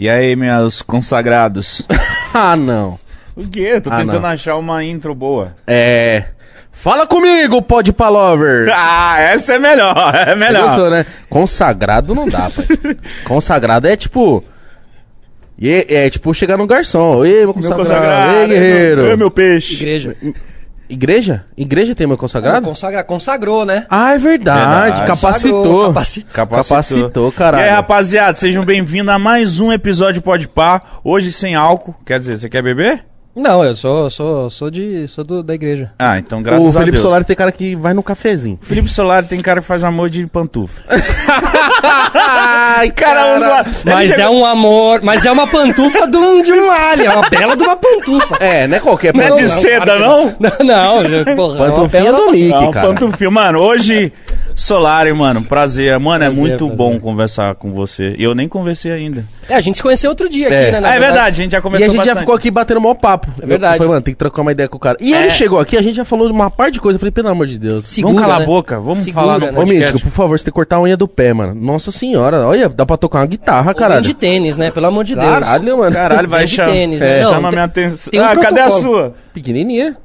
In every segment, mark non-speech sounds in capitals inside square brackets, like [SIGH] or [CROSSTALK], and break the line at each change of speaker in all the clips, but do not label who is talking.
E aí, meus consagrados? [LAUGHS]
ah, não.
O quê? Tô
Ah,
tentando
não.
achar uma intro boa.
É. Fala comigo, Pod Palover!
Ah, essa é melhor, [LAUGHS] é
Você
melhor.
gostou, né? Consagrado não dá, pai. [LAUGHS] Consagrado é tipo. E é tipo chegar no garçom. Ei, meu
Meu
consagrado.
consagrado,
Ei, guerreiro.
é meu peixe.
Igreja.
Igreja? Igreja tem meu consagrado?
Consagra, consagrou, né?
Ah, é verdade.
Verdade.
Capacitou.
Consagrou, capacitou.
Capacitou,
E
caralho.
aí, rapaziada, sejam bem-vindos a mais um episódio Pode Pá. Hoje sem álcool. Quer dizer, você quer beber?
Não, eu sou, sou, sou de, sou do, da igreja.
Ah, então graças
o
a
Felipe
Deus.
Solari tem cara que vai no cafezinho.
Felipe Solari tem cara que faz amor de pantufa. [LAUGHS]
Ai,
Cara, usa...
Mas é um amor, mas é uma pantufa de um, de um alho, é uma bela de uma pantufa.
É, não é qualquer
Não é de
pantufa.
seda, não?
Não, não, porra, é
Pantufinha
bela
do Mickey,
Não,
cara.
pantufinha. Mano, hoje, Solari, mano, prazer. Mano, é
Prazer,
muito
prazer.
bom conversar com você. E eu nem conversei ainda.
É, a gente se conheceu outro dia aqui,
É.
né? na
Ah, é verdade, a gente já
E
conversou
a gente já
bastante.
ficou aqui batendo mó papo. É
verdade.
Eu falei, mano, tem que trocar uma ideia com o cara. E
É.
ele chegou aqui, a gente já falou de uma parte de coisa. Eu falei, pelo amor de Deus.
Segura,
vamos calar
né?
a boca, vamos
Segura,
falar no
né?
Ô,
podcast.
Mítico, por favor, você tem que cortar a unha do pé, mano. Nossa senhora, olha, dá pra tocar uma guitarra, caralho.
de tênis, né? Pelo amor de Deus.
Caralho, mano.
Caralho, vai chamar.
tênis,
é,
né? Não,
chama minha atenção.
tem um
ah, cadê a sua?
Pequenininha.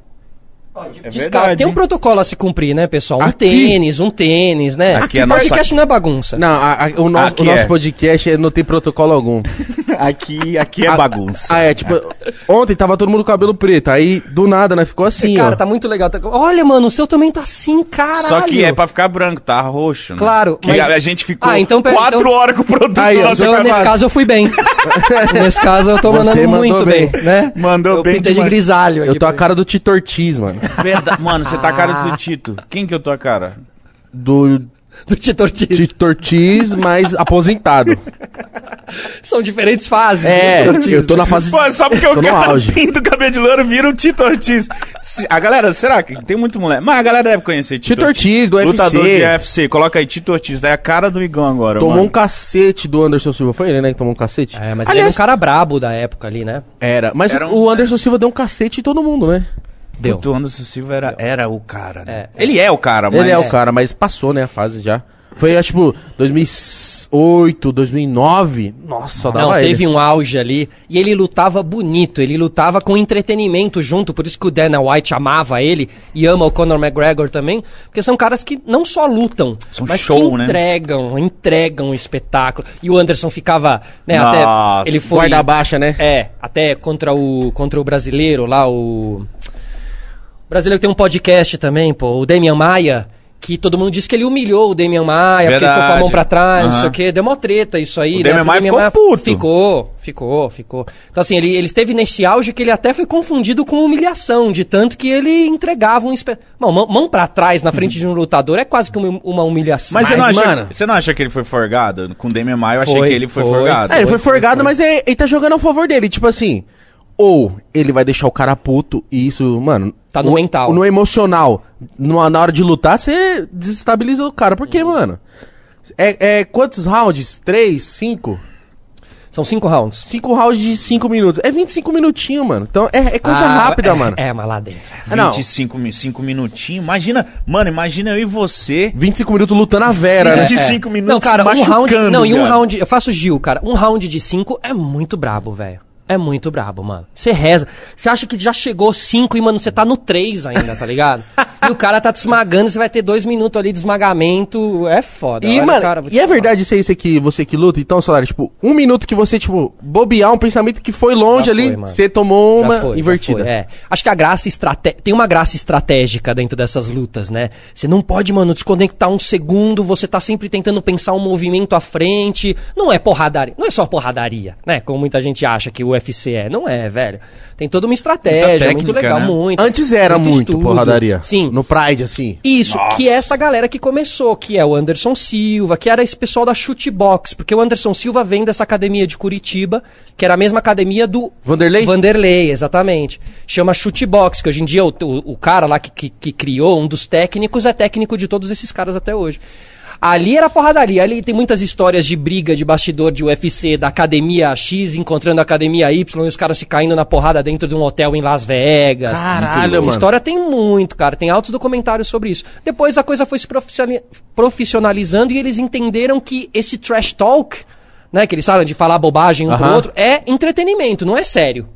É
Desca-
verdade,
Tem um protocolo a se cumprir, né, pessoal? Um
Aqui.
tênis, um tênis, né?
Aqui
Aqui
é nossa-
podcast não é bagunça.
Não, a- a- o, no- o nosso
é.
podcast é- não tem protocolo algum. [LAUGHS]
Aqui, aqui é
Ah,
bagunça.
Ah, é, tipo, ontem tava todo mundo com cabelo preto, aí do nada, né, ficou assim,
Cara,
ó.
tá muito legal. Tá- Olha, mano, o seu também tá assim, caralho.
Só que é pra ficar branco, tá roxo. né?
Claro,
Que
mas-
a, a gente ficou
Ah, então pera-
quatro
então-
horas com o produto
Aí,
nosso
você
Então, nesse caso eu fui bem. [LAUGHS] nesse caso eu tô
Você
mandando muito bem,
bem.
né?
Mandou
eu
bem
pintei de grisalho
Eu tô a cara do Tito Ortiz, mano.
Verdade. [LAUGHS] Mano, você tá a cara do Tito. Quem que eu tô a cara?
Do
do Tito Ortiz.
Tito Ortiz, mas aposentado.
São diferentes fases.
É,
Ortiz,
eu tô
né?
na fase...
Pô, só porque o cara pinta o cabelo de louro vira o Tito Ortiz. Se- A galera, será que tem muito moleque? Mas a galera deve conhecer Tito,
Tito Ortiz, do
Lutador
UFC.
de UFC. Coloca aí Tito Ortiz. É a cara do Igão agora,
Tomou
mano.
um cacete do Anderson Silva. Foi ele, né, que tomou um cacete?
É, mas ele era um cara brabo da época ali, né?
Era. Mas
Era
o
uns-
Anderson Silva deu um cacete em todo mundo, né?
Deu.
O Anderson Silva era, era o cara, né?
É.
Ele é o cara, mas...
Ele é o cara, mas passou, né, a fase já. Foi, acho, tipo, 2008, 2009. Nossa, dava
Não,
ele.
teve um auge ali. E ele lutava bonito, ele lutava com entretenimento junto. Por isso que o Dana White amava ele e ama o Conor McGregor também. Porque são caras que não só lutam,
São
mas
show,
que
né?
entregam, entregam um espetáculo. E o Anderson ficava, né,
Nossa.
até. Ele foi.
Guarda baixa, né?
É, até contra o, contra o brasileiro lá, o. O brasileiro tem um podcast também, pô, o Damian Maia, que todo mundo disse que ele humilhou o Damian Maia, porque ele ficou com a mão
Verdade.
pra trás, não sei o quê. Deu mó treta isso aí,
O
né?
Damian Maia ficou puto.
Ficou, ficou, ficou. Então assim, ele, ele esteve nesse auge que ele até foi confundido com humilhação, de tanto que ele entregava um... Espe... Bom, mão, mão pra trás na frente de um lutador é quase que uma, uma humilhação.
Mas, você, não acha,
mano-
você não acha que ele foi forgado? Com o Damian Maia, eu achei
Foi,
que ele foi,
foi.
forgado.
É, ele foi
Foi,
forgado,
foi.
mas é- ele tá jogando a favor dele. Tipo assim, ou ele vai deixar o cara puto e isso, mano.
Tá no mental.
No emocional. No- na hora de lutar, você desestabiliza o cara. Por quê, mano? É, é quantos rounds? Três? Cinco?
São cinco rounds.
Cinco rounds de cinco minutos. É 25 minutinhos, mano. Então é, é coisa
Ah,
rápida,
é,
mano.
É, mas lá dentro.
Ah, não.
25 mi- cinco minutinhos. Imagina, mano, imagina eu e você.
25 minutos lutando a Vera, né?
25 minutos
Não, cara, um round. Não, e um
cara.
round. Eu faço Gil, cara. Um round de cinco é muito brabo, velho. É muito brabo, mano. Você reza. Você acha que já chegou cinco e, mano, você tá no três ainda, tá ligado? [LAUGHS] e o cara tá te esmagando, você vai ter dois minutos ali de esmagamento. É foda.
E,
olha,
mano,
cara,
e é verdade isso aí, isso aqui, você que luta, então, Solar, tipo, um minuto que você, tipo, bobear um pensamento que foi longe
Já
ali,
foi,
você tomou
Já
uma
foi,
invertida.
foi, é. Acho que a graça estrate... tem uma graça estratégica dentro dessas lutas, né? Você não pode, mano, desconectar um segundo, você tá sempre tentando pensar um movimento à frente. Não é porradaria, não é só porradaria, né? Como muita gente acha que o UFC é. Não é, velho. Tem toda uma estratégia,
Muita
muito
técnica,
legal,
né?
muito.
Antes era muito,
estudo.
porradaria.
Sim.
No Pride, assim.
Isso,
Nossa.
que é essa galera que começou, que é o Anderson Silva, que era esse pessoal da Chutebox, porque o Anderson Silva vem dessa academia de Curitiba, que era a mesma academia do
Vanderlei?
Vanderlei, exatamente. Chama Chutebox, que hoje em dia o, o, o cara lá que, que, que criou, um dos técnicos, é técnico de todos esses caras até hoje. Ali era porradaria. Ali tem muitas histórias de briga de bastidor de UFC, da academia X encontrando a academia Y e os caras se caindo na porrada dentro de um hotel em Las Vegas.
Caralho,
Essa
mano.
história tem muito, cara. Tem altos documentários sobre isso. Depois a coisa foi se profissionali- profissionalizando e eles entenderam que esse trash talk né? Que eles falam de falar bobagem um pro
Aham.
outro. É entretenimento, não é sério.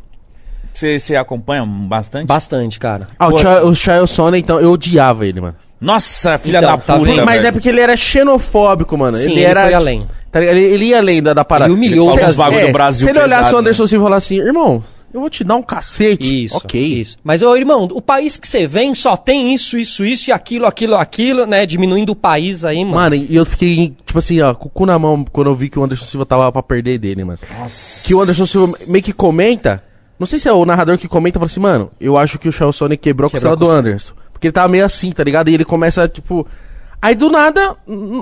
Você, acompanha bastante?
Bastante, cara.
Ah, o,
Pô,
Cha- o Chael Sonnen, então, eu odiava ele, mano.
Nossa, filha
Então,
da
tá
puta.
vendo?
Mas
velho.
é porque ele era xenofóbico, mano.
Sim,
ele
ele
era.
foi além.
tá ele, ele ia além da, da parada.
Ele humilhou
Ele
o
bagulho do Brasil
Se ele olhasse
pesado,
o Anderson
né?
Silva e falar assim, irmão, eu vou te dar um cacete.
Isso.
Ok.
Isso. Mas, ô, irmão, o país que você vem só tem isso, isso, isso e aquilo, aquilo, aquilo, né? Diminuindo o país aí, mano.
Mano, e eu fiquei, tipo assim, ó, com o cu na mão quando eu vi que o Anderson Silva tava pra perder dele, mano. Que o Anderson Silva meio que comenta. Não sei se é o narrador que comenta, fala assim, mano, eu acho que o Charles Sonic quebrou a
Quebrou
costela do. Anderson. Porque ele tava meio assim, tá ligado? E ele começa, tipo. Aí do nada,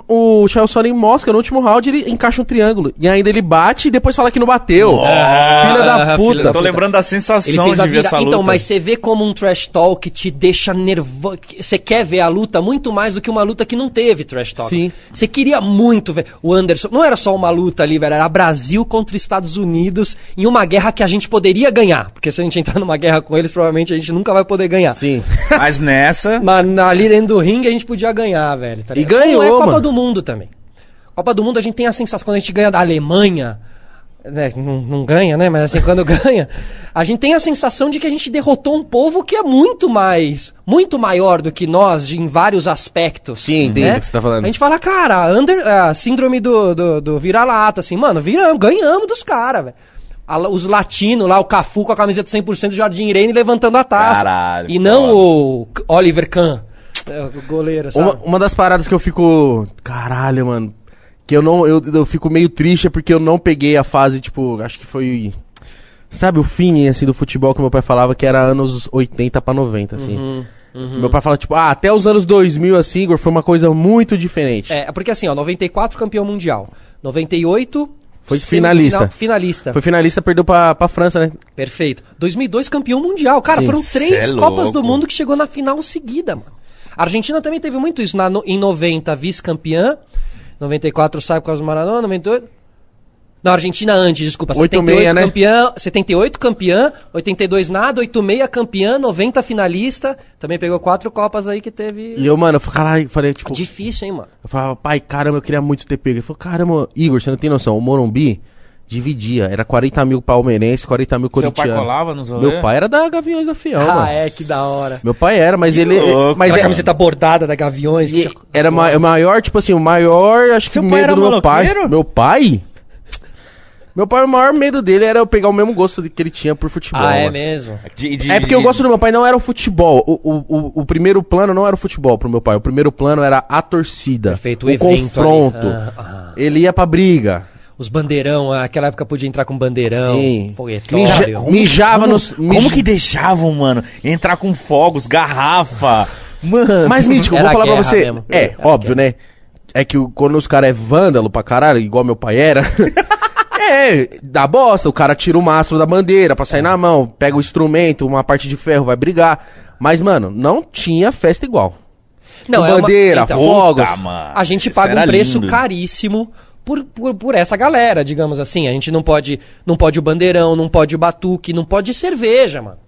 o Charles Sonic mosca no último round, ele encaixa um triângulo. E ainda ele bate e depois fala que não bateu.
Ah,
filha da
filha
puta.
Eu tô
puta.
lembrando da
Ele
sensação
fez
de
a
ver essa luta.
Então, mas você vê como um trash talk te deixa nervoso. Você quer ver a luta muito mais do que uma luta que não teve trash talk.
Sim.
Você queria muito ver o Anderson. Não era só uma luta ali, velho. Era Brasil contra Estados Unidos em uma guerra que a gente poderia ganhar. Porque se a gente entrar numa guerra com eles, provavelmente a gente nunca vai poder ganhar.
Sim.
Mas nessa...
Mas ali dentro do ringue a gente podia ganhar, velho. Tá
E ganhou,
Como é Copa
mano.
do Mundo também. Copa do Mundo a gente tem a sensação, quando a gente ganha da Alemanha, né, não, não ganha, né? Mas assim, quando [LAUGHS] ganha, a gente tem a sensação de que a gente derrotou um povo que é muito mais, muito maior do que nós em vários aspectos.
Sim, entendo
né?
o que você tá falando.
A gente fala, cara, under, a síndrome do, do, do vira-lata, assim, mano, viramos, ganhamos dos caras, velho. A Os latinos lá, o Cafu com a camiseta 100% do Jardim Irene levantando a taça.
Caralho,
E não
foda.
o Oliver Kahn, é, goleiro, sabe?
Uma, uma das paradas que eu fico. Caralho, mano. Que eu não. Eu, eu fico meio triste é porque eu não peguei a fase, tipo, acho que foi. Sabe o fim, assim, do futebol que meu pai falava que era anos 80 pra 90, assim.
Uhum,
Meu pai fala, tipo, ah, até os anos 2000, assim, Igor, foi uma coisa muito diferente.
É, porque assim, ó, 94 campeão mundial. 98
Foi finalista.
Finalista.
Foi finalista, perdeu pra, pra França, né?
Perfeito. 2002 campeão mundial. Cara,
Sim,
foram três
é
Copas do. Mundo que chegou na final seguida, mano. A Argentina também teve muito isso. Na, no- em 90, vice-campeã. 94 sai por causa do Maradona. 98. Não, Argentina antes, desculpa.
86,
78
né?
campeã, 78 campeã, 82 nada, 86 campeã, 90 finalista. Também pegou quatro Copas aí que teve.
E eu, mano, eu falei, falei, tipo,
Difícil, hein, mano?
eu falava, pai, caramba, eu queria muito ter pego. Ele falou, caramba, Igor, você não tem noção, o Morumbi dividia, era 40 mil palmeirense, 40 mil
Seu pai
corintiano.
colava nos rolês?
Meu pai era da Gaviões da Fiel,
ah,
mano.
é, que da hora.
Meu pai era, mas ele.
louco,
mas
Aquela
é,
camiseta bordada da Gaviões. que tinha-
era ma- o maior, tipo assim, o maior, acho que
Seu pai
medo
era
do meu pai. Meu pai? Meu pai, o maior medo dele era eu pegar o mesmo gosto que ele tinha por futebol.
Ah, é
mano.
mesmo?
De- de-
É porque eu gosto do meu pai, não era o futebol. O, o, o, o primeiro plano não era o futebol pro meu pai. O primeiro plano era a torcida.
Perfeito, o
o
evento
confronto.
Ah, ah.
Ele ia pra briga.
Os bandeirão, naquela época podia entrar com bandeirão.
Sim.
Foguetório.
Mija- mijava
como,
nos.
Como
mij-
que deixavam, mano? Entrar com fogos, garrafa. Mano.
Mas, Mítico, eu vou falar pra você.
mesmo.
É,
Era
óbvio, né? É que o- quando os caras é vândalo pra caralho, igual meu pai era. [LAUGHS] é, dá bosta. O cara tira o mastro da bandeira pra sair na mão, pega o instrumento, uma parte de ferro, vai brigar. Mas, mano, não tinha festa igual.
Não,
Com
é uma-
bandeira,
então,
fogos.
Puta, mano.
A gente paga um preço
lindo.
caríssimo por, por, por essa galera, digamos assim. A gente não pode, não pode o bandeirão, não pode o batuque, não pode cerveja, mano.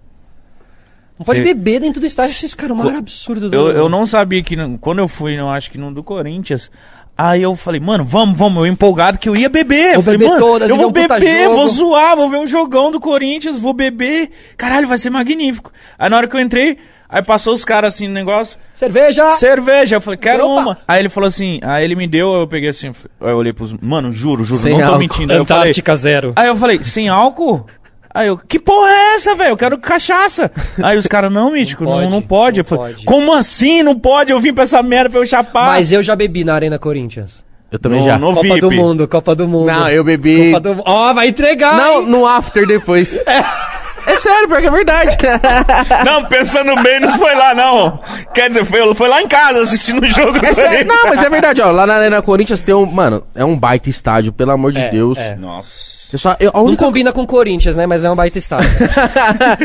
Não pode
Cê-
beber dentro do estádio. Esses caras, o maior absurdo do
Eu, eu não sabia que. não- Quando eu fui, não acho que no do Corinthians. Aí eu falei, mano, vamos, vamos. Eu empolgado que eu ia beber. Eu
Vou
falei,
beber
mano,
todas,
eu vou
um
beber,
jogo."
vou zoar, vou ver um jogão do Corinthians, vou beber. Caralho, vai ser magnífico. Aí na hora que eu entrei, aí passou os caras assim no negócio.
Cerveja!
Cerveja, eu falei, quero
Opa.
uma. Aí ele falou assim, aí ele me deu, eu peguei assim, aí eu olhei pros. Mano, juro, juro,
Sem
não tô
álcool.
mentindo. Aí eu falei,
Antártica zero.
Aí eu falei, sem álcool? Aí eu, que porra é essa, velho? Eu quero cachaça. Aí os caras, não, Mítico, não,
pode,
não, pode.
não
Eu falei,
pode.
como assim não pode? Eu vim pra essa merda pra eu chapar.
Mas eu já bebi na Arena Corinthians.
Eu também
No-
já.
no-
Copa
VIP.
do Mundo, Copa do Mundo.
Não, eu bebi.
Copa do... Ó, vai entregar!
Não,
hein?
no after depois. É [LAUGHS] sério, porque é verdade. [LAUGHS]
Não, pensando bem, não foi lá, não. Quer dizer, foi, foi lá em casa assistindo o jogo
É sério, não, mas é verdade, ó. Lá na Arena Corinthians tem um. Mano, é um baita estádio, pelo amor de
É,
Deus.
é.
Nossa.
Eu só, eu, a
Não
única...
combina com Corinthians, né? Mas é um baita estádio.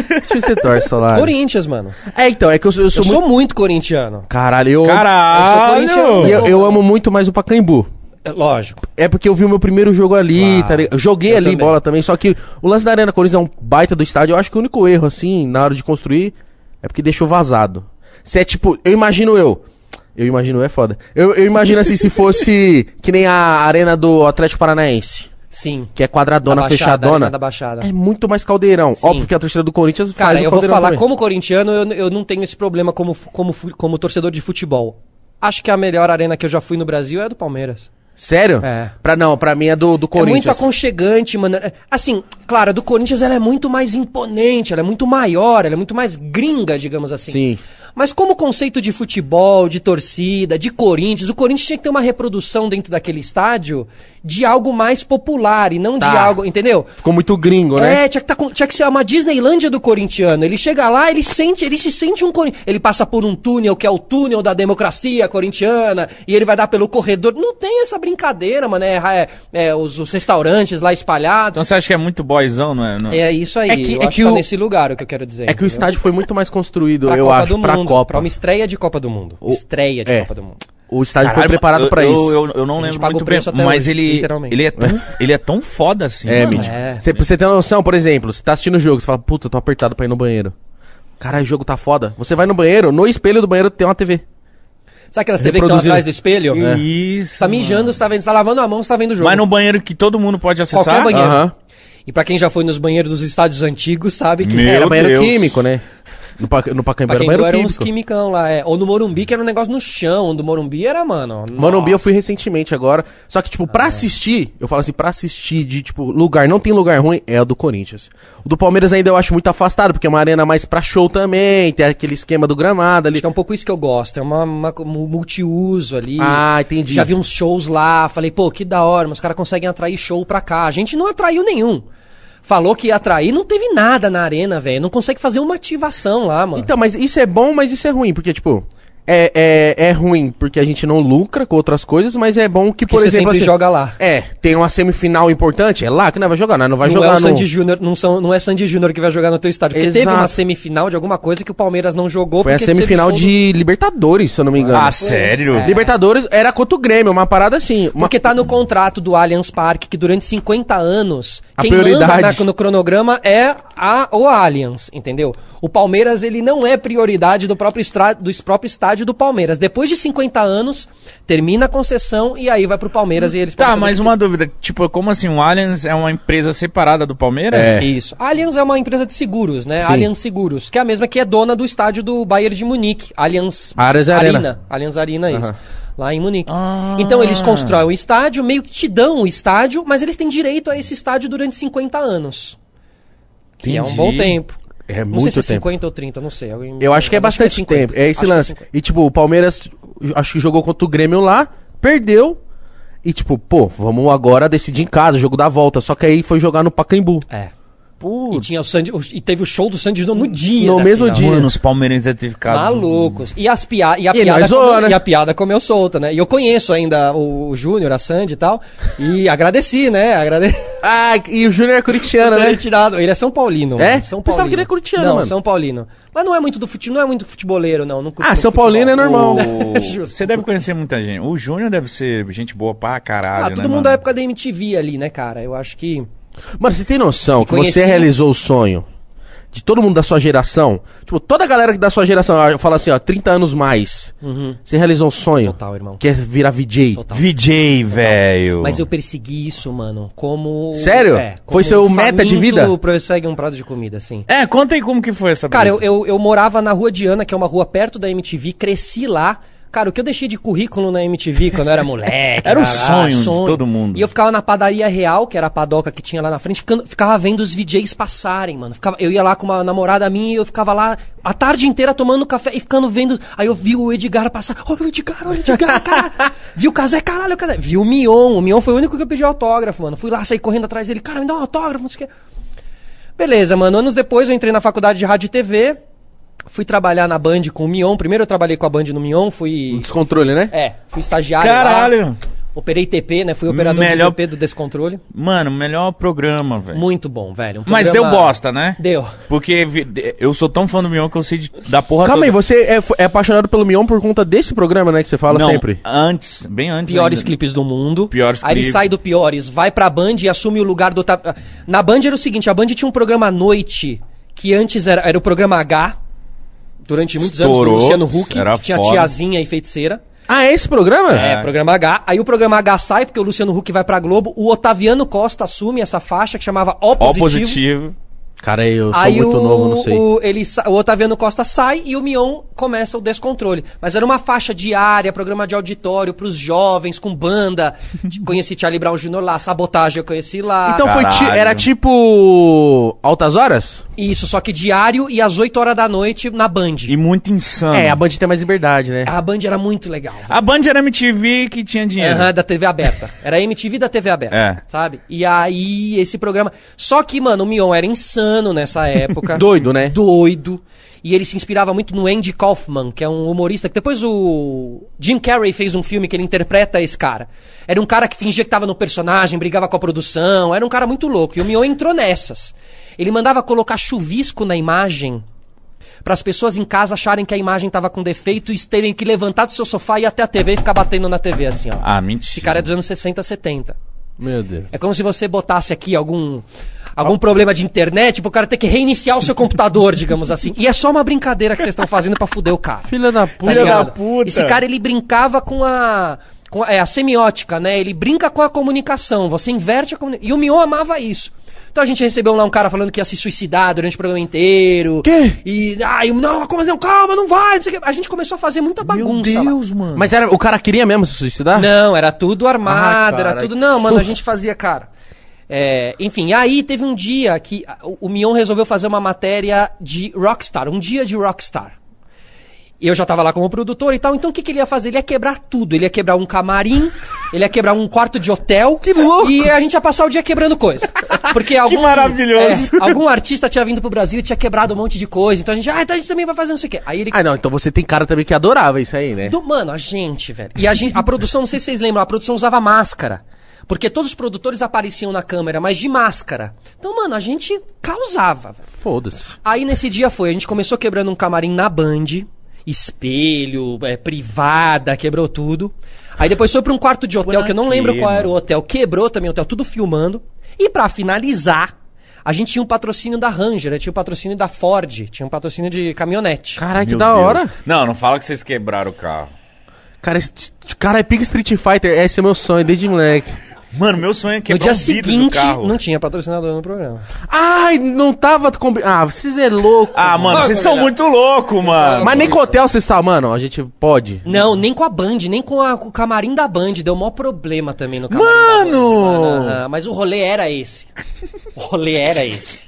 Deixa eu ser torce, Solar.
Corinthians, mano.
É, então, é que eu, sou- eu
Eu
sou muito.
muito corintiano.
Caralho, eu.
Caralho!
corintiano.
Eu, eu amo muito mais o Pacaembu.
É, Lógico.
É porque eu vi o meu primeiro jogo ali,
Claro.
tá joguei
Eu
ali
também.
bola também, só que o lance da Arena Corinthians é um baita do estádio. Eu acho que o único erro, assim, na hora de construir, é porque deixou vazado. Se é tipo, eu imagino eu. Eu imagino é foda. Eu, eu imagino assim, se fosse [LAUGHS] que nem a arena do Atlético Paranaense.
Sim.
que é quadradona,
Da Baixada,
fechadona.
Da Baixada.
É muito mais caldeirão.
Sim.
Óbvio que a torcida do Corinthians
Cara,
faz o
eu vou falar,
também.
como corintiano, eu, eu não tenho esse problema como, como, como torcedor de futebol. Acho que a melhor arena que eu já fui no Brasil é a do Palmeiras.
Sério?
É.
Pra, não, pra mim é do, do
É muito
Corinthians.
aconchegante, mano. É, Assim, claro, a do Corinthians ela é muito mais imponente, ela é muito maior, ela é muito mais gringa, digamos assim.
Sim.
Mas como conceito de futebol, de torcida, de Corinthians, o Corinthians tinha que ter uma reprodução dentro daquele estádio de algo mais popular e não de
Tá.
algo, entendeu?
Ficou muito gringo, né?
É, tinha que, tá com- tinha que ser uma Disneylândia do corintiano. Ele chega lá, ele sente, ele se sente um corintiano. Ele passa por um túnel que é o túnel da democracia corintiana e ele vai dar pelo corredor. Não tem essa brincadeira, mano. É, é- é os, os restaurantes lá espalhados.
Então você acha que é muito boyzão, não é? Não-
É isso aí.
É que-
eu
é
acho
que
que tá
o-
nesse lugar o que eu quero dizer.
É que o
entendeu?
estádio foi muito mais construído,
Pra
eu
Copa
acho,
do
pra
Mundo,
Copa.
Pra uma estreia de Copa do Mundo.
O-
Estreia de
é.
Copa do Mundo.
O estádio foi
Caralho,
preparado
eu,
pra
eu,
isso.
Eu, eu não lembro muito bem,
preço até
mas
hoje,
ele, ele, é tão, ele é tão foda assim.
É,
mano.
Mídia.
É.
Você ter uma noção, por exemplo, você tá assistindo o jogo, você fala, puta, eu tô apertado pra ir no banheiro. Caralho, o jogo tá foda. Você vai no banheiro, no espelho do banheiro tem uma TV.
Sabe aquelas TV que estão atrás do espelho?
É.
Isso.
Você tá mijando, você tá, vendo, você tá lavando a mão, você tá vendo o jogo.
Mas no banheiro que todo mundo pode acessar.
Qualquer banheiro.
Aham.
E pra quem já foi nos banheiros dos estádios antigos, sabe que
Meu
Era banheiro
Deus.
químico, né? No, pa no Pacaembu
pra
era banheiro
era
químico.
uns quimicão lá, é. Ou no Morumbi, que era um negócio no chão. Do Morumbi era, mano.
Morumbi eu fui recentemente agora. Só que, tipo, pra assistir, eu falo assim, pra assistir de, tipo, lugar, não tem lugar ruim, é o do Corinthians. O do Palmeiras ainda eu acho muito afastado, porque é uma arena mais pra show também, tem aquele esquema do gramado ali.
Acho que é um pouco isso que eu gosto. É uma, uma- um multiuso ali.
Ah, entendi.
Já vi uns shows lá. Falei, pô, que da hora. Mas os caras conseguem atrair show pra cá. A gente não atraiu nenhum. Falou que ia atrair, não teve nada na arena, velho. Não consegue fazer uma ativação lá, mano.
Então, mas isso é bom, mas isso é ruim, porque, tipo, é, é, é ruim porque a gente não lucra com outras coisas, mas é bom que,
Porque
por
você
exemplo,
sempre
assim,
joga lá.
É, tem uma semifinal importante, é lá que não vai jogar, nós não vai
não
jogar
é o
no...
Sandy Júnior, não, são, não é Sandy Júnior que vai jogar no teu estádio. Porque teve
Exato.
uma semifinal de alguma coisa que o Palmeiras não jogou.
Foi a
teve
semifinal
show do-
de Libertadores, se eu não me engano.
Ah, sério?
É.
Libertadores era contra o Grêmio, uma parada assim. Uma...
Porque tá no contrato do Allianz Parque que durante 50 anos
A
quem
prioridade.
manda na- no cronograma é a, o Allianz, entendeu? O Palmeiras ele não é prioridade do próprio, estra, do próprio estádio do Palmeiras. Depois de 50 anos, termina a concessão e aí vai pro Palmeiras e eles
Tá, mas uma dúvida. Tipo, como assim? O Allianz é uma empresa separada do Palmeiras?
É.
Isso. A Allianz é uma empresa de seguros, né?
Sim.
Allianz Seguros, que é a mesma que é dona do estádio do Bayern de Munique. Allianz
Allianz Arena.
Allianz Arena, isso.
Aham.
Lá em Munique.
Ah.
Então eles constroem o estádio, meio que te dão o estádio, mas eles têm direito a esse estádio durante 50 anos. Que é um
Entendi.
bom tempo.
É
não
muito
sei se é
tempo.
50 ou 30, não sei. Alguém-
Eu acho que é
mas
bastante
50.
tempo. É esse
Acho que
lance.
50.
e tipo, o Palmeiras acho que jogou contra o Grêmio lá, perdeu. E tipo, pô, vamos agora decidir em casa, jogo da volta. Só que aí foi jogar no Pacaembu.
É. E,
Putz,
tinha o Sandy, e teve o show do Sandy Júnior no dia.
No mesmo
final.
dia.
mano, os palmeirenses devem ter ficado...
Malucos. E, as pia e a
E
piada
zoou,
comeu,
né?
e a piada comeu solta, né? E eu conheço ainda o, o Júnior, a Sandy e tal. E [LAUGHS] agradeci, né? Agradeci.
Ah, e o Júnior é corintiano, [LAUGHS] né?
Tirado. Ele é São Paulino.
É?
mano. São
Pensava
Paulino.
que ele é corintiano,
Não,
mano.
São Paulino. Mas não é muito do fute... não é muito futeboleiro, não. não
Ah, São Paulino é normal.
O- [LAUGHS]
Justo.
Você deve conhecer muita gente. O Júnior deve ser gente boa pra caralho,
Ah,
né,
todo mundo
mano?
da época da MTV ali, né, cara? Eu acho que.
Mano, você tem noção que
conheci-
você realizou o sonho de todo mundo da sua geração? Tipo, toda a galera da sua geração, eu falo assim, ó, 30 anos mais. Você realizou o sonho.
Total, irmão.
Que é virar VJ.
Total.
VJ, velho.
Mas eu persegui isso, mano, como. é,
Sério? Foi seu meta de vida?
Prossegue um prato de comida, assim.
É, conta aí como que foi essa
Cara, eu, eu, eu morava na Rua Diana, que é uma rua perto da MTV, cresci lá. Cara, o que eu deixei de currículo na MTV quando eu era moleque. [LAUGHS]
Era o
lá,
sonho de todo mundo.
E eu ficava na padaria real, que era a padoca que tinha lá na frente, ficando- ficava vendo os VJs passarem, mano. Ficava- eu ia lá com uma namorada minha e eu ficava lá a tarde inteira tomando café e ficando vendo. Aí eu vi o Edgar passar. Olha o Edgar, olha o Edgar, caralho. [LAUGHS] vi o Casé, caralho, o Casé. Vi o Mion. O Mion foi o único que eu pedi autógrafo, mano. Fui lá, saí correndo atrás dele. Cara, me dá um autógrafo, não sei o quê. Beleza, mano. Anos depois eu entrei na faculdade de rádio e TV. Fui trabalhar na Band com o Mion. Primeiro eu trabalhei com a Band no Mion, fui.
Descontrole, né?
É, fui estagiário. lá.
Caralho.
Operei TP, né? Fui operador
Melhor-
de TP do Descontrole.
Mano, melhor programa, velho.
Muito bom, velho. Um
Mas deu bosta, né?
Deu.
Porque eu sou tão fã do Mion que eu sei de- da porra
Calma aí,
toda.
você é, é apaixonado pelo Mion por conta desse programa, né? Que você fala
Não,
sempre.
antes, bem antes.
Piores
ainda.
clipes do mundo.
Piores
Aí ele
clipes.
sai do Piores, vai pra Band e assume o lugar do Otávio. Na Band era o seguinte, a Band tinha um programa à noite, que antes era, era o programa H, durante muitos anos,
Estourou,
do Luciano Huck, que tinha
foda.
tiazinha e feiticeira.
Ah, é esse programa?
É, programa H. Aí o programa H sai, porque o Luciano Huck vai pra Globo. O Otaviano Costa assume essa faixa que chamava O Positivo.
positivo.
Cara, eu sou
Aí
muito
o,
novo, não sei.
O, ele, o Otaviano Costa sai e o Mion começa o descontrole. Mas era uma faixa diária, programa de auditório pros jovens, com banda. [LAUGHS] conheci Charlie Brown Jr. lá, Sabotagem eu conheci lá.
Então foi ti- era tipo. Altas horas?
Isso, só que diário e às 8 horas da noite na Band.
E muito insano.
É, a Band tem mais liberdade, né?
A Band era muito legal.
A Band era MTV que tinha dinheiro.
Aham, da TV aberta. Era a MTV da TV aberta.
É.
Sabe? E aí, esse programa. Só que, mano, o Mion era insano nessa época. [LAUGHS]
Doido, né?
Doido. E ele se inspirava muito no Andy Kaufman, que é um humorista que depois o Jim Carrey fez um filme que ele interpreta esse cara. Era um cara que fingia que tava no personagem, brigava com a produção, era um cara muito louco. E o Mion entrou nessas. Ele mandava colocar chuvisco na imagem para as pessoas em casa acharem que a imagem tava com defeito e terem que levantar do seu sofá e ir até a TV e ficar batendo na TV assim, ó.
Ah, mentira.
Esse cara é dos anos 60, 70.
Meu Deus.
É como se você botasse aqui algum algum problema de internet pro cara ter que reiniciar o seu computador, [LAUGHS] digamos assim. E é só uma brincadeira que vocês estão fazendo pra fuder o cara.
Filha da
Tá
puta.
Filha
ligado?
da puta.
Esse cara ele brincava com a com a, é, a semiótica, né? Ele brinca com a comunicação. Você inverte a comunicação. E o Mion amava isso. Então a gente recebeu lá um cara falando que ia se suicidar durante o programa inteiro.
Quê?
E, ai, não, como assim? Calma, não vai. não sei o quê. A gente começou a fazer muita bagunça lá.
mano.
Mas era, o cara queria mesmo se suicidar?
Não, era tudo armado,
Ah, cara,
era tudo.
que
Não, mano, a gente fazia, cara. É, enfim, aí teve um dia que o, Mion resolveu fazer uma matéria de Rockstar, um dia de Rockstar. E eu já tava lá como produtor e tal, então o que, que ele ia fazer? Ele ia quebrar tudo. Ele ia quebrar um camarim, ele ia quebrar um quarto de hotel.
Que louco!
E a gente ia passar o dia quebrando coisa. Porque [LAUGHS] algum,
maravilhoso.
é, algum artista tinha vindo pro Brasil e tinha quebrado um monte de coisa. Então a gente, ah, então a gente também vai fazer não sei o quê. Aí ele
Ah, não, então você tem cara também que adorava isso aí, né?
do- mano, a gente, velho. E a, gente, a produção, não sei se vocês lembram, a produção usava máscara. Porque todos os produtores apareciam na câmera, mas de máscara. Então, mano, a gente causava.
Foda-se.
Aí nesse dia foi, a gente começou quebrando um camarim na Band, espelho, é, privada, quebrou tudo. Aí depois foi pra um quarto de hotel, que eu não lembro qual era o hotel, quebrou também o hotel, tudo filmando. E pra finalizar, a gente tinha um patrocínio da Ranger, tinha um patrocínio da Ford, tinha um patrocínio de caminhonete.
Caralho, que da
Deus.
hora.
Não, não fala que vocês quebraram o carro.
Cara, esse, cara, é Pig Street Fighter, esse é meu sonho desde moleque.
Mano, meu sonho é
No
quebrar
dia
um
seguinte,
carro.
não tinha patrocinador no programa.
Ai, não tava combinado. Ah, vocês é louco.
Ah, mano, vocês são muito loucos, mano.
Mas nem com hotel vocês estavam, mano, a gente pode.
Não, nem com a Band, nem com, a- com o camarim da Band. Deu maior problema também no camarim
Mano!
da Band. mano. Mas o rolê era esse. O rolê era esse.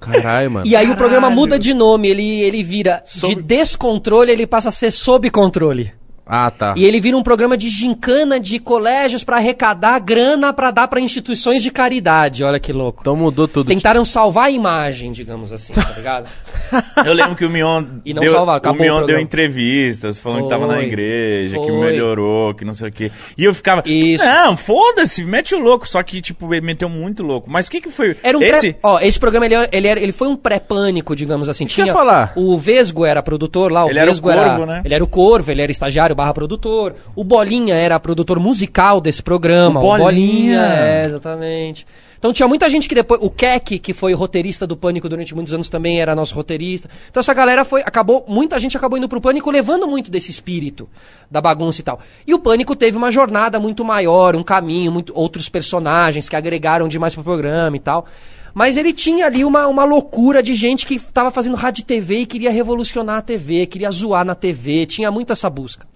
Caralho, mano.
E aí o programa
Caralho.
muda de nome, ele, ele vira
Sob-
de descontrole, ele passa a ser sob controle.
Ah, tá.
E ele vira um programa de gincana de colégios pra arrecadar grana pra dar pra instituições de caridade. Olha que louco.
Então mudou tudo.
Tentaram salvar a imagem, digamos assim, tá ligado? [LAUGHS]
Eu lembro que o Mion
E não
deu,
salvaram,
o
acabou o
Mion deu entrevistas falando que tava na
Foi.
igreja, que
Foi.
melhorou, que não sei o quê. E eu ficava,
Isso.
não, foda-se, mete o louco. Só que, tipo, ele meteu muito louco. Mas o que que foi?
Era um
Esse?
pré... Ó, esse programa, ele, ele, era- ele foi um pré-pânico, digamos assim.
Que ia falar.
O Vesgo era produtor lá, o
Ele era o
Vesgo era...
Corvo, né?
Ele era o Corvo, ele era estagiário barra produtor. O Bolinha era produtor musical desse programa.
O Bolinha.
é, exatamente. Então tinha muita gente que depois... O Keck, que foi roteirista do Pânico durante muitos anos, também era nosso roteirista. Então essa galera foi... acabou Muita gente acabou indo pro Pânico levando muito desse espírito da bagunça e tal. E o Pânico teve uma jornada muito maior, um caminho, muito, outros personagens que agregaram demais pro programa e tal. Mas ele tinha ali uma, uma loucura de gente que tava fazendo rádio e TV e queria revolucionar a TV, queria zoar na TV, tinha muito essa busca.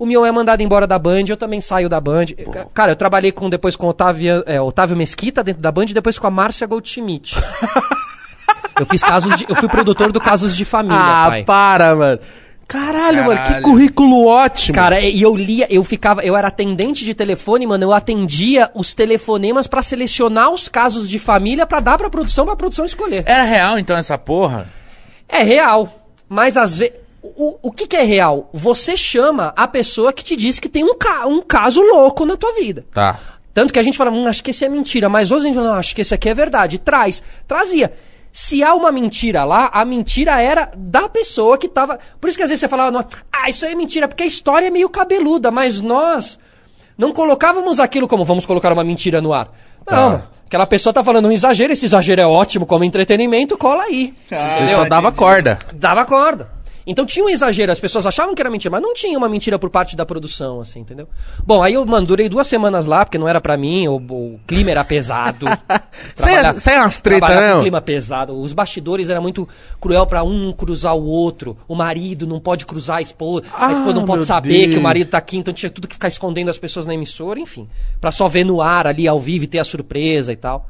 O Mion é mandado embora da Band, eu também saio da Band. Ca- Cara, eu trabalhei com, depois com o Otávio, é, Otávio Mesquita dentro da Band e depois com a Márcia Goldschmidt. [LAUGHS] eu fiz casos de, eu fui produtor do Casos de Família,
Ah,
pai.
para, mano. Caralho, mano, que
Caralho.
currículo ótimo.
Cara, e eu lia, eu ficava, eu era atendente de telefone, mano, eu atendia os telefonemas pra selecionar os casos de família pra dar pra produção, pra produção escolher.
Era real, então, essa porra?
É real, mas às vezes. O, o que, que é real? Você chama a pessoa que te disse que tem um, ca um caso louco na tua vida.
Tá.
Tanto que a gente fala, hum, acho que esse é mentira, mas hoje a gente fala, não, acho que esse aqui é verdade. Traz. Trazia. Se há uma mentira lá, a mentira era da pessoa que tava. Por isso que às vezes você falava, não, ah, isso aí é mentira, porque a história é meio cabeluda, mas nós não colocávamos aquilo como vamos colocar uma mentira no ar. Não, mano. Aquela pessoa tá falando um exagero, esse exagero é ótimo como entretenimento, cola aí.
Você só dava corda.
Dava corda. Então tinha um exagero, as pessoas achavam que era mentira, mas não tinha uma mentira por parte da produção, assim, entendeu? Bom, aí eu, mano, durei duas semanas lá, porque não era pra mim, o, o clima era pesado. [LAUGHS] Trabalhar-
Sai umas treta,
trabalhar
né?
com
ó?
clima pesado. Os bastidores era muito cruel pra um cruzar o outro. O marido não pode cruzar a esposa. a
Ah,
esposa não pode saber
Deus.
que o marido tá aqui, então tinha tudo que ficar escondendo as pessoas na emissora, enfim. Pra só ver no ar ali ao vivo e ter a surpresa e tal.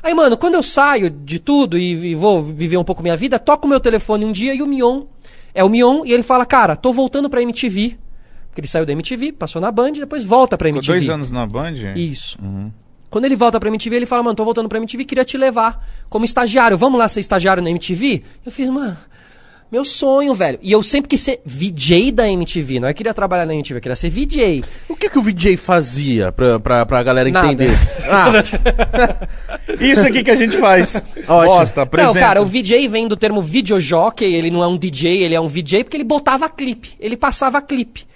Aí, mano, quando eu saio de tudo e, e vou viver um pouco minha vida, toco o meu telefone um dia e o Mion. É o Mion e ele fala, cara, tô voltando pra MTV. Porque ele saiu da MTV, passou na Band e depois volta pra
Ficou
MTV.
dois anos na Band?
Isso. Quando ele volta pra MTV, ele fala, mano, tô voltando pra MTV, queria te levar como estagiário. Vamos lá ser estagiário na MTV? Eu fiz, mano, meu sonho, velho. E eu sempre quis ser VJ da MTV. Não é que eu queria trabalhar na MTV, eu queria ser VJ.
O que, que o VJ fazia pra, pra, pra galera
Nada.
entender? Ah, [LAUGHS]
Isso aqui que a gente faz. Bosta, apresenta.
Não, cara, o VJ vem do termo videojockey, ele não é um DJ, ele é um VJ porque ele botava clipe, ele passava clipe.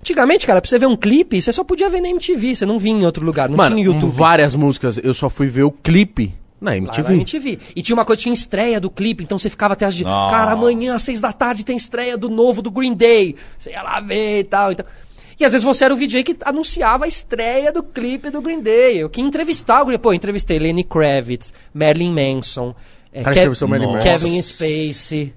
Antigamente, cara, pra você ver um clipe, você só podia ver na MTV, você não via em outro lugar, não
mano,
tinha no YouTube.
várias músicas, eu só fui ver o clipe na
Lá
MTV.
na MTV. E tinha uma coisa, tinha estreia do clipe, então você ficava até as de. Cara, amanhã às seis da tarde tem estreia do novo do Green Day. Você ia lá ver e tal. Então... E às vezes você era o VJ que anunciava a estreia do clipe do Green Day. Eu que entrevistar o Green Pô, eu entrevistei Lenny Kravitz, Marilyn Manson, é, Kev-.
Manson.
Kevin Spacey.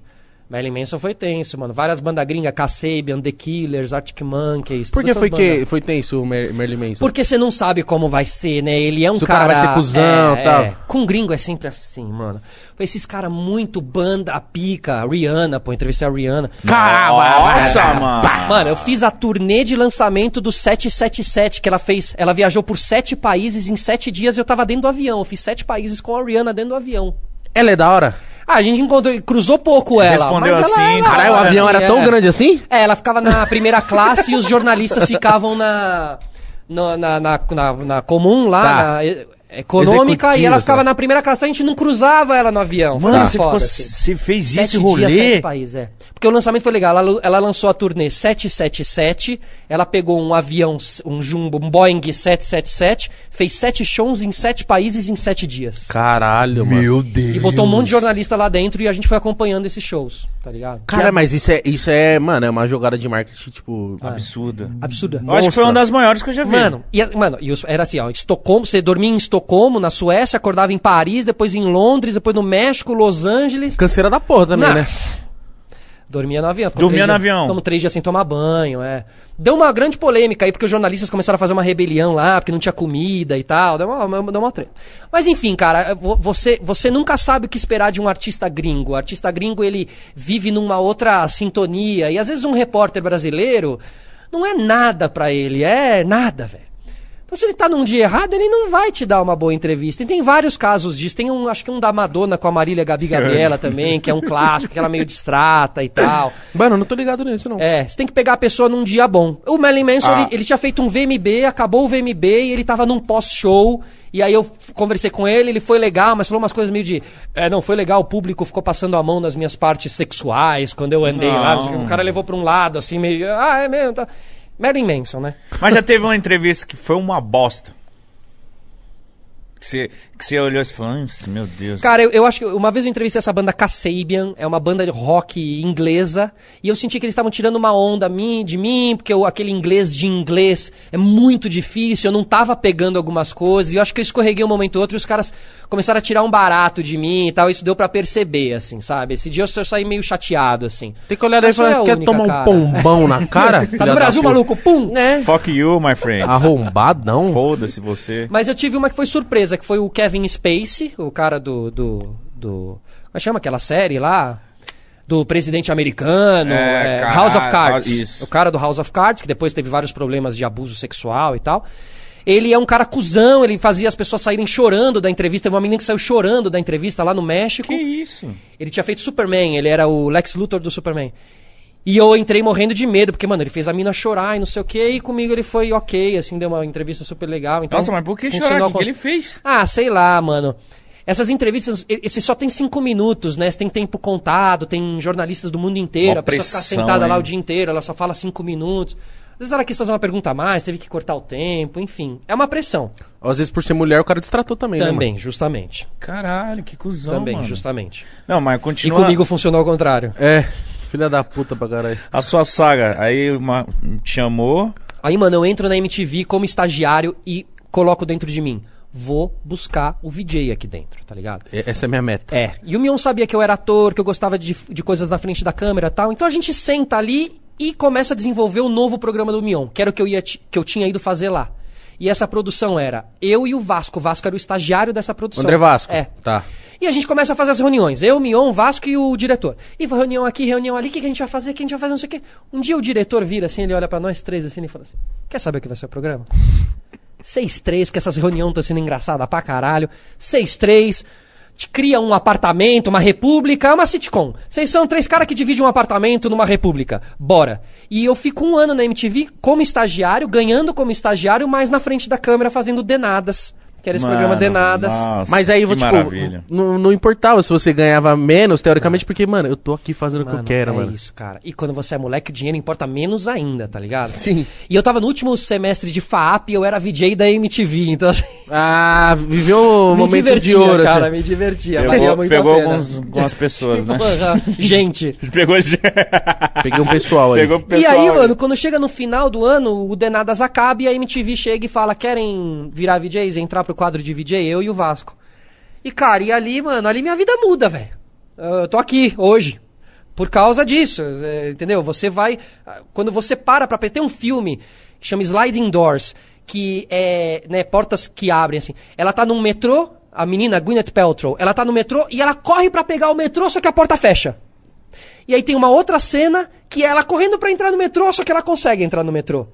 Marilyn Manson foi tenso, mano. Várias bandas gringas, Kasabian, The Killers, Arctic Monkeys.
Por que foi,
bandas.
que, foi tenso o Mer Merlin Manson?
Porque você não sabe como vai ser, né? Ele é um
Se o
cara.
cara vai ser cuzão
é,
e tal.
é. Com gringo é sempre assim, mano. Esses caras muito banda pica. Rihanna, pô, entrevistei a Rihanna.
Nossa, mano.
Mano, eu fiz a turnê de lançamento do 777 que ela fez. Ela viajou por sete países em sete dias e eu tava dentro do avião. Eu fiz sete países com a Rihanna dentro do avião.
Ela é da hora?
Ah, a gente encontrou, cruzou pouco ela.
Respondeu
mas ela-
assim,
ela-
Caralho, o
ela-
avião era
é.
tão grande assim?
É, ela ficava na primeira classe e os jornalistas ficavam na, no- na, na, na, na comum lá,
Tá.
Econômica, e ela ficava
sabe?
na primeira classe. Então a gente não cruzava ela no avião.
Mano,
muito
você,
foda,
ficou,
assim.
você fez
Sete
esse
dias,
rolê?
sete países, é. Porque o lançamento foi legal. Ela, ela lançou a turnê 777. Ela pegou um avião, um jumbo, um Boeing 777, fez sete shows em sete países em sete dias.
Caralho, mano.
Deus.
E botou um monte de jornalista lá dentro e a gente foi acompanhando esses shows, tá ligado?
Cara, mas isso é, isso é, mano, é uma jogada de marketing, tipo...
Absurda.
Absurda.
Eu acho que foi uma das maiores que eu já vi.
Mano, e, mano, e os- era assim, ó, Estocolmo, você dormia em Estocolmo, na Suécia, acordava em Paris, depois em Londres, depois no México, Los Angeles.
Canseira da porra também,
Não.
né? [LAUGHS]
Dormia no avião.
Dormia no
dias-
avião.
Ficamos três dias sem tomar banho, é. Deu uma grande polêmica aí, porque os jornalistas começaram a fazer uma rebelião lá, porque não tinha comida e tal. Deu uma, uma, deu uma treta. Mas enfim, cara, vo- você, você nunca sabe o que esperar de um artista gringo. O artista gringo, ele vive numa outra sintonia. E às vezes um repórter brasileiro não é nada pra ele, é nada, velho. Então, se ele tá num dia errado, ele não vai te dar uma boa entrevista. E tem vários casos disso. Tem um, acho que um da Madonna com a Marília Gabi Gabriela [LAUGHS] também, que é um clássico, que ela é meio distrata e tal.
Mano, não tô ligado nisso, não.
É, você tem que pegar a pessoa num dia bom. O Marilyn Manson,
Ah.
ele, ele tinha feito um VMB, acabou o VMB e ele tava num pós-show. E aí eu conversei com ele, ele foi legal, mas falou umas coisas meio de. É, não, foi legal, o público ficou passando a mão nas minhas partes sexuais quando eu andei lá.
Não.
O cara levou pra um lado, assim, meio. Ah, é mesmo, tá. Marilyn Manson, né?
Mas já teve uma entrevista que foi uma bosta. Que você, que você olhou e falou, "Nossa, meu Deus.
Cara, eu, eu acho que uma vez eu entrevistei essa banda Kasabian, é uma banda de rock inglesa, e eu senti que eles estavam tirando uma onda mim, de mim, porque eu- aquele inglês de inglês é muito difícil, eu não tava pegando algumas coisas, e eu acho que eu escorreguei um momento ou outro e os caras começaram a tirar um barato de mim e tal, isso deu pra perceber, assim, sabe? Esse dia eu só saí meio chateado, assim.
Tem que olhar daí e falar,
a
quer
única,
tomar um
cara.
pombão na cara? [LAUGHS]
Tá no Brasil, maluco? Pum!
É.
Fuck you, my friend.
Arrombadão.
Foda-se você.
Mas eu tive uma que foi surpresa, que foi o Kevin Spacey, o cara do. do, do como é que chama aquela série lá? Do presidente americano,
É,
é,
caralho,
House of Cards.
isso.
O cara do House of Cards, que depois teve vários problemas de abuso sexual e tal. Ele é um cara cuzão, ele fazia as pessoas saírem chorando da entrevista. Teve uma menina que saiu chorando da entrevista lá no México.
Que isso?
Ele tinha feito Superman, ele era o Lex Luthor do Superman. E eu entrei morrendo de medo, porque, mano, ele fez a mina chorar e não sei o quê, e comigo ele foi ok, assim, deu uma entrevista super legal. Então
Nossa, mas por que
funcionou
chorar? O que, que ele fez?
Ah, sei lá, mano. Essas entrevistas, e- esse só tem cinco minutos, né? Você tem tempo contado, tem jornalistas do mundo inteiro,
Mó
a pessoa fica
pressão,
sentada lá
hein?
o dia inteiro, ela só fala cinco minutos. Às vezes ela quis fazer uma pergunta a mais, teve que cortar o tempo, enfim. É uma pressão.
Às vezes por ser mulher o cara destratou também, né,
Também,
mano?
justamente.
Caralho, que cuzão,
Também,
mano.
justamente.
Não, mas
E
continua...
comigo funcionou ao contrário.
É. Filha da puta pra caralho.
A sua saga, aí uma, te chamou.
Aí, mano, eu entro na MTV como estagiário e coloco dentro de mim. Vou buscar o VJ aqui dentro, tá ligado?
E- Essa é a minha meta.
É. E o Mion sabia que eu era ator, que eu gostava de, de coisas na frente da câmera e tal. Então a gente senta ali e começa a desenvolver o novo programa do Mion, que era o que eu, ia, ti- que eu tinha ido fazer lá. E essa produção era eu e o Vasco. O Vasco era o estagiário dessa produção.
André Vasco.
É.
Tá.
E a gente começa a fazer as reuniões. Eu, Mion, Vasco e o diretor. E reunião aqui, reunião ali. O que, que a gente vai fazer? O que a gente vai fazer? Não sei o quê. Um dia o diretor vira assim, ele olha pra nós três assim e fala assim: Quer saber o que vai ser o programa? [LAUGHS] 6-3, porque essas reuniões estão sendo engraçadas pra caralho. 6-3. Te cria um apartamento, uma república, é uma sitcom. Vocês são três caras que dividem um apartamento numa república. Bora. E eu fico um ano na MTV como estagiário, ganhando como estagiário, mas na frente da câmera fazendo denadas. Que era esse
Mano,
programa Denadas.
nossa,
Mas aí,
que
tipo,
maravilha.
não, não importava se você ganhava menos, teoricamente, porque, mano, eu tô aqui fazendo o que eu quero,
é
mano.
isso, cara. E quando você é moleque, o dinheiro importa menos ainda, tá ligado?
Sim.
E eu tava no último semestre de FAAP e eu era VJ da MTV, então assim,
Ah, viveu um [LAUGHS]
me
momento
divertia,
de ouro,
cara,
assim.
me divertia.
Pegou,
muito
pegou alguns, algumas pessoas, né? [LAUGHS]
Gente. [LAUGHS]
Pegou,
Peguei um pessoal aí.
pegou o
E
pessoal.
aí, mano, quando chega no final do ano, o Denadas acaba e a MTV chega e fala: querem virar VJs, entrar pro quadro de VJ, eu e o Vasco. E, cara, e ali, mano, ali minha vida muda, velho. Eu tô aqui hoje. Por causa disso, é, entendeu? Você vai. ah, Quando você para pra. Tem um filme que chama Sliding Doors, que é. Né, portas que abrem, assim. Ela tá num metrô, a menina Gwyneth Paltrow, ela tá no metrô e ela corre pra pegar o metrô, só que a porta fecha. E aí tem uma outra cena que é ela correndo pra entrar no metrô, só que ela consegue entrar no metrô.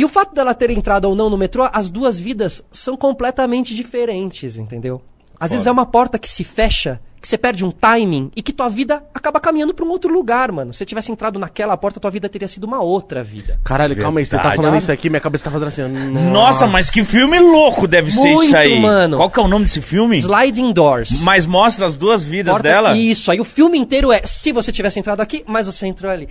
E o fato dela ter entrado ou não no metrô, as duas vidas são completamente diferentes, entendeu? Às vezes é uma porta que se fecha, que você perde um timing e que tua vida acaba caminhando pra um outro lugar, mano. Se você tivesse entrado naquela porta, tua vida teria sido uma outra vida.
Caralho, calma aí, você tá
Verdade.
falando isso aqui, minha cabeça tá fazendo assim.
Nossa, mas que filme louco deve ser
Muito,
isso aí.
mano.
Qual que é o nome desse filme?
Sliding Doors.
Mas mostra as duas vidas
Porta-
dela?
Isso, aí o filme inteiro é se você tivesse entrado aqui, mas você entrou ali.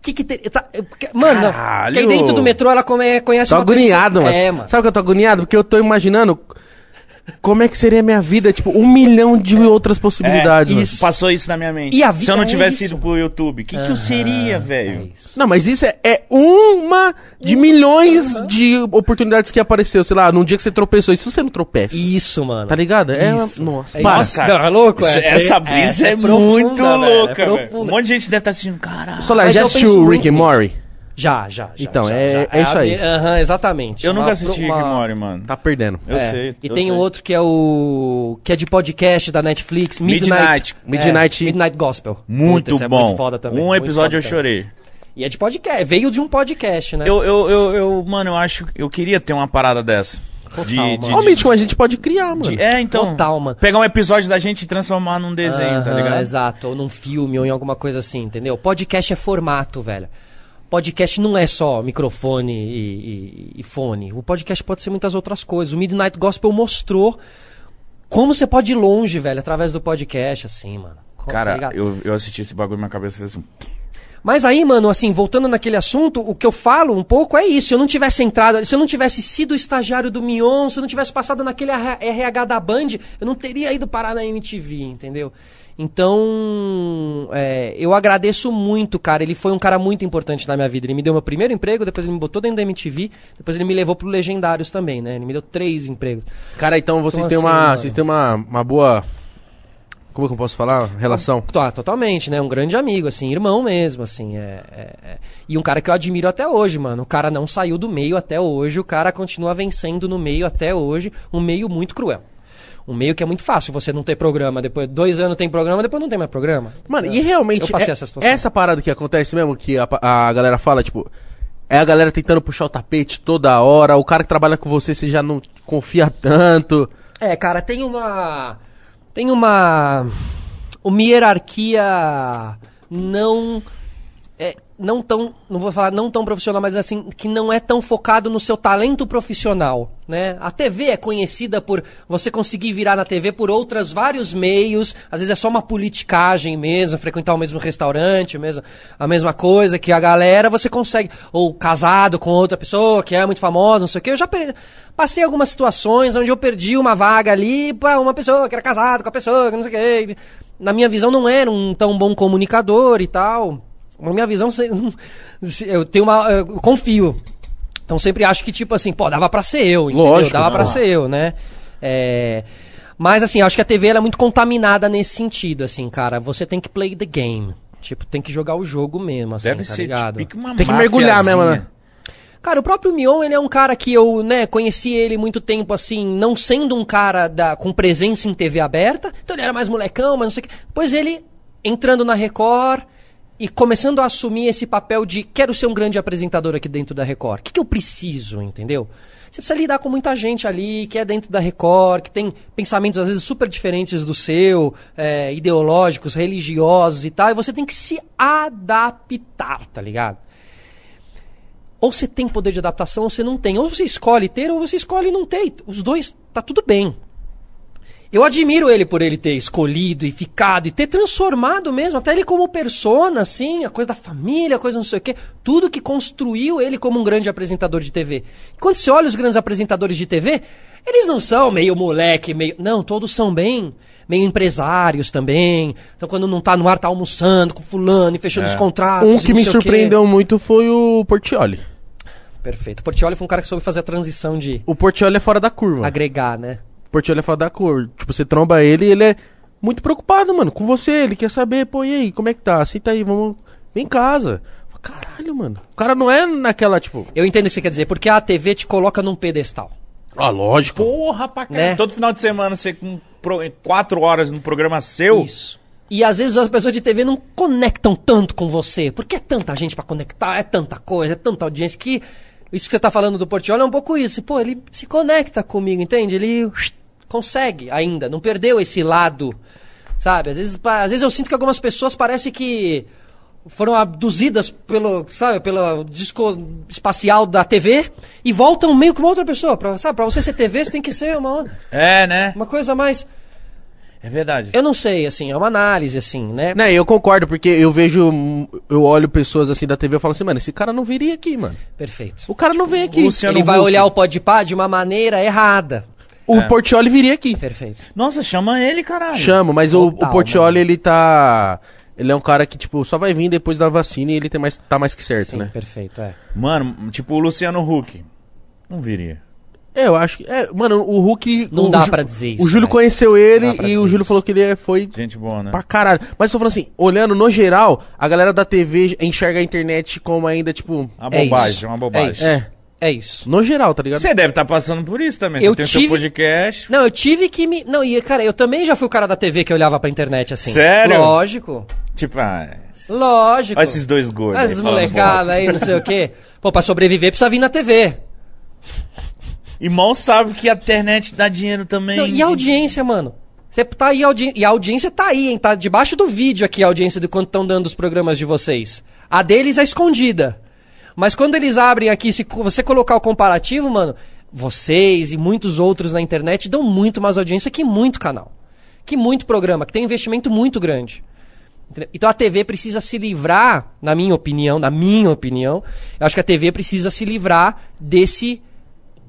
Que que ter, tá, porque- mano,
Caralho.
que aí dentro do metrô ela come, conhece
Tô
uma
agoniado,
pessoa-
mano.
É, mano.
Sabe que eu tô agoniado? Porque eu tô imaginando como é que seria a minha vida, tipo, um milhão de outras possibilidades.
É, isso. Passou isso na minha mente.
E a vida
Se eu não
é
tivesse
isso.
ido pro YouTube, o que, que eu seria, velho?
isso.
Não, mas isso é, é uma de milhões de oportunidades que apareceu, sei lá, num dia que você tropeçou. Se você não tropeça?
Isso, mano.
Tá ligado? É,
Isso.
nossa,
É
para.
isso. Não, é louco
Isso-
essa,
essa
hein?
brisa
Essa
é,
é profunda,
muito
é
louca, velho. Um monte de gente deve estar assistindo, caralho.
Solar, já assistiu o Rick and Morty?
Já, já, já.
Então,
já,
é-
já.
é isso aí.
Aham, exatamente.
Eu nunca
Uma-
assisti
uma-
Morty, mano.
Tá perdendo.
Eu
É.
sei.
E
eu
tem
sei.
um outro que é o. que é de podcast da Netflix, Midnight.
Midnight.
É,
Midnight-
Midnight Gospel.
Muito
Puta, é
bom.
muito foda também.
um episódio eu chorei.
E é de podcast. Veio de um podcast, né?
Eu, eu, eu, eu, mano, eu acho. Eu queria ter uma parada dessa.
Total,
de,
mano.
de, de-
a gente pode criar, mano.
de- É, então.
Total, mano.
Pegar um episódio da gente e transformar num desenho, tá
Aham,
ligado?
Exato, ou num filme, ou em alguma coisa assim, entendeu? Podcast é formato, velho. Podcast não é só microfone e, e- e fone. O podcast pode ser muitas outras coisas. O Midnight Gospel mostrou como você pode ir longe, velho, através do podcast, assim, mano. Tá
Cara,
ligado?
eu, eu assisti esse bagulho e minha cabeça fez um.
Mas aí, mano, assim, voltando naquele assunto, o que eu falo um pouco é isso. Se eu não tivesse entrado, se eu não tivesse sido estagiário do Mion, se eu não tivesse passado naquele RH da Band, eu não teria ido parar na MTV, entendeu? Então, é, eu agradeço muito, cara. Ele foi um cara muito importante na minha vida. Ele me deu meu primeiro emprego, depois ele me botou dentro da MTV, depois ele me levou pro Legendários também, né? Ele me deu três empregos.
Cara, então vocês
Então,
têm
assim,
uma.
mano.
Vocês têm uma, uma boa. Como é que eu posso falar? Relação.
Tá, totalmente, né? Um grande amigo, assim, irmão mesmo, assim. É, é- é. E um cara que eu admiro até hoje, mano. O cara não saiu do meio até hoje, o cara continua vencendo no meio até hoje. Um meio muito cruel. Um meio que é muito fácil você não ter programa. Depois, dois anos tem programa, depois não tem mais programa.
Mano, e realmente.
Eu passei
é-
essa situação.
Essa parada que acontece mesmo, que a, a galera fala, tipo. É a galera tentando puxar o tapete toda hora, o cara que trabalha com você, você já não confia tanto.
É, cara, tem uma. Tem uma. Uma hierarquia não. É, não tão. Não vou falar não tão profissional, mas assim, que não é tão focado no seu talento profissional. Né? A TV é conhecida por você conseguir virar na TV por outros vários meios. Às vezes é só uma politicagem mesmo, frequentar o mesmo restaurante, mesmo, a mesma coisa que a galera, você consegue. Ou casado com outra pessoa que é muito famosa, não sei o quê. Eu já per- passei algumas situações onde eu perdi uma vaga ali pra uma pessoa que era casada com a pessoa, que não sei o quê. na minha visão, não era um tão bom comunicador e tal. Na minha visão, [LAUGHS] se- eu tenho uma. Eu confio. Então sempre acho que, tipo assim, pô, dava pra ser eu, entendeu?
Lógico,
dava
não.
pra ser eu, né? É, Mas assim, acho que a TV ela é muito contaminada nesse sentido, assim, cara. Você tem que play the game. Tipo, tem que jogar o jogo mesmo, assim,
Deve
tá
ser
ligado?
tipo uma
Tem que mergulhar mesmo, né?
Cara, o próprio Mion, ele é um cara que eu, né, conheci ele muito tempo, assim, não sendo um cara da, com presença em TV aberta. Então ele era mais molecão, mas não sei o quê. Pois ele, entrando na Record e começando a assumir esse papel de quero ser um grande apresentador aqui dentro da Record. O que, que eu preciso, entendeu? Você precisa lidar com muita gente ali que é dentro da Record, que tem pensamentos às vezes super diferentes do seu, é, ideológicos, religiosos e tal, e você tem que se adaptar, tá ligado? Ou você tem poder de adaptação ou você não tem. Ou você escolhe ter ou você escolhe não ter. Os dois, tá tudo bem. Eu admiro ele por ele ter escolhido e ficado e ter transformado mesmo, até ele como persona, assim, a coisa da família, a coisa não sei o quê, tudo que construiu ele como um grande apresentador de TV. Quando você olha os grandes apresentadores de TV, eles não são meio moleque, meio. Não, todos são bem, meio empresários também. Então quando não tá no ar, tá almoçando com fulano e fechando os contratos.
Um
e
que
não
me surpreendeu muito foi o Portioli.
Perfeito. O Portioli foi um cara que soube fazer a transição de
O Portioli é fora da curva.
agregar, né?
O Portioli é fora da curva. Tipo, você tromba ele e ele é muito preocupado, mano, com você. Ele quer saber, pô, e aí, como é que tá? Senta aí, vamos. Vem em casa. Caralho, mano. O cara não é naquela, tipo.
Eu entendo o que você quer dizer, porque a TV te coloca num pedestal.
Ah, lógico.
Porra, pra caralho.
Né?
Todo final de semana você com quatro horas no programa seu.
Isso. E às vezes as pessoas de TV não conectam tanto com você, porque é tanta gente pra conectar, é tanta coisa, é tanta audiência que isso que você tá falando do Portioli é um pouco isso. Pô, ele se conecta comigo, entende? Ele consegue ainda, não perdeu esse lado, sabe? Às vezes, às vezes eu sinto que algumas pessoas parece que foram abduzidas pelo, sabe, pelo disco espacial da TV e voltam meio que uma outra pessoa, pra, sabe? Pra você ser TV, você tem que ser uma,
É, né?
uma coisa mais...
É verdade.
Eu não sei, assim, é uma análise, assim, né?
Né, eu concordo, porque eu vejo. Eu olho pessoas assim da TV e falo assim, mano, esse cara não viria aqui, mano.
Perfeito.
O cara não vem aqui.
o Luciano
Ele vai
Huck.
olhar o Podpah de uma maneira errada.
O Portioli viria aqui.
Perfeito.
Nossa, chama ele, caralho.
Chamo, mas o,
Total,
o Portioli,
mano.
ele tá. Ele é um cara que, tipo, só vai vir depois da vacina e ele tem mais, tá mais que certo,
Sim,
né?
perfeito, é.
Mano, tipo o Luciano Huck. Não viria.
É, eu acho que. É, mano, o Hulk.
Não
o
dá pra dizer isso,
O Júlio
velho.
conheceu ele e o Júlio
isso.
falou que ele é- foi
Gente boa, né?
pra caralho. Mas tô falando assim, olhando no geral, a galera da TV enxerga a internet como ainda, tipo.
Uma
É
bobagem,
isso.
uma
É
bobagem.
É.
É isso.
No geral, tá ligado?
Você deve estar passando por isso também.
Eu
Você tem o
tive-
seu podcast.
Não, eu tive que me. Não, e cara, eu também já fui o cara da TV que olhava pra internet assim.
Sério?
Lógico.
Tipo, ah,
Lógico.
olha esses dois gordos. falando
molecadas aí, não sei o quê. Pô, pra sobreviver precisa vir na TV. [LAUGHS]
E mal sabe que a internet dá dinheiro também.
Não, e a audiência, mano? Você tá aí, audi... e a audiência tá aí, hein? Tá debaixo do vídeo aqui a audiência de quanto estão dando os programas de vocês. A deles é escondida. Mas quando eles abrem aqui, se você colocar o comparativo, mano, vocês e muitos outros na internet dão muito mais audiência que muito canal. Que muito programa, que tem investimento muito grande. Então a TV precisa se livrar, na minha opinião, na minha opinião, eu acho que a TV precisa se livrar desse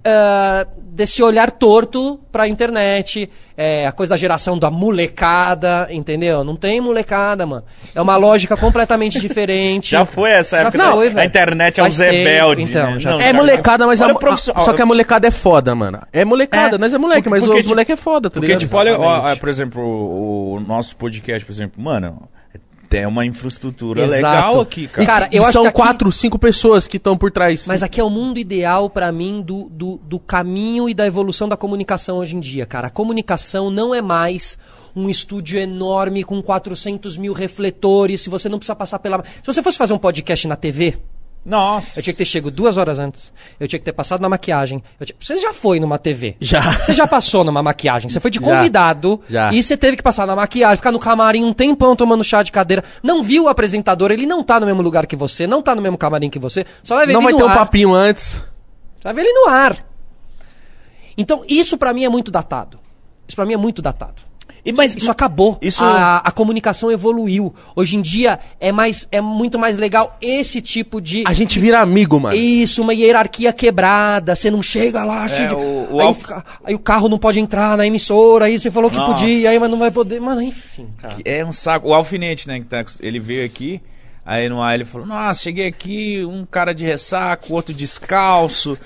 ah, desse olhar torto pra internet, é, a coisa da geração da molecada, entendeu? Não tem molecada, mano. É uma lógica completamente [LAUGHS] diferente.
Já foi essa época. da-
velho.
a internet é
tempo,
rebeldes.
então,
né?
já
Não,
É molecada, mas a,
o
a-
profissional-
só que a molecada é foda, mano. É molecada,
É.
nós é moleque,
Porque-
mas
porque,
os
tipo,
moleque é foda, tá
Porque,
ligado?
tipo, olha, ó, por exemplo, o, o nosso podcast, por exemplo, mano, tem uma infraestrutura
Exato.
legal aqui, cara.
Cara,
E
eu acho
são
que aqui-
quatro, cinco pessoas que estão por trás.
Mas aqui é o mundo ideal pra mim do, do, do caminho e da evolução da comunicação hoje em dia, cara. A comunicação não é mais um estúdio enorme com 400 mil refletores, se você não precisa passar pela... Se você fosse fazer um podcast na TV,
Nossa.
eu tinha que ter chego duas horas antes, eu tinha que ter passado na maquiagem. tinha- Você já foi numa TV?
Já.
Você já passou numa maquiagem? Você foi de convidado
Já.
e você teve que passar na maquiagem, ficar no camarim um tempão tomando chá de cadeira. Não viu o apresentador, ele não tá no mesmo lugar que você, não tá no mesmo camarim que você, só vai ver
Não
ele
vai
no
ter um
ar.
papinho antes.
Vai ver ele no ar. Então, isso pra mim é muito datado. Isso pra mim é muito datado.
E, mas
Isso acabou.
Isso-
A, a comunicação evoluiu. Hoje em dia é mais é muito mais legal esse tipo de
A gente vira amigo, mano.
isso, uma hierarquia quebrada. Você não chega lá, cheio de...
o- o
aí,
Alf-
aí o carro não pode entrar na emissora, aí você falou que
Nossa.
podia, aí mas não vai poder. Mano, enfim, cara.
É um saco. O alfinete, né? Que tá, ele veio aqui. Aí no ar ele falou: Nossa, cheguei aqui, um cara de ressaco, outro descalço.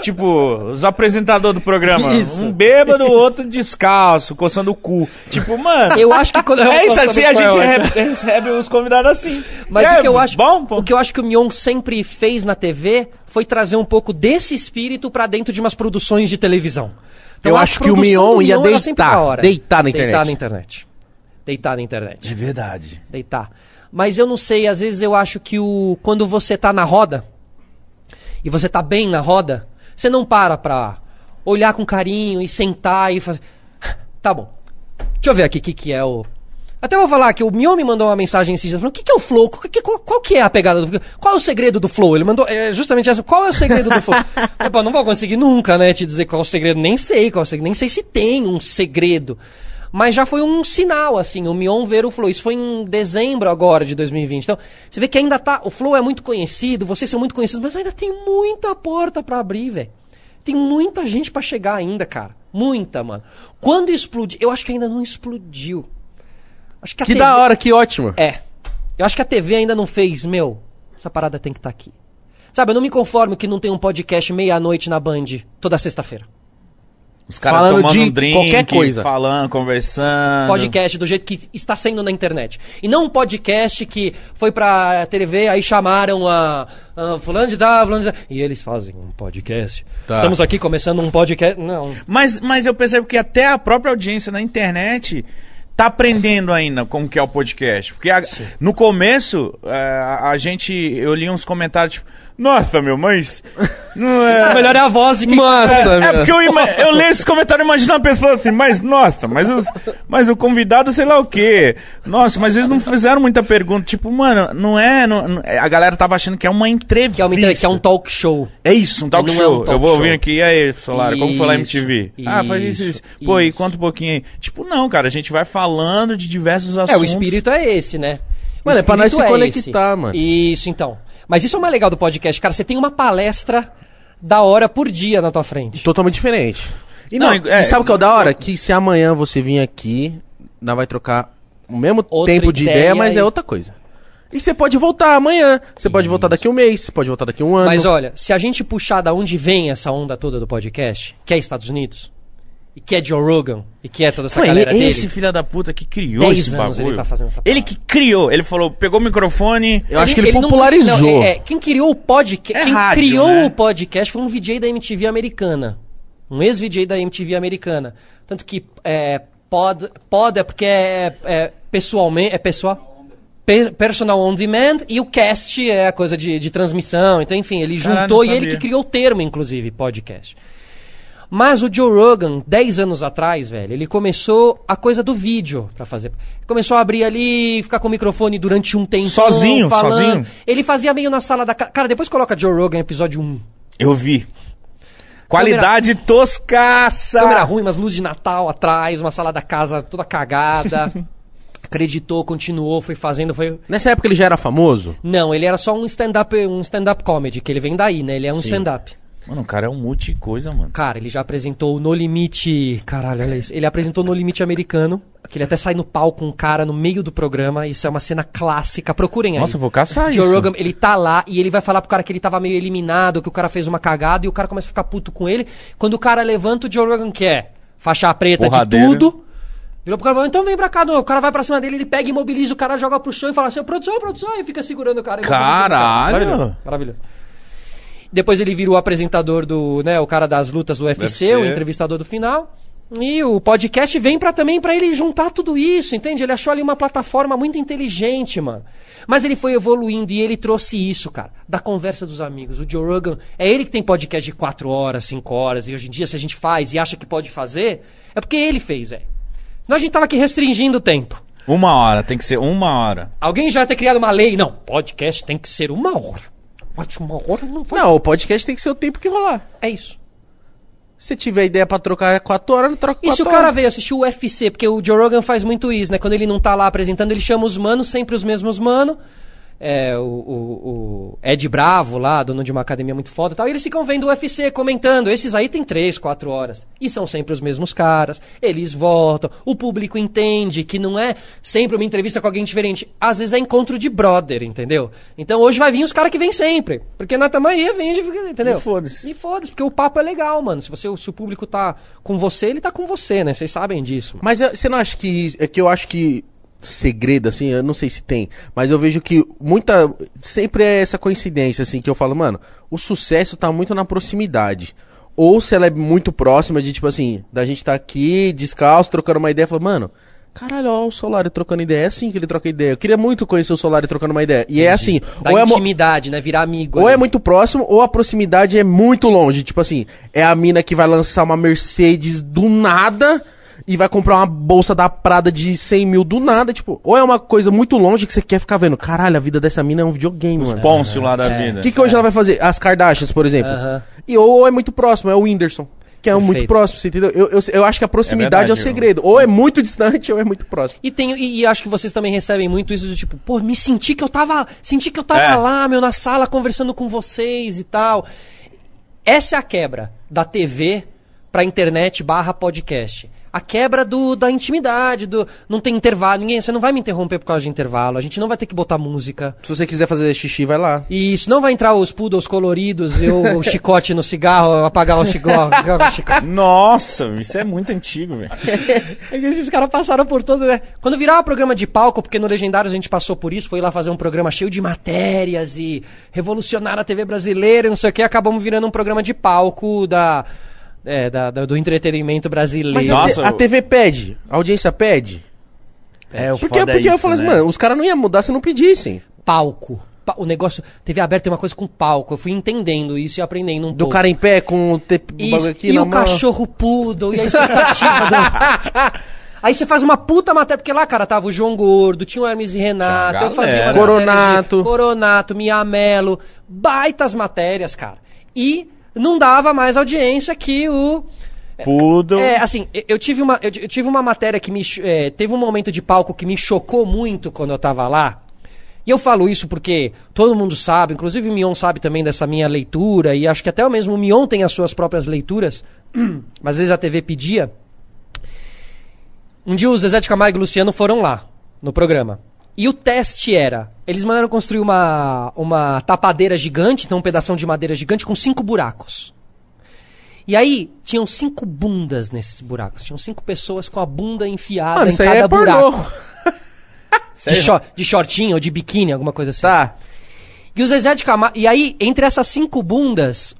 Tipo, os apresentadores do programa.
Isso.
Um bêbado, outro descalço, coçando o cu. Tipo, mano.
Eu acho que quando
É isso, assim a
foi
gente re- recebe os convidados assim.
Mas
É
o que eu acho,
Bom,
o que eu acho que o Mion sempre fez na TV foi trazer um pouco desse espírito pra dentro de umas produções de televisão.
Eu
a
acho que o Mion ia deitar, deitar na internet.
Deitar na internet. Deitar na internet.
É verdade.
Deitar. Mas eu não sei, às vezes eu acho que o quando você tá na roda e você tá bem na roda, você não para pra olhar com carinho e sentar e fazer. [SIGHS] Tá bom. Deixa eu ver aqui o que, que é o. Até vou falar que o Mion me mandou uma mensagem esses dias falando: o que, que é o flow? Qual que, qual, que é a pegada do Qual é o segredo do flow? Ele mandou é, justamente essa: qual é o segredo do flow? [LAUGHS] pô, não vou conseguir nunca, né, te dizer qual é o segredo. Nem sei qual é o segredo. Nem sei se tem um segredo. Mas já foi um sinal, assim, o Mion ver o Flow. Isso foi em dezembro agora de 2020. Então, você vê que ainda tá. O Flow é muito conhecido, vocês são muito conhecidos, mas ainda tem muita porta pra abrir, velho. Tem muita gente pra chegar ainda, cara. Muita, mano. Quando explodir. Eu acho que ainda não explodiu. Acho que a
Que
TV
da hora, que ótimo.
É. Eu acho que a TV ainda não fez, meu. Essa parada tem que estar aqui. Sabe, eu não me conformo que não tem um podcast meia-noite na Band toda sexta-feira.
Os caras
Falando
tomando
de
um drink,
qualquer coisa.
falando, conversando.
podcast do jeito que está sendo na internet. E não um podcast que foi pra TV, aí chamaram a, a fulano de da, fulano de da, e eles fazem um podcast.
Tá.
Estamos aqui começando um podcast. Não.
Mas, mas eu percebo que até a própria audiência na internet tá aprendendo ainda como que é o podcast. Porque a- no começo, é, a, a gente, eu li uns comentários tipo, nossa, meu, mas não é...
O [LAUGHS] melhor é a voz de quem
Nossa,
É,
meu.
porque eu, ima- eu leio esse comentário e imagino uma pessoa assim, mas nossa, mas, os- mas o convidado sei lá o quê. Nossa, mas eles não fizeram muita pergunta. Tipo, mano, não é. não- não- a galera tava achando que é uma entrevista.
que é, uma, inter- que é um talk show.
É isso, um talk
Não é
show.
um talk
eu vou
show.
ouvir aqui, e aí, Solar, como foi lá
Isso,
MTV? ah, faz isso, isso.
isso,
Pô, e
isso.
conta um pouquinho aí. Tipo, não, cara, a gente vai falando de diversos assuntos.
É, o espírito é esse, né?
Mano, é pra nós se
esse.
conectar, mano.
Isso, então. Mas isso é o mais legal do podcast, cara. Você tem uma palestra da hora por dia na tua frente.
Totalmente diferente. E
Não,
não,
é-
e sabe o que é o da hora? Que se amanhã você vir aqui, nós vai trocar o mesmo tempo de
ideia
ideia, mas
e-
é outra coisa. E você pode voltar amanhã, você pode voltar daqui um mês, você pode voltar daqui um ano.
Mas olha, se a gente puxar da onde vem essa onda toda do podcast, que é Estados Unidos, e que é Joe Rogan, e que é toda essa
Foi
galera
esse
dele.
filho da puta que criou
Dez
esse
anos
bagulho.
ele tá fazendo essa
Ele que criou, ele falou, pegou o microfone.
Eu acho que ele,
não-
popularizou.
não, é- é, quem criou o podcast,
É
quem
rádio,
criou
né?
o podcast foi um VJ da MTV americana. Um ex-VJ da MTV americana. Tanto que é, pod, pod é porque é, é pessoalmente, é pessoal. Pe- Personal on demand e o cast é a coisa de, de transmissão. Então, enfim, ele
Caralho,
juntou
não
e ele que criou o termo, inclusive, podcast. Mas o Joe Rogan, 10 anos atrás, velho, ele começou a coisa do vídeo pra fazer. Começou a abrir ali, ficar com o microfone durante um tempo.
Sozinho, sozinho?
Ele fazia meio na sala da casa. Cara, depois coloca Joe Rogan, episódio 1.
Eu vi. Qualidade toscaça.
Câmera ruim, umas luzes de Natal atrás, uma sala da casa toda cagada. [LAUGHS] Acreditou, continuou, foi fazendo, foi.
Nessa época ele já era famoso?
Não, ele era só um stand-up um stand-up comedy, que ele vem daí, né? Ele é um stand-up.
Mano, o cara é um multi coisa, mano.
Cara, ele já apresentou No Limite. Caralho, olha isso. Ele apresentou No Limite americano. Que ele até sai no palco com um cara no meio do programa. Isso é uma cena clássica. Procurem aí.
Nossa, eu vou caçar
Joe
isso.
Rogan, ele tá lá e ele vai falar pro cara que ele tava meio eliminado, que o cara fez uma cagada e o cara começa a ficar puto com ele. Quando o cara levanta, o Joe Rogan quer faixa preta
Porradeira.
de tudo. Virou pro cara e falou, então vem pra cá, não. o cara vai pra cima dele, ele pega, imobiliza o cara, joga pro chão e fala assim, produção, produção, e fica segurando o cara. cara.
Caralho!
Maravilhoso, maravilhoso. Depois ele virou apresentador do, né, o cara das lutas do UFC,
UFC.
o entrevistador do final. E o podcast vem para também pra ele juntar tudo isso, entende? Ele achou ali uma plataforma muito inteligente, mano. Mas ele foi evoluindo e ele trouxe isso, cara, da conversa dos amigos. O Joe Rogan, é ele que tem podcast de 4 horas, 5 horas, e hoje em dia se a gente faz e acha que pode fazer, é porque ele fez, velho. Nós a gente tava aqui restringindo o tempo.
Uma hora, tem que ser uma hora.
Alguém já vai ter criado uma lei. Não, podcast tem que ser uma hora. Mas uma hora não foi.
Não, o podcast tem que ser o tempo que rolar.
É isso.
Se tiver ideia pra trocar 4 horas, não troca 4
E
horas.
se o cara veio assistir o UFC, porque o Joe Rogan faz muito isso, né? Quando ele não tá lá apresentando, ele chama os manos, sempre os mesmos manos. É, o, o- o Ed Bravo lá, dono de uma academia muito foda e tal, e eles ficam vendo o UFC, comentando. Esses aí tem 3, 4 horas. E são sempre os mesmos caras. Eles voltam. O público entende que não é sempre uma entrevista com alguém diferente. Às vezes é encontro de brother, entendeu? Então hoje vai vir os caras que vêm sempre. Porque na tamanha vem, entendeu?
E foda-se.
E foda-se, porque o papo é legal, mano. Se, você, se o público tá com você, ele tá com você, né? Vocês sabem disso. mano.
Mas eh, você não acha que. É que eu acho que. Segredo, assim, eu não sei se tem. Mas eu vejo que muita. Sempre é essa coincidência, assim, que eu falo, mano, o sucesso tá muito na proximidade. Ou se ela é muito próxima de, tipo assim, da gente tá aqui, descalço, trocando uma ideia, fala, mano. Caralho, ó, o Solari trocando ideia. É assim que ele troca ideia. Eu queria muito conhecer o Solari trocando uma ideia. E é assim.
Da
ou é
intimidade, né? Virar amigo.
ou
ali.
é muito próximo, ou a proximidade é muito longe. Tipo assim, é a mina que vai lançar uma Mercedes do nada e vai comprar uma bolsa da Prada de 100 mil do nada. Tipo, ou é uma coisa muito longe que você quer ficar vendo. Caralho, a vida dessa mina é um videogame, mano.
Pôncio lá da vida.
O que, que hoje ela vai fazer? As Kardashians, por exemplo.
Aham.
E ou é muito próximo, é o Whindersson. Que é um muito próximo, você entendeu? Eu, eu, eu acho que a proximidade é, o
verdade,
segredo. Ou é muito distante ou é muito próximo.
E, tenho, e, e acho que vocês também recebem muito isso do tipo, pô, me senti que eu tava. Senti que eu tava
É.
lá, meu, na sala conversando com vocês e tal. Essa é a quebra da TV pra internet barra podcast. A quebra do, da intimidade, do. Não tem intervalo, ninguém. Você não vai me interromper por causa de intervalo. A gente não vai ter que botar música.
Se você quiser fazer xixi, vai lá.
E isso não vai entrar os poodles coloridos e o, o [LAUGHS] chicote no cigarro, apagar o cigarro. chicote.
Nossa, isso é muito antigo, velho. [LAUGHS]
É que esses caras passaram por todo, né? Quando virava programa de palco, porque no Legendários a gente passou por isso, foi lá fazer um programa cheio de matérias e revolucionar a TV brasileira e não sei o que, acabamos virando um programa de palco da, é, da- da- do entretenimento
Mas
brasileiro.
a,
Nossa,
te- a
eu-
TV pede, a audiência pede.
É, o
Porque,
foda é
porque eu
isso,
falo assim,
né?
mano, os caras não iam mudar se não pedissem.
Palco. Pa- O negócio. TV aberta tem uma coisa com palco. Eu fui entendendo isso e aprendendo um
Do
pouco.
cara em pé com o te...
Isso,
bagulho aqui
e
na
o
mão.
cachorro poodle, e a expectativa do... [LAUGHS] Aí você faz uma puta matéria, porque lá, cara, tava o João Gordo, tinha o Hermes e Renato,
Tinha
eu fazia
galera.
umas
Coronato.
matérias de Coronato, Miamelo, baitas matérias, cara. E não dava mais audiência que o...
Poodle.
É, assim, eu- tive uma, eu, tive uma matéria que me. é, teve um momento de palco que me chocou muito quando eu tava lá. E eu falo isso porque todo mundo sabe, inclusive o Mion sabe também dessa minha leitura, e acho que até o mesmo Mion tem as suas próprias leituras, [CLEARS THROAT] mas às vezes a TV pedia. Um dia o Zezé de Camargo e o Luciano foram lá, no programa. E o teste era: eles mandaram construir uma, uma tapadeira gigante, então um pedação de madeira gigante com cinco buracos. E aí, tinham cinco bundas nesses buracos. Tinham cinco pessoas com a bunda enfiada
Mano,
em cada
é
buraco. [LAUGHS] De, short, de shortinho ou de biquíni, alguma coisa assim.
Tá.
E o Zezé de Camargo. E aí, entre essas cinco bundas,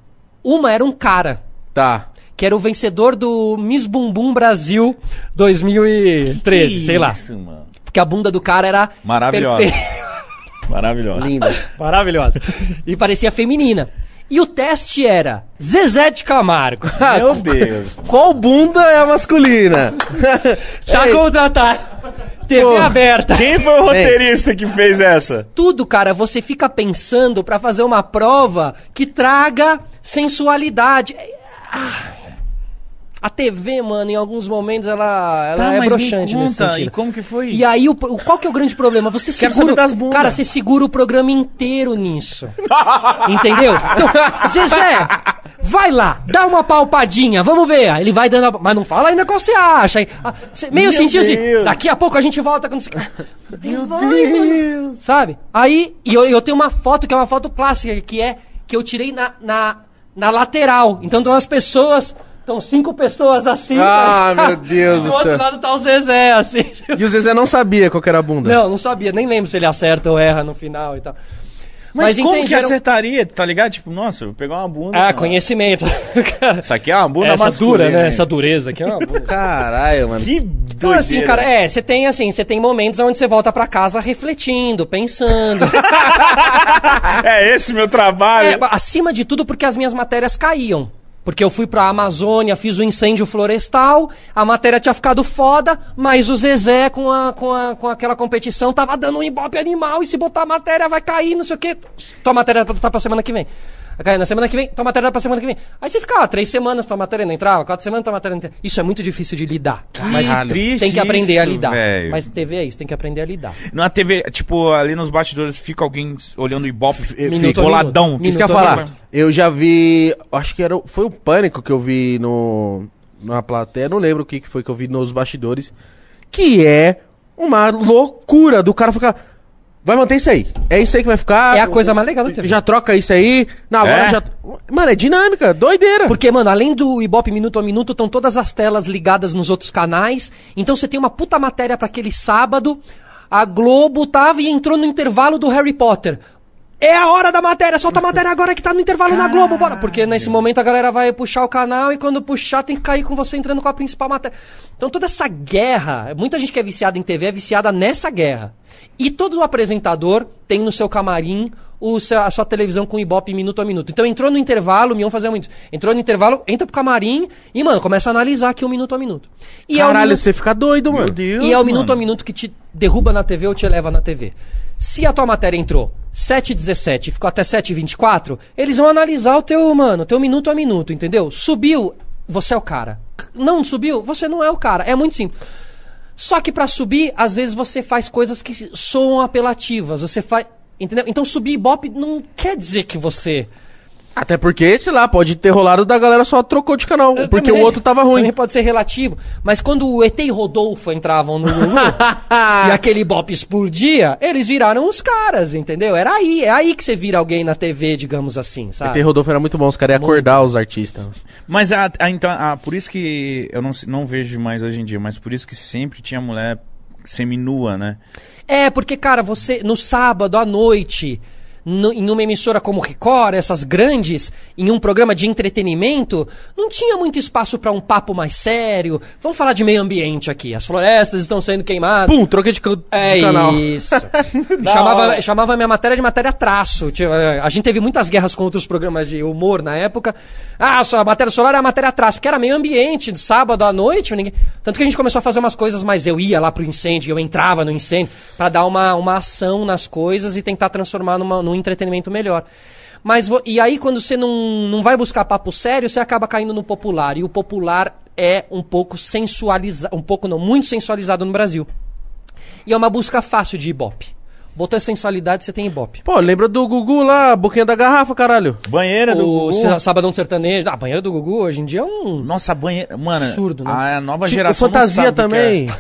uma era um cara.
Tá.
Que era o vencedor do Miss Bumbum Brasil 2013,
Que
sei lá.
Isso, mano.
Porque a bunda do cara era.
Maravilhosa.
perfeita.
Maravilhosa.
Linda.
Maravilhosa. E parecia feminina. E o teste era Zezé de Camargo. [LAUGHS]
Meu Deus.
Qual bunda é a masculina? [LAUGHS]
Tá
Ei,
contratado. TV
Pô.
aberta.
Quem foi o roteirista que fez essa?
Tudo, cara, você fica pensando pra fazer uma prova que traga sensualidade. Ah. A TV, mano, em alguns momentos ela, ela
Tá,
é broxante nesse sentido.
e como que foi?
E aí, o, qual que é o grande problema? Você
Quero
segura.
das bundas.
Cara, você segura o programa inteiro nisso. [LAUGHS] Entendeu? Então, Zezé, vai lá, dá uma palpadinha, vamos ver. Ele vai dando. a- Mas não fala ainda qual você acha. Ah, meio sentido assim.
Deus.
Daqui a pouco a gente volta quando você. [LAUGHS]
Meu
Vai, mano. Sabe? Aí, e eu, eu tenho uma foto que é uma foto clássica, que é que eu tirei na, na, na lateral. Então estão as pessoas. Estão cinco pessoas assim.
Ah,
tá?
meu Deus
do
do
outro
céu.
lado tá o Zezé, assim. [LAUGHS]
E o Zezé não sabia qual que era a bunda.
Não, não sabia, nem lembro se ele acerta ou erra no final e tal.
Mas, como
entende,
que acertaria, tá ligado? Tipo, nossa, eu vou pegar uma bunda.
Ah, conhecimento. [LAUGHS] Cara,
Isso aqui é uma bunda
Essa dura, né? Essa dureza aqui é uma bunda.
Caralho, mano.
Que
Então, assim, cara, é, você tem assim, você tem momentos onde você volta pra casa refletindo, pensando. [LAUGHS]
é esse meu trabalho.
É, acima de tudo porque as minhas matérias caíam. Porque eu fui pra Amazônia, fiz o incêndio florestal, a matéria tinha ficado foda, mas o Zezé com, a, com, a, com aquela competição tava dando um ibope animal e se botar a matéria vai cair, não sei o quê. Tua matéria tá pra semana que vem. Na semana que vem, tua matéria dá pra semana que vem. Aí você ficava três semanas, tua matéria não entrava, quatro semanas, tua matéria não entrava. Isso é muito difícil de lidar. Mas
triste
tem que aprender a
isso,
lidar.
velho.
Mas TV é isso, tem que aprender a lidar.
Na TV, tipo, ali nos bastidores fica alguém olhando o Ibope,
Minuto
fica
a
boladão.
minuto.
Isso que eu ia
Minuto a
falar.
minuto.
Eu já vi. Acho que era, foi o Pânico que eu vi no, na plateia. Não lembro o que que foi que eu vi nos bastidores. Que é uma loucura do cara ficar. Vai manter isso aí. É isso aí que vai ficar.
É a coisa mais legal da TV.
Já troca isso aí. Não, agora
É?
já. Mano, é dinâmica, doideira.
Porque, mano, além do Ibope Minuto a Minuto, estão todas as telas ligadas nos outros canais. Então você tem uma puta matéria pra aquele sábado. A Globo tava e entrou no intervalo do Harry Potter. É a hora da matéria, solta a matéria agora que tá no intervalo na Globo, bora. Porque nesse momento a galera vai puxar o canal e quando puxar tem que cair com você entrando com a principal matéria. Então toda essa guerra, muita gente que é viciada em TV é viciada nessa guerra. E todo apresentador tem no seu camarim o seu- a sua televisão com Ibope minuto a minuto. Então entrou no intervalo, o Mion fazia muito. isso. Entrou no intervalo, entra pro camarim e, mano, começa a analisar aqui o minuto a minuto. E é o
Caralho,
minuto-
você fica doido, mano.
Deus,
e é o minuto
mano.
a minuto que te derruba na TV ou te eleva na TV. Se a tua matéria entrou 7h17 e ficou até 7h24, eles vão analisar o teu, mano, teu minuto a minuto, entendeu? Subiu, você é o cara. Não subiu, você não é o cara. É muito simples. Só que pra subir, às vezes você faz coisas que soam apelativas. Você faz. Entendeu? Então subir Ibope não quer dizer que você.
Até porque, sei lá, pode ter rolado da galera só trocou de canal. Porque
Também-
o outro tava ruim.
Também pode ser relativo. Mas quando o ET e Rodolfo entravam no Gugu [LAUGHS] e aquele Ibope explodia, eles viraram os caras, entendeu? Era aí. É aí que você vira alguém na TV, digamos assim, sabe?
ET Rodolfo era muito bom, os caras iam acordar os artistas.
Mas a, a- então, a- por isso que eu não, não vejo mais hoje em dia, mas por isso que sempre tinha mulher seminua, né?
É, porque, cara, você, no sábado à noite, no- em uma emissora como Record, essas grandes, em um programa de entretenimento, não tinha muito espaço pra um papo mais sério. Vamos falar de meio ambiente aqui. As florestas estão sendo queimadas.
Pum, troquei de, ca- de
É
canal.
isso. [LAUGHS] [LAUGHS] chamava, chamava minha matéria de matéria traço. A gente teve muitas guerras com outros programas de humor na época. Ah, só a matéria solar é a matéria traço, porque era meio ambiente, sábado à noite. Ninguém... Tanto que a gente começou a fazer umas coisas, mas eu ia lá pro incêndio, eu entrava no incêndio, pra dar uma, uma ação nas coisas e tentar transformar numa, num entretenimento melhor. Mas, e aí, quando você não, não vai buscar papo sério, você acaba caindo no popular. E o popular é um pouco sensualizado, um pouco não, muito sensualizado no Brasil. E é uma busca fácil de Ibope. Botou a sensualidade, você tem Ibope.
Pô, lembra do Gugu lá, boquinha da garrafa, caralho.
Banheira do
O
Gugu.
Sa- Sabadão Sertanejo. Ah, banheira do Gugu hoje em dia é um.
Nossa, banheira. Mano,
Absurdo, né?
a nova
Tipo,
geração. não
fantasia
que
também.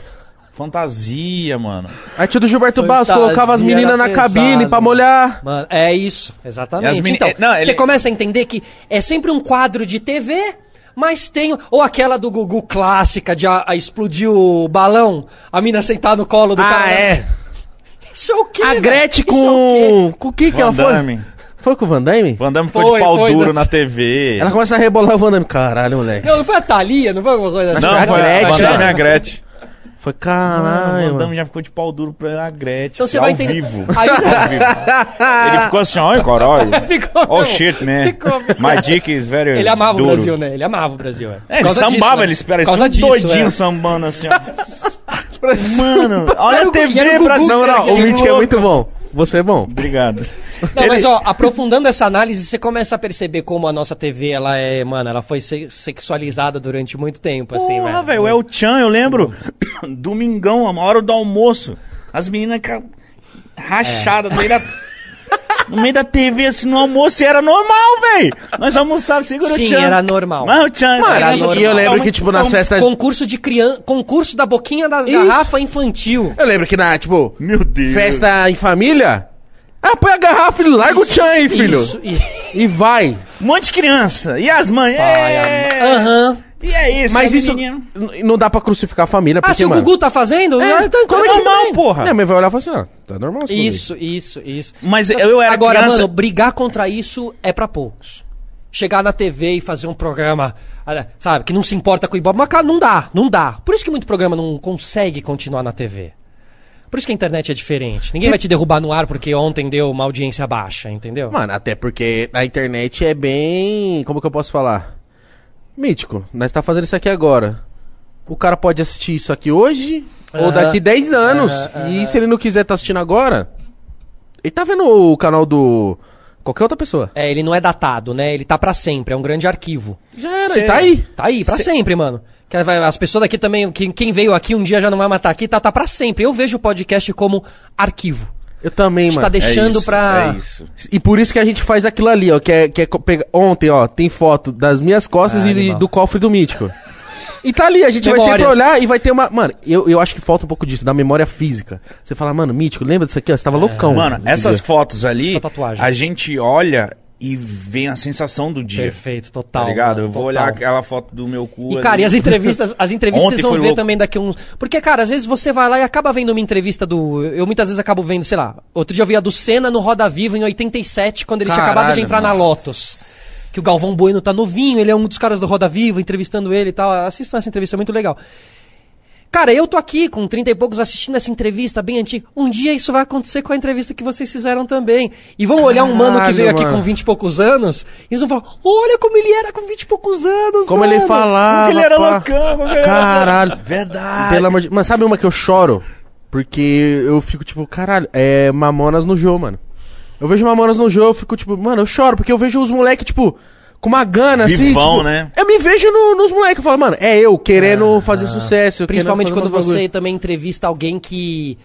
Fantasia, mano.
Aí tio do Gilberto Barros
Fantasia
colocava as meninas na
pesado,
cabine pra molhar.
Mano, é isso, exatamente.
As meni-
Então,
é, não, ele-
você começa a entender que é sempre um quadro de TV, mas tem. Ou aquela do Gugu clássica de a, a explodir o balão, a mina sentar no colo do
Ah,
cara.
é.
Isso é o quê?
A? Gretchen
Isso é o quê?
com... Com o que que ela foi? Foi com o Van Damme?
Van Damme ficou
Foi,
de pau
foi,
duro
né?
na TV.
Ela começa a rebolar o Van Damme. Caralho, moleque.
Não, não foi a Thalia, não foi alguma coisa assim?
Não,
a
foi a
Gretchen.
A Gretchen.
Foi
Ah, o
caralho,
Van já ficou de pau duro pra a Gretchen.
Então você
ao
vai entender.
vivo.
Aí-
Ao vivo. Ele ficou assim, ai caralho. [LAUGHS]
Ficou
Oh shit, man.
Ficou.
My dick is very
Ele amava
duro.
o Brasil, né? Ele amava o Brasil, é.
É, ele sambava,
disso, né?
ele espera
causa
isso,
disso,
doidinho
é.
sambando assim, ó. [LAUGHS] Mano, olha a TV pra
aquele
o Mítico é muito bom. Você é bom.
Obrigado.
Não,
Ele-
mas ó, aprofundando essa análise, você começa a perceber como a nossa TV, ela é, mano, ela foi se- sexualizada durante muito tempo, assim,
Porra,
velho.
velho, é o Chan, eu lembro. [COUGHS] Domingão, a hora do almoço. As meninas rachadas da. No meio da TV, assim, no almoço, e era normal, velho. Nós almoçávamos, segura
Sim,
o Chan.
era normal.
Mas o Chan,
Mano,
era normal.
e eu lembro que, tipo, nas
calma.
festas...
Concurso de criança, concurso da boquinha das
Isso.
garrafas infantil.
Eu lembro que na, tipo,
Meu Deus.
festa em família... Ah, põe a garrafa, filho. Larga o tchan aí, filho.
Isso, e...
E vai.
Um monte de criança. E as mães? É...
Aham.
E é isso.
Mas
a
isso
menininha-
n- não dá pra crucificar a família,
Ah,
porque,
se o
mano...
Gugu tá fazendo?
É,
ah, então,
como é que
normal,
bem.
porra.
Minha mãe vai olhar e falar assim, ó, tá normal isso.
Isso, isso, isso.
Mas eu era
Agora,
criança...
mano, brigar contra isso é pra poucos. Chegar na TV e fazer um programa, ah, sabe, que não se importa com o Ibope, mas cara, não dá, não dá. Por isso que muito programa não consegue continuar na TV. Por isso que a internet é diferente. Ninguém vai te derrubar no ar porque ontem deu uma audiência baixa, entendeu?
Mano, até porque a internet é bem... Como que eu posso falar? Mítico, nós tá fazendo isso aqui agora. O cara pode assistir isso aqui hoje ou daqui 10 anos. E se ele não quiser tá assistindo agora... Ele tá vendo o canal do... qualquer outra pessoa.
É, ele não é datado, né? Ele tá pra sempre, é um grande arquivo.
Já era,
Cê-
tá aí.
Tá aí, pra
Cê-
sempre, mano. As pessoas daqui também, quem, quem veio aqui um dia já não vai matar aqui, tá, tá pra sempre. Eu vejo o podcast como arquivo.
Eu também,
A gente
mano.
tá deixando
é isso,
pra.
É isso.
E por isso que a gente faz aquilo ali, ó. Que é, que é co- pega- Ontem, ó, tem foto das minhas costas
Ah,
e
animal.
do cofre do mítico. [LAUGHS] E tá ali, a gente vai
Memórias.
sempre olhar e vai ter uma. Mano, eu, eu acho que falta um pouco disso, da memória física. Você fala, mano, mítico, lembra disso aqui? Ó, você tava loucão.
Mano, essas
dia.
fotos ali,
a tatuagem.
a gente olha e vem a sensação do dia.
Perfeito, total.
Tá ligado?
mano,
eu vou
total.
olhar aquela foto do meu cu.
E,
ali.
cara, e as entrevistas, as [LAUGHS] entrevistas vocês vão ver
louco.
também daqui a uns. Porque, cara, às vezes você vai lá e acaba vendo uma entrevista do. Eu muitas vezes acabo vendo, sei lá. Outro dia eu vi a do Senna no Roda Viva em 87, quando ele tinha acabado de
Caralho,
entrar na Lotus. Que o Galvão Bueno tá novinho, ele é um dos caras do Roda Viva, entrevistando ele e tal. Assistam essa entrevista, é muito legal. Cara, eu tô aqui com 30 e poucos assistindo essa entrevista bem antiga. Um dia isso vai acontecer com a entrevista que vocês fizeram também. E vão olhar um mano que veio aqui
mano.
com 20 e poucos anos e eles vão falar: Olha como ele era com 20 e poucos anos,
Como
mano.
ele falava.
Como que ele era
pá.
loucão, como era-
Caralho.
Verdade.
Pelo amor de... Mas sabe uma que eu choro? Porque eu fico tipo, caralho, é Mamonas no jogo, mano. Eu vejo Mamonas no jogo, eu fico tipo, mano, eu choro, porque eu vejo os moleques, tipo, com uma gana, assim.
Vivão,
tipo,
né?
Eu me vejo no- nos moleques, eu falo, mano, é eu querendo fazer sucesso. eu
Principalmente quando você
bagulho.
também entrevista alguém que,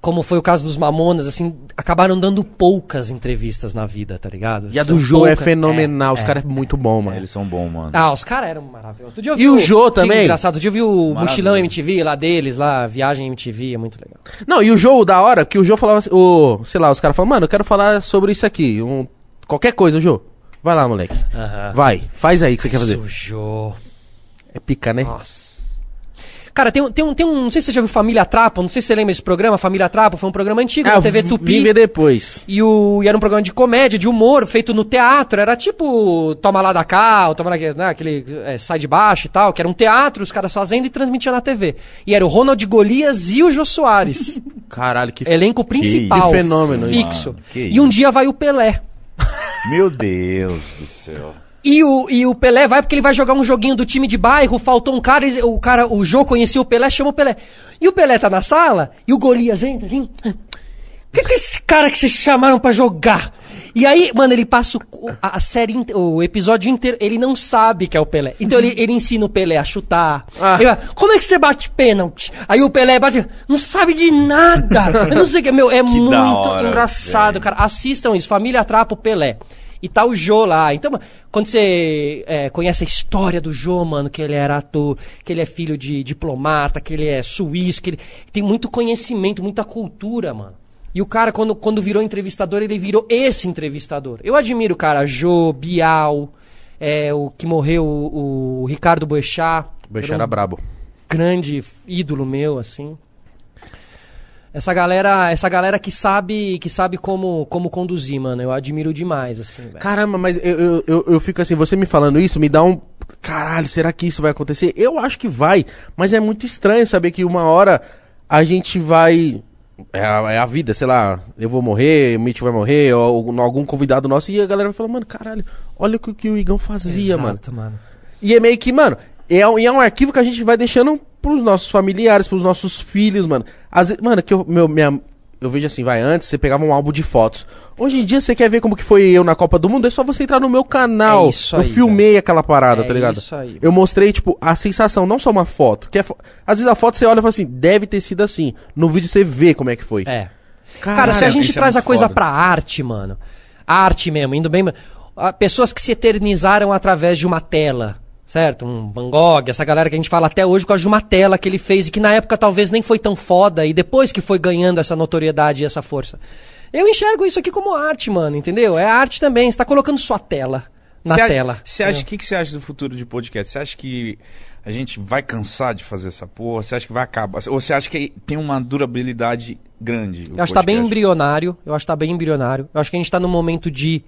como foi o caso dos Mamonas, assim, acabaram dando poucas entrevistas na vida, tá ligado?
E a
São
do Jô é
poucas-
fenomenal,
é,
os
é.
caras é muito bom, mano.
Eles são bons, mano.
Ah, os caras eram maravilhosos. Outro dia eu
E o Jô
que
também?
Engraçado, outro dia eu vi o. Mochilão MTV lá deles, lá, Viagem MTV, é muito legal.
Não, e o jogo da hora, que o Jô falava assim, o, sei lá, os caras falavam, mano, eu quero falar sobre isso aqui, um, qualquer coisa, Jô. Vai lá, moleque. Vai, faz aí o que você quer fazer.
Sujou.
É pica, né?
Nossa. Cara, tem, um- tem, um, tem um. Não sei se você já viu Família Trapo, não sei se você lembra desse programa, Família Trapo, foi um programa antigo
Ah,
na TV Tupi.
vim ver depois.
E, o, e era um programa de comédia, de humor, feito no teatro. Era tipo Toma lá da cá, ou Toma lá, né, aquele é, sai de baixo e tal, que era um teatro, os caras fazendo e transmitia na TV. E era o Ronald Golias e o Jô Soares. [LAUGHS]
Caralho, que
elenco principal.
Que fenômeno,
Fixo.
que
e um dia vai o Pelé.
Meu Deus do céu.
E o, e o Pelé vai porque ele vai jogar um joguinho do time de bairro, faltou um cara, o cara, o Jô conhecia o Pelé, chama o Pelé. E o Pelé tá na sala, e o Golias entra assim. O que, que é esse cara que vocês chamaram pra jogar? E aí, mano, ele passa o, a, série, o episódio inteiro, ele não sabe que é o Pelé. Então ele, ele ensina o Pelé a chutar.
Ah.
Ele Como é que você bate pênalti? Aí o Pelé bate, não sabe de nada. Eu [LAUGHS] não sei o que, meu, é muito
hora,
engraçado,
velho.
cara. Assistam isso, Família Trapo Pelé. E tá o Jô lá. Então, quando você é, conhece a história do Jô, mano, que ele era ator, que ele é filho de diplomata, que ele é suíço, que ele tem muito conhecimento, muita cultura, mano. E o cara, quando, quando virou entrevistador, ele virou esse entrevistador. Eu admiro, cara, Jô, Bial, é, o que morreu, o, o Ricardo Boechat.
O
Era
era
um
brabo.
grande ídolo meu, assim. Essa galera, essa galera que sabe, que sabe como, como conduzir, mano. Eu admiro demais, assim, velho.
Caramba, mas eu, eu, eu, eu fico assim, você me falando isso me dá um. Caralho, será que isso vai acontecer? Eu acho que vai, mas é muito estranho saber que uma hora a gente vai. É a, é a vida, sei lá, eu vou morrer, o Mitch vai morrer, ou algum- algum convidado nosso, e a galera vai falar, mano, caralho, olha o que, que o Igão fazia, mano.
Exato, mano.
E é meio que, mano, é, é um arquivo que a gente vai deixando pros nossos familiares, pros nossos filhos, mano. Vezes, mano, que eu, meu, minha, eu vejo assim, vai, antes você pegava um álbum de fotos. Hoje em dia, você quer ver como que foi eu na Copa do Mundo, é só você entrar no meu canal.
É isso
eu
aí,
filmei aquela parada,
É
tá ligado?
isso aí.
Eu mostrei, tipo, a sensação, não só uma foto. Que é fo- Às vezes a foto você olha e fala assim, deve ter sido assim. No vídeo você vê como é que foi.
É.
Caralho,
Cara, se a gente
é
traz a
muito
coisa
foda.
pra arte, mano. Arte mesmo, indo bem. Pessoas que se eternizaram através de uma tela. Certo? Um Van Gogh, essa galera que a gente fala até hoje por causa de uma tela que ele fez e que na época talvez nem foi tão foda e depois que foi ganhando essa notoriedade e essa força. Eu enxergo isso aqui como arte, mano, entendeu? É arte também. Você tá colocando sua tela na
acha-
tela.
Você acha, o que, que você acha do futuro de podcast? Você acha que a gente vai cansar de fazer essa porra? Você acha que vai acabar? Ou você acha que tem uma durabilidade grande?
Eu acho que tá bem embrionário. Eu acho que tá bem embrionário. Eu acho que a gente tá num momento de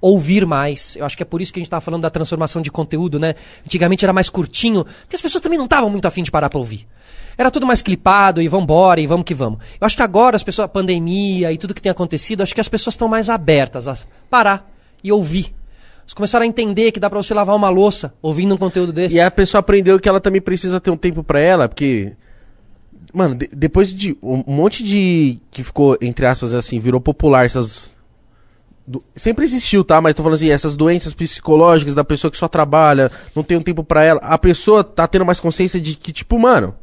ouvir mais. Eu acho que é por isso que a gente tava falando da transformação de conteúdo, né? Antigamente era mais curtinho, porque as pessoas também não estavam muito afim de parar pra ouvir. Era tudo mais clipado e vambora e vamos que vamos. Eu acho que agora as pessoas, a pandemia e tudo que tem acontecido, acho que as pessoas estão mais abertas a parar e ouvir. Eles começaram a entender que dá pra você lavar uma louça ouvindo um conteúdo desse.
E a pessoa aprendeu que ela também precisa ter um tempo pra ela, porque. Mano, de- depois de um monte de. que ficou, entre aspas, assim, virou popular essas. Do- sempre existiu, tá? Mas tô falando assim, essas doenças psicológicas da pessoa que só trabalha, não tem um tempo pra ela. A pessoa tá tendo mais consciência de que, tipo, mano,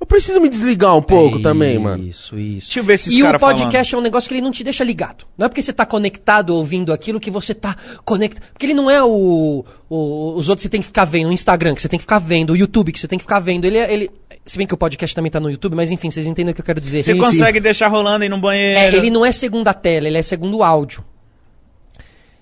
eu preciso me desligar um pouco também, mano.
Isso, isso.
Deixa eu ver esses
E o podcast é um negócio que ele não te deixa ligado. Não é porque você tá conectado ouvindo aquilo que você tá conectado. Porque ele não é o, o- os outros que você tem que ficar vendo, o Instagram que você tem que ficar vendo, o YouTube que você tem que ficar vendo. Ele, é- ele se bem que o podcast também tá no YouTube, mas enfim, vocês entendem o que eu quero dizer.
Você
Ele-
consegue deixar rolando aí no banheiro.
é, ele não é segunda tela, ele é segundo áudio.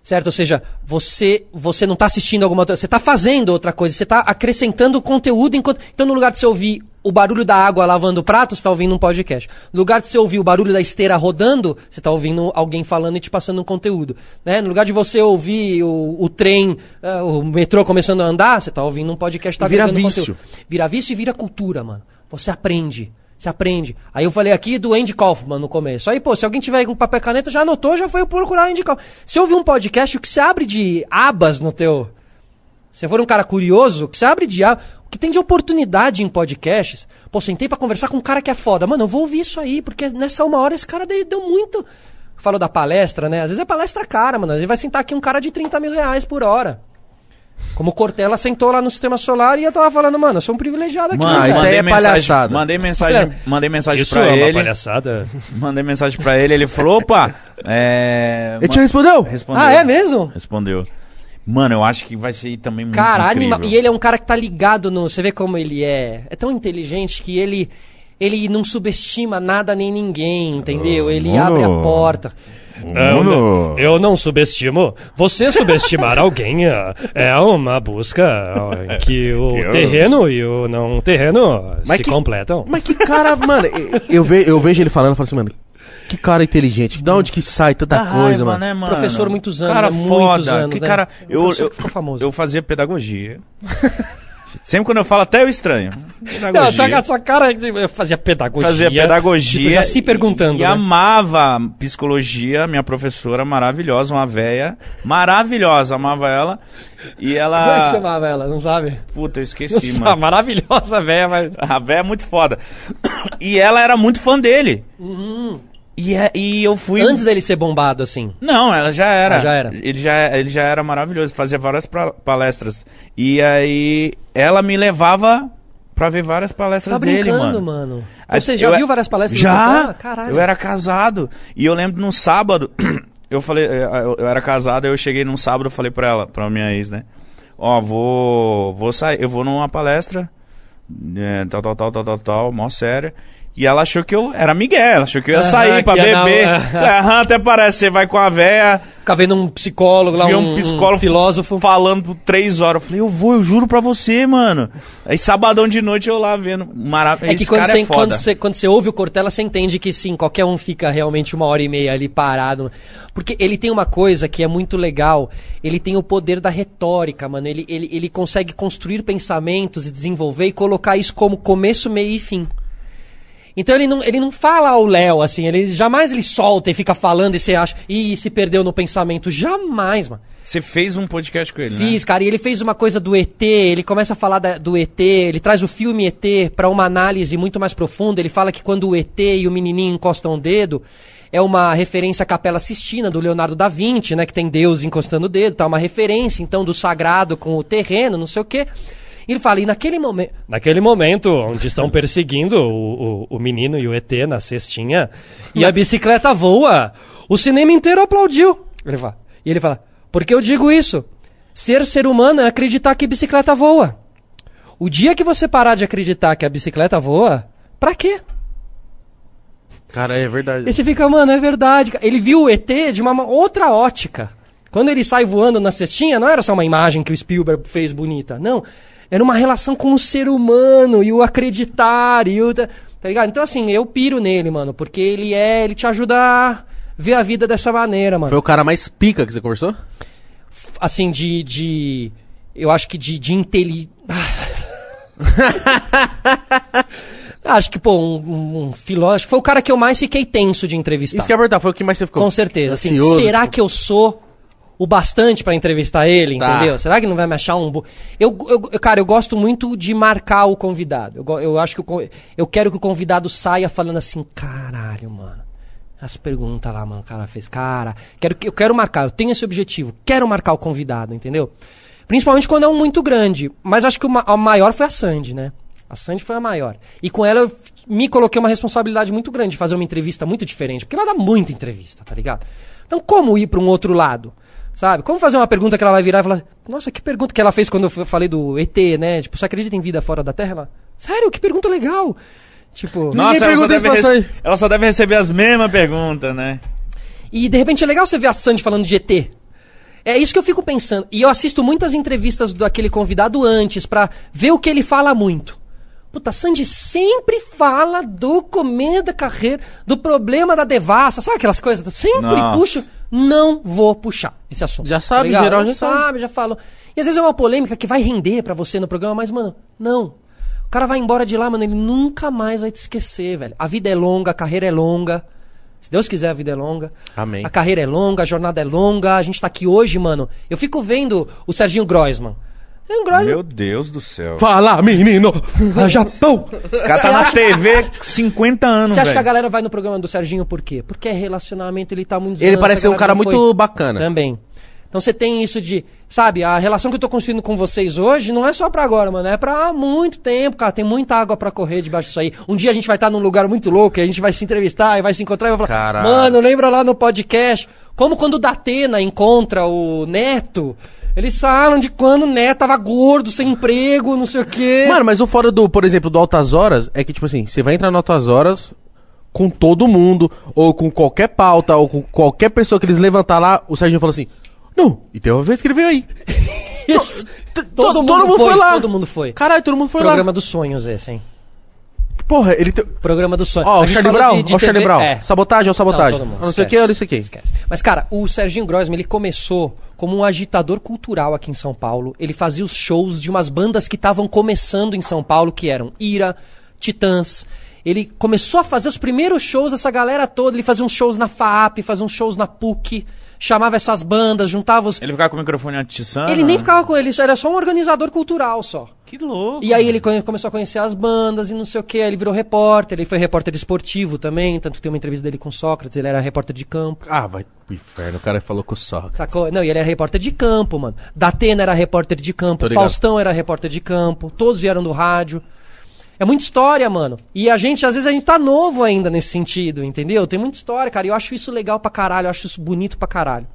Certo? Ou seja, você você não está assistindo alguma outra. Você está fazendo outra coisa, você está acrescentando conteúdo enquanto. Então, no lugar de você ouvir o barulho da água lavando o prato, você está ouvindo um podcast. No lugar de você ouvir o barulho da esteira rodando, você está ouvindo alguém falando e te passando um conteúdo. Né? No lugar de você ouvir o, o trem, ah, o metrô começando a andar, você está ouvindo um podcast tá
Vira vício.
conteúdo. Vira vício e vira cultura, mano. Você aprende. Você aprende. Aí eu falei aqui do Andy Kaufman no começo. Aí, pô, se alguém tiver com papel e caneta, já anotou, já foi procurar Andy Kaufman. Se ouvir um podcast, o que você abre de abas no teu... Se for um cara curioso, o que você abre de abas... O que tem de oportunidade em podcasts... Pô, sentei pra conversar com um cara que é foda. Mano, eu vou ouvir isso aí, porque nessa uma hora esse cara deu, muito... Falou da palestra, né? Às vezes é palestra cara, mano. Vezes vai sentar aqui um cara de 30 mil reais por hora. Como o Cortella sentou lá no Sistema Solar e eu tava falando, mano, eu sou um privilegiado aqui.
Mano,
cara.
isso aí
mandei
é
mensagem-
palhaçada.
Mandei mensagem,
Olha,
mandei mensagem
Isso
pra
é uma
ele.
palhaçada.
Mandei mensagem pra ele, ele falou, opa, é...
Ele te respondeu?
Respondeu.
Ah, é mesmo?
Respondeu. Mano, eu acho que vai ser também muito
Cara,
incrível.
e ele é um cara que tá ligado no. Você vê como ele é. É tão inteligente que ele. Ele não subestima nada nem ninguém, entendeu? Ele
mano.
abre a porta.
Eu, não- eu não subestimo. Você subestimar [LAUGHS] alguém é, é uma busca é, que o
Eu-
terreno e o não terreno
Mas
se
que-
completam.
Mas que cara, [LAUGHS] mano, eu, ve, eu vejo ele falando e falo assim, mano, que cara inteligente, da onde que sai tanta
Dá
coisa,
raiva,
mano.
né, mano?
Professor muitos anos,
Cara
né? Muitos
foda.
anos,
que
né?
cara... Eu, eu,
que ficou famoso.
eu fazia pedagogia. [LAUGHS] Sempre quando eu falo, até eu estranho.
Não,
Pedagogia.
sua, sua cara eu fazia pedagogia.
Fazia pedagogia.
Tipo, já se perguntando.
E
né?
amava psicologia, minha professora maravilhosa, uma véia. Maravilhosa, amava ela. E
Como é que
ela.
chamava ela? Não sabe?
Puta, eu esqueci,
Nossa,
mano.
maravilhosa, velha, mas.
A véia é muito foda. E ela era muito fã dele. E, é- e eu fui.
Antes dele ser bombado, assim.
Não, ela já era.
Ah, já era.
Ele já, ele já era maravilhoso, fazia várias pra- palestras. E aí ela me levava pra ver várias palestras
Tá
dele, mano.
mano.
Aí
Você já
eu-
viu várias palestras
Já!
Caralho.
Eu era casado. E eu lembro num sábado, [CLEARS THROAT] eu falei, eh, eu, eu era casado, eu cheguei num sábado, eu falei pra ela, pra minha ex, né? Ó, vou. Vou sair, eu vou numa palestra. é, tal, tal, tal, tal, tal, tal, mó séria. E ela achou que eu era Miguel, ela achou que eu ia sair pra
que ia
beber. Aham, até parece, você vai com a véia,
Ficar vendo um psicólogo lá, um,
um psicólogo
um filósofo.
falando por três horas. Eu falei, eu vou, eu juro pra você, mano. Aí sabadão de noite eu lá vendo. Maravilhoso.
É que quando, você, quando, você, quando você ouve o Cortella, você entende que sim, qualquer um fica realmente uma hora e meia ali parado. Porque ele tem uma coisa que é muito legal. Ele tem o poder da retórica, mano. Ele, ele, ele consegue construir pensamentos e desenvolver e colocar isso como começo, meio e fim. Então ele não, ele não fala ao Léo, assim, ele jamais ele solta e fica falando e você acha, ih, se perdeu no pensamento. Jamais, mano.
Você fez um podcast com ele, né?
Fiz, cara, e ele fez uma coisa do ET, ele começa a falar da- do ET, ele traz o filme ET pra uma análise muito mais profunda, ele fala que quando o ET e o menininho encostam o dedo, é uma referência à Capela Sistina, do Leonardo da Vinci, né, que tem Deus encostando o dedo, tá uma referência, então, do sagrado com o terreno, não sei o quê. E ele fala, e naquele momento...
Naquele momento onde estão perseguindo o, o, o menino e o ET na cestinha e a bicicleta voa, o cinema inteiro aplaudiu.
Ele fala, e ele fala, porque eu digo isso? Ser ser humano é acreditar que bicicleta voa. O dia que você parar de acreditar que a bicicleta voa, pra quê?
Cara, é verdade.
E você fica, mano, é verdade. Ele viu o ET de uma ma- outra ótica. Quando ele sai voando na cestinha, não era só uma imagem que o Spielberg fez bonita. Não. Era uma relação com o ser humano e o acreditar e o. Tá ligado? Então, assim, eu piro nele, mano, porque ele é. Ele te ajuda a ver a vida dessa maneira, mano
Foi o cara mais pica que você conversou?
assim, de. de eu acho que de, de inteli... [LAUGHS] acho que, pô, um, um, um filósofo. Foi o cara que eu mais fiquei tenso de entrevistar.
Isso que é verdade, foi o que mais você ficou.
Com certeza. Assim,
ansioso,
será
tipo-
que eu sou o bastante pra entrevistar ele,
Tá.
entendeu? Será que não vai me achar um... bo- Eu, eu, eu- cara, eu gosto muito de marcar o convidado. Eu, eu acho que con- eu quero que o convidado saia falando assim, caralho, mano. As perguntas lá, mano, o cara fez. Cara, quero, que- eu quero marcar, eu tenho esse objetivo, quero marcar o convidado, entendeu? Principalmente quando é um muito grande. Mas acho que o a maior foi a Sandy, né? A Sandy foi a maior. E com ela eu me coloquei uma responsabilidade muito grande de fazer uma entrevista muito diferente. Porque ela dá muita entrevista, tá ligado? Então, como ir pra um outro lado? Sabe? Como fazer uma pergunta que ela vai virar e falar: Nossa, que pergunta que ela fez quando eu falei do ET, né? Tipo, você acredita em vida fora da Terra? Ela, Sério, que pergunta legal. Tipo.
Nossa, ela só, rece- ela só deve receber as mesmas perguntas, né?
E de repente é legal você ver a Sandy falando de ET. É isso que eu fico pensando. E eu assisto muitas entrevistas daquele convidado antes pra ver o que ele fala muito. Puta, a Sandy sempre fala do começo da carreira, do problema da devassa, sabe aquelas coisas? Sempre
Nossa.
puxo. Não vou puxar esse assunto.
Já sabe,
ligado?
geral já
sabe, já falou. E às vezes é uma polêmica que vai render pra você no programa, mas, mano, não. O cara vai embora de lá, mano, ele nunca mais vai te esquecer, velho. A vida é longa, a carreira é longa. Se Deus quiser, a vida é longa.
Amém.
A carreira é longa, a jornada é longa. A gente tá aqui hoje, mano. Eu fico vendo o Serginho Groisman. Groisman.
Meu Deus do céu.
Fala, menino!
Ah, Japão!
Esse cara tá na TV 50 anos,
Você acha que a galera vai no programa do Serginho por quê? Porque é relacionamento, ele tá muito
Ele parece
a
ser um cara muito
foi.
bacana.
Também. Então você tem isso de, sabe, a relação que eu tô construindo com vocês hoje não é só pra agora, mano, é pra muito tempo, cara. Tem muita água pra correr debaixo disso aí. Um dia a gente vai estar num lugar muito louco, e a gente vai se entrevistar e vai se encontrar e vai falar,
Caralho.
mano, lembra lá no podcast, como quando o Datena encontra o Neto, eles falam de quando o Neto tava gordo, sem emprego, não sei o quê.
Mano, mas o fora do, por exemplo, do Altas Horas é que, tipo assim, você vai entrar no Altas Horas com todo mundo, ou com qualquer pauta, ou com qualquer pessoa que eles levantar lá, o Serginho fala assim: Não, e tem uma vez que ele veio aí. [LAUGHS]
Isso.
T-
Todo,
to-
mundo, foi, todo mundo foi.
Caralho, todo mundo foi
Programa
lá.
dos sonhos esse, hein?
Porra, ele tem.
Programa dos sonhos.
Ó,
A
o Charlie Brown,
de- de
ó, o Charlie
TV
Brown.
é.
Sabotagem ou sabotagem?
todo mundo,
Eu não sei o que, olha isso aqui.
esquece. Mas, cara, o Serginho Grossman, ele começou como um agitador cultural aqui em São Paulo. Ele fazia os shows de umas bandas que estavam começando em São Paulo, que eram Ira, Titãs. Ele começou a fazer os primeiros shows dessa galera toda. Ele fazia uns shows na FAP, fazia uns shows na PUC. Chamava essas bandas, juntava os...
Ele ficava com o microfone atiçando?
Ele nem
né?
ficava com eles, era só um organizador cultural só.
Que louco.
E aí ele começou a conhecer as bandas e não sei o que, aí ele virou repórter, ele foi repórter esportivo também, tanto que tem uma entrevista dele com Sócrates, ele era repórter de campo.
Ah, vai pro inferno, o cara falou com o Sócrates.
Sacou? Não, e ele era repórter de campo, mano. Datena era repórter de campo. Faustão era repórter de campo, todos vieram do rádio. É muita história, mano. E a gente, às vezes, a gente tá novo ainda nesse sentido, entendeu? Tem muita história, cara. E eu acho isso legal pra caralho, eu acho isso bonito pra caralho.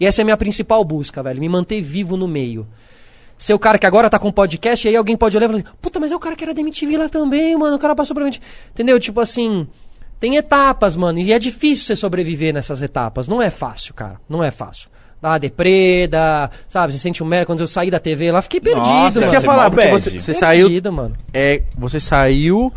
E essa é a minha principal busca, velho. Me manter vivo no meio. Ser o cara que agora tá com podcast, e aí alguém pode olhar e falar, assim, puta, mas é o cara que era da MTV lá também, mano. O cara passou pra MTV. Entendeu? Tipo assim, tem etapas, mano. E é difícil você sobreviver nessas etapas. Não é fácil, cara. Não é fácil. Dá deprê, dá, sabe, você sente um merda. Quando eu saí da TV lá, fiquei perdido,
Nossa,
mano.
Isso que eu ia
ser
falar, porque você, você
Perdido,
saiu.
mano.
É, você saiu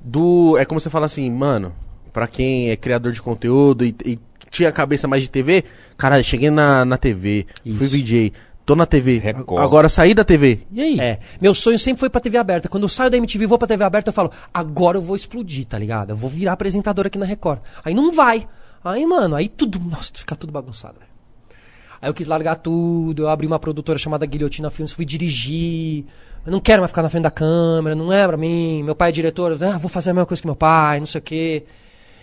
do. É como você fala assim, mano, pra quem é criador de conteúdo e, e tinha a cabeça mais de TV, caralho, cheguei na, na TV, fui VJ, tô na TV,
Record.
agora saí da TV. E aí?
É, meu sonho sempre foi pra TV aberta. Quando eu saio da MTV e vou pra TV aberta, eu falo, agora eu vou explodir, tá ligado? Eu vou virar apresentador aqui na Record. Aí não vai. Aí, mano, aí tudo, nossa, fica tudo bagunçado, velho. Aí eu quis largar tudo, eu abri uma produtora chamada Guilhotina Filmes, fui dirigir. Eu não quero mais ficar na frente da câmera, não é pra mim. Meu pai é diretor, ah, vou fazer a mesma coisa que meu pai, não sei o quê.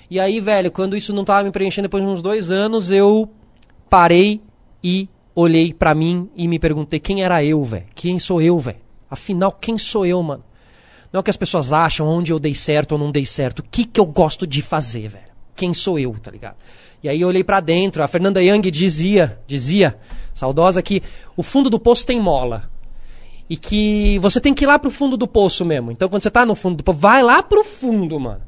E aí, velho, quando isso não tava me preenchendo depois de uns dois anos, eu parei e olhei pra mim e me perguntei quem era eu, velho. Quem sou eu, velho? Afinal, quem sou eu, mano? Não é o que as pessoas acham, onde eu dei certo ou não dei certo. O que que eu gosto de fazer, velho? Quem sou eu, tá ligado? E aí eu olhei pra dentro. A Fernanda Young dizia, dizia, saudosa, que o fundo do poço tem mola. E que você tem que ir lá pro fundo do poço mesmo. Então quando você tá no fundo do poço, vai lá pro fundo, mano.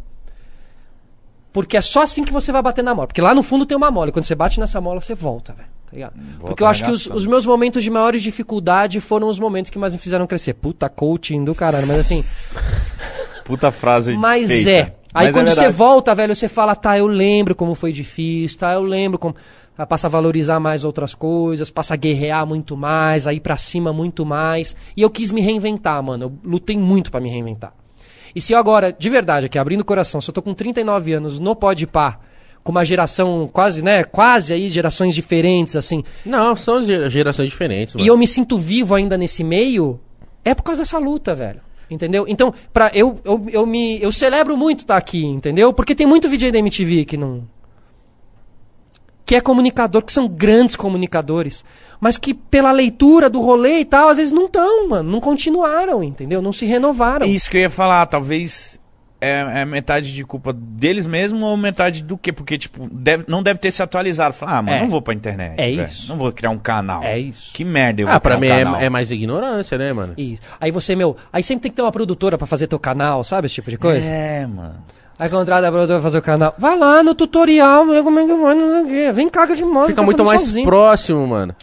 Porque é só assim que você vai bater na mola. Porque lá no fundo tem uma mola. E quando você bate nessa mola, você volta, velho. Tá ligado? Porque eu acho que os, os meus momentos de maiores dificuldade foram os momentos que mais me fizeram crescer. Puta coaching do caralho. Mas assim, [LAUGHS]
Puta frase
mas
feita.
é. Aí
Mas
quando
é
você volta, velho, você fala, tá, eu lembro como foi difícil, tá, eu lembro como. Aí passa a valorizar mais outras coisas, passa a guerrear muito mais, a ir pra cima muito mais. E eu quis me reinventar, mano. Eu lutei muito pra me reinventar. E se eu agora, de verdade, aqui, abrindo o coração, se eu tô com 39 anos no Pode Pá, com uma geração quase, né, quase aí, gerações diferentes, assim,
Não, são ge- gerações diferentes, mano.
e eu me sinto vivo ainda nesse meio, é por causa dessa luta, velho. Entendeu? Então, pra, eu, eu, eu, me, eu celebro muito estar aqui, entendeu? Porque tem muito vídeo aí da MTV que não. que é comunicador, que são grandes comunicadores, mas que pela leitura do rolê e tal, às vezes não estão, mano, não continuaram, entendeu? Não se renovaram.
É isso que eu ia falar, talvez é, é metade de culpa deles mesmo ou metade do quê? Porque, tipo, deve- não deve ter se atualizado. Falar, ah, mano,
É.
não vou pra internet.
É
velho.
isso.
Não vou criar um canal.
É isso.
Que merda eu vou
Ah, pra mim
criar um
é,
canal.
é mais ignorância, né, mano?
Isso. Aí você, meu, aí sempre tem que ter uma produtora pra fazer teu canal, sabe? Esse tipo de coisa.
É, mano.
Aí contrata a produtora pra fazer o canal. Vai lá no tutorial, como é que vai, não sei o quê. Vem cá que eu te mostro.
Fica muito mais
sozinho.
próximo, mano.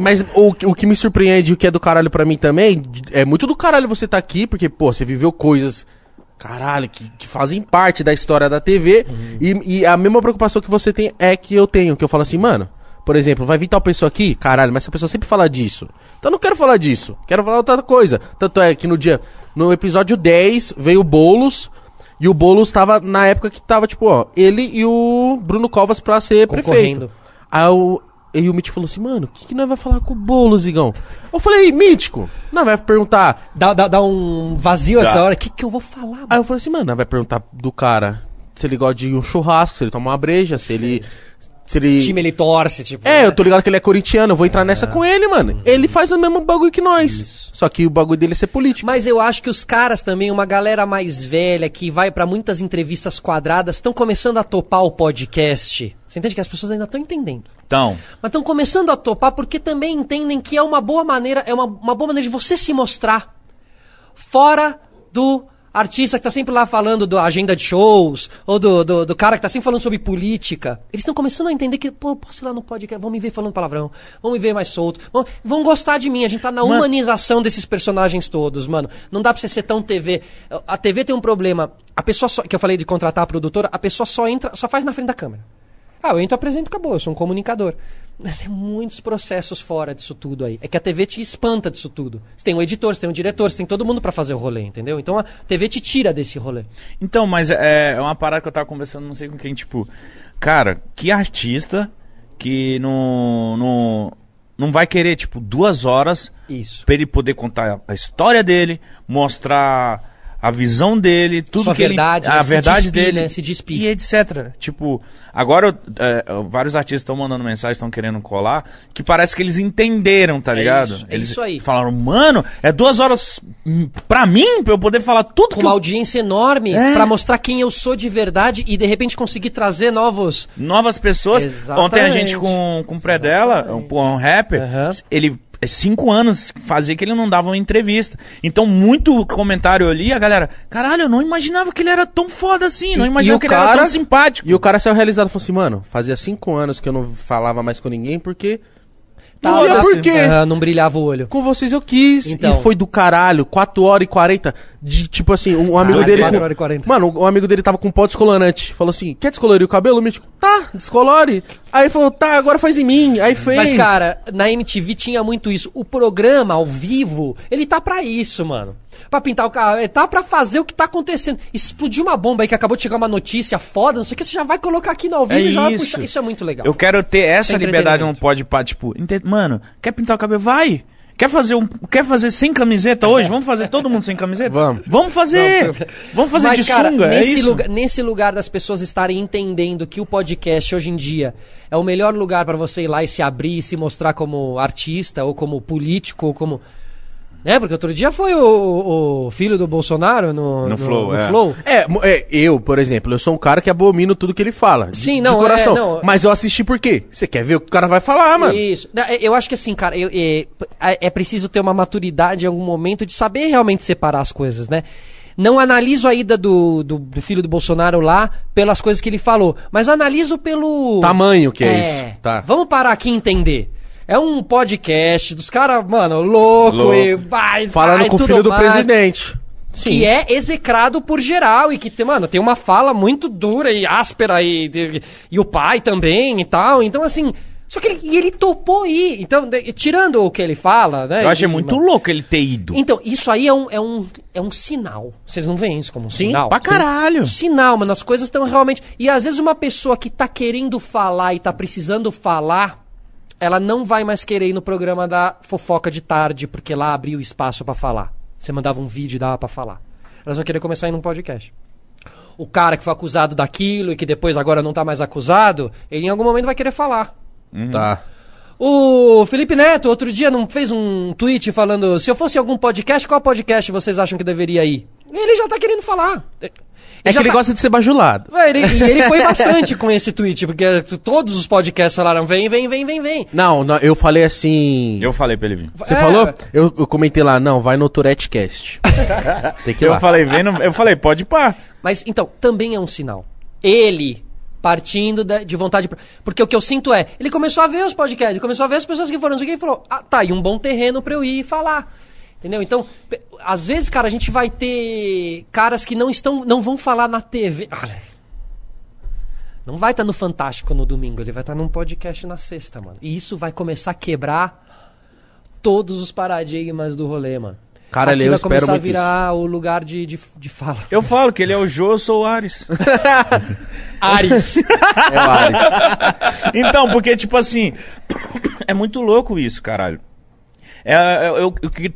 Mas o, que- o que me surpreende, o que é do caralho pra mim também, é muito do caralho você tá aqui, porque, pô, você viveu coisas, caralho, que, que fazem parte da história da TV, e, e a mesma preocupação que você tem é que eu tenho, que eu falo assim, mano, por exemplo, vai vir tal pessoa aqui, caralho, mas essa pessoa sempre fala disso. Então eu não quero falar disso, quero falar outra coisa. Tanto é que no dia, no episódio 10, veio o Boulos, e o Boulos tava na época que tava, tipo, ó, ele e o Bruno Covas pra ser prefeito. Aí o, aí o Mítico falou assim, mano, o que, que nós vai falar com o Boulos, Igão? Eu falei, Mítico, não vai perguntar.
Dá, dá, dá um vazio
Dá.
essa hora. O que, que eu vou falar, mano?
Aí eu falei assim, mano, nós vai perguntar do cara se ele gosta de um churrasco, se ele toma uma breja, se ele. Se ele.
time ele torce, tipo.
É, eu tô ligado que ele é corintiano, eu vou entrar nessa com ele, mano. Ele faz o mesmo bagulho que nós. Só que o bagulho dele é ser político.
Mas eu acho que os caras também, uma galera mais velha que vai pra muitas entrevistas quadradas, estão começando a topar o podcast. Você entende que as pessoas ainda estão entendendo.
Então,
Mas estão começando a topar porque também entendem que é uma boa maneira, é uma, uma boa maneira de você se mostrar fora do artista que tá sempre lá falando da agenda de shows, ou do, do, do cara que tá sempre falando sobre política. Eles estão começando a entender que, pô, posso ir lá no podcast, vão me ver falando palavrão, vão me ver mais solto, vão, vão gostar de mim. A gente tá na
Mano-
humanização desses personagens todos, mano. Não dá pra você ser tão TV. A TV tem um problema. A pessoa só, que eu falei de contratar a produtora, a pessoa só entra, só faz na frente da câmera. Ah, eu entro, apresento, acabou, eu sou um comunicador. Mas tem muitos processos fora disso tudo aí. É que a TV te espanta disso tudo. Você tem um editor, você tem um diretor, você tem todo mundo pra fazer o rolê, entendeu? Então a TV te tira desse rolê.
então, mas é, é uma parada que eu tava conversando, não sei com quem, tipo, cara, que artista que não, não, não vai querer, tipo, duas horas
Isso.
pra ele poder contar a história dele, mostrar a visão dele, tudo
Sua
que
verdade,
ele,
né?
a
Se
verdade
despir,
dele
né? Se despir.
e etc. Tipo, agora eu- é, vários artistas estão mandando mensagem, estão querendo colar, que parece que eles entenderam, tá ligado?
isso, é
eles
isso aí.
falaram, mano, é duas horas hum, pra mim, pra eu poder falar tudo
Com
que
uma
eu
audiência enorme
É.
pra mostrar quem eu sou de verdade e de repente conseguir trazer novos.
novas pessoas.
Exatamente.
Ontem a gente com, com o Predella, um, um rapper,
Aham.
ele. É Cinco anos fazia que ele não dava uma entrevista. Então, muito comentário ali, a galera, caralho, eu não imaginava que ele era tão foda assim, não
E-
imaginava
e
que ele era
cara-
tão simpático.
E o cara saiu realizado e falou assim, mano, fazia cinco anos que eu não falava mais com ninguém, porque. Não
Foda-se.
havia por quê?
Não brilhava o olho.
Com vocês eu quis.
Então.
E foi do caralho, 4 horas e 40. De, tipo assim, um amigo
Caralho,
dele.
4
com-
horas e 40.
Mano, um amigo dele tava com pó descolorante. Falou assim: quer descolorir o cabelo? O mítico, tá, descolore. Aí ele falou, tá, agora faz em mim. Aí fez.
Mas, cara, na MTV tinha muito isso. O programa ao vivo, ele tá pra isso, mano. Pra pintar o carro, ele tá pra fazer o que tá acontecendo. Explodiu uma bomba aí que acabou de chegar uma notícia foda, não sei o que, você já vai colocar aqui no ao vivo
É
e já vai
isso.
puxar. Isso é muito legal.
Eu quero ter essa liberdade no
entretenimento.
pode pá, tipo, mano, quer pintar o cabelo? Vai! Quer fazer um, quer fazer sem camiseta hoje? Vamos fazer todo mundo sem camiseta?
Vamos.
Vamos fazer. Vamos fazer
Mas,
de
cara,
sunga, é
nesse,
isso?
lugar, nesse lugar das pessoas estarem entendendo que o podcast hoje em dia é o melhor lugar pra você ir lá e se abrir e se mostrar como artista, ou como político, ou como. Né? Porque outro dia foi o, o filho do Bolsonaro no,
No Flow, é.
Flow.
É, é, eu, por exemplo, eu sou um cara que abomino tudo que ele fala. de-
Sim,
de
não,
coração.
é, não.
Mas eu assisti por quê? Você quer ver o que o cara vai falar, mano?
Isso. Não, é- Eu acho que assim, cara, eu- é, é preciso ter uma maturidade em algum momento de saber realmente separar as coisas, né? Não analiso a ida do, do, do filho do Bolsonaro lá pelas coisas que ele falou, mas analiso pelo.
Tamanho que é isso, tá.
Vamos parar aqui e entender. É um podcast dos caras, mano, louco,
Louco.
e vai,
Falando
vai,
com o filho do
mais,
presidente. Sim.
Que é execrado por geral e que tem, mano, tem uma fala muito dura e áspera e, e, e o pai também e tal. Então, assim. Só que ele, ele topou ir. Então, de- tirando o que ele fala, né?
Eu achei muito louco ele ter ido.
Então, isso aí é um, é um, é um sinal. Vocês não veem isso como um sinal?
pra caralho.
Um sinal, mano. As coisas estão realmente. E às vezes uma pessoa que tá querendo falar e tá precisando falar, ela não vai mais querer ir no programa da fofoca de tarde, porque lá abriu espaço pra falar. Você mandava um vídeo e dava pra falar. Elas vão querer começar a ir num podcast. o cara que foi acusado daquilo e que depois agora não tá mais acusado, ele em algum momento vai querer falar.
Tá.
O Felipe Neto, outro dia, não fez um tweet falando: se eu fosse algum podcast, qual podcast vocês acham que deveria ir? Ele já tá querendo falar.
É
já
que ele
tá-
gosta de ser bajulado.
Ué, ele, e ele foi [LAUGHS] bastante com esse tweet, porque todos os podcasts falaram: vem, vem, vem, vem, vem.
Não, não, eu falei assim.
Eu falei pra ele vir.
Você
É.
falou? Eu, eu comentei lá, não, vai no Tourette Cast. [LAUGHS] Tem que ir
Eu
lá.
falei, vem no- eu falei, pode ir pá.
Mas então, também é um sinal. Ele partindo de vontade. Porque o que eu sinto é, ele começou a ver os podcasts, começou a ver as pessoas que foram, não sei o que, e falou: ah, tá, e um bom terreno pra eu ir e falar. Entendeu? Então, às vezes, cara, a gente vai ter caras que não estão, não vão falar na TV. Não vai estar no Fantástico no domingo, ele vai estar num podcast na sexta, mano. E isso vai começar a quebrar todos os paradigmas do rolê, mano.
Cara,
Aqui
eu
vai
espero
começar a virar o lugar de, de, de fala.
Eu falo que ele é o Jô, eu sou o Ares. [LAUGHS]
Ares.
É o Ares. [LAUGHS]
Então, porque, tipo assim, [COUGHS] é muito louco isso, caralho. É, é, eu- o, que,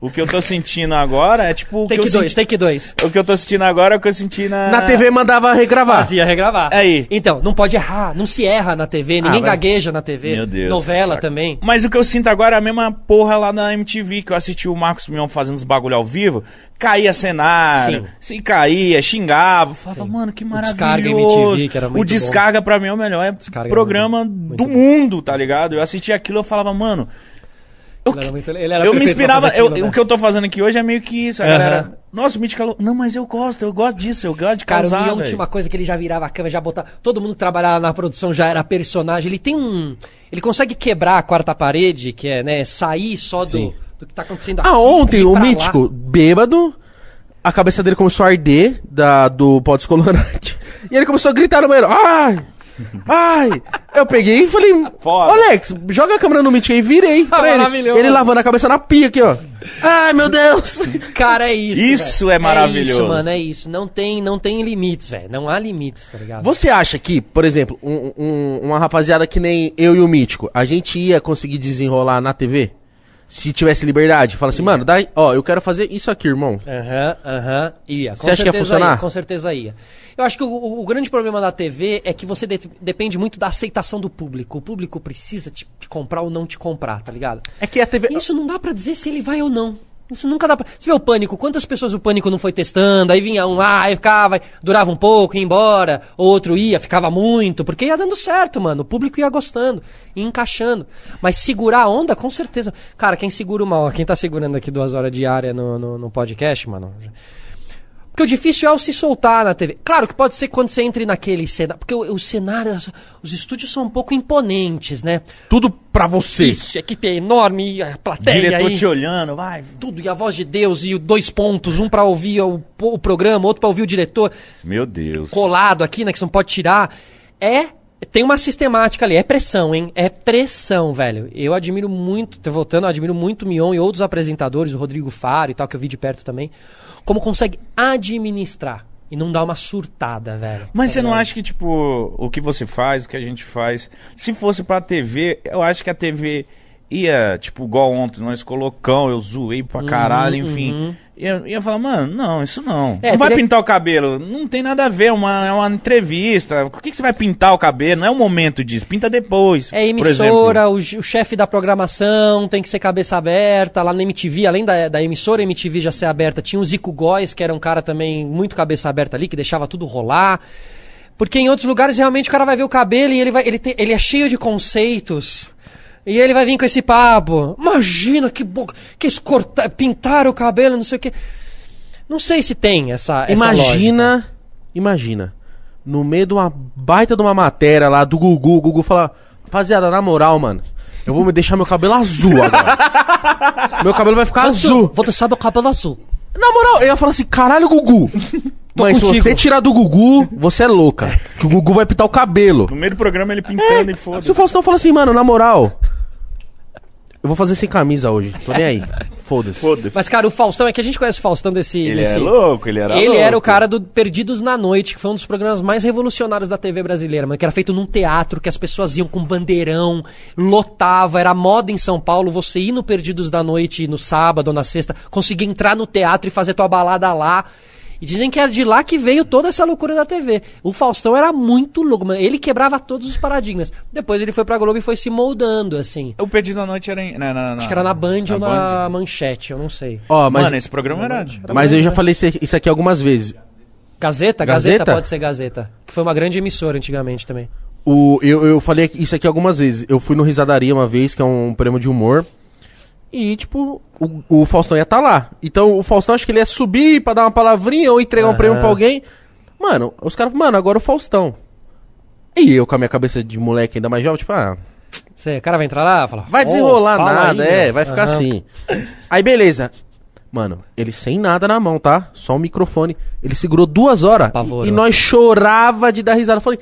o que eu tô sentindo agora é tipo o que,
Take
eu
dois,
senti,
take dois.
o que eu tô sentindo agora é o que eu senti na...
Na TV mandava regravar.
Fazia regravar.
Aí.
Então, não pode errar, não se erra na TV, ninguém
Ah,
gagueja na TV.
Meu Deus.
Novela
saca.
também.
Mas o que eu sinto agora é a mesma porra lá na MTV, que eu assisti o Marcos Mion fazendo os bagulho ao vivo. Caía cenário,
Sim.
se caía, xingava. Falava,
Sim.
mano, que
O
maravilhoso.
Descarga MTV, que era muito
O Descarga pra mim é o melhor
Descarga
programa
era muito-
do
muito bom.
mundo, tá ligado? Eu assisti aquilo eu falava, mano... Eu,
Ele era muito- ele era
eu me inspirava,
fazer
eu-
aquilo, né?
o que eu tô fazendo aqui hoje é meio que isso, a
Aham.
galera... Nossa, o calou. Não, mas eu gosto, eu gosto disso, eu gosto de
Cara, Mion
velho.
tinha uma coisa que ele já virava a câmera, já botava. Todo mundo que trabalhava na produção já era personagem. Ele tem um. Ele consegue quebrar a quarta parede, que é, né, sair só do,
Sim.
do que tá acontecendo aqui.
Ah, ontem o
pra lá.
Mítico, bêbado, a cabeça dele começou a arder da, do pó descolorante. [LAUGHS] E ele começou a gritar no banheiro. Ai! Ai! Eu peguei e falei,
Foda.
"Ô, Alex, joga a câmera no Mítico aí e virei pra ele.
Maravilhoso.
Ele lavando a cabeça na pia aqui, ó. Ai, meu Deus!
Cara, é isso.
Isso
velho.
é maravilhoso.
É isso, mano, é isso. Não tem, não tem limites, velho. Não há limites, tá ligado?
Você acha que, por exemplo, um- um- uma rapaziada que nem eu e o Mítico, a gente ia conseguir desenrolar na TV? Se tivesse liberdade? Fala assim, mano, dá, ó, eu quero fazer isso aqui, irmão.
Aham, aham. Ia. Com
Você acha que ia funcionar?
Ia, com certeza ia. Eu acho que o, o- grande problema da TV é que você de- depende muito da aceitação do público. O público precisa te comprar ou não te comprar, tá ligado?
É que a TV.
Isso não dá pra dizer se ele vai ou não. Isso nunca dá pra. Você vê o pânico, quantas pessoas o pânico não foi testando, aí vinha um lá, aí ficava, durava um pouco, ia embora, outro ia, ficava muito, porque ia dando certo, mano. O público ia gostando, ia encaixando. Mas segurar a onda, com certeza. Cara, quem segura hora, quem tá segurando aqui duas horas diária no, no, no podcast, mano. Porque o difícil é o se soltar na TV. Claro que pode ser quando você entre naquele cenário. Porque o, o cenário, os estúdios são um pouco imponentes, né?
Tudo pra você.
Isso, equipe é enorme, e a plateia
Diretor
aí,
te olhando, vai.
tudo, e a voz de Deus, e dois pontos, um pra ouvir o, o programa, outro pra ouvir o diretor,
Meu Deus.
colado aqui, né, que você não pode tirar. É, tem uma sistemática ali, é pressão, hein? É pressão, velho. Eu admiro muito, tô voltando, eu admiro muito o Mion e outros apresentadores, o Rodrigo Faro e tal, que eu vi de perto também, como consegue administrar e não dar uma surtada, velho.
Mas
Tá
você não
ligado?
acha que, tipo, o que você faz, o que a gente faz, se fosse pra TV, eu acho que a TV ia, tipo, igual ontem, nós colocamos, eu zoei pra caralho, enfim. Ia, ia falar, mano, não, isso não.
Uhum, É,
não vai
teria-
pintar o cabelo. Não tem nada a ver, é uma, é uma entrevista. Por que, que você vai pintar o cabelo? Não é o momento disso, pinta depois.
É emissora, o, o chefe da programação tem que ser cabeça aberta. Lá na MTV, além da, da emissora MTV já ser aberta, tinha o Zico Góes, que era um cara também muito cabeça aberta ali, que deixava tudo rolar. Porque em outros lugares realmente o cara vai ver o cabelo e ele, vai, ele, tem- ele é cheio de conceitos. E ele vai vir com esse papo. Imagina que bom. Que eles corta- pintaram o cabelo, não sei o quê. Não sei se tem essa. essa lógica.
Imagina, imagina, no meio de uma baita de uma matéria lá do Gugu, o Gugu fala, rapaziada, na moral, mano, eu vou me deixar meu cabelo azul agora. [LAUGHS] meu cabelo vai ficar azul.
Vou deixar meu cabelo azul.
Na moral, eu ia falar assim, caralho, Gugu. Mas se
contigo.
você tirar do Gugu, você é louca. Que o Gugu vai pintar o cabelo.
No meio do programa ele pintando e foda
Se o Faustão fala assim, mano, na moral, eu vou fazer sem camisa hoje. Tô nem aí. [LAUGHS] Foda-se.
Foda-se.
Mas, cara, o Faustão, é que a gente conhece o Faustão desse.
Ele
desse-
é louco, ele era
Ele
louco.
era o cara do Perdidos na Noite, que foi um dos programas mais revolucionários da TV brasileira, mano, que era feito num teatro, que as pessoas iam com bandeirão, lotava, era moda em São Paulo, você ir no Perdidos da Noite no sábado ou na sexta, conseguir entrar no teatro e fazer tua balada lá. E dizem que é de lá que veio toda essa loucura da TV. O Faustão era muito louco, mano. Ele quebrava todos os paradigmas. Depois ele foi pra Globo e foi se moldando, assim.
O Perdido à Noite era em. Não, não, não,
Acho que era na Band
Na
ou na
Band.
Manchete, eu não sei.
Ó, mas,
Mano, esse programa era.
mas eu já falei isso isso aqui algumas vezes.
Gazeta? Gazeta?
Gazeta?
pode ser Gazeta. Que foi uma grande emissora antigamente também.
O, eu, eu falei isso aqui algumas vezes. Eu fui no Risadaria uma vez, que é um prêmio de humor. E, tipo, o, o Faustão ia estar lá. Então, o Faustão acho que ele ia subir pra dar uma palavrinha ou entregar um
Aham.
prêmio pra alguém. Mano, os caras, mano, agora o Faustão. E eu com a minha cabeça de moleque ainda mais jovem, tipo, ah,
Você, o cara vai entrar lá fala.
vai
"Oh,
desenrolar nada,
aí,
é,
meu."
vai ficar
Aham.
assim. Aí, beleza. Mano, ele sem nada na mão, tá? Só um microfone. Ele segurou duas horas. E, e nós chorava de dar risada. Eu falei,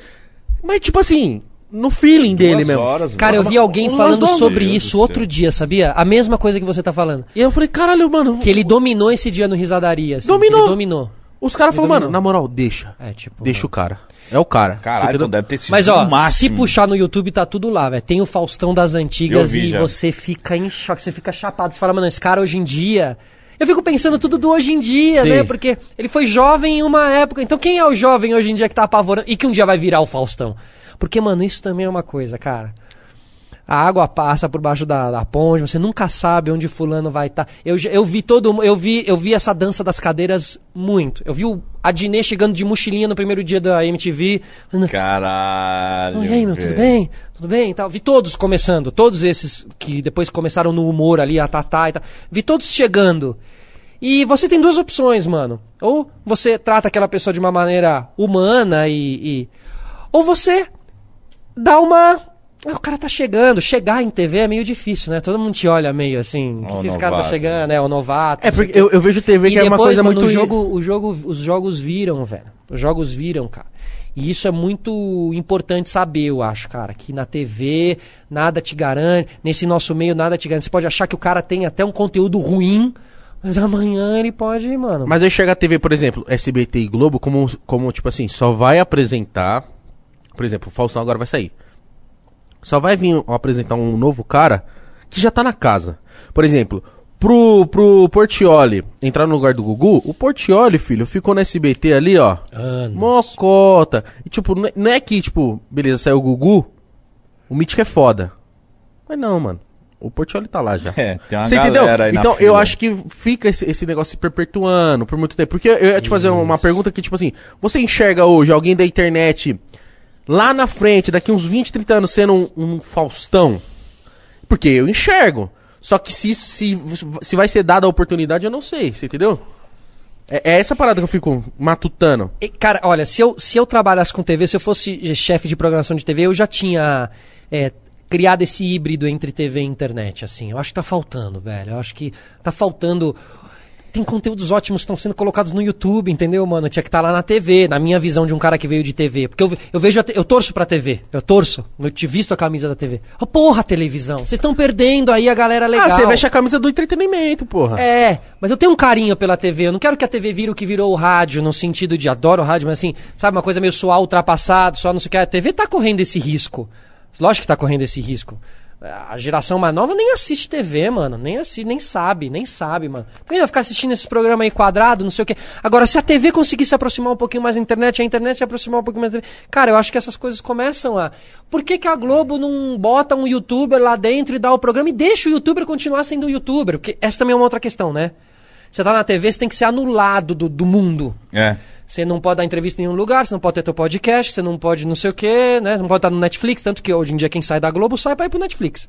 mas tipo assim, no feeling dele mesmo.
Cara, eu vi alguém falando sobre
Deus
isso outro dia, sabia? A mesma coisa que você tá falando.
E eu falei, caralho, mano.
Que ele dominou esse dia no Risadaria. Assim,
Dominou.
dominou.
Os caras falaram, mano, na moral, deixa.
É, tipo.
Deixa o cara. É o cara.
Caralho, então deve ter sido
Mas ó,
o máximo.
se puxar no YouTube tá tudo lá, velho. Tem o Faustão das antigas
vi
e
já.
você fica em choque, você fica chapado. Você fala, mano, esse cara hoje em dia. Eu fico pensando tudo do hoje em dia,
Sim.
né? Porque ele foi jovem em uma época. Então quem é o jovem hoje em dia que tá apavorando e que um dia vai virar o Faustão? Porque, mano, isso também é uma coisa, cara. A água passa por baixo da, da ponte, você nunca sabe onde fulano vai estar. Eu, já- eu vi todo eu vi eu vi essa dança das cadeiras muito. Eu vi o Adnet chegando de mochilinha no primeiro dia da MTV, falando,
Caralho.
e aí, meu, tudo bem? Tudo bem? tal. Vi todos começando, todos esses que depois começaram no humor ali, a Tatá e tal. Vi todos chegando. E você tem duas opções, mano. Ou você trata aquela pessoa de uma maneira humana e. e- ou você dá uma. Ah, o cara tá chegando. Chegar em TV é meio difícil, né? Todo mundo te olha meio assim.
Ó,
que esse cara tá chegando, é o novato.
É, porque
o
eu, eu vejo TV
E
que é uma coisa
mano,
muito.
o jogo, o jogo, os jogos viram, velho. Os jogos viram, cara. E isso é muito importante saber, eu acho, cara. Que na TV nada te garante, nesse nosso meio nada te garante. Você pode achar que o cara tem até um conteúdo ruim, mas amanhã ele pode, mano.
Mas aí chega a TV, por exemplo, SBT e Globo, como, como tipo assim, só vai apresentar. Por exemplo, o Faustão agora vai sair. Só vai vir apresentar um novo cara que já tá na casa. Por exemplo, pro, pro Portioli entrar no lugar do Gugu, o Portioli, filho, ficou no SBT ali, ó.
Anos.
Mocota. E tipo, não é, que, tipo, beleza, saiu o Gugu, o Mítico é foda. Mas não, mano. O Portioli tá lá já. [LAUGHS]
É, tem uma
Você
galera
entendeu?
aí na
Então, eu
fila.
acho que fica esse, esse negócio se perpetuando por muito tempo. Porque eu ia te fazer uma pergunta que, tipo assim, você enxerga hoje alguém da internet lá na frente, daqui uns 20, 30 anos, sendo um, um Faustão? Porque eu enxergo. Só que se, se, se vai ser dada a oportunidade, eu não sei, você entendeu? É, é essa parada que eu fico matutando.
E, Cara, olha, se eu, se eu trabalhasse com TV, se eu fosse chefe de programação de TV, eu já tinha é, criado esse híbrido entre TV e internet, assim. Eu acho que tá faltando, velho. Eu acho que tá faltando. Tem conteúdos ótimos que estão sendo colocados no YouTube, entendeu, mano? Tinha que estar lá na TV, na minha visão de um cara que veio de TV. Porque eu, eu vejo, te- eu torço pra TV. Eu torço. Eu te visto a camisa da TV. Oh, porra, televisão. Vocês estão perdendo aí a galera legal.
Ah, você veste a camisa do entretenimento, porra.
É, mas eu tenho um carinho pela TV. Eu não quero que a TV vire o que virou o rádio, no sentido de adoro o rádio, mas assim, sabe, uma coisa meio suar ultrapassado, só não sei o que. A TV tá correndo esse risco. Lógico que tá correndo esse risco. A geração mais nova nem assiste TV, mano. Nem assiste, nem sabe, nem sabe, mano. Por que vai ficar assistindo esse programa aí quadrado, não sei o quê? Agora, se a TV conseguir se aproximar um pouquinho mais da internet, a internet se aproximar um pouquinho mais da TV. Cara, eu acho que essas coisas começam a. Por que, que a Globo não bota um youtuber lá dentro e dá o programa e deixa o youtuber continuar sendo youtuber? Porque essa também é uma outra questão, né? Você tá na TV, você tem que ser anulado do, do mundo.
É.
Você não pode dar entrevista em nenhum lugar, você não pode ter teu podcast, você não pode não sei o quê, né? Você não pode estar no Netflix, tanto que hoje em dia quem sai da Globo sai pra ir pro Netflix.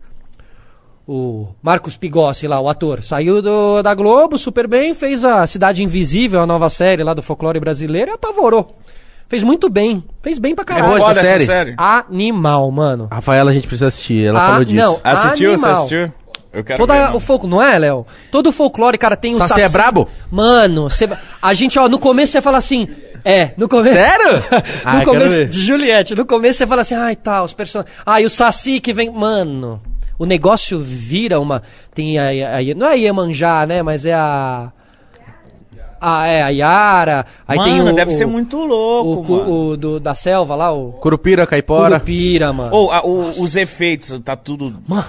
O Marcos Pigossi lá, o ator, saiu do, da Globo super bem, fez a Cidade Invisível, a nova série lá do folclore brasileiro e apavorou. Fez muito bem, fez bem pra caralho.
boa essa
Foda
série?
Animal, mano.
Rafaela, a gente precisa assistir, ela
Ah,
falou disso.
não.
Assistiu? Você
Animal.
assistiu? Eu quero
Toda
ver,
o
não.
folclore, não é, Léo? Todo o folclore, cara, tem o
Saci é brabo?
Mano, cê- a gente, ó, no começo você fala assim, é, no começo...
Sério? [LAUGHS]
no
Ah,
começo de Juliette, no começo você fala assim, ai, tá, os personagens... Ai, o Saci que vem... Mano, o negócio vira uma... Tem a... a- a- não é a Iemanjá, né, mas é a... Ah, é, a Yara, aí
Mano,
tem o...
deve
o-
ser muito louco,
o,
mano.
o do, da selva lá, o...
Curupira, Caipora.
Curupira, mano.
Ou a- o- os efeitos, tá tudo...
Mano,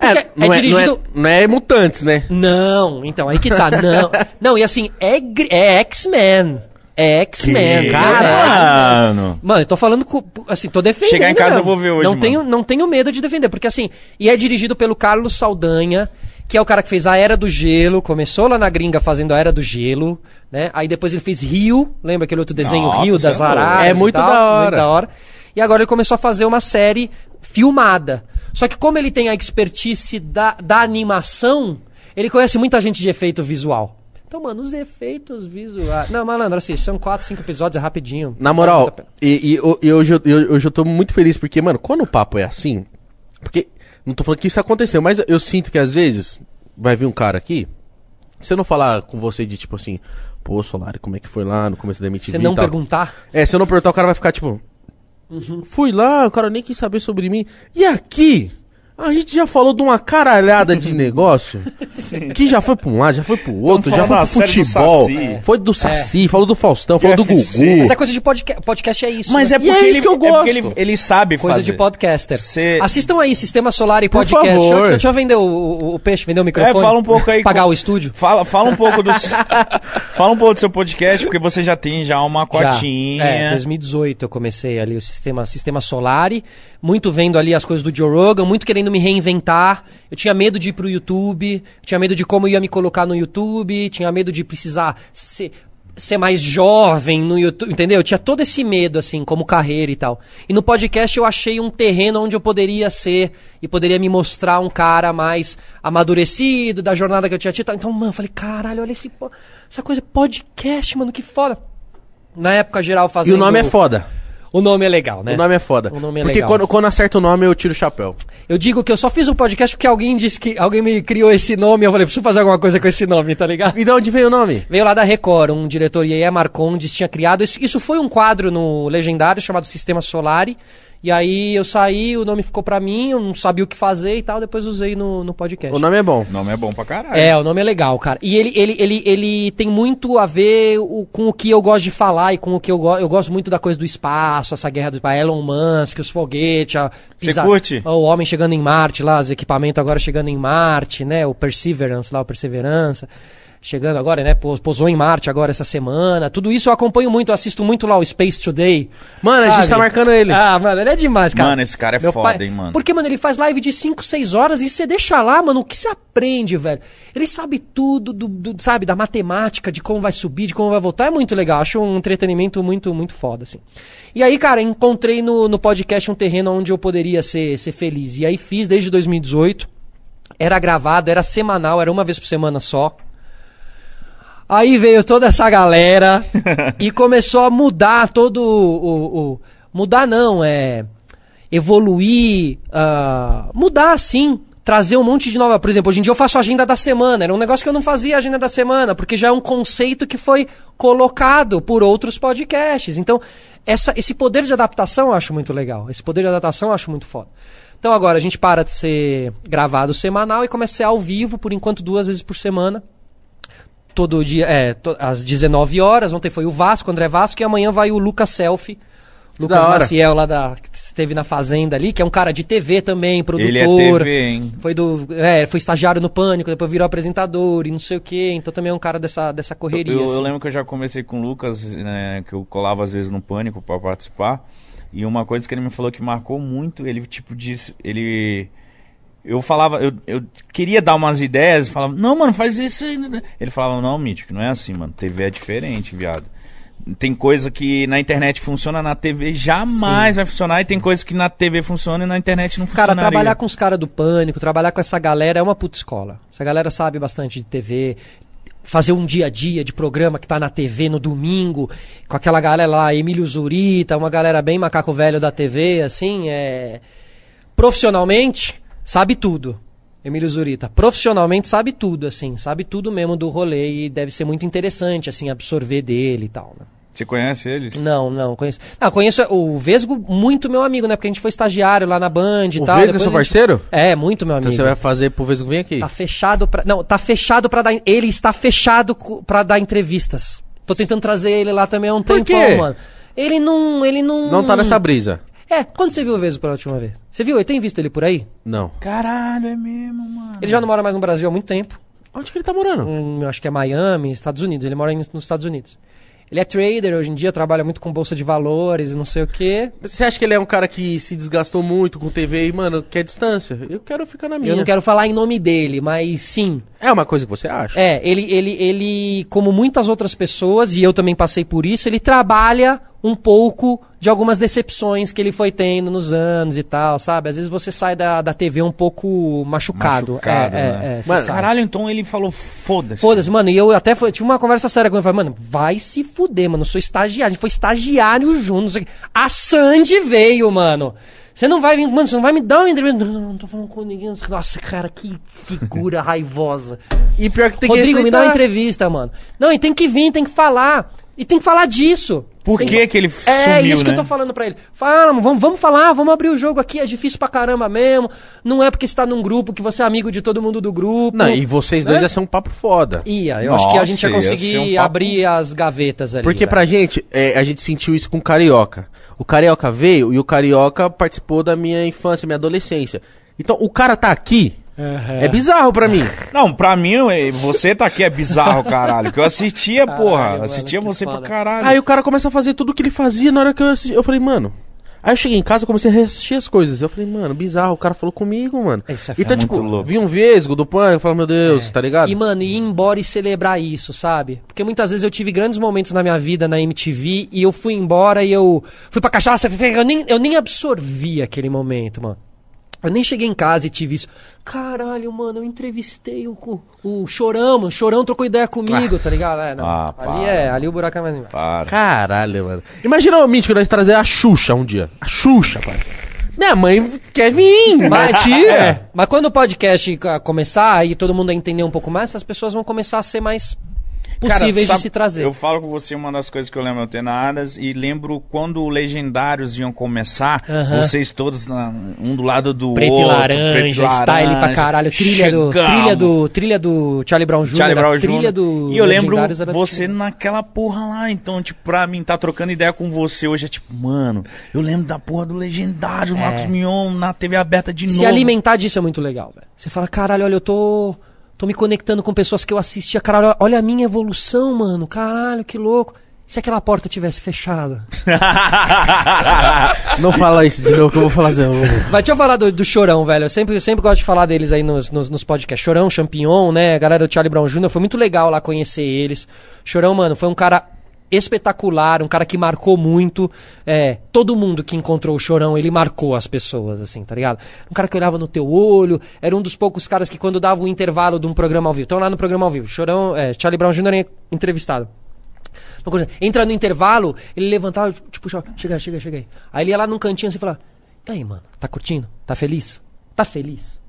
É,
porque
não,
é
é,
dirigido...
não, é, não é mutantes, né?
Não, então, aí que tá, não. [LAUGHS] Não, e assim, é, é X-Men. É X-Men. Cara.
Mano.
Mano, eu tô falando, com- assim, tô defendendo.
Chegar em casa
mesmo.
eu vou ver hoje,
Não
mano.
tenho, não tenho medo de defender, porque assim, e é dirigido pelo Carlos Saldanha, que é o cara que fez a Era do Gelo, começou lá na gringa fazendo a Era do Gelo, né? Aí depois ele fez Rio, lembra aquele outro desenho
Nossa,
Rio das
é.
Araras?
É
e
muito
tal?
da hora.
Muito da hora. E agora ele começou a fazer uma série filmada. Só que como ele tem a expertise da, da animação, ele conhece muita gente de efeito visual. Então, mano, os efeitos visuais. Não, malandro, assim, são quatro, cinco episódios, é rapidinho.
Na moral, e, e, e hoje, eu, eu- hoje eu tô muito feliz porque, mano, quando o papo é assim. Porque, não tô falando que isso aconteceu, mas eu sinto que às vezes vai vir um cara aqui. Se eu não falar com você de tipo assim, pô, Solari, como é que foi lá no começo da MTV
Você não perguntar.
É, se eu não perguntar, o cara vai ficar tipo. Fui lá, o cara nem quis saber sobre mim. E aqui? A gente já falou de uma caralhada de [LAUGHS] negócio que já foi pra um lado, já foi pro outro, já foi pro
série do
futebol,
Saci.
foi do Saci, falou do Faustão, falou do
UFC.
Gugu.
Mas é coisa de podcast, podcast é isso.
Mas
né?
é porque,
é isso
ele,
que eu
é porque
gosto.
ele, ele sabe
Coisa
fazer.
de podcaster.
Cê-
Assistam aí, Sistema Solar e Podcast. Deixa, eu-
favor.
deixa eu vender o, o- o peixe, vender o
É,
microfone.
fala um pouco aí.
Pagar
com-
o estúdio.
Fala, fala um pouco do [LAUGHS] seu- Fala um pouco do seu podcast, porque você já tem já uma
Já.
cotinha.
É, 2018 eu comecei ali o sistema, sistema Solari, muito vendo ali as coisas do Joe Rogan, muito querendo me reinventar. Eu tinha medo de ir pro YouTube, tinha medo de como ia me colocar no YouTube, tinha medo de precisar ser, ser mais jovem no YouTube, entendeu? Eu tinha todo esse medo, assim, como carreira e tal. E no podcast eu achei um terreno onde eu poderia ser e poderia me mostrar um cara mais amadurecido da jornada que eu tinha tido. Então, mano, eu falei, caralho, olha esse, essa coisa, podcast, mano, que foda. Na época geral
E
fazendo...
o nome é foda.
O nome é legal, né?
O nome é foda.
O nome é
Porque
legal.
quando, quando acerta o nome, eu tiro o chapéu.
Eu digo que eu só fiz um podcast porque alguém disse que... Alguém me criou esse nome eu falei, preciso fazer alguma coisa com esse nome, tá ligado?
E de onde veio o nome?
Veio lá da Record, um diretor, Iê Marcondes, tinha criado... Isso, isso foi um quadro no Legendário chamado Sistema Solari. E aí eu saí, o nome ficou pra mim, eu não sabia o que fazer e tal, depois usei no, no podcast.
O nome é bom.
O nome é bom pra caralho.
É, o nome é legal, cara. E ele, ele, ele, ele tem muito a ver o- com o que eu gosto de falar e com o que eu gosto. Eu gosto muito da coisa do espaço, essa guerra do espaço, Elon Musk, os foguetes, a
Você curte?
O homem chegando em Marte lá, os equipamentos agora chegando em Marte, né? O Perseverance lá, o Perseverança. Chegando agora, né? Pousou em Marte agora essa semana. Tudo isso eu acompanho muito, eu assisto muito lá o Space Today.
Mano, a gente
sabe?
tá marcando ele.
Ah, mano, ele é demais, cara.
Mano, esse cara é foda, hein, mano.
Porque, mano, ele faz live de 5, 6 horas e você deixa lá, mano, o que você aprende, velho? Ele sabe tudo, do, do- sabe, da matemática, de como vai subir, de como vai voltar. É muito legal. Acho um entretenimento muito, muito foda, assim. E aí, cara, encontrei no, no podcast um terreno onde eu poderia ser, ser feliz. E aí fiz desde 2018. Era gravado, era semanal, era uma vez por semana só. Aí veio toda essa galera [LAUGHS] e começou a mudar todo o. o- mudar não, é. Evoluir. ah, mudar assim. Trazer um monte de nova. Por exemplo, hoje em dia eu faço a agenda da semana. Era um negócio que eu não fazia agenda da semana, porque já é um conceito que foi colocado por outros podcasts. Então, essa, esse poder de adaptação eu acho muito legal. Esse poder de adaptação eu acho muito foda. Então agora a gente para de ser gravado semanal e começa a ser ao vivo, por enquanto, duas vezes por semana todo dia, é, to- às 19 horas. Ontem foi o Vasco, André Vasco, e amanhã vai o Lucas Selfie. Lucas. Maciel lá da que esteve na fazenda ali, que é um cara de TV também, produtor.
Ele é TV, hein?
Foi do, é, foi estagiário no Pânico, depois virou apresentador e não sei o quê. Então também é um cara dessa dessa correria.
Eu, eu
assim.
lembro que eu já conversei com o Lucas, né, que eu colava às vezes no Pânico pra participar. E uma coisa que ele me falou que marcou muito, ele tipo disse, ele eu falava, eu, eu queria dar umas ideias, falava, não, mano, faz isso aí. Ele falava, não, Mítico, não é assim, mano. TV é diferente, viado. Tem coisa que na internet funciona, na TV jamais vai funcionar. E tem coisa que na TV funciona e na internet não
Cara,
funciona.
trabalhar com os caras do Pânico, trabalhar com essa galera é uma puta escola. Essa galera sabe bastante de TV. Fazer um dia a dia de programa que tá na TV no domingo, com aquela galera lá, Emílio Zurita, uma galera bem macaco velho da TV, assim, é. Profissionalmente, sabe tudo. Emílio Zurita. Profissionalmente sabe tudo, assim, sabe tudo mesmo do rolê e deve ser muito interessante, assim, absorver dele e tal, né?
Você conhece eles?
Não, não, conheço. Não, conheço o Vesgo, muito meu amigo, né? Porque a gente foi estagiário lá na Band e
O
tal.
Vesgo é seu
gente-
parceiro?
É, muito meu amigo.
Então você vai fazer pro Vesgo vir aqui.
Tá fechado pra. Não, tá fechado pra dar. Ele está fechado pra dar entrevistas. Tô tentando trazer ele lá também há um
Por
tempão,
quê?
mano. Ele não. Ele não.
Não tá nessa brisa.
É, quando você viu o Vesgo pela última vez? Você viu? Ele tem visto ele por aí?
Não.
Caralho, é mesmo, mano.
Ele já não mora mais no Brasil há muito tempo.
Onde que ele tá morando?
Hum, eu acho que é Miami, Estados Unidos. Ele mora em- nos Estados Unidos. Ele é trader hoje em dia, trabalha muito com bolsa de valores e não sei o quê.
Você acha que ele é um cara que se desgastou muito com TV e, mano, quer distância? Eu quero ficar na minha.
Eu não quero falar em nome dele, mas sim.
É uma coisa que você acha?
É, ele, ele, ele, como muitas outras pessoas, e eu também passei por isso, ele trabalha um pouco de algumas decepções que ele foi tendo nos anos e tal, sabe? Às vezes você sai da, da TV um pouco machucado.
Machucado,
é,
né?
é, é,
Mano.
Caralho, então ele falou, foda-se.
Foda-se, mano, e eu até foi- tinha uma conversa séria com ele, falei, mano, vai se fuder, mano, eu sou estagiário, a gente foi estagiário junto. A Sandy veio, mano. Você não vai vir, mano, você não vai me dar uma entrevista. Não, não, não, tô falando com ninguém. Nossa, cara, que figura [LAUGHS] raivosa.
E pior que tem
Rodrigo,
que
me dá uma entrevista, mano. Não, e tem que vir, tem que falar. E tem que falar disso.
Por que que ele
É
sumiu,
isso que eu
né?
tô falando pra ele. Fala, vamos, vamos falar, vamos abrir o jogo aqui. É difícil pra caramba mesmo. Não é porque você tá num grupo que você é amigo de todo mundo do grupo.
Não, e vocês dois
Né?
ia ser um papo foda.
Ia, eu acho que a gente ia
Nossa, ia
conseguir
ser um papo-
abrir as gavetas ali.
Porque
velho.
pra gente, é, a gente sentiu isso com o Carioca. O Carioca veio e o Carioca participou da minha infância, minha adolescência. Então, o cara tá aqui, é bizarro pra mim. [LAUGHS]
Não, pra mim, você tá aqui é bizarro, caralho. Que eu assistia, porra.
mano,
assistia você
foda.
pra caralho.
Aí o cara começa a fazer tudo o que ele fazia na hora que eu assisti. Eu falei, mano. Aí eu cheguei em casa e comecei a reassistir as coisas. Eu falei, mano, bizarro, o cara falou comigo, mano.
Isso é
então,
muito
tipo,
louco.
vi um vesgo do pânico, eu falei, meu Deus, tá ligado?
E, mano, ir embora e celebrar isso, sabe? Porque muitas vezes eu tive grandes momentos na minha vida na MTV e eu fui embora e eu fui pra cachaça, eu nem, eu nem absorvi aquele momento, mano. Eu nem cheguei em casa e tive isso. Caralho, mano, eu entrevistei o, o, o Chorão, mano. O Chorão trocou ideia comigo, tá ligado? É, não.
Ah,
ali
para.
é, ali o buraco é mais embaixo.
Para.
Caralho, mano. Imagina o Mítico nós trazer a Xuxa um dia. A Xuxa, pai. Minha mãe quer vir, [LAUGHS]
Mas,
tia.
é, mas quando o podcast ah, começar e todo mundo entender um pouco mais, as pessoas vão começar a ser mais
Cara,
possíveis
sabe,
de se trazer.
Eu falo com você uma das coisas que eu lembro eu Tenadas e lembro quando o Legendários iam começar,
Aham.
vocês todos na- um do lado do
Preto
outro,
e laranja, style pra caralho, trilha do, trilha do, trilha do Charlie Brown Jr.,
Charlie Brown
a trilha
Jr.
do
E eu lembro você
tipo-
naquela porra lá. Então, tipo, pra mim, tá trocando ideia com você hoje é tipo, mano, eu lembro da porra do Legendário, o Marcos Mion na TV aberta de
É. Se
novo.
alimentar disso é muito legal, velho. Você fala, caralho, olha, eu tô, tô me conectando com pessoas que eu assistia, caralho, olha a minha evolução, mano, caralho, que louco. Se aquela porta tivesse fechada? [LAUGHS]
Não fala isso de novo que eu vou falar assim. eu vou-
Mas deixa eu falar do, do Chorão, velho. Eu sempre, eu sempre gosto de falar deles aí nos, nos, nos podcasts. Chorão, Champignon, né? A galera do Charlie Brown Jr. Foi muito legal lá conhecer eles. Chorão, mano, foi um cara espetacular, um cara que marcou muito. É, todo mundo que encontrou o Chorão, ele marcou as pessoas, assim, tá ligado? Um cara que olhava no teu olho, era um dos poucos caras que quando dava o intervalo de um programa ao vivo, estão lá no programa ao vivo, Chorão, é, Charlie Brown Jr. é entrevistado. Entra no intervalo, ele levantava, tipo, chega, chega, chega, aí. Aí ele ia lá num cantinho assim e falava, e aí, mano, tá curtindo? Tá feliz? Tá feliz?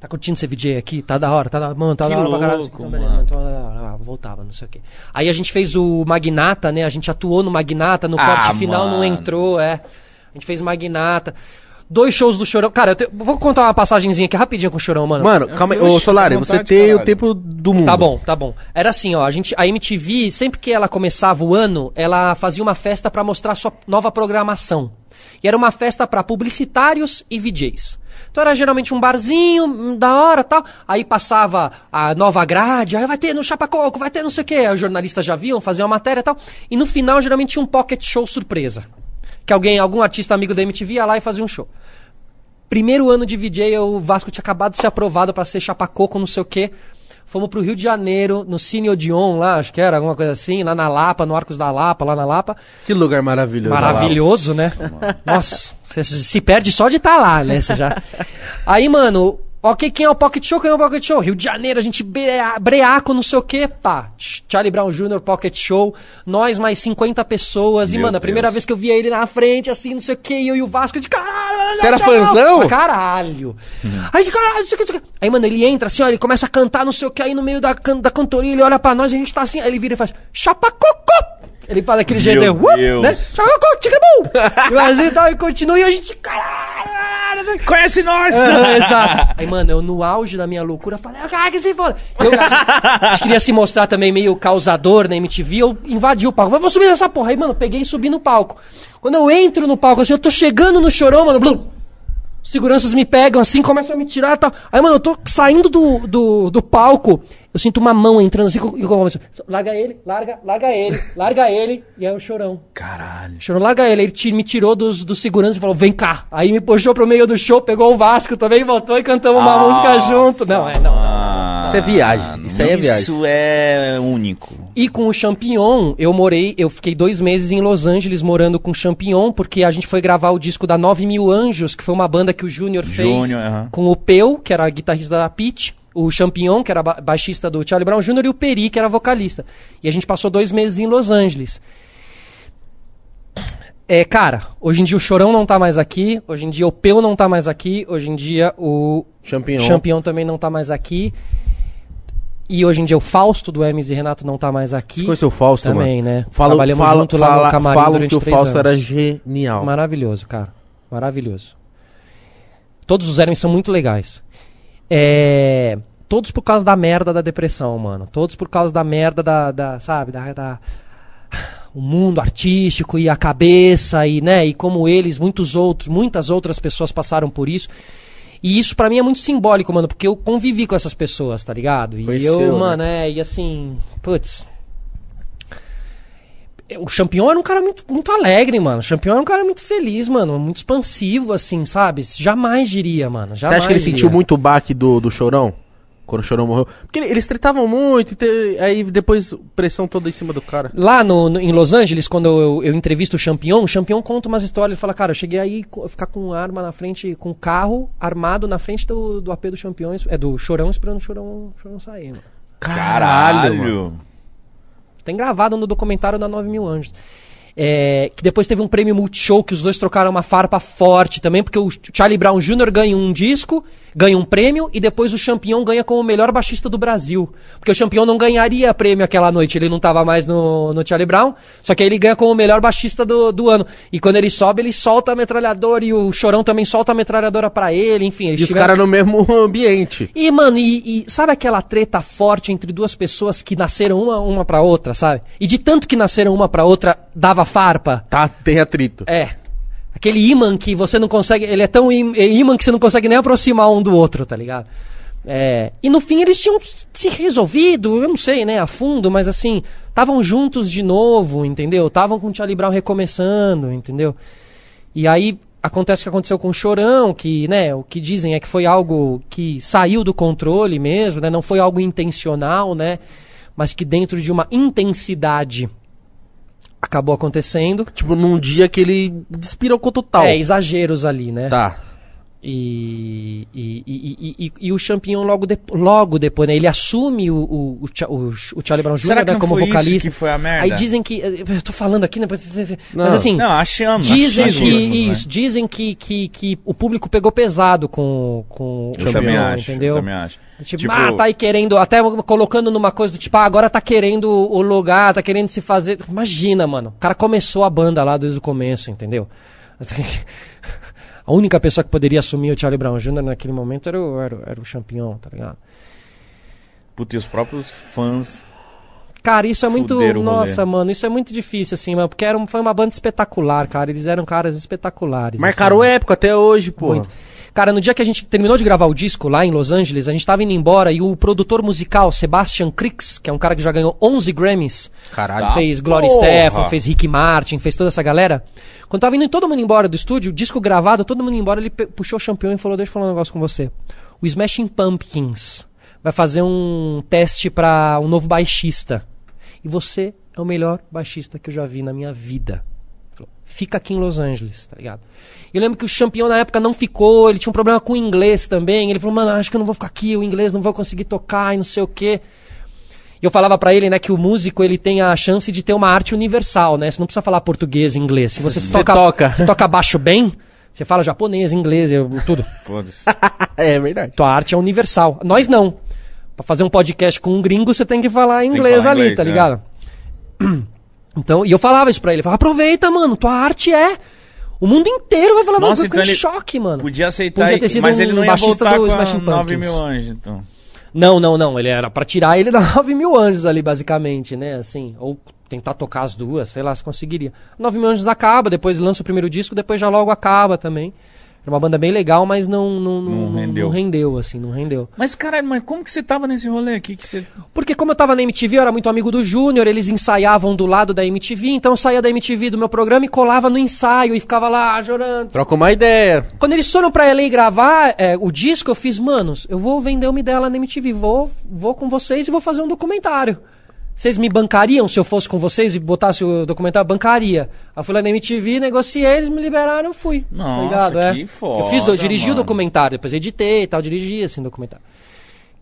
Tá curtindo ser VJ aqui? Tá da hora, tá da, mano, tá
Que
da hora pra caralho.
louco,
Então, beleza,
mano.
então, ah, ah, voltava, não sei o quê. Aí a gente fez o Magnata, né? A gente atuou no Magnata, no
Ah,
corte final não
mano.
entrou, é. A gente fez Magnata. Dois shows do Chorão. Cara, eu te- vou contar uma passagenzinha aqui rapidinho com o Chorão, mano.
Mano, calma aí. Ô, Solari, você tem o
caralho.
tempo do mundo.
Tá bom, tá bom. Era assim, ó, a gente, a MTV, sempre que ela começava o ano, ela fazia uma festa pra mostrar sua nova programação. E era uma festa pra publicitários e VJs. Então era geralmente um barzinho, hum, da hora, tal. Aí passava a nova grade, aí vai ter no Chapacoco, vai ter não sei o quê. Aí os jornalistas já viam, faziam a matéria tal. E no final geralmente tinha um pocket show surpresa. Que alguém, algum artista amigo da MTV ia lá e fazia um show. Primeiro ano de VJ, o Vasco tinha acabado de ser aprovado pra ser chapacoco, não sei o quê. Fomos pro Rio de Janeiro, no Cine Odeon lá, acho que era alguma coisa assim, lá na Lapa, no Arcos da Lapa, lá na Lapa.
Que lugar maravilhoso.
Maravilhoso, né? Nossa, você se perde só de estar lá, né? Você já... Aí, mano, ok, quem é o Pocket Show? Quem é o Pocket Show? Rio de Janeiro, a gente brea- breaco, não sei o quê, pá. Ch- Charlie Brown Jr., Pocket Show, nós mais 50 pessoas. e,
Meu
mano, a primeira
Deus.
vez que eu via ele na frente, assim, não sei o quê, e eu e o Vasco de caralho.
Você era fãzão?
Caralho. Aí de caralho, não sei o que, não sei o que. Aí, mano, ele entra assim, ó, ele começa a cantar, não sei o que, aí no meio da, can- da cantoria, ele olha pra nós, a gente tá assim, aí ele vira e faz, chapacocô! Ele faz aquele jeito,
Meu
"Uop",
Deus.
né? Ticabum! E tal, e continua, e a gente, caralho,
Conhece nós!
Aham, [LAUGHS] exato. Aí, mano, eu no auge da minha loucura falei, ah, que se foda. Eu queria se mostrar também meio causador na MTV, eu invadi o palco. Mas vou subir nessa porra. Aí, mano, peguei e subi no palco. Quando eu entro no palco, assim, eu tô chegando no chorão, mano, blum, seguranças me pegam assim, começam a me tirar e tal. Aí, mano, eu tô saindo do, do, do palco, eu sinto uma mão entrando assim, e eu começo, larga ele, larga, larga ele, larga ele, e aí o chorão.
Caralho.
Chorão, larga ele. Ele me tirou dos, dos seguranças e falou, vem cá. Aí me puxou pro meio do show, pegou o Vasco também, voltou e cantamos uma música junto. Não, é, não.
Isso é viagem, isso aí é viagem.
Isso é único.
E com o Champignon, eu morei, eu fiquei dois meses em Los Angeles morando com o Champignon, porque a gente foi gravar o disco da 9 Mil Anjos, que foi uma banda que o Júnior fez
Júnior, aham.
com o Peu, que era guitarrista da Pitch, o Champignon, que era ba- baixista do Charlie Brown Jr., e o Peri, que era vocalista. E a gente passou dois meses em Los Angeles. É, cara, hoje em dia o Chorão não tá mais aqui, hoje em dia o Peu não tá mais aqui, hoje em dia o
Champignon.
Champignon também não tá mais aqui. E hoje em dia o Fausto do Hermes e Renato não tá mais aqui.
Você conheceu o Fausto,
Também,
mano?
né?
Falam,
Trabalhamos
fala,
junto lá no
fala-
camarim
falam
durante
que o Fausto era
anos.
genial.
Maravilhoso, cara. Maravilhoso. Todos os Hermes são muito legais. É, Todos por causa da merda da depressão, mano. Todos por causa da merda da. da- sabe? Da, da- O mundo artístico e a cabeça, e, né? E como eles, muitos outros, muitas outras pessoas passaram por isso. E isso pra mim é muito simbólico, mano, porque eu convivi com essas pessoas, tá ligado? E
Conheceu,
eu,
né?
mano, é, e assim, putz. O Champion era um cara muito, muito alegre, mano. O Champion era um cara muito feliz, mano. Muito expansivo, assim, sabe? Jamais diria, mano.
Você
Jamais
acha que ele
diria.
sentiu muito o baque do, do Chorão? Quando o Chorão morreu? Porque ele- eles tretavam muito, e te- aí depois pressão toda em cima do cara.
Lá no, no- em Los Angeles, quando eu, eu entrevisto o Champion, o Champion conta umas histórias. Ele fala, cara, eu cheguei aí ficar com arma na frente, com carro armado na frente do, do AP do Champion, é do Chorão, esperando o Chorão, Chorão sair, mano.
Caralho.
mano.
Tem gravado no documentário da 9 Mil Anjos. É, que depois teve um prêmio Multishow que os dois trocaram uma farpa forte também, porque o Charlie Brown Jr. ganha um disco, ganha um prêmio, e depois o Champion ganha como o melhor baixista do Brasil. Porque o Champion não ganharia prêmio aquela noite, ele não tava mais no, no Charlie Brown, só que aí ele ganha como o melhor baixista do, do ano. E quando ele sobe, ele solta a metralhadora, e o Chorão também solta a metralhadora pra ele, enfim. Eles
E os
tiveram-
caras no mesmo [LAUGHS] ambiente.
e, mano, e, e sabe aquela treta forte entre duas pessoas que nasceram uma, uma pra outra, sabe? E de tanto que nasceram uma pra outra, dava farpa.
Tá, tem atrito.
É. Aquele imã que você não consegue. Ele é tão é imã que você não consegue nem aproximar um do outro, tá ligado? É, e no fim eles tinham se resolvido, eu não sei, né, a fundo, mas assim, estavam juntos de novo, entendeu? Estavam com o Charlie Brown recomeçando, entendeu? E aí acontece o que aconteceu com o Chorão, que, né, o que dizem é que foi algo que saiu do controle mesmo, né, não foi algo intencional, né, mas que dentro de uma intensidade acabou acontecendo.
Tipo, num dia que ele despirocou total.
É, exageros ali, né?
Tá.
E, e, e, e, e- e o Champignon logo, de, logo depois, né? Ele assume o, o, o, o, o Charlie Brown Jr. Né, como
foi isso
vocalista.
que foi a merda?
Aí dizem que. Eu tô falando aqui, né? Mas assim.
Não, achamos.
Dizem que
né?
isso, dizem que, que, que o público pegou pesado com, com
Eu também
Champignon,
acho,
entendeu?
eu também acho.
Tipo,
Tipo,
ah, tá aí querendo, até colocando numa coisa do tipo, ah, agora tá querendo o lugar, tá querendo se fazer. Imagina, mano. O cara começou a banda lá desde o começo, entendeu? [LAUGHS] A única pessoa que poderia assumir o Charlie Brown Jr. naquele momento era o, era, era o Champignon, tá ligado?
Puta, e os próprios fãs.
Cara, isso é muito. Nossa, mano, isso é muito difícil, assim, mano. Porque era, um- foi uma banda espetacular, cara. Eles eram caras espetaculares.
Marcaram
assim.
época até hoje, pô.
Muito. Cara, no dia que a gente terminou de gravar o disco lá em Los Angeles, a gente tava indo embora e o produtor musical, Sebastian Crix, que é um cara que já ganhou 11 Grammys,
Caralho.
Tá.
fez Gloria
porra.
Stefan, fez Rick Martin, fez toda essa galera. Quando tava indo todo mundo embora do estúdio, o disco gravado, todo mundo embora, ele puxou o campeão e falou: Deixa eu falar um negócio com você. O Smashing Pumpkins vai fazer um teste pra um novo baixista. E você é o melhor baixista que eu já vi na minha vida. Fica aqui em Los Angeles, tá ligado? Eu lembro que o campeão na época não ficou, ele tinha um problema com o inglês também. Ele falou, mano, acho que eu não vou ficar aqui, o inglês não vou conseguir tocar e não sei o quê. E eu falava pra ele, né, que o músico ele tem a chance de ter uma arte universal, né? Você não precisa falar português e inglês. Se você,
Você
toca,
toca.
você toca baixo bem, você fala japonês, inglês, eu- tudo. [LAUGHS]
Foda-se. [LAUGHS]
é verdade.
Tua arte é universal. Nós não. Pra fazer um podcast com um gringo, você tem que falar
que
inglês
falar
ali,
inglês,
tá
é. [CLEARS THROAT] [CLEARS THROAT]
Então, e eu falava isso pra ele. Eu falava, aproveita, mano, tua arte é. O mundo inteiro vai falar, mano,
Nossa,
fiquei
então
em
ele
choque, mano.
Podia aceitar,
Podia ter sido
mas
um
ele não ia
baixista do Smashing
9
Pumpkins.
mil anjos, então.
Não, não, não. Ele era pra tirar ele [LAUGHS] da 9 mil anjos ali, basicamente, né? Assim, ou tentar tocar as duas, sei lá se conseguiria. 9 mil anjos acaba, depois lança o primeiro disco, depois já logo acaba também. Era uma banda bem legal, mas não, não, não,
Não
não
rendeu.
rendeu, assim, não rendeu.
Mas, caralho, mas como que você tava nesse rolê aqui? Que você...
Porque como eu tava na MTV, eu era muito amigo do Júnior, eles ensaiavam do lado da MTV, então eu saía da MTV do meu programa e colava no ensaio e ficava lá chorando.
Troca uma ideia.
Quando eles foram pra LA gravar é, o disco, eu fiz, manos, eu vou vender uma ideia lá na MTV, vou, vou com vocês e vou fazer um documentário. Vocês me bancariam se eu fosse com vocês e botasse o documentário? Bancaria. Aí eu fui lá na MTV, negociei, eles me liberaram, eu fui. tá
Nossa, que
eu
foda,
fiz, do- dirigi o
mano.
documentário, depois editei e tal, dirigi assim o documentário.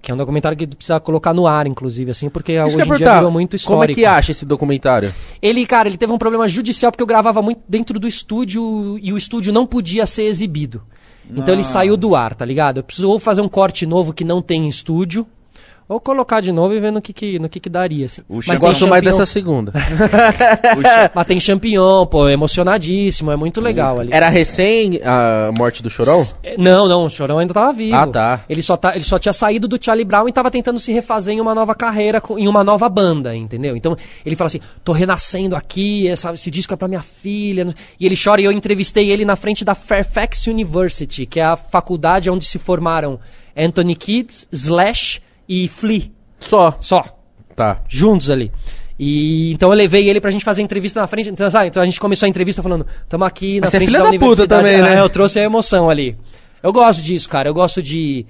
Que é um documentário que precisa colocar no ar, inclusive, assim, porque
Isso
hoje
eu
em
ia
dia virou muito histórico.
Como é que acha esse documentário?
Ele, cara, ele teve um problema judicial porque eu gravava muito dentro do estúdio e o estúdio não podia ser exibido. Então ele saiu do ar, tá ligado? Eu preciso ou fazer um corte novo que não tem em estúdio, ou colocar de novo e ver no que, que, no que, que daria, assim.
O
Eu
Mas
gosto mais dessa segunda. [LAUGHS]
Mas tem champignon, pô, emocionadíssimo, é muito legal ali.
Era recém a morte do Chorão?
É, Não, não, o Chorão ainda tava vivo.
Ah, tá.
Ele só, tá, ele só tinha saído do Charlie Brown e tava tentando se refazer em uma nova carreira, em uma nova banda, entendeu? Então ele fala assim: tô renascendo aqui, essa- esse disco é pra minha filha. E ele chora e eu entrevistei ele na frente da Fairfax University, que é a faculdade onde se formaram Anthony Kids, Slash e Flea.
Só.
Só
Tá.
juntos ali. E então eu levei ele pra gente fazer entrevista na frente. Então, sabe, então a gente começou a entrevista falando, tamo aqui na
Mas é
frente
filha
da,
da puta
universidade.
também, né?
É, eu trouxe a emoção ali. Eu gosto disso, cara. Eu gosto de.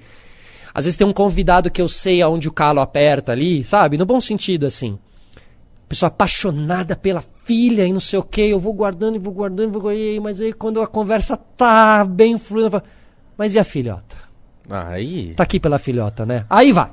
Às vezes tem um convidado que eu sei aonde o calo aperta ali, sabe? No bom sentido, assim. Pessoa apaixonada pela filha e não sei o que, eu vou guardando e vou guardando, vou guardando, mas aí quando a conversa tá bem fluida, eu falo, mas e a filhota?
Aí.
Tá aqui pela filhota, né? Aí vai.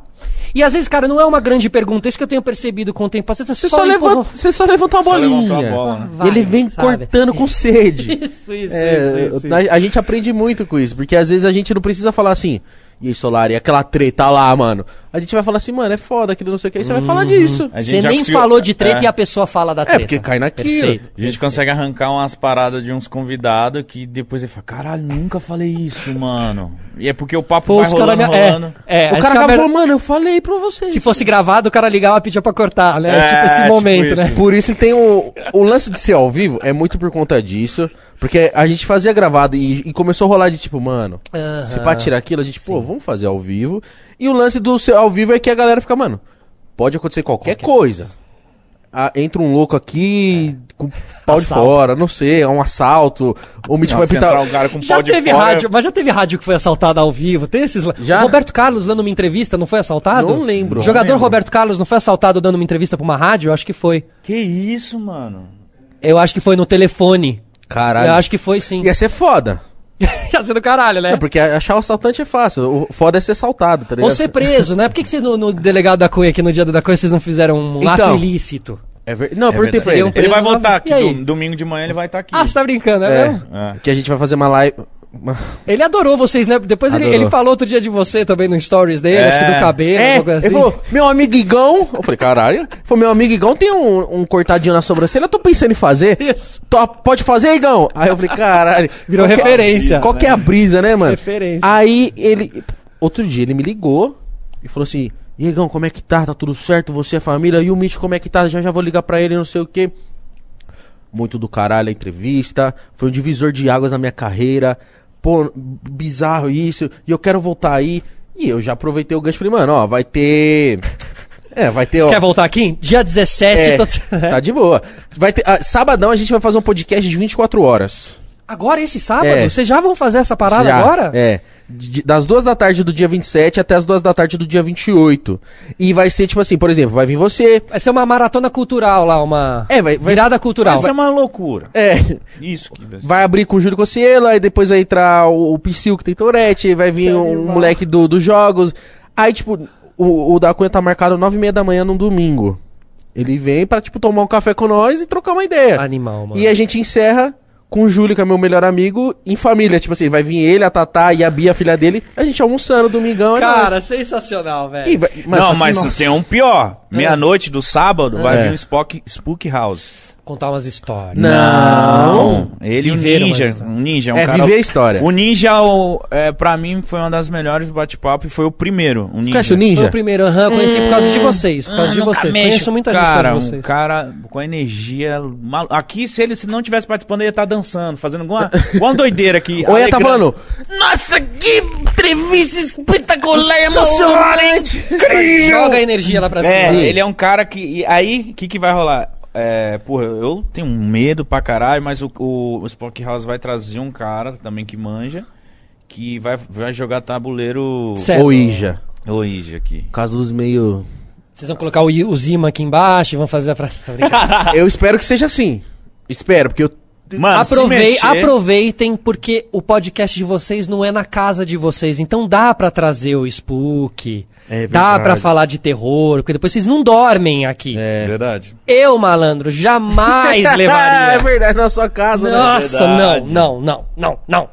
E às vezes, cara, não é uma grande pergunta. Isso que eu tenho percebido com o tempo. Às vezes é
Você
só,
só, levanta, você só levantou a
Só
bolinha.
a bola, né?
Vai,
Ele vem
sabe?
cortando com sede. [LAUGHS]
Isso, isso,
É,
isso, isso.
A, a gente aprende muito com isso, porque às vezes a gente não precisa falar assim, e aí, Solari, aquela treta lá, mano. A gente vai falar assim, mano, é foda aquilo, não sei o que, aí você vai falar disso.
A gente
Você
já
nem
conseguiu-
falou de treta
é.
e a pessoa fala da
É,
treta.
porque cai naquilo.
Perfeito.
A gente consegue arrancar umas paradas de uns convidados que depois ele fala, caralho, nunca falei isso, mano. E é porque o papo
Pô,
vai
os cara
rolando,
me- é,
rolando.
é,
o
acho
cara acaba falando, mano, eu falei pra você.
Se fosse gravado, o cara ligava e pedia pra cortar, né?
É,
tipo esse
tipo
momento,
isso.
né?
Por isso que tem o, o lance de ser ao vivo, é muito por conta disso. Porque a gente fazia gravado e, e começou a rolar de tipo, mano, se pra tirar aquilo, a gente, pô, vamos fazer ao vivo. E o lance do ser ao vivo é que a galera fica, mano, pode acontecer qualquer, coisa. Ah, entra um louco aqui com pau de
Assalto.
fora, não sei, é um assalto. O Mítico vai pintar.
o cara com
Já
pau de
teve
fora.
rádio, mas já teve rádio que foi assaltada ao vivo. Tem esses. lá-
Já?
O Roberto Carlos dando uma entrevista, não foi assaltado?
Não lembro.
O jogador
lembro.
Roberto Carlos não foi assaltado dando uma entrevista pra uma rádio? Eu acho que foi.
Que isso, mano?
Eu acho que foi no telefone.
Caralho.
Eu acho que foi sim.
Ia ser foda.
Ia ser do caralho, né?
Não, porque achar o assaltante é fácil. O foda é ser assaltado, tá ligado?
Ou ser preso, né? Por que, que você no, no delegado da Cunha, aqui no dia da Cunha, vocês não fizeram um
Então.
ato ilícito?
É ver... Não, eu
É
perguntei
verdade.
pra ele.
Um
Ele vai voltar aqui, domingo de manhã ele vai estar aqui.
Ah, você tá brincando, é,
É,
mesmo?
É.
que a gente vai fazer uma live. [LAUGHS]
Ele adorou vocês, né? Depois ele, ele falou outro dia de você também no stories dele,
É.
acho que do cabelo,
É,
alguma coisa
ele
assim.
falou, meu amigo Igão. Eu falei, caralho. Ele falou, meu amigo Igão tem um, um cortadinho na sobrancelha, eu tô pensando em fazer.
Isso.
Tô- pode fazer, Igão? Aí eu falei, caralho.
Virou
qual é-
referência.
Qual que é a brisa, né, mano?
Referência.
Aí ele. Outro dia ele me ligou e falou assim: "E aí, Igão, como é que tá? Tá tudo certo? Você, a família? E o Mitch, como é que tá? Já já vou ligar pra ele, não sei o quê. Muito do caralho a entrevista. Foi um divisor de águas na minha carreira. Pô, bizarro isso. E eu quero voltar aí. E eu já aproveitei o gancho e falei, mano, ó, vai ter. É, vai ter.
Você
ó,
quer voltar aqui? Dia 17,
é,
tô...
tá de boa. Vai ter. ah, sabadão a gente vai fazer um podcast de 24 horas.
Agora esse sábado?
É.
Vocês já vão fazer essa parada
Já,
agora?
É. De- das duas da tarde do dia 27 até as duas da tarde do dia 28. E vai ser tipo assim, por exemplo, vai vir você.
Vai ser uma maratona cultural lá, uma
É, vai- vai-
virada cultural.
Vai ser uma loucura.
É.
Isso que vai ser.
Vai abrir com o Júlio Cossielo, aí depois vai entrar o, o Psyu que tem Tourette, aí vai vir um moleque do, dos jogos. Aí, tipo, o, o da Cunha tá marcado nove e meia da manhã num domingo. Ele vem pra, tipo, tomar um café com nós e trocar uma ideia.
Animal, mano.
E a gente encerra com o Júlio, que é meu melhor amigo, em família. Tipo assim, vai vir ele, a Tatá e a Bia, a filha dele, a gente almoçando domingão. é
Cara, sensacional, velho.
Vai-
não, mas
nossa,
tem um pior. Meia-noite do sábado vai
É.
vir um Spook, Spook House.
Contar umas histórias.
Não.
Ele o
Viveram
Ninja. O Ninja é um
É
cara...
viver a história.
O Ninja, o, é, pra mim, foi uma das melhores bate-papo e foi o primeiro. O
Você
Ninja.
conhece o
Foi
Ninja?
o primeiro, aham, conheci por causa de vocês. Por causa de
Ah,
vocês.
mexe.
Conheço muita gente por
cara,
causa de
um
vocês.
cara com energia. mal- Aqui, se ele se não tivesse participando, ele ia estar dançando, fazendo alguma, alguma doideira aqui. [LAUGHS]
Ou ia tá
alegrando.
falando, nossa, que entrevista espetacular, emocionante.
Joga a energia lá pra cima.
É, ele é um cara que. e aí, o que, que vai rolar? É, porra, eu tenho medo pra caralho, mas o, o, o Spock House vai trazer um cara também que manja, que vai, vai jogar tabuleiro
Certo.
Ou Ija.
Ouija aqui.
Casos meio...
Vocês vão colocar o, o Zima aqui embaixo e vão fazer pra. [LAUGHS] Tô brincando. [LAUGHS]
Eu espero que seja assim. Espero, porque eu...
Mano, se
Aprovei-
mexer-
Aproveitem, porque o podcast de vocês não é na casa de vocês. Então dá pra trazer o Spook.
É
dá pra falar de terror, porque depois vocês não dormem aqui.
É,
Verdade.
Eu, malandro, jamais [LAUGHS]
é
levaria.
verdade, na sua casa, né?
Nossa, não, não, não, não, não.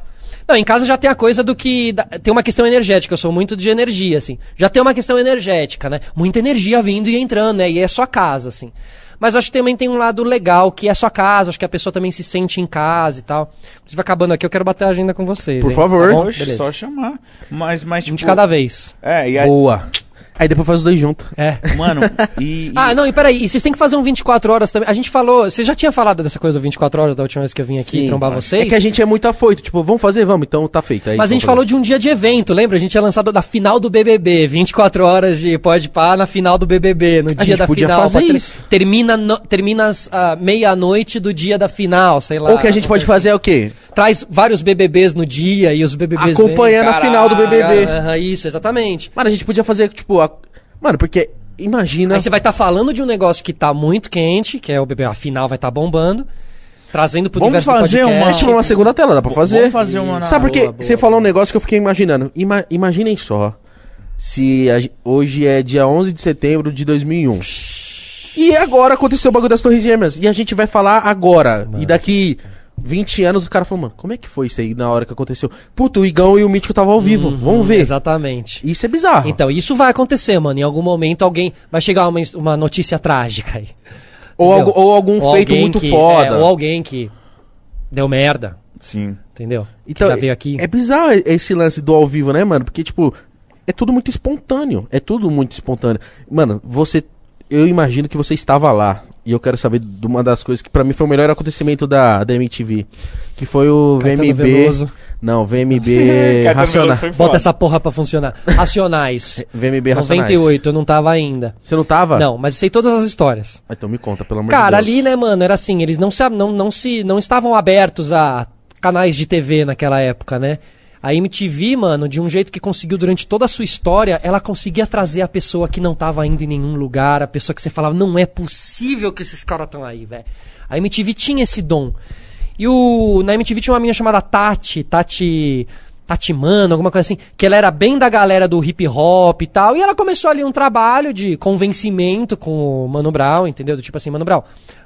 Não, em casa já tem a coisa do que. da- tem uma questão energética, eu sou muito de energia, assim. Já tem uma questão energética, né? Muita energia vindo e entrando, né? E é sua casa, assim. Mas acho que também tem um lado legal, que é sua casa, acho que a pessoa também se sente em casa e tal. Inclusive, acabando aqui, eu quero bater a agenda com vocês.
Por
hein?
favor.
Tá
só chamar. Mas, mas
Um
tipo,
de cada vez.
É, e aí,
Boa. Aí depois faz os dois juntos.
É.
mano, e, e-
Ah, não, e peraí, e vocês têm que fazer um 24 horas também. A gente falou, você já tinha falado dessa coisa do 24 horas da última vez que eu vim aqui
Sim.
trombar vocês?
É que a gente é muito afoito. Tipo, vamos fazer? Vamos. Então tá feito. Aí,
Mas a gente falou de um dia de evento, lembra? A gente tinha lançado da final do BBB, 24 horas de pode pá na final do BBB, no dia
gente
da
podia
final.
fazer isso.
Termina, no- termina às ah, meia-noite do dia da final, sei lá.
Ou o que a gente pode fazer é o quê?
Traz vários BBBs no dia e os BBBs
Acompanhando a
Caralho.
final do BBB.
Isso, exatamente.
Mano, a gente podia fazer, tipo... a- Mano, porque imagina...
Aí você vai estar falando de um negócio que tá muito quente, que é o BBB, a final vai estar bombando, trazendo pro
Vamos fazer
podcast.
uma-
É tipo uma segunda tela, dá pra fazer.
Vamos fazer uma na-
Sabe por quê? Você falou um negócio que eu fiquei imaginando. Ima- imaginem só. Se a hoje é dia 11 de setembro de 2001. E agora aconteceu o bagulho das Torres Gêmeas. E a gente vai falar agora. E daqui 20 anos o cara falou, mano, como é que foi isso aí na hora que aconteceu? Puta, o Igão e o Mítico estavam ao vivo. Vamos ver.
Exatamente.
Isso é bizarro.
Então, isso vai acontecer, mano. Em algum momento alguém. Vai chegar uma, uma notícia trágica aí.
ou, ou algum
Ou
feito muito
que-
foda.
é, ou alguém que deu merda,
Sim.
entendeu? Que
Então,
já veio aqui.
É bizarro esse lance do ao vivo, né, mano? Porque, tipo, é tudo muito espontâneo. É tudo muito espontâneo. Mano, você. Eu imagino que você estava lá. E eu quero saber de uma das coisas que pra mim foi o melhor acontecimento da, da MTV. Que foi o
Caetano
VMB.
Veloso.
Não, VMB [LAUGHS]
foi
Bota essa porra pra funcionar. Racionais. [LAUGHS]
VMB Racionais.
98, eu não tava ainda.
Você não tava?
Não, mas eu sei todas as histórias.
Ah, Então me conta, pelo amor
Cara,
de Deus.
ali, né, mano, era assim, eles não se, não, não se não estavam abertos a canais de TV naquela época, né? A MTV, mano, de um jeito que conseguiu durante toda a sua história, ela conseguia trazer a pessoa que não tava indo em nenhum lugar, a pessoa que você falava, não é possível que esses caras estão aí, velho. A MTV tinha esse dom. E o na MTV tinha uma menina chamada Tati, Tati Tati Mano, alguma coisa assim, que ela era bem da galera do hip hop e tal, e ela começou ali um trabalho de convencimento com o Mano Brown, entendeu? Do tipo assim, Mano Brown,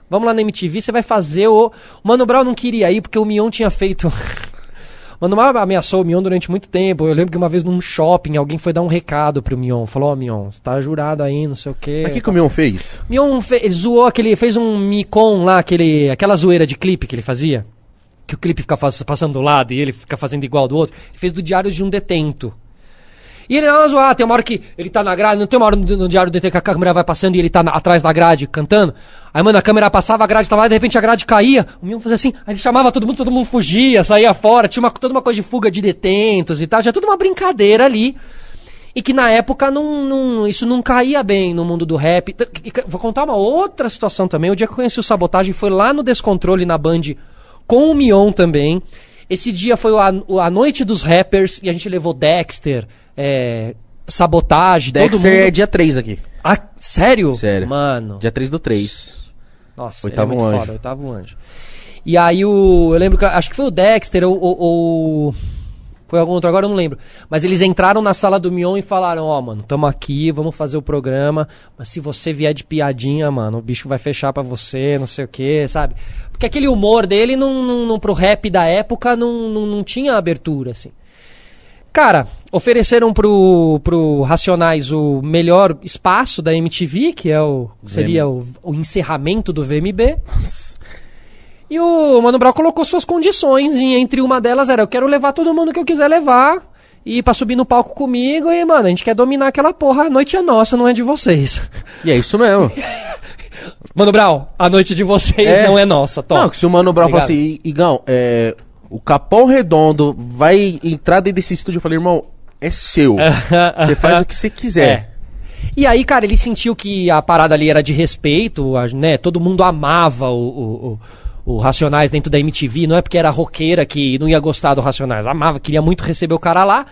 vamos lá na MTV, você vai fazer o... o Mano Brown não queria ir porque o Mion tinha feito... Mano Brown ameaçou o Mion durante muito tempo. Eu lembro que uma vez num shopping alguém foi dar um recado pro Mion. Falou, ó, Mion, você tá jurado aí, não sei o quê.
Mas o que, que o Mion fez?
Mion fe- ele zoou aquele. fez um micon lá, aquele, aquela zoeira de clipe que ele fazia. Que o clipe fica passando do lado e ele fica fazendo igual do outro. Ele fez do Diário de um Detento. E ele uma zoada, tem uma hora que ele tá na grade, não tem uma hora no, no Diário do Detento que a câmera vai passando e ele tá na- atrás da grade cantando. Aí, mano, a câmera passava, a grade tava lá, de repente a grade caía. O Mion fazia assim, aí ele chamava todo mundo, todo mundo fugia, saía fora. Tinha uma, toda uma coisa de fuga de detentos e tal. Já tudo uma brincadeira ali. E que na época não, não- isso não caía bem no mundo do rap. Vou contar uma outra situação também. O dia que eu conheci o Sabotagem foi lá no Descontrole na Band com o Mion também. Esse dia foi a, a noite dos rappers e a gente levou Dexter, é, Sabotagem, todo
Dexter
mundo.
é dia 3 aqui.
Ah, sério?
Sério.
Mano.
Dia 3 do 3.
Nossa,
Oitavo
ele é muito
anjo.
foda, oitavo anjo. E aí o. Eu lembro que. Acho que foi o Dexter ou. ou- ou- foi algum outro, agora eu não lembro. Mas eles entraram na sala do Mion e falaram, ó, mano, tamo aqui, vamos fazer o programa. Mas se você vier de piadinha, mano, o bicho vai fechar pra você, não sei o que, sabe? Porque aquele humor dele não, não, não- pro rap da época não, não, não tinha abertura, assim. Cara, ofereceram pro, pro Racionais o melhor espaço da MTV, que é o seria o, o encerramento do VMB. E o Mano Brown colocou suas condições, e entre uma delas era, eu quero levar todo mundo que eu quiser levar, e pra subir no palco comigo, e, mano, a gente quer dominar aquela porra, a noite é nossa, não é de vocês.
E é isso mesmo. [LAUGHS]
Mano Brown, a noite de vocês
É.
não é nossa, toma.
Não, que se o Mano Brown
Obrigado.
fala assim, Igão, é, o Capão Redondo vai entrar dentro desse estúdio, eu falei, irmão, é seu. [LAUGHS] Você faz o que você quiser.
É. E aí, cara, ele sentiu que a parada ali era de respeito, né? Todo mundo amava o, o, o- o Racionais dentro da MTV, não é porque era roqueira que não ia gostar do Racionais, amava, queria muito receber o cara lá.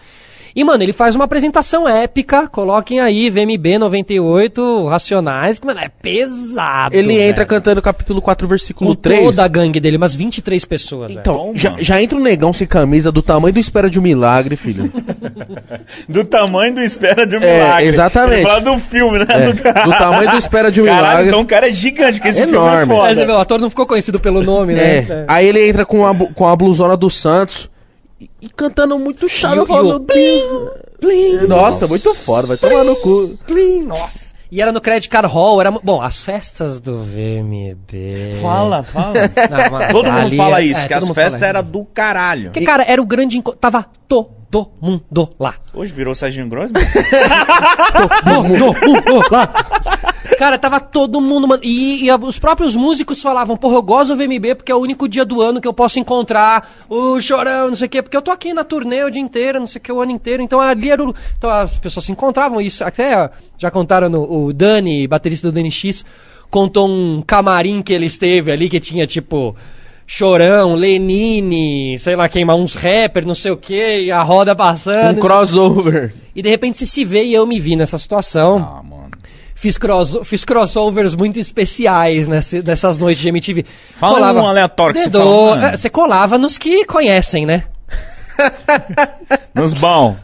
E, mano, ele faz uma apresentação épica, coloquem aí, VMB 98, Racionais, que, mano, é pesado.
Ele entra
velho.
cantando capítulo 4, versículo
com
3.
toda a gangue dele, umas 23 pessoas.
Então, já, já entra um negão sem camisa do tamanho do Espera de um Milagre, filho. [LAUGHS]
Do tamanho do Espera de um
É,
Milagre.
exatamente.
Ele fala do filme, né?
É,
do,
do tamanho do Espera de um
Caralho,
Milagre.
então o cara é gigante, porque esse filme é
Enorme.
foda.
Mas, você vê, o ator não ficou conhecido pelo nome, né?
É. Aí ele entra com a, com a blusona do Santos e, cantando muito chato.
E
eu falo,
o
meu Deus. Nossa, muito foda, vai tomar no cu.
Plim, nossa. E era no Credit Card Hall, era... Bom, as festas do VMB...
Fala, fala.
Não, mas
Todo mundo
ali
fala
é-
isso,
é,
que as festas eram do caralho.
Porque, cara, era o grande encontro. Tava todo mundo lá.
Hoje virou Serginho Grossman? [LAUGHS]
Todo mundo lá. Cara, tava todo mundo, mano. E, e os próprios músicos falavam, porra, eu gosto do VMB porque é o único dia do ano que eu posso encontrar o chorão, não sei o quê, porque eu tô aqui na turnê o dia inteiro, não sei o que, o ano inteiro. Então ali era o. Então as pessoas se encontravam, isso até já contaram no, o Dani, baterista do DNX, contou um camarim que ele esteve ali que tinha tipo. Chorão, Lenine, sei lá quem, mais, uns rappers, não sei o que, e a roda passando.
Um crossover.
E de repente você se vê e eu me vi nessa situação.
ah, mano.
Fiz, cross, fiz crossovers muito especiais nesse- nessas noites de MTV.
Fala um aleatório que você
Dedo-
fala, mano.
é, Você colava nos que conhecem, né? [LAUGHS]
Nos bons.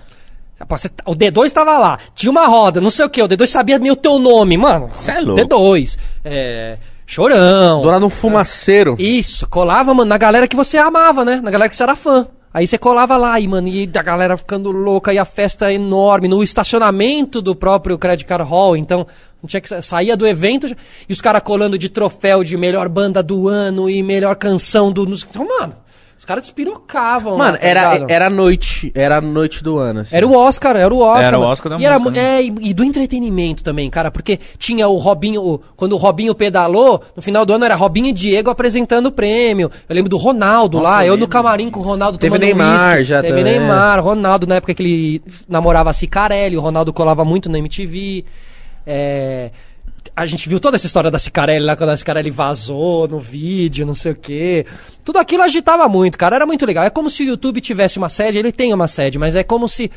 Você tá- o D2 tava lá, tinha uma roda, não sei o que, o D2 sabia meu teu nome, mano.
Cê é louco.
D2. É, chorão.
Do lado um fumaceiro.
Isso, colava, mano, na galera que você amava, né? Na galera que você era fã. Aí você colava lá, e, mano, e a galera ficando louca, e a festa enorme, no estacionamento do próprio Credit Card Hall, então, não tinha que sa- saía do evento, e os caras colando de troféu de melhor banda do ano e melhor canção do... Então, mano, os caras despirocavam.
Mano,
lá, tá
era, era a noite, era a noite do ano, assim.
Era o Oscar, era o Oscar.
Era o. Oscar da
e era, mu- é, e, e do entretenimento também, cara, porque tinha o Robinho, o- quando o Robinho pedalou, no final do ano era Robinho e Diego apresentando o prêmio. Eu lembro do Ronaldo
Nossa,
lá,
eu
eu no camarim com o Ronaldo
Teve
tomando
Neymar
whisky.
já
Teve
também.
Neymar, Ronaldo na época que ele namorava a Cicarelli, o Ronaldo colava muito na MTV. É, a gente viu toda essa história da Cicarelli lá, quando a Cicarelli vazou no vídeo, não sei o quê. Tudo aquilo agitava muito, cara. Era muito legal. É como se o YouTube tivesse uma sede, ele tem uma sede, mas é como se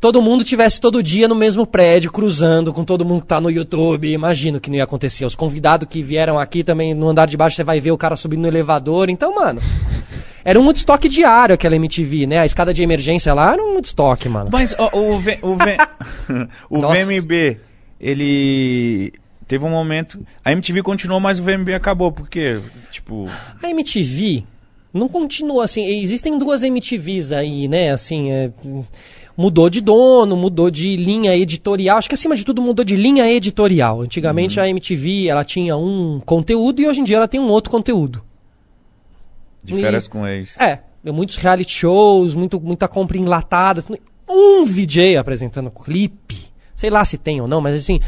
todo mundo tivesse todo dia no mesmo prédio, cruzando com todo mundo que tá no YouTube. Imagino que não ia acontecer. Os convidados que vieram aqui também no andar de baixo, você vai ver o cara subindo no elevador. Então, mano. Era um Woodstock diário aquela MTV, né? A escada de emergência lá era um Woodstock, mano.
Mas ó, o, V- o, V- [LAUGHS] [LAUGHS] o. VMB, ele teve um momento. A MTV continuou, mas o VMB acabou. Por quê? Tipo.
A MTV não continua assim. Existem duas MTVs aí, né? Assim, é, mudou de dono, mudou de linha editorial. Acho que acima de tudo mudou de linha editorial. Antigamente a MTV ela tinha um conteúdo e hoje em dia ela tem um outro conteúdo.
De férias com ex.
É, muitos reality shows, muito, muita compra enlatada. Um VJ apresentando clipe. Sei lá se tem ou não, mas assim.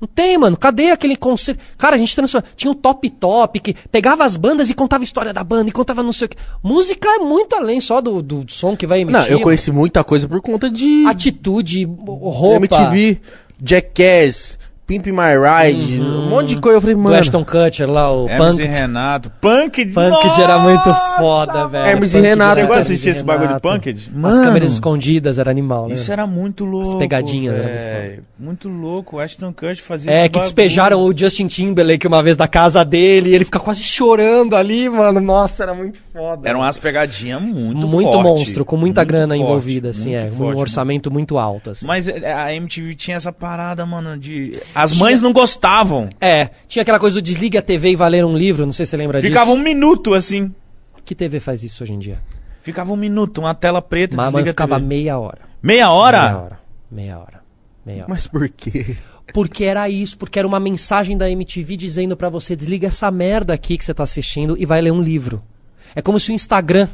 Não tem, mano. Cadê aquele conceito? Cara, a gente transforma. Tinha o Top Top que pegava as bandas e contava a história da banda e contava não sei o que. Música é muito além só do, do som que vai emitir.
Não, eu conheci muita coisa por conta de
Atitude, roupa.
MTV, Jackass, Pimp My Ride, um monte de coisa. Eu falei, mano,
Ashton Kutcher lá, o
Hermes
Punk.
e Renato. Punked.
Punked era muito foda, velho.
Hermes e Renato.
Chegou a
Hermes
assistir esse bagulho de Punked?
As
Mano.
câmeras escondidas era animal, né?
Isso era muito louco.
pegadinhas era
velho. muito louco. O Ashton Kutcher fazia
É,
esse
que
bagulho.
despejaram o Justin Timberlake uma vez da casa dele e ele fica quase chorando ali, mano. Nossa, era muito foda.
Eram umas pegadinhas muito
muito
forte.
monstro, com muita grana
forte,
envolvida, assim, é.
forte,
um orçamento muito alto, assim.
Mas é, a MTV tinha essa parada, mano, de. As mães não gostavam.
É, tinha aquela coisa do desligue a TV e valer um livro, não sei se você lembra
Ficava um
disso.
minuto assim.
Que TV faz isso hoje em dia?
Ficava um minuto, uma tela preta,
Mas
desliga a
ficava
TV.
meia hora.
Meia hora?
Meia hora. Meia hora. Meia hora.
Mas por quê?
Porque era isso, porque era uma mensagem da MTV dizendo pra você, desliga essa merda aqui que você tá assistindo e vai ler um livro. É como se o Instagram,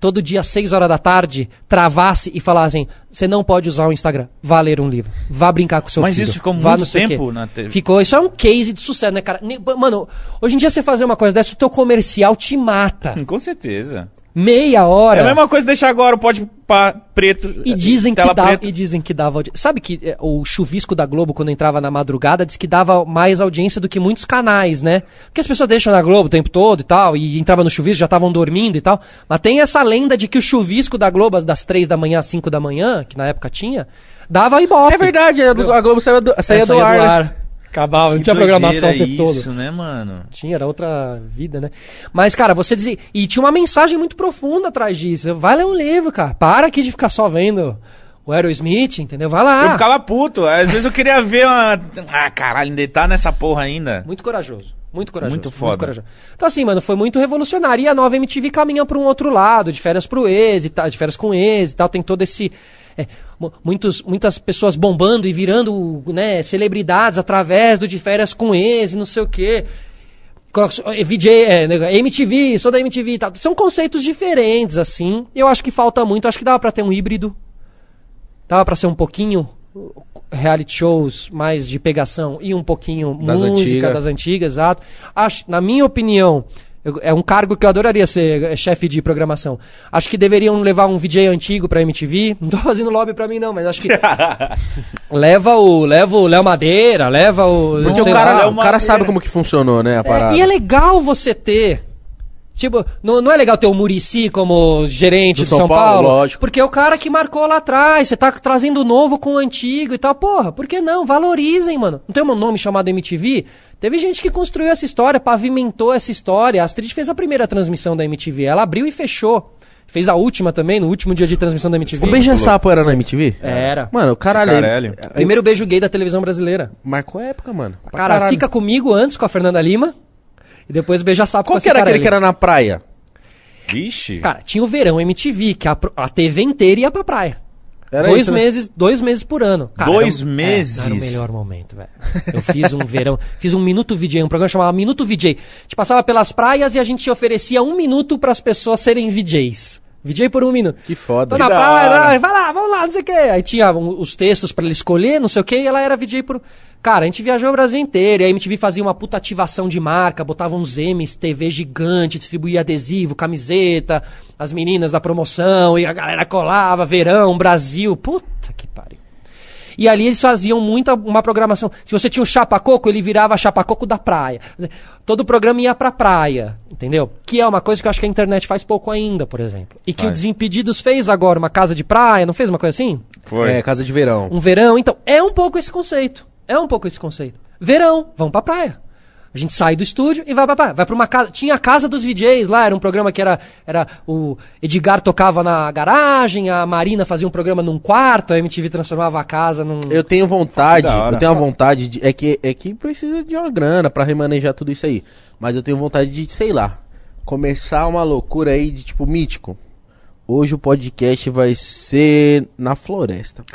todo dia às 6 horas da tarde, travasse e falassem, você não pode usar o Instagram, vá ler um livro, vá brincar com seu
Mas
filho.
isso ficou
vá
muito tempo
quê."
na TV.
Ficou, isso é um case de sucesso, né, cara? Mano, hoje em dia você fazer uma coisa dessa, o teu comercial te mata. [LAUGHS]
Com certeza.
Meia hora.
É a mesma coisa deixar agora o pode pá preto.
E dizem, que dava, e dizem que dava audiência. Sabe que eh, o chuvisco da Globo, quando entrava na madrugada, diz que dava mais audiência do que muitos canais, né? Porque as pessoas deixam na Globo o tempo todo e tal, e entrava no chuvisco, já estavam dormindo e tal. Mas tem essa lenda de que o chuvisco da Globo, das três da manhã às cinco da manhã, que na época tinha, dava ibope.
É verdade, a, Globo saía do, saía
É,
do ar. né?
Acabava, não tinha programação o tempo todo.
isso, né, mano?
Tinha, era outra vida, né? Mas, cara, você dizia. E tinha uma mensagem muito profunda atrás disso. Vai ler um livro, cara. Para aqui de ficar só vendo o Aerosmith, entendeu? Vai lá.
Eu ficava puto. Às vezes eu queria ver uma. Ah, caralho, ainda tá nessa porra ainda.
Muito corajoso. Muito corajoso.
Muito foda.
corajoso. Então, assim, mano, foi muito revolucionário. E a nova MTV caminha pra um outro lado, de férias pro ex e tal, de férias com ex e tal. Tem todo esse. É, mu- muitos, muitas pessoas bombando e virando né, celebridades através do de férias com ex e não sei o quê. É, VJ, é, né, MTV, sou da MTV e tal. São conceitos diferentes, assim. Eu acho que falta muito. Acho que dava pra ter um híbrido. Dava pra ser um pouquinho uh, reality shows mais de pegação e um pouquinho
Das
música
antigas.
das antigas, exato. Acho, na minha opinião, eu- é um cargo que eu adoraria ser é, chefe de programação. Acho que deveriam levar um VJ antigo pra MTV. [LAUGHS] Não tô fazendo lobby pra mim não, mas acho que [LAUGHS] leva o leva o Léo Madeira, leva o
Porque o cara,
lá.
é
o cara sabe como que funcionou, né, a parada.
É, e é legal você ter. Tipo, não, não é legal ter o Murici como gerente
Do
do
São
São,
Paulo,
Paulo,
lógico.
porque é o cara que marcou lá atrás, você tá trazendo o novo com o antigo e tal. Porra, por que não? Valorizem, mano. Não tem um nome chamado MTV? Teve gente que construiu essa história, pavimentou essa história. A Astrid fez a primeira transmissão da MTV. Ela abriu e fechou. Fez a última também, no último dia de transmissão da MTV.
O Beija-Sapo era na MTV?
Era.
Mano, o caralho.
Caralho.
Primeiro beijo gay da televisão brasileira.
Marcou época, mano. Pra
Cara,
caralho.
fica comigo antes com a Fernanda Lima. E depois beija sapo com
Qual que era aquele que era na praia?
Vixe.
Cara, tinha o verão MTV, que a, a TV inteira ia pra praia.
Era
dois
isso, né?
meses, dois meses por ano. Cara,
Dois
era
meses?
É, era o melhor momento, velho. Eu fiz um verão, [LAUGHS] fiz um Minuto VJ, um programa chamado Minuto VJ. A gente passava pelas praias e a gente oferecia um minuto pras pessoas serem VJs. VJ por um minuto.
Que foda.
Tô na praia, vai lá, vamos lá, não sei o quê. Aí tinha um- os textos pra ele escolher, não sei o quê, e ela era VJ por. Cara, a gente viajou o Brasil inteiro. E a MTV fazia uma puta ativação de marca, botava uns M's, TV gigante, distribuía adesivo, camiseta, as meninas da promoção, e a galera colava, verão, Brasil. Puta que pariu. E ali eles faziam muita uma programação. Se você tinha o chapacoco, ele virava chapacoco da praia. Todo o programa ia pra praia, entendeu? Que é uma coisa que eu acho que a internet faz pouco ainda, por exemplo. E que o. Desimpedidos fez agora uma casa de praia, não fez uma coisa assim?
Foi.
É, casa de verão.
Um verão, então, é um pouco esse conceito. É um pouco esse conceito. Verão, vamos pra praia. A gente sai do estúdio e vai pra praia. Vai pra uma casa. Tinha a casa dos VJs lá, era um programa que era. era o Edgar tocava na garagem, a Marina fazia um programa num quarto, a MTV transformava a casa num.
Eu tenho vontade, eu tenho uma vontade de. É que, é que precisa de uma grana pra remanejar tudo isso aí. Mas eu tenho vontade de, sei lá, começar uma loucura aí de tipo mítico. Hoje o podcast vai ser na floresta. [LAUGHS]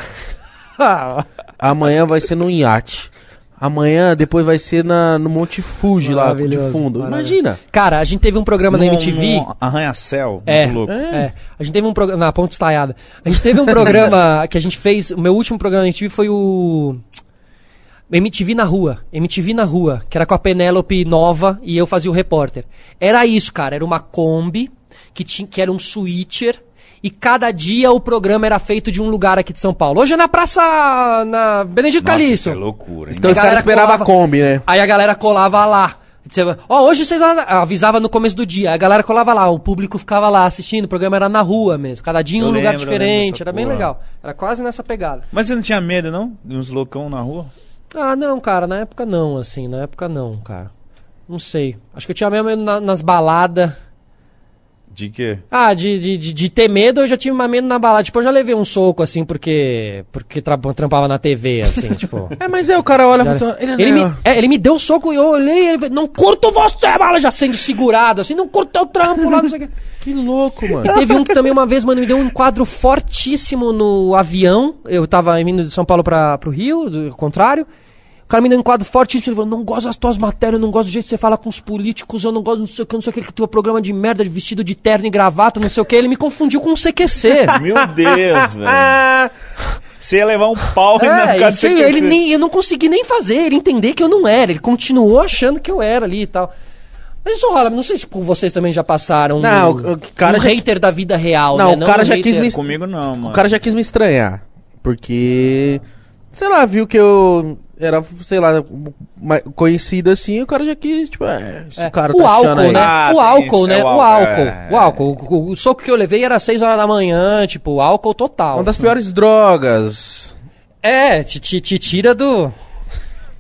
[LAUGHS] Amanhã vai ser no iate. Amanhã depois vai ser na, no Monte Fuji lá, de fundo. Imagina.
Cara, a gente teve um programa na
Num-
MTV.
Arranha-céu.
É,
louco.
é. A gente teve um programa. Na ponte estaiada. A gente teve um programa [LAUGHS] que a gente fez. O meu último programa na MTV foi o. MTV na rua. MTV na rua. Que era com a Penélope nova e eu fazia o repórter. Era isso, cara. Era uma Kombi que, tinha, que era um switcher. E cada dia o programa era feito de um lugar aqui de São Paulo. Hoje é na Praça. Na Benedito
Nossa, isso é loucura. hein?
Então
A
os caras
galera
esperavam a
colava-
Kombi, né?
Aí a galera colava lá. Ó, hoje vocês avisava no começo do dia. A galera colava lá, o público ficava lá assistindo. O programa era na rua mesmo. Cada dia um lugar
lembro,
diferente. Era bem
porra.
legal. Era quase nessa pegada.
Mas você não tinha medo, não? De uns loucão na rua?
Ah, não, cara. Na época não, assim. Na época não, cara. Não sei. Acho que eu tinha mesmo medo na- nas baladas.
De quê?
Ah, de, de, de, de ter medo, eu já tive mais medo na balada. Tipo, eu já levei um soco, assim, porque. Porque tra- trampava na TV, assim, [LAUGHS] tipo.
É, mas é, o cara olha e fala assim, ele,
Ele me, é, ele me deu o soco e eu olhei, ele falou, não curto você, bala, já sendo segurado, assim, não curto teu trampo lá, não sei o quê.
Que louco, mano.
E teve um que também uma vez, mano, me deu um enquadro fortíssimo no avião. Eu tava indo de São Paulo pra, pro Rio, do contrário. O cara me deu um enquadro fortíssimo. Ele falou: Não gosto das tuas matérias, não gosto do jeito que você fala com os políticos, eu não gosto não sei o que, não sei o que, que teu programa de merda, de vestido de terno e gravata, não sei o que. Ele me confundiu com um CQC. [LAUGHS]
Meu Deus, velho. Você ia levar um pau
É, aí,
de
ele nem, eu não consegui nem fazer ele entender que eu não era. Ele continuou achando que eu era ali e tal. Mas isso rola, não sei se por vocês também já passaram
Não,
um,
o cara
um
já-
hater da vida real,
Não,
né?
o cara
um
já
hater-
quis me-
Comigo não, mano.
O cara já quis me estranhar. Porque. Sei lá, viu que eu era, sei lá, conhecido assim, o cara já quis, tipo, é, esse
É,
cara
o
tá achando
álcool,
aí.
né?
Ah,
o álcool,
isso,
né?
é o
o
álcool,
álcool.
é,
O álcool. O, o- o soco que eu levei era 6 horas da manhã, tipo, álcool total.
Uma das piores drogas.
É, te, te, te tira do.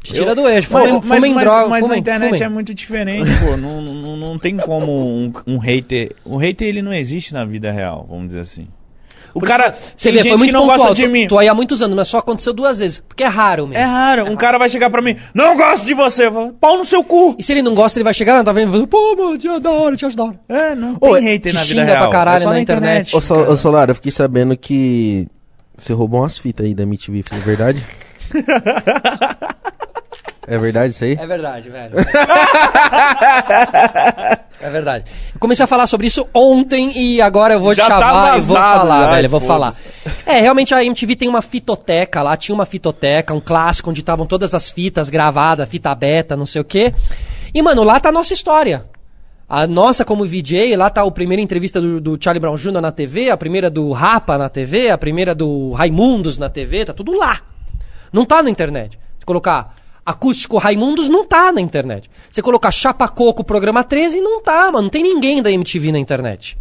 Te tira do eixo.
Mas,
Fumem-
mas,
fumem
mas,
droga,
mas na internet é muito diferente, pô. Não, não, não tem como um, um hater. O hater ele não existe na vida real, vamos dizer assim. O cara.
Você vê, foi muito
que não
pontual.
gosta de
Tô-
mim.
Tô aí há muitos anos, mas só aconteceu duas vezes. Porque é raro mesmo.
É raro. Um cara vai chegar pra mim, não gosto de você. Eu falo, pau no seu cu.
E se ele não gosta, ele vai chegar, não, tá vendo? Falando, Pô, mano, te da hora, te acho da hora.
É, não.
Ô,
tem hater
te
na vida
xinga pra
real.
caralho
é só
na
na
internet.
internet.
Ô, Solar, eu fiquei sabendo que você roubou umas fitas aí da MTV, foi verdade? [LAUGHS] é verdade isso aí?
É verdade, velho. é verdade. Eu comecei a falar sobre isso ontem e agora eu vou
Já tá
chavar e vou falar,
já,
velho. Vou falar. É, realmente a MTV tem uma fitoteca lá, tinha uma fitoteca, um clássico onde estavam todas as fitas gravadas, fita beta, não sei o quê. E, mano, lá tá a nossa história. A nossa como VJ, lá tá a primeira entrevista do, do Charlie Brown Jr. na TV, a primeira do Rapa na TV, a primeira do Raimundos na TV, tá tudo lá. Não tá na internet. Se colocar acústico Raimundos, não tá na internet. Você colocar Chapa Coco, programa 13, não tá, mano. Não tem ninguém da MTV na internet.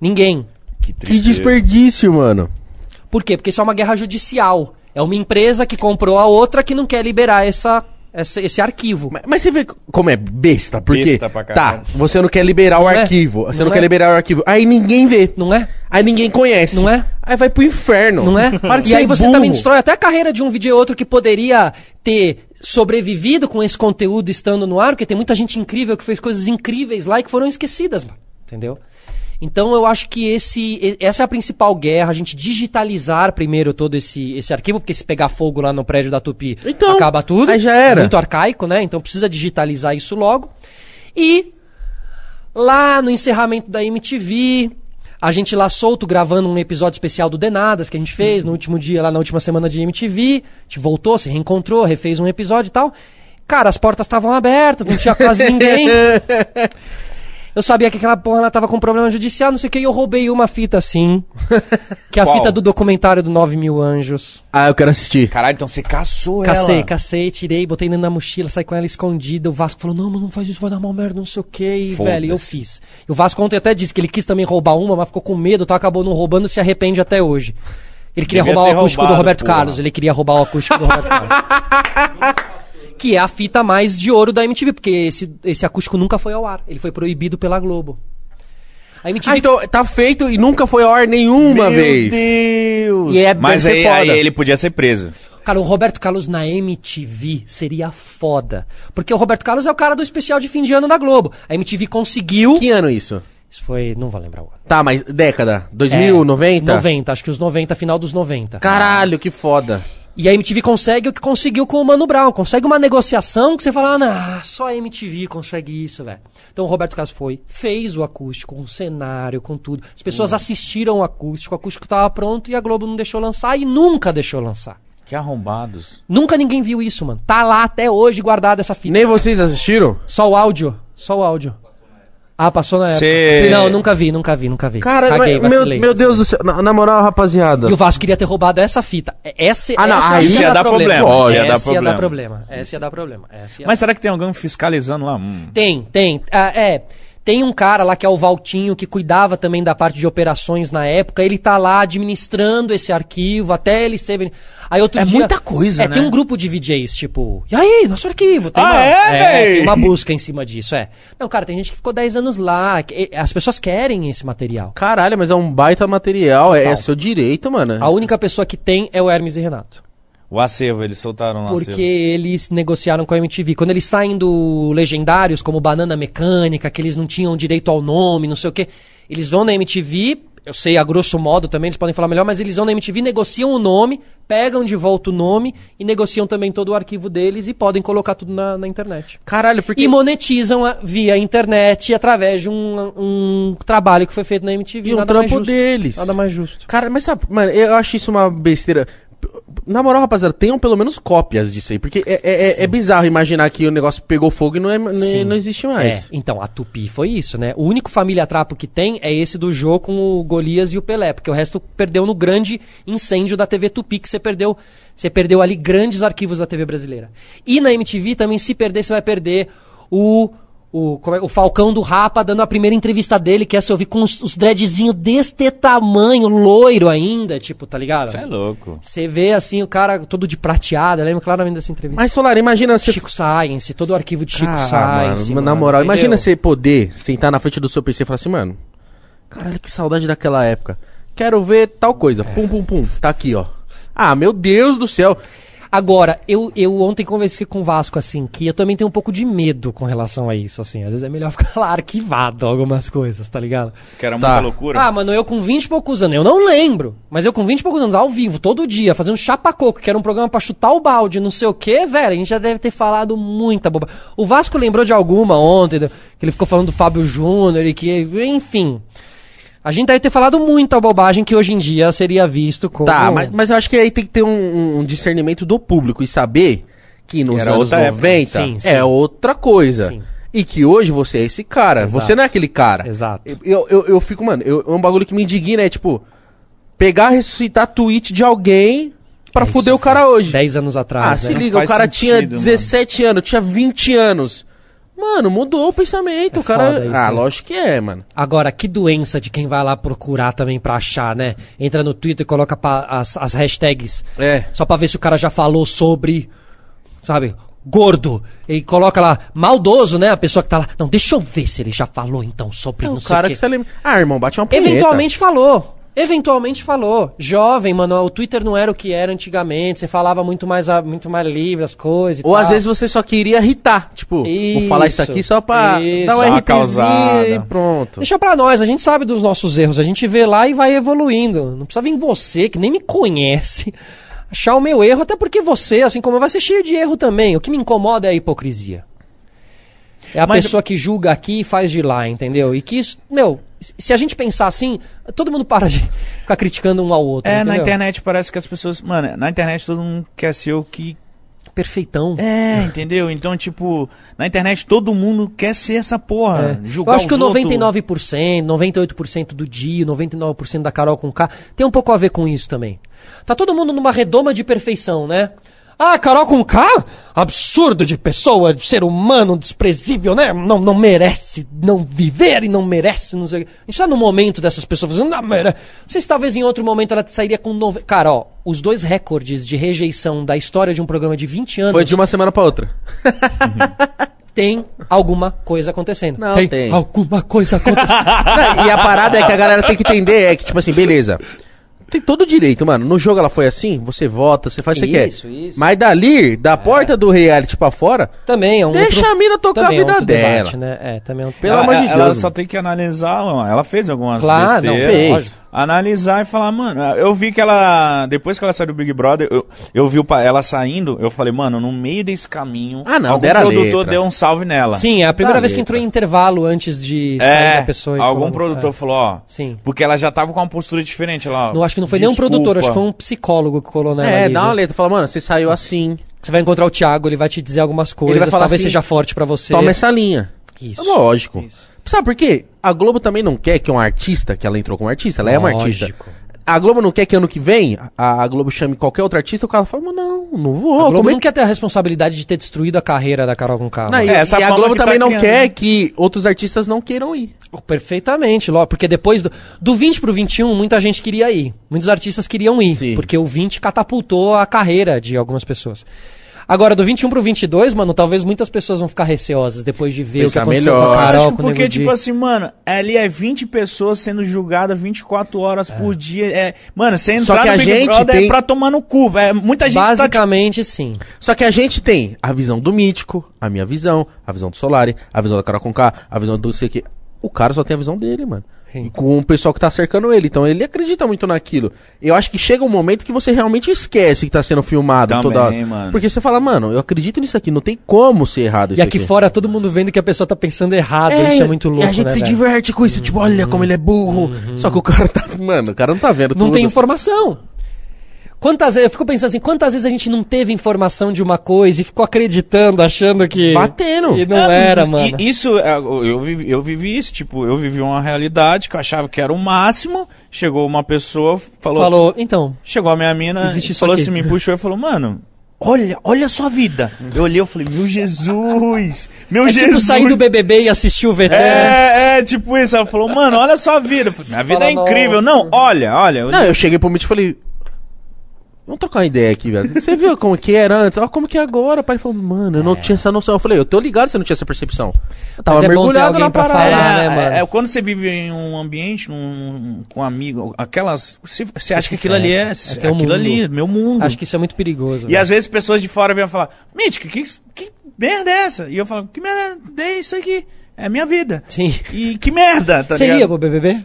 Ninguém.
Que
Que desperdício, mano.
Por quê? Porque isso é uma guerra judicial. É uma empresa que comprou a outra que não quer liberar essa, essa- esse arquivo.
Mas, mas você vê como é besta, porque
Besta pra
tá,
caralho.
você não quer liberar o
Não é?
arquivo, você não,
Não
quer
é?
liberar o arquivo, aí ninguém vê,
Não é?
aí ninguém conhece,
Não é?
Aí vai pro inferno,
Não é? [LAUGHS]
Para de
e
ser
aí você
burro.
também destrói até a carreira de um vídeo ou outro que poderia ter sobrevivido com esse conteúdo estando no ar, porque tem muita gente incrível que fez coisas incríveis lá e que foram esquecidas, mano. Entendeu? Então eu acho que esse, essa é a principal guerra, a gente digitalizar primeiro todo esse, esse arquivo, porque se pegar fogo lá no prédio da Tupi,
Então,
acaba tudo.
aí já era.
Muito arcaico, né? Então precisa digitalizar isso logo. E lá no encerramento da MTV, a gente lá solto gravando um episódio especial do Denadas que a gente fez no último dia, lá na última semana de MTV. A gente voltou, se reencontrou, refez um episódio e tal. Cara, as portas estavam abertas, não tinha quase ninguém. [LAUGHS] Eu sabia que aquela porra ela tava com problema judicial, não sei o que, e eu roubei uma fita assim. [LAUGHS] Que é a
Qual?
fita do documentário do 9 mil anjos.
Ah, eu quero assistir.
Caralho, então você caçou
Cacei,
ela.
cacei, tirei, botei dentro da mochila, saí com ela escondida. O Vasco falou: Não, mas não faz isso, vai dar mal merda, não sei o que. E,
Foda-se.
velho, eu fiz. E o Vasco ontem até disse que ele quis também roubar uma, mas ficou com medo, tá? Acabou não roubando e se arrepende até hoje. Ele queria
Devia
roubar o
ter
acústico do
roubado,
Roberto
porra.
Carlos. Ele queria roubar o acústico do Roberto Carlos. [LAUGHS] que é a fita mais de ouro da MTV, porque esse, esse acústico nunca foi ao ar. Ele foi proibido pela Globo. A MTV
Ah, então tá feito e nunca foi ao ar nenhuma
Meu
vez.
Deus.
E é-
Mas aí, aí
foda.
ele podia ser preso.
Cara, o Roberto Carlos na MTV seria foda. Porque o Roberto Carlos é o cara do especial de fim de ano da Globo. A MTV conseguiu.
Que ano isso?
Isso foi. Não vou lembrar o ano.
Tá, mas década? 2000,
É,
90?
90, acho que os 90, final dos 90.
Caralho, que foda.
E a MTV consegue o que conseguiu com o Mano Brown. Consegue uma negociação que você fala, ah, não, só a MTV consegue isso, velho. Então o Roberto Carlos foi, fez o acústico, com o cenário, com tudo. As
Hum.
pessoas assistiram o acústico, o acústico tava pronto e a Globo não deixou lançar e nunca deixou lançar.
Que arrombados.
Nunca ninguém viu isso, mano. Tá lá até hoje guardada essa fita.
Nem vocês assistiram?
Só o áudio. Só o áudio. Ah, passou na época.
Cê-
Não, nunca vi, nunca vi, nunca vi.
Cara,
Caguei,
mas, meu,
vacilei,
meu Deus
vacilei.
do céu. Na, na moral, rapaziada.
E o Vasco queria ter roubado essa fita. Essa,
Ah, não,
essa
aí
essa
ia
dar problema,
Lógico.
ia dar
essa ia dar
problema.
problema. Essa ia dar problema. Essa ia
Mas será que tem alguém fiscalizando lá? Hum.
Tem, tem. Ah, é. Tem um cara lá que é o Valtinho, que cuidava também da parte de operações na época. Ele tá lá administrando esse arquivo até ele ser. Aí outro
É
dia.
muita coisa,
é,
né?
Tem um grupo de VJs, tipo. E aí, nosso arquivo? Tem
Ah,
uma,
é, véi?
tem uma busca em cima disso, é. Não, cara, tem gente que ficou 10 anos lá. que- As pessoas querem esse material.
Caralho, mas é um baita material, é, é seu direito, mano.
A única pessoa que tem é o Hermes e Renato.
O acervo, eles soltaram lá.
Porque eles negociaram com a MTV. Quando eles saem do Legendários, como Banana Mecânica, que eles não tinham direito ao nome, não sei o quê, eles vão na MTV, eu sei a grosso modo também, eles podem falar melhor, mas eles vão na MTV, negociam o nome, pegam de volta o nome e negociam também todo o arquivo deles e podem colocar tudo na, na internet.
Caralho, porque.
E monetizam a- via internet através de um, um trabalho que foi feito na MTV.
E um
nada mais
trampo
justo.
deles.
Nada mais justo.
Cara, mas sabe, mano, eu acho isso uma besteira. Na moral, rapaziada, tenham pelo menos cópias disso aí. Porque é, é, é- é bizarro imaginar que o negócio pegou fogo e não, é, não,
Sim.
não existe
É,
mais.
então, a Tupi foi isso, né? O único família trapo que tem é esse do Jô com o Golias e o Pelé, porque o resto perdeu no grande incêndio da TV Tupi, que você perdeu, você perdeu ali grandes arquivos da TV brasileira. E na MTV também, se perder, você vai perder o. O, como é- o Falcão do Rapa dando a primeira entrevista dele, que é se ouvir com os, os dreadzinhos deste tamanho, loiro ainda, tipo, tá ligado?
Você é louco.
Você vê assim o cara todo de prateado, eu lembro claramente dessa entrevista.
Mas, Solar, imagina você.
Chico Science, todo o arquivo de Chico
Cara,
Science.
mano, na
mano,
moral, imagina você poder sentar na frente do seu PC e falar assim, mano. Caralho, que saudade daquela época. Quero ver tal coisa. Pum, pum, pum. Tá aqui, ó. Ah, meu Deus do céu.
Agora, eu, eu ontem conversei com o Vasco, assim, que eu também tenho um pouco de medo com relação a isso, assim. Às vezes é melhor [LAUGHS] ficar lá arquivado algumas coisas, tá ligado?
Que era
Tá.
muita loucura.
Ah, mano, eu com 20 e poucos anos, eu não lembro, mas eu com 20 e poucos anos, ao vivo, todo dia, fazendo chapacoco, que era um programa pra chutar o balde, não sei o que, velho, a gente já deve ter falado muita boba. O Vasco lembrou de alguma ontem, que ele ficou falando do Fábio Júnior e que, enfim... A gente deve ter falado muita bobagem que hoje em dia seria visto como...
Tá, mas, mas eu acho que aí tem que ter um, um discernimento do público e saber que nos
era
anos
outra época.
90
Sim, sim.
é outra coisa.
Sim.
E que hoje você é esse cara.
Exato.
Você não é aquele cara.
Exato.
Eu, eu, eu fico, mano, eu, é um bagulho que me indigna, é tipo, pegar, ressuscitar tweet de alguém pra
Isso
fuder o cara hoje.
10 anos atrás,
Ah,
né?
se liga, o cara
sentido,
tinha
mano.
17 anos, tinha 20 anos. Mano, mudou o pensamento.
É
o cara.
isso,
ah,
né?
lógico que é, mano.
Agora, que doença de quem vai lá procurar também pra achar, né? Entra no Twitter e coloca as, as hashtags
É.
só pra ver se o cara já falou sobre, sabe, gordo. E coloca lá, maldoso, né? A pessoa que tá lá. Não, deixa eu ver se ele já falou então sobre
É
não
o
sei
cara que
quê.
você lembra. Ah, irmão, bate uma punheta.
Eventualmente falou. Eventualmente falou. Jovem, mano, o Twitter não era o que era antigamente. Você falava muito mais, muito mais livre as coisas e
Ou às
tal.
vezes você só queria irritar. Tipo, vou falar isso
Isso,
aqui só pra
isso.
dar um e pronto.
Deixa pra nós, a gente sabe dos nossos erros, a gente vê lá e vai evoluindo. Não precisa vir você, que nem me conhece, [LAUGHS] achar o meu erro, até porque você, assim como eu, vai ser cheio de erro também. O que me incomoda é a hipocrisia. É a
Mas-
pessoa que julga aqui e faz de lá, entendeu? E que isso, meu, se a gente pensar assim, todo mundo para de [LAUGHS] ficar criticando um ao outro.
É, na
entendeu?
internet parece que as pessoas. Mano, na internet todo mundo quer ser o que.
Perfeitão.
É, entendeu? Então, tipo, na internet todo mundo quer ser essa porra.
É.
Julgar
Eu acho que o
os outros.
99%, 98% do dia, 99% da Carol com K tem um pouco a ver com isso também. Tá todo mundo numa redoma de perfeição, né? Ah, Carol com K? Absurdo de pessoa, de ser humano, desprezível, né? Não, não merece não viver e não merece. Não sei. A gente tá no momento dessas pessoas fazendo, não merece. Não sei se talvez em outro momento ela sairia com. Nove... Cara, ó, os dois recordes de rejeição da história de um programa de 20 anos
Foi de uma semana pra outra. [LAUGHS]
tem alguma coisa acontecendo.
Não, tem.
alguma coisa acontecendo. [LAUGHS]
E a parada é que a galera tem que entender é que, tipo assim, beleza. Tem todo o direito, mano. No jogo ela foi assim, você vota, você faz o que você quer.
Isso, isso.
Mas dali, da porta do reality pra fora,
Também é um
Deixa
outro-
a mina tocar
também
a
é
vida
outro
dela.
né? É, também é outro
Pelo
ela,
amor de
ela
Deus,
só
mano.
tem que analisar, mano. ela fez algumas
Claro, não,
besteiras.
fez.
Analisar e falar, mano, eu vi que ela, depois que ela saiu do Big Brother, eu, eu vi o pa- ela saindo, eu falei, mano, no meio desse caminho,
Ah, não,
algum produtor
letra.
deu um salve nela.
Sim, é a primeira
Tá
vez que
letra.
entrou em intervalo antes de sair
É,
da pessoa. e
algum
falando-
produtor
é.
falou, ó,
Sim.
porque ela já tava com uma postura diferente lá.
Não acho que não foi nem um produtor, acho que foi um psicólogo que colou nela.
É,
ali,
dá uma
viu?
letra. Fala, mano, você saiu assim.
Você vai encontrar o Thiago, ele vai te dizer algumas coisas,
vai falar
talvez
assim,
seja forte pra você.
Toma essa linha.
Isso.
É Lógico.
Isso.
Sabe por quê? A Globo também não quer que um artista, que ela entrou como artista, ela é uma artista. A Globo não quer que ano que vem a, a Globo chame qualquer outro artista, o cara fala, mas não, não vou.
A Globo
como é
não quer ter a responsabilidade de ter destruído a carreira da Carol com
Não, e,
É, essa
e a Globo
que tá
também não
criando.
quer que outros artistas não queiram ir.
Perfeitamente, Ló, porque depois do, do 20 pro 21, muita gente queria ir. Muitos artistas queriam ir,
Sim.
porque o 20 catapultou a carreira de algumas pessoas. Agora, do 21 pro 22, mano, talvez muitas pessoas vão ficar receosas depois de ver
Pensar
o que aconteceu
melhor.
com a Carol,
Acho
com
porque, tipo assim, mano, ali é 20 pessoas sendo julgadas 24 horas por dia. É, mano, você
Só
entrar
que
no
a
Big
gente
Brother
tem-
é pra tomar no cu. É, muita gente tá, tipo,
Basicamente, sim.
Só que a gente tem a visão do Mítico, a minha visão, a visão do Solari, a visão da Carol Conká, a visão do sei que. O cara só tem a visão dele, mano.
Sim.
E com o pessoal que tá cercando ele. Então ele acredita muito naquilo. Eu acho que chega um momento que você realmente esquece que tá sendo filmado
Também,
toda hora.
mano.
Porque você fala, mano, eu acredito nisso aqui, não tem como ser errado
E
isso
aqui fora todo mundo vendo que a pessoa tá pensando errado. isso é muito louco,
E a gente
né,
se
velho?
diverte com isso, tipo, olha como ele é burro. Só que o cara tá. Mano, o cara não tá vendo
Não
tudo.
tem informação. Quantas vezes, eu fico pensando assim, quantas vezes a gente não teve informação de uma coisa e ficou acreditando, achando que.
Batendo.
E não era, mano.
E isso, é, eu vivi, eu vivi isso, tipo, eu vivi uma realidade que eu achava que era o máximo. Chegou uma pessoa, falou.
Falou, então,
Chegou a minha mina,
Existe
falou
aqui.
assim, me puxou e falou, mano. Olha, olha a sua vida. Eu olhei, eu falei, meu Jesus, meu
é
Jesus.
tipo sair do BBB e assistir o VT.
É, é, tipo isso. Ela falou, mano, olha a sua vida. Eu falei, Minha vida é
fala,
incrível.
"Nossa."
Não, olha, olha.
Não, eu cheguei pro Mitch e falei. Vamos trocar uma ideia aqui, velho. Você viu como que era antes? Olha como que é agora. O pai falou, mano, eu não tinha essa noção. Eu falei, eu tô ligado você não tinha essa percepção. Eu tava
Mas é
mergulhado
alguém
na
pra
parada.
falar,
É,
né, mano?
é, quando você vive em um ambiente, num, com um amigo, aquelas. Você, você acha que aquilo ali é.
É
aquilo
mundo.
ali, meu mundo.
Acho que isso é muito perigoso.
E
velho.
às vezes pessoas de fora vêm falar, Mítico, que, que merda é essa? E eu falo, que merda é isso aqui? É minha vida.
Sim.
E que merda, tá
Você
ligado?
ia pro BBB?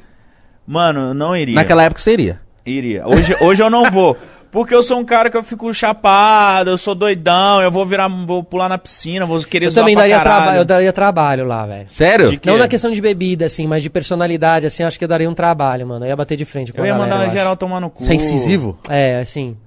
Mano, eu não iria.
Naquela época seria.
Iria. Hoje, hoje eu não vou. [LAUGHS] Porque eu sou um cara que eu fico chapado, eu sou doidão, eu vou virar, vou pular na piscina, vou querer
Eu
zoar
também
pra
daria,
caralho.
traba eu daria trabalho lá, velho.
Sério?
Não na questão de bebida, assim, mas de personalidade, assim, acho que eu daria um trabalho, mano. Eu ia bater de frente com
Eu
a
ia
galera,
mandar
eu
geral
acho.
tomar no cu.
Você é incisivo?
É, assim.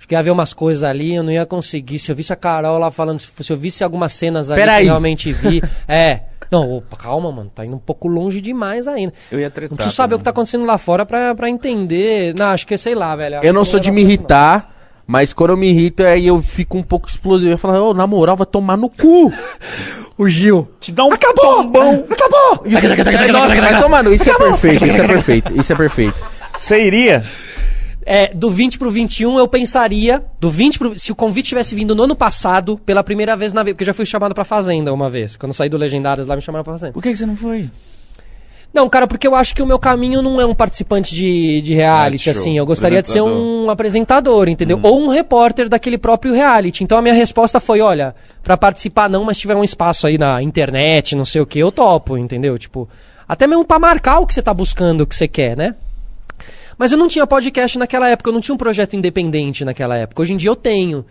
Acho que ia haver umas coisas ali, eu não ia conseguir. Se eu visse a Carol lá falando, se, se eu visse algumas cenas ali
Peraí.
que eu realmente vi. [LAUGHS] é. Não, opa, calma, mano. Tá indo um pouco longe demais ainda.
Eu ia tretar.
Não preciso saber o que tá acontecendo lá fora pra, pra entender. Não, acho que sei lá, velho.
Eu não sou de me irritar, mas quando eu me irrito, aí eu fico um pouco explosivo. Eu falo, ô, na moral, vai tomar no cu. [LAUGHS]
O Gil.
Te dá um Acabou! bom.
Acabou!
Vai tomar no Isso é perfeito, isso é perfeito, isso é perfeito. [LAUGHS]
Você iria?
É, do 20 pro 21 eu pensaria, do 20 pro, se o convite tivesse vindo no ano passado, pela primeira vez na vida, porque eu já fui chamado pra Fazenda uma vez, quando eu saí do Legendários lá me chamaram pra Fazenda.
Por que, que você não foi?
Não, cara, porque eu acho que o meu caminho não é um participante de, de reality, assim, eu gostaria de ser um apresentador, entendeu? Ou um repórter daquele próprio reality. Então a minha resposta foi, olha, pra participar não, mas se tiver um espaço aí na internet, não sei o que, eu topo, entendeu? Tipo, até mesmo pra marcar o que você tá buscando, o que você quer, né? Mas eu não tinha podcast naquela época, eu não tinha um projeto independente naquela época. Hoje em dia eu tenho.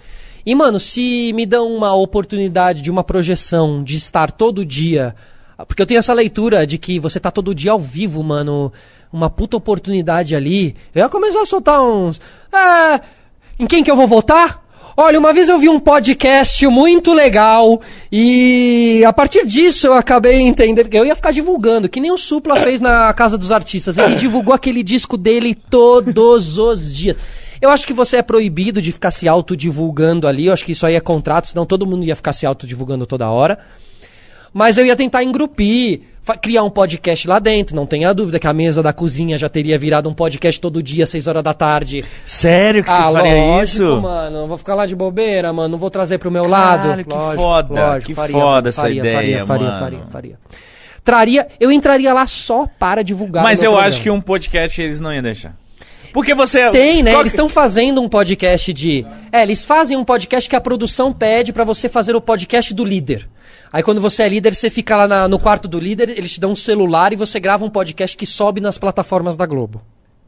E, mano, se me dão uma oportunidade de uma projeção, de estar todo dia. Porque eu tenho essa leitura de que você tá todo dia ao vivo, mano. Uma puta oportunidade ali. Eu ia começar a soltar uns. Ah, em quem que eu vou votar? Olha, uma vez eu vi um podcast muito legal e a partir disso eu acabei entendendo eu ia ficar divulgando, que nem o Supla fez na Casa dos Artistas. Ele divulgou aquele disco dele todos os dias. Eu acho que você é proibido de ficar se autodivulgando ali, eu acho que isso aí é contrato, senão todo mundo ia ficar se autodivulgando toda hora. Mas eu ia tentar engrupir, criar um podcast lá dentro, não tenha dúvida que a mesa da cozinha já teria virado um podcast todo dia, 6 horas da tarde.
Sério que você
Ah,
faria
lógico,
isso?
mano. Não vou ficar lá de bobeira, mano. Não vou trazer pro meu lado.
Caralho, que foda, que foda essa
faria,
ideia,
faria,
mano.
Faria, faria, faria. Traria, eu entraria lá só para divulgar.
Mas eu
programa.
acho que um podcast eles não iam deixar. Porque você.
Tem, né?
Qual
Eles estão fazendo um podcast de. É, eles fazem um podcast que a produção pede pra você fazer o podcast do líder. Aí quando você é líder, você fica lá na- no quarto do líder, eles te dão um celular e você grava um podcast que sobe nas plataformas da Globo.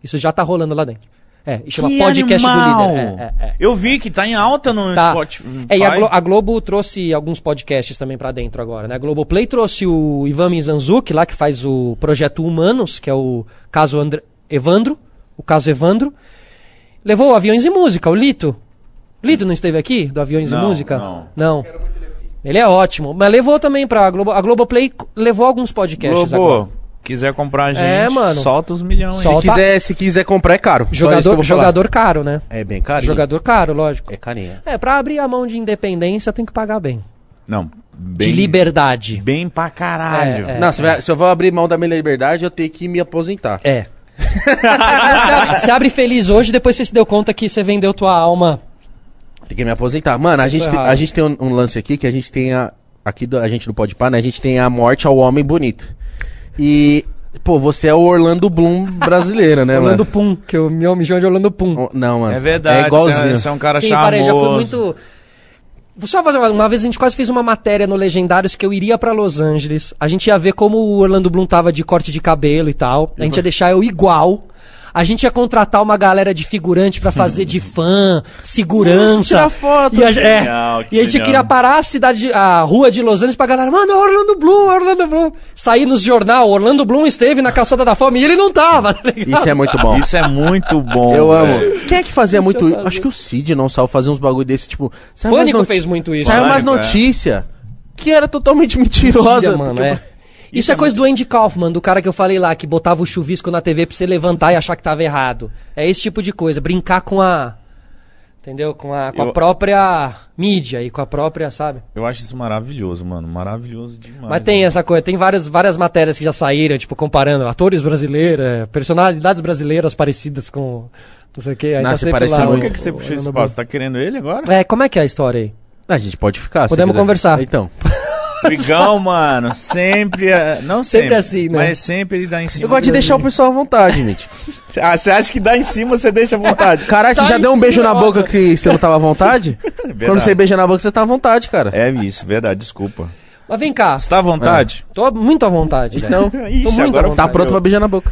Isso já tá rolando lá dentro. É, e chama
Que
podcast
animal!
do líder. É, é, é.
Eu vi que tá em alta no
Tá.
Spotify.
É, e a, Glo- a Globo trouxe alguns podcasts também pra dentro agora, né? A Globoplay trouxe o Ivan Mizanzuki, lá que faz o projeto Humanos, que é o caso Andr- Evandro, o caso Evandro. Levou o Aviões e Música, o Lito. Lito não esteve aqui, do Aviões
Não,
e Música?
não.
Não. Ele é ótimo. Mas levou também pra Globo. A Globoplay levou alguns podcasts agora.
Globo, quiser comprar a gente,
É, mano.
solta os milhões.
Solta.
Se quiser, se quiser comprar, é caro.
Jogador, jogador caro, né?
É bem caro.
Jogador caro, lógico.
É carinha.
É, pra abrir a mão de independência tem que pagar bem.
Não, bem,
De liberdade.
bem pra caralho.
É, é.
Não, se, vai- se eu vou abrir mão da minha liberdade, eu tenho que me aposentar.
É. [LAUGHS] você, abre, você abre feliz hoje, depois você se deu conta que você vendeu tua alma.
Tem que me aposentar. Mano, a gente, tem,
errado.
a gente tem um, um lance aqui que a gente tem a. Aqui do- a gente não pode parar, né? A gente tem a morte ao homem bonito. E. Pô, você é o Orlando Bloom brasileiro, né,
Orlando
mano?
Pum, que eu me chamo de Orlando Pum.
Oh, Não, mano.
É verdade.
É igualzinho.
Você é, você é um cara
Sim,
charmoso.
parei, já foi muito. Vou só fazer uma, uma vez a gente quase fez uma matéria no Legendários que eu iria pra Los Angeles. A gente ia ver como o Orlando Bloom tava de corte de cabelo e tal. A gente ia deixar eu igual. A gente ia contratar uma galera de figurante pra fazer de [LAUGHS] fã, segurança.
tirar foto.
E a, é,
Genial,
e a gente
genial.
queria parar a cidade, de- a rua de Los Angeles pra galera, mano, é Orlando Bloom, Orlando Bloom. Sair nos jornal, Orlando Bloom esteve na calçada da fome e ele não tava, [LAUGHS] tá?
Isso é muito bom.
Isso é muito bom.
Eu amo. Quem é que fazia muito isso? Acho que o Cid não saiu fazer uns bagulho desse, tipo.
Pânico
no-
fez muito isso.
Saiu umas
Pânico, é.
notícias que era totalmente mentirosa.
Mentira, mano,
Tipo,
é. Isso, é coisa do Andy Kaufman, do cara que eu falei lá, que botava o chuvisco na TV pra você levantar e achar que tava errado. É esse tipo de coisa, brincar com a. Entendeu? Com a, com a
Eu-
própria mídia e com a própria, sabe?
Eu acho isso maravilhoso, mano. Maravilhoso demais.
Mas tem
mano.
essa coisa, tem várias, várias matérias que já saíram, tipo, comparando atores brasileiros, é, personalidades brasileiras parecidas com. Não sei o que. Aí
Nossa,
tá sempre
parece
lá.
muito.
Por
o-
que, que você puxou esse passo? Tá querendo ele agora?
É, como é que é a história aí?
A gente pode ficar. se
Podemos
quiser.
conversar.
Então. [LAUGHS]
Brigão, mano. Sempre. é- Não sempre.
Sempre assim, né?
Mas sempre ele dá em cima.
Eu gosto de deixar o pessoal à vontade, gente.
Ah, você acha que dá em cima, você deixa à vontade. [LAUGHS]
Caralho, você
Tá
já
em
deu um beijo
cima,
na boca que você não tava à vontade? [LAUGHS] Quando você beija na boca, você tá à vontade, cara.
É isso, verdade, desculpa.
Mas vem cá,
Você tá à vontade?
tô muito à vontade.
Então, [LAUGHS]
Ixi,
muito
agora
à
tá pronto pra beijar na boca.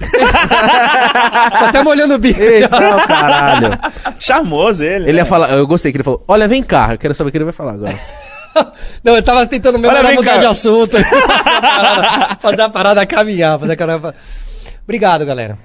Tô até molhando o bico.
Eita, caralho.
Charmoso ele.
Ele
né?
ia falar, eu gostei que ele falou, olha, vem cá, eu quero saber o que ele vai falar agora. [LAUGHS]
Não, eu tava tentando mesmo
Olha,
mudar
cá.
de assunto. [LAUGHS] fazer, a parada, fazer a parada caminhar, fazer a parada... Obrigado, galera.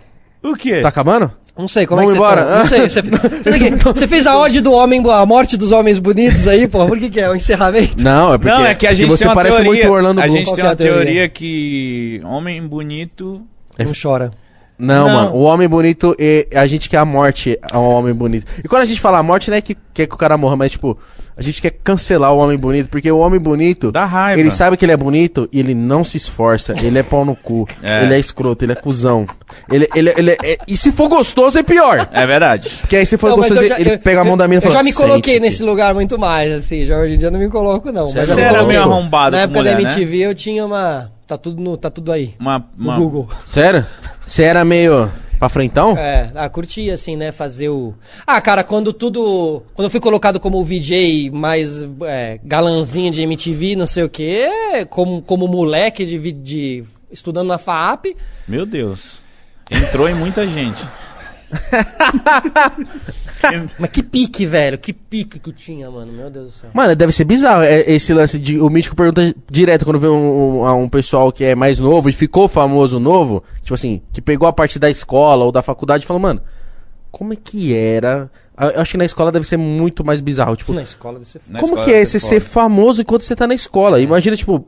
O quê?
Tá acabando?
Não sei, como
Vamos
é que vocês
embora?
estão? Não sei, você, [LAUGHS] você, você fez a ode do homem, a morte dos homens bonitos aí, pô, por que que é? O encerramento?
Não, é porque,
Não, é que a gente
porque você parece
teoria.
muito o Orlando
a
Bloom.
gente
Qual
tem
é
uma
a teoria?
teoria que homem bonito.
Não chora.
Não,
Não.
mano, o homem bonito, é, a gente quer a morte ao homem bonito. E quando a gente fala a morte, não é que quer que o cara morra, mas tipo, a gente quer cancelar o homem bonito, porque o homem bonito,
Dá raiva.
ele sabe que ele é bonito e ele não se esforça, ele é pau no cu,
É.
ele é escroto, ele é cuzão. Ele, ele, ele é- e se for gostoso é pior.
É verdade.
Porque aí se for
Não,
gostoso,
eu já-
ele
eu-
pega a mão da mina e
Eu
fala,
já me coloquei
"Sente".
nesse lugar muito mais, assim, já hoje em dia eu não me coloco, não.
Você
Você era meio arrombado
Na
com
época
mulher,
da
né?
MTV eu tinha uma. Tá tudo, no, tá tudo aí.
Uma,
No
uma-
Google.
Sério? Você era meio pra frentão?
É, ah, curti assim, né, fazer o... Ah, cara, quando tudo... Quando eu fui colocado como o VJ mais é, galanzinho de MTV, não sei o quê, como, como moleque de, de... Estudando na FAAP,
Meu Deus. Entrou em muita gente. [LAUGHS] [LAUGHS]
mas que pique, velho, que pique que tinha, mano, meu Deus do céu.
Mano, deve ser bizarro é, esse lance de. O Mítico pergunta direto quando vê um, um, um pessoal que é mais novo e ficou famoso novo, tipo assim, que pegou a parte da escola ou da faculdade e falou, mano, como é que era? Eu acho que na escola deve ser muito mais bizarro. Tipo,
Na escola desse...
Na
como
escola
que é
deve
você
ser
ser
foda.
famoso enquanto você tá na escola? Imagina, tipo,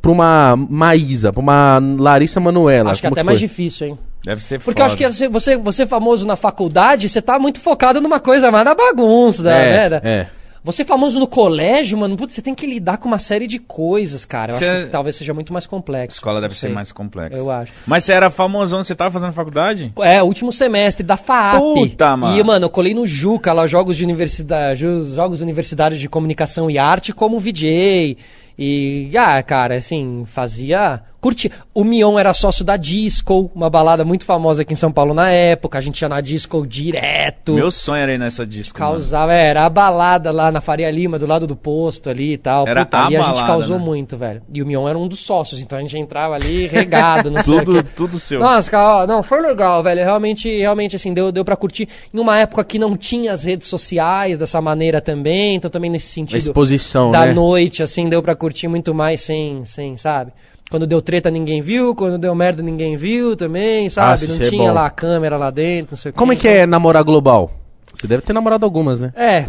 pra uma Maísa, pra uma Larissa Manuela.
Acho que é até mais
foi?
difícil, hein.
Deve ser
Porque eu acho que você, você, você famoso na faculdade, você tá muito focado numa coisa mais na bagunça,
É,
né?
é.
Você famoso no colégio, mano, putz, você tem que lidar com uma série de coisas, cara. Eu
Você-
acho que talvez seja muito mais
A
complexo.
escola deve ser mais complexa.
Eu acho.
Mas você era famosão, você tava fazendo faculdade?
É, último semestre da FAAP.
Puta, mano.
E, mano, eu colei no Juca, lá, jogos de universidade, jogos universitários de comunicação e arte como VJ. E, ah, cara, assim, fazia. Curti. O Mion era sócio da Disco, uma balada muito famosa aqui em São Paulo na época. A gente ia na Disco direto.
Meu sonho era ir nessa disco. mano.
Causava, é, era a balada lá na Faria Lima, do lado do posto ali e tal.
Era a
e a gente causou
né?
muito, velho. E o Mion era um dos sócios, então a gente entrava ali regado, não sei o
Tudo,
quê.
tudo seu.
Nossa, cara, ó, não, foi legal, velho. Realmente, realmente, assim, deu, deu pra curtir. Em uma época que não tinha as redes sociais dessa maneira também, então também nesse
A
sentido
exposição,
da
né?
noite, assim, deu pra curtir muito mais sem, sem, sabe? Quando deu treta ninguém viu, quando deu merda ninguém viu também, sabe?
isso
não
é
tinha
bom.
lá a câmera lá dentro, não sei o
Como é que é namorar global? Você deve ter namorado algumas, né?
é,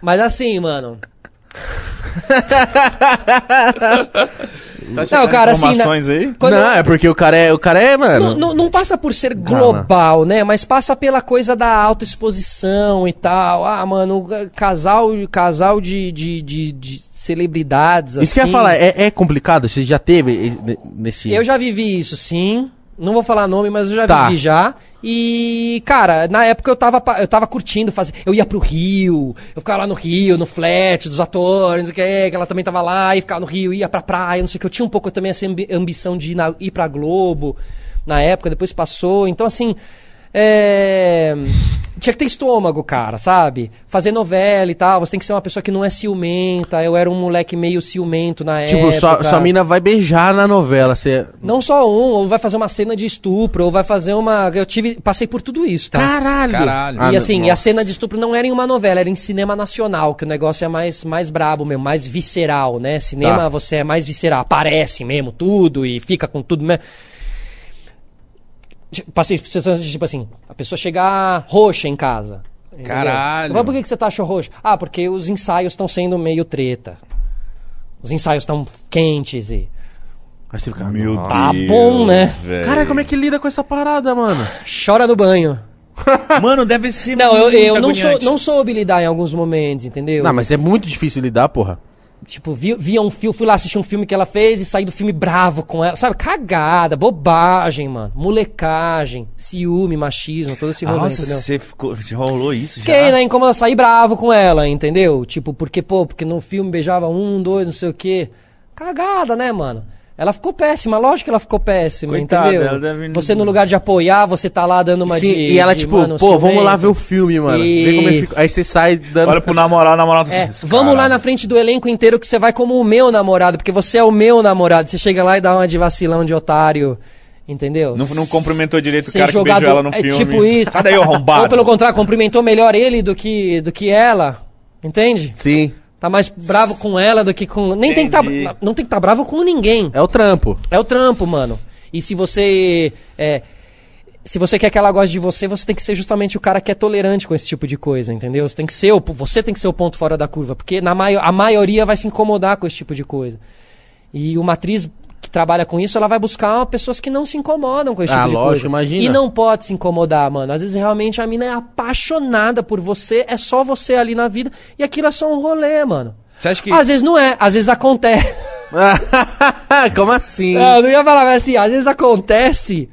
mas assim, mano. [LAUGHS]
Tá
Não, cara, assim, na-
informações aí?
Quando-
Não, é porque o cara é. O cara é, mano.
Não, não- não passa por ser global, né? Mas passa pela coisa da autoexposição e tal. Ah, mano, casal, casal de, de, de, de celebridades,
Isso que eu ia
assim.
falar, é, é complicado? Você já teve nesse.
Eu já vivi isso, sim. Não vou falar nome, mas eu já
Tá.
vivi já. E, cara, na época eu tava, eu tava curtindo fazer. Eu ia pro Rio, eu ficava lá no Rio, no flat dos atores, não sei o que, que ela também tava lá, e ficava no Rio, ia pra praia, não sei o que. Eu tinha um pouco também essa ambi- ambição de ir, na, ir pra Globo na época, depois passou. Então, assim. É... Tinha que ter estômago, cara, sabe? Fazer novela e tal. Você tem que ser uma pessoa que não é ciumenta. Eu era um moleque meio ciumento na
Tipo,
época.
sua, sua mina vai beijar na novela. Você.
Não só um, ou vai fazer uma cena de estupro, ou vai fazer uma. Eu tive. Passei por tudo isso, tá?
Caralho!
Caralho.
Ah,
e assim,
não-
e a cena de estupro não era em uma novela, era em cinema nacional, que o negócio é mais, mais brabo mesmo, mais visceral, né? Cinema
Tá.
você é mais visceral, aparece mesmo tudo e fica com tudo mesmo. Tipo, Passei por situações de tipo assim, a pessoa chegar roxa em casa. entendeu?
Caralho.
Mas por que, que você tá achando roxa? Ah, porque os ensaios estão sendo meio treta. Os ensaios estão quentes e.
Aí você fica.
Meu
"Nossa."
Tá
Deus,
bom, né?
velho.
Cara, como é que lida com essa parada, mano?
Chora no banho. [LAUGHS]
Mano, deve ser
Não, eu,
muito
eu não, sou, não soube lidar em alguns momentos, entendeu?
Não, mas é muito difícil lidar, porra.
Tipo, vi, via um filme, fui lá assistir um filme que ela fez e saí do filme bravo com ela. Sabe, cagada, bobagem, mano. Molecagem, ciúme, machismo, todo esse rolê,
Nossa,
entendeu?
você ficou, você rolou isso já?
Fiquei, né, em como eu saí bravo com ela, entendeu? Tipo, porque, pô, porque no filme beijava um, dois, não sei o quê. Cagada, né, mano? Ela ficou péssima, lógico que ela ficou péssima,
Coitada,
entendeu?
ela deve-
Você no lugar de apoiar, você tá lá dando uma
Sim,
de,
e ela,
de,
tipo,
mano,
pô, vamos lá ver o filme, mano.
E-
Vê como é que. Aí você sai dando.
Olha pro namorado, namorado.
É,
Esse
vamos lá na frente do elenco inteiro que você vai como o meu namorado, porque você é o meu namorado. Você chega lá e dá uma de vacilão de otário, entendeu?
Não, não cumprimentou direito o cara que
jogado-
beijou ela no
é
filme.
tipo isso.
Daí, ô arrombado.
Ou pelo contrário, cumprimentou melhor ele do que, do que ela. Entende?
Sim.
Tá mais bravo com ela do que com. Nem tem que tá,
Entendi.
não tem que estar bravo com ninguém.
É o trampo.
É o trampo, mano. E se você. É, se você quer que ela goste de você, você tem que ser justamente o cara que é tolerante com esse tipo de coisa, entendeu? Você tem que ser o, você tem que ser o ponto fora da curva, porque na maio, a maioria vai se incomodar com esse tipo de coisa. E uma atriz que trabalha com isso, ela vai buscar pessoas que não se incomodam com esse
Ah,
tipo de
lógico,
coisa.
imagina.
E não pode se incomodar, mano. Às vezes realmente a mina é apaixonada por você, é só você ali na vida, e aquilo é só um rolê, mano.
Você acha que...
Às vezes não é, às vezes acontece. [LAUGHS]
como assim?
Não, eu não ia falar, mas assim, às vezes acontece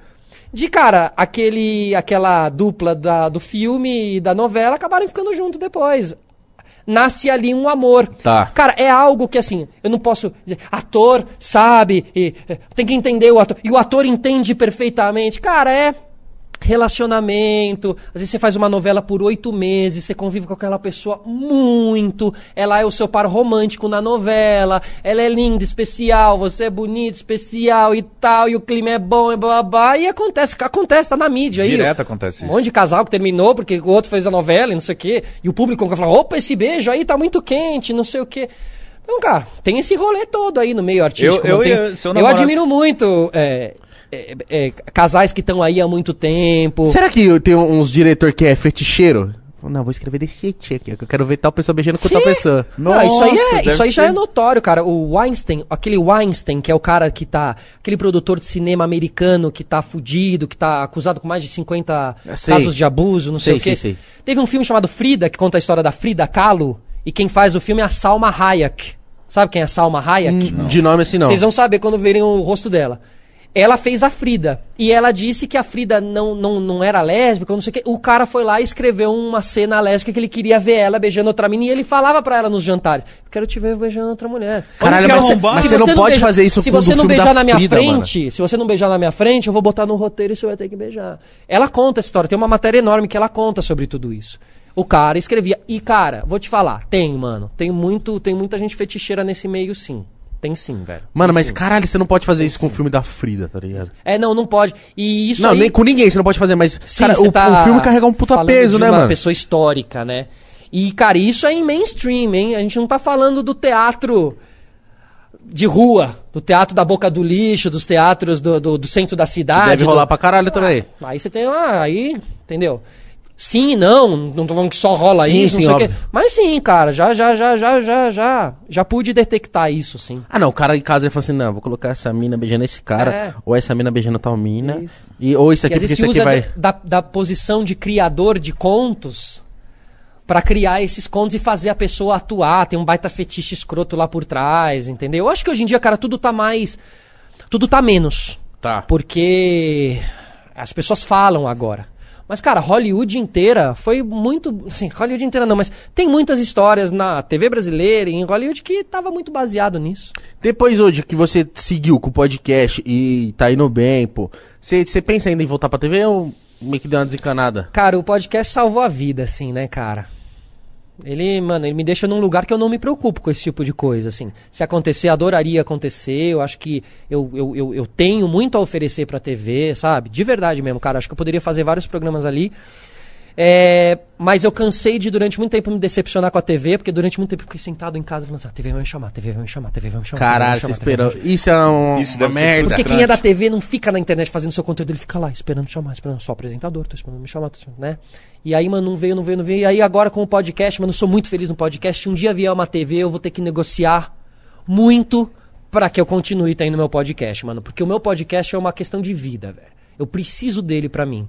de, cara, aquele, aquela dupla da, do filme e da novela acabarem ficando junto depois. Nasce ali um amor.
Tá.
Cara, é algo que assim, eu não posso dizer, ator sabe, e, eh, tem que entender o ator. E o ator entende perfeitamente. Cara, é relacionamento. Às vezes você faz uma novela por oito meses, você convive com aquela pessoa muito. Ela é o seu par romântico na novela. Ela é linda, especial. Você é bonito, especial e tal. E o clima é bom, e blá blá. E acontece, acontece, tá na mídia aí.
Direto acontece
Um
isso.
monte de casal que terminou porque o outro fez a novela e não sei o quê. E o público vai falar: opa, esse beijo aí tá muito quente, não sei o quê. Então, cara, tem esse rolê todo aí no meio artístico.
Eu- eu
tem-
eu
eu
namorasse-
admiro muito é, é, é, casais que estão aí há muito tempo.
Será que tem uns diretor que é feticheiro? Não, vou escrever desse jeitinho aqui. que Eu quero ver tal pessoa beijando com tal pessoa.
Não, isso aí,
Nossa,
é, isso aí já é notório, cara. O Weinstein, aquele Weinstein, que é o cara que tá. Aquele produtor de cinema americano que tá fudido, que tá acusado com mais de 50
Eu sei.
casos de abuso, não sei,
Sei,
o quê.
sei, sei.
Teve um filme chamado Frida, que conta a história da Frida Kahlo, e quem faz o filme é a Salma Hayek. Sabe quem é a Salma Hayek?
De nome assim não.
Vocês vão saber quando verem o rosto dela. Ela fez a Frida. E ela disse que a Frida não, não, não era lésbica, não sei o quê. O cara foi lá e escreveu uma cena lésbica que ele queria ver ela beijando outra menina. E ele falava pra ela nos jantares: Eu quero te ver beijando outra mulher.
Caralho, mas,
que
você-
arrombado.
mas
Se
você não pode
beija-
fazer isso
Se você não beijar na minha
Frida, mano.
frente, se você não beijar na minha frente, eu vou botar no roteiro e você vai ter que beijar. Ela conta essa história. Tem uma matéria enorme que ela conta sobre tudo isso. O cara escrevia. E, cara, vou te falar, tem, mano. Tem muito, tem muita gente feticheira nesse meio, sim. Tem sim, velho.
Mano,
Tem
mas
sim.
caralho, você não pode fazer isso com o filme da Frida, tá ligado?
É, não, não pode. E isso
não,
aí...
nem com ninguém você não pode fazer, mas
Sim,
cara,
você
o,
tá
o filme carrega um puta
falando
peso,
de
né,
uma
mano?
pessoa histórica, né? E, cara, isso é em mainstream, hein? A gente não tá falando do teatro de rua, do teatro da boca do lixo, dos teatros do, do, do centro da cidade.
Deve
do-
rolar pra caralho também.
Aí você tem uma. Aí, entendeu? Sim e não, não tô falando que só rola
Sim,
isso,
sim,
não sei o quê. Mas sim, cara, já, já, já, já, já, já, já pude detectar isso, sim.
Ah, não, o cara em casa ele fala assim, não, vou colocar essa mina beijando esse cara,
É.
ou essa mina beijando tal mina, e, ou isso aqui, porque isso aqui vai...
da, da, posição de criador de contos pra criar esses contos e fazer a pessoa atuar. Tem um baita fetiche escroto lá por trás, entendeu? Eu acho que hoje em dia, cara, tudo tá mais. Tudo tá menos.
Tá.
Porque as pessoas falam agora. Mas, cara, Hollywood inteira foi muito. Assim, Hollywood inteira não, mas tem muitas histórias na TV brasileira e em Hollywood que tava muito baseado nisso.
Depois hoje que você seguiu com o podcast e tá indo bem, pô, você você pensa ainda em voltar pra TV ou meio que deu uma desencanada?
Cara, o podcast salvou a vida, assim, né, cara? Ele, mano, ele me deixa num lugar que eu não me preocupo com esse tipo de coisa, assim. Se acontecer, adoraria acontecer. Eu acho que eu, eu, eu, eu tenho muito a oferecer pra TV, sabe? De verdade mesmo, cara. Acho que eu poderia fazer vários programas ali. É, mas eu cansei de, durante muito tempo, me decepcionar com a TV, porque durante muito tempo eu fiquei sentado em casa falando assim, a TV vai me chamar, a TV vai me chamar, a TV vai me chamar. me
Caralho,
chamar,
você
me
esperou. Isso é um,
Isso
uma merda.
porque quem é da TV não fica na internet fazendo seu conteúdo, ele fica lá esperando chamar, esperando só apresentador, tô esperando me chamar, tô né? E aí, mano, não veio, não veio, não veio. E aí agora com o podcast, mano, eu sou muito feliz no podcast. Se um dia vier uma TV, eu vou ter que negociar muito pra que eu continue tendo meu podcast, mano. Porque o meu podcast é uma questão de vida, velho. Eu preciso dele pra mim.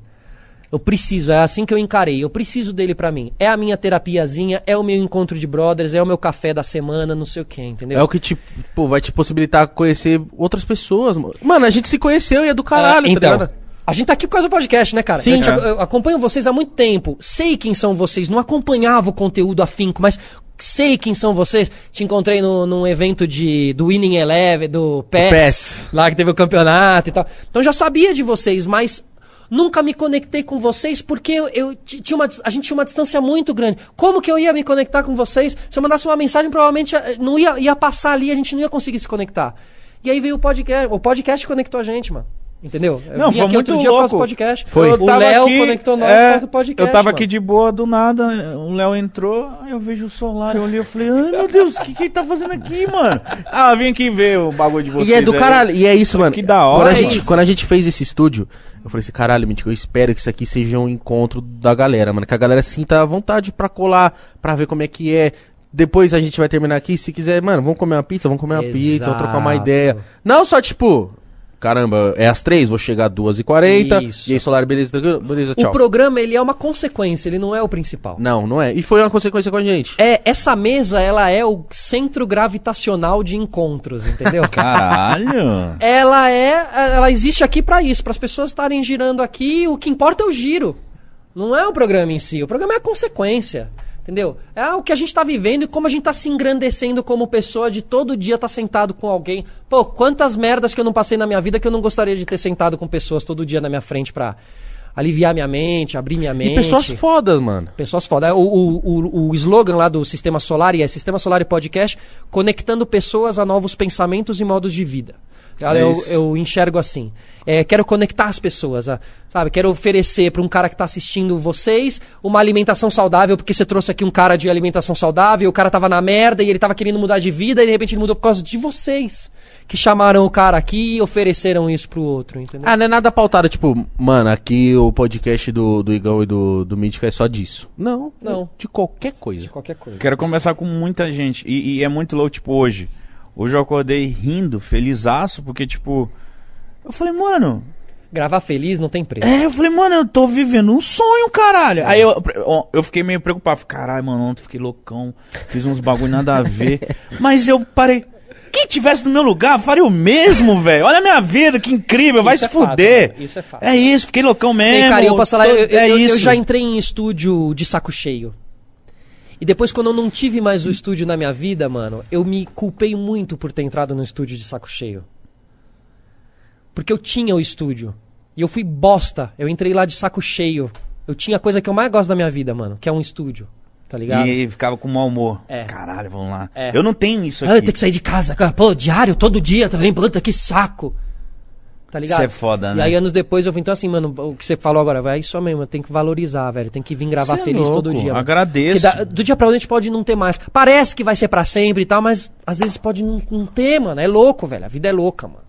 Eu preciso, é assim que eu encarei. Eu preciso dele pra mim. É a minha terapiazinha, é o meu encontro de brothers, é o meu café da semana, não sei o que, entendeu?
É o que te, pô, vai te possibilitar conhecer outras pessoas, mano. Mano, a gente se conheceu e é do caralho,
É,
tá
então, a gente tá aqui por causa do podcast, né, cara?
Sim.
Gente
É.
ac- eu acompanho vocês há muito tempo. Sei quem são vocês. Não acompanhava o conteúdo afinco, mas sei quem são vocês. Te encontrei no, num evento de, do Winning Eleven, do PES,
PES.
lá que teve o campeonato e tal. Então já sabia de vocês, mas nunca me conectei com vocês porque eu, eu ti- tinha uma, a gente tinha uma distância muito grande. Como que eu ia me conectar com vocês? Se eu mandasse uma mensagem, provavelmente eh, não ia, ia passar ali, a gente não ia conseguir se conectar. E aí veio o podcast. O podcast conectou a gente, mano. Entendeu? Eu
Não, foi
aqui
muito
outro dia por causa do
louco.
podcast.
Foi.
Eu
O Léo
aqui,
conectou nós
é,
por causa do podcast.
Eu tava
mano.
aqui de boa, do nada, o Léo entrou, eu vejo o solar, eu olhei, eu falei, ai meu Deus, o que que ele tá fazendo aqui, mano? Ah, vim aqui ver o bagulho de vocês.
E é do
aí.
caralho, e é isso, mano.
Que da hora
Quando a, gente, quando a gente fez esse estúdio, eu falei assim, caralho, Mítico, eu espero que isso aqui seja um encontro da galera, mano. Que a galera sinta a vontade pra colar, pra ver como é que é. Depois a gente vai terminar aqui, se quiser, mano, vamos comer uma pizza, vamos comer uma pizza, vamos trocar uma
Exato.
ideia. Não só, tipo, caramba, é às três, vou chegar às duas e quarenta,
Isso.
e aí, Solar, beleza, tranquilo? beleza,
O
tchau.
programa, ele é uma consequência, ele não é o principal.
Não, não é. E foi uma consequência com a gente.
É, essa mesa, ela é o centro gravitacional de encontros, entendeu? [LAUGHS]
Caralho.
ela é, ela existe aqui pra isso, para as pessoas estarem girando aqui, o que importa é o giro. Não é o programa em si, o programa é a consequência. Entendeu? É o que a gente tá vivendo e como a gente tá se engrandecendo como pessoa de todo dia tá sentado com alguém. Pô, quantas merdas que eu não passei na minha vida que eu não gostaria de ter sentado com pessoas todo dia na minha frente pra aliviar minha mente, abrir minha mente.
E pessoas fodas, mano.
Pessoas foda. O, o, o, o slogan lá do Sistema Solar é Sistema Solar e Podcast, conectando pessoas a novos pensamentos e modos de vida.
É
eu, eu enxergo assim. É, quero conectar as pessoas, a- sabe? Quero oferecer para um cara que está assistindo vocês uma alimentação saudável, porque você trouxe aqui um cara de alimentação saudável, o cara tava na merda e ele tava querendo mudar de vida e de repente ele mudou por causa de vocês que chamaram o cara aqui e ofereceram isso pro outro, entendeu?
Ah, não é nada pautado, tipo, mano, aqui o podcast do, do Igão e do, do Mítico é só disso. Não,
Não.
de qualquer coisa.
Qualquer coisa.
Quero conversar com muita gente. E, e é muito louco, tipo, hoje. Hoje eu acordei rindo, felizaço, porque, tipo. Eu falei, mano.
Gravar feliz não tem preço.
É, eu falei, mano, eu tô vivendo um sonho, caralho. Aí eu, eu, fiquei meio preocupado. Caralho, mano, ontem fiquei loucão. Fiz uns bagulho nada a ver. [LAUGHS] Mas eu parei. Quem tivesse no meu lugar faria o mesmo, velho. Olha a minha vida, que incrível, vai
Isso
se
é fato,
fuder.
mano, isso é fato.
É isso, fiquei loucão mesmo.
Ei, cara, eu posso falar, eu, eu-
é
eu- eu já entrei em estúdio de saco cheio. E depois, quando eu não tive mais o estúdio na minha vida, mano, eu me culpei muito por ter entrado no estúdio de saco cheio. Porque eu tinha o estúdio. E eu fui bosta. Eu entrei lá de saco cheio. Eu tinha a coisa que eu mais gosto da minha vida, mano, que é um estúdio. Tá ligado?
E ficava com mau humor.
É.
Caralho, vamos lá.
É.
Eu não tenho isso
Ah,
aqui.
tem que sair de casa, cara. Pô, diário, todo dia também. Puta, que saco. Tá ligado?
Isso é foda,
E
né?
aí, anos depois, eu vim, então assim, mano, o que você falou agora, vai, é isso mesmo, tem que valorizar, velho. Tem que vir gravar
Cê é
feliz todo dia. mano.
agradeço.
Da- do dia pra noite pode não ter mais. Parece que vai ser pra sempre e tal, mas às vezes pode não, não ter, mano. É louco, velho. A vida é louca, mano.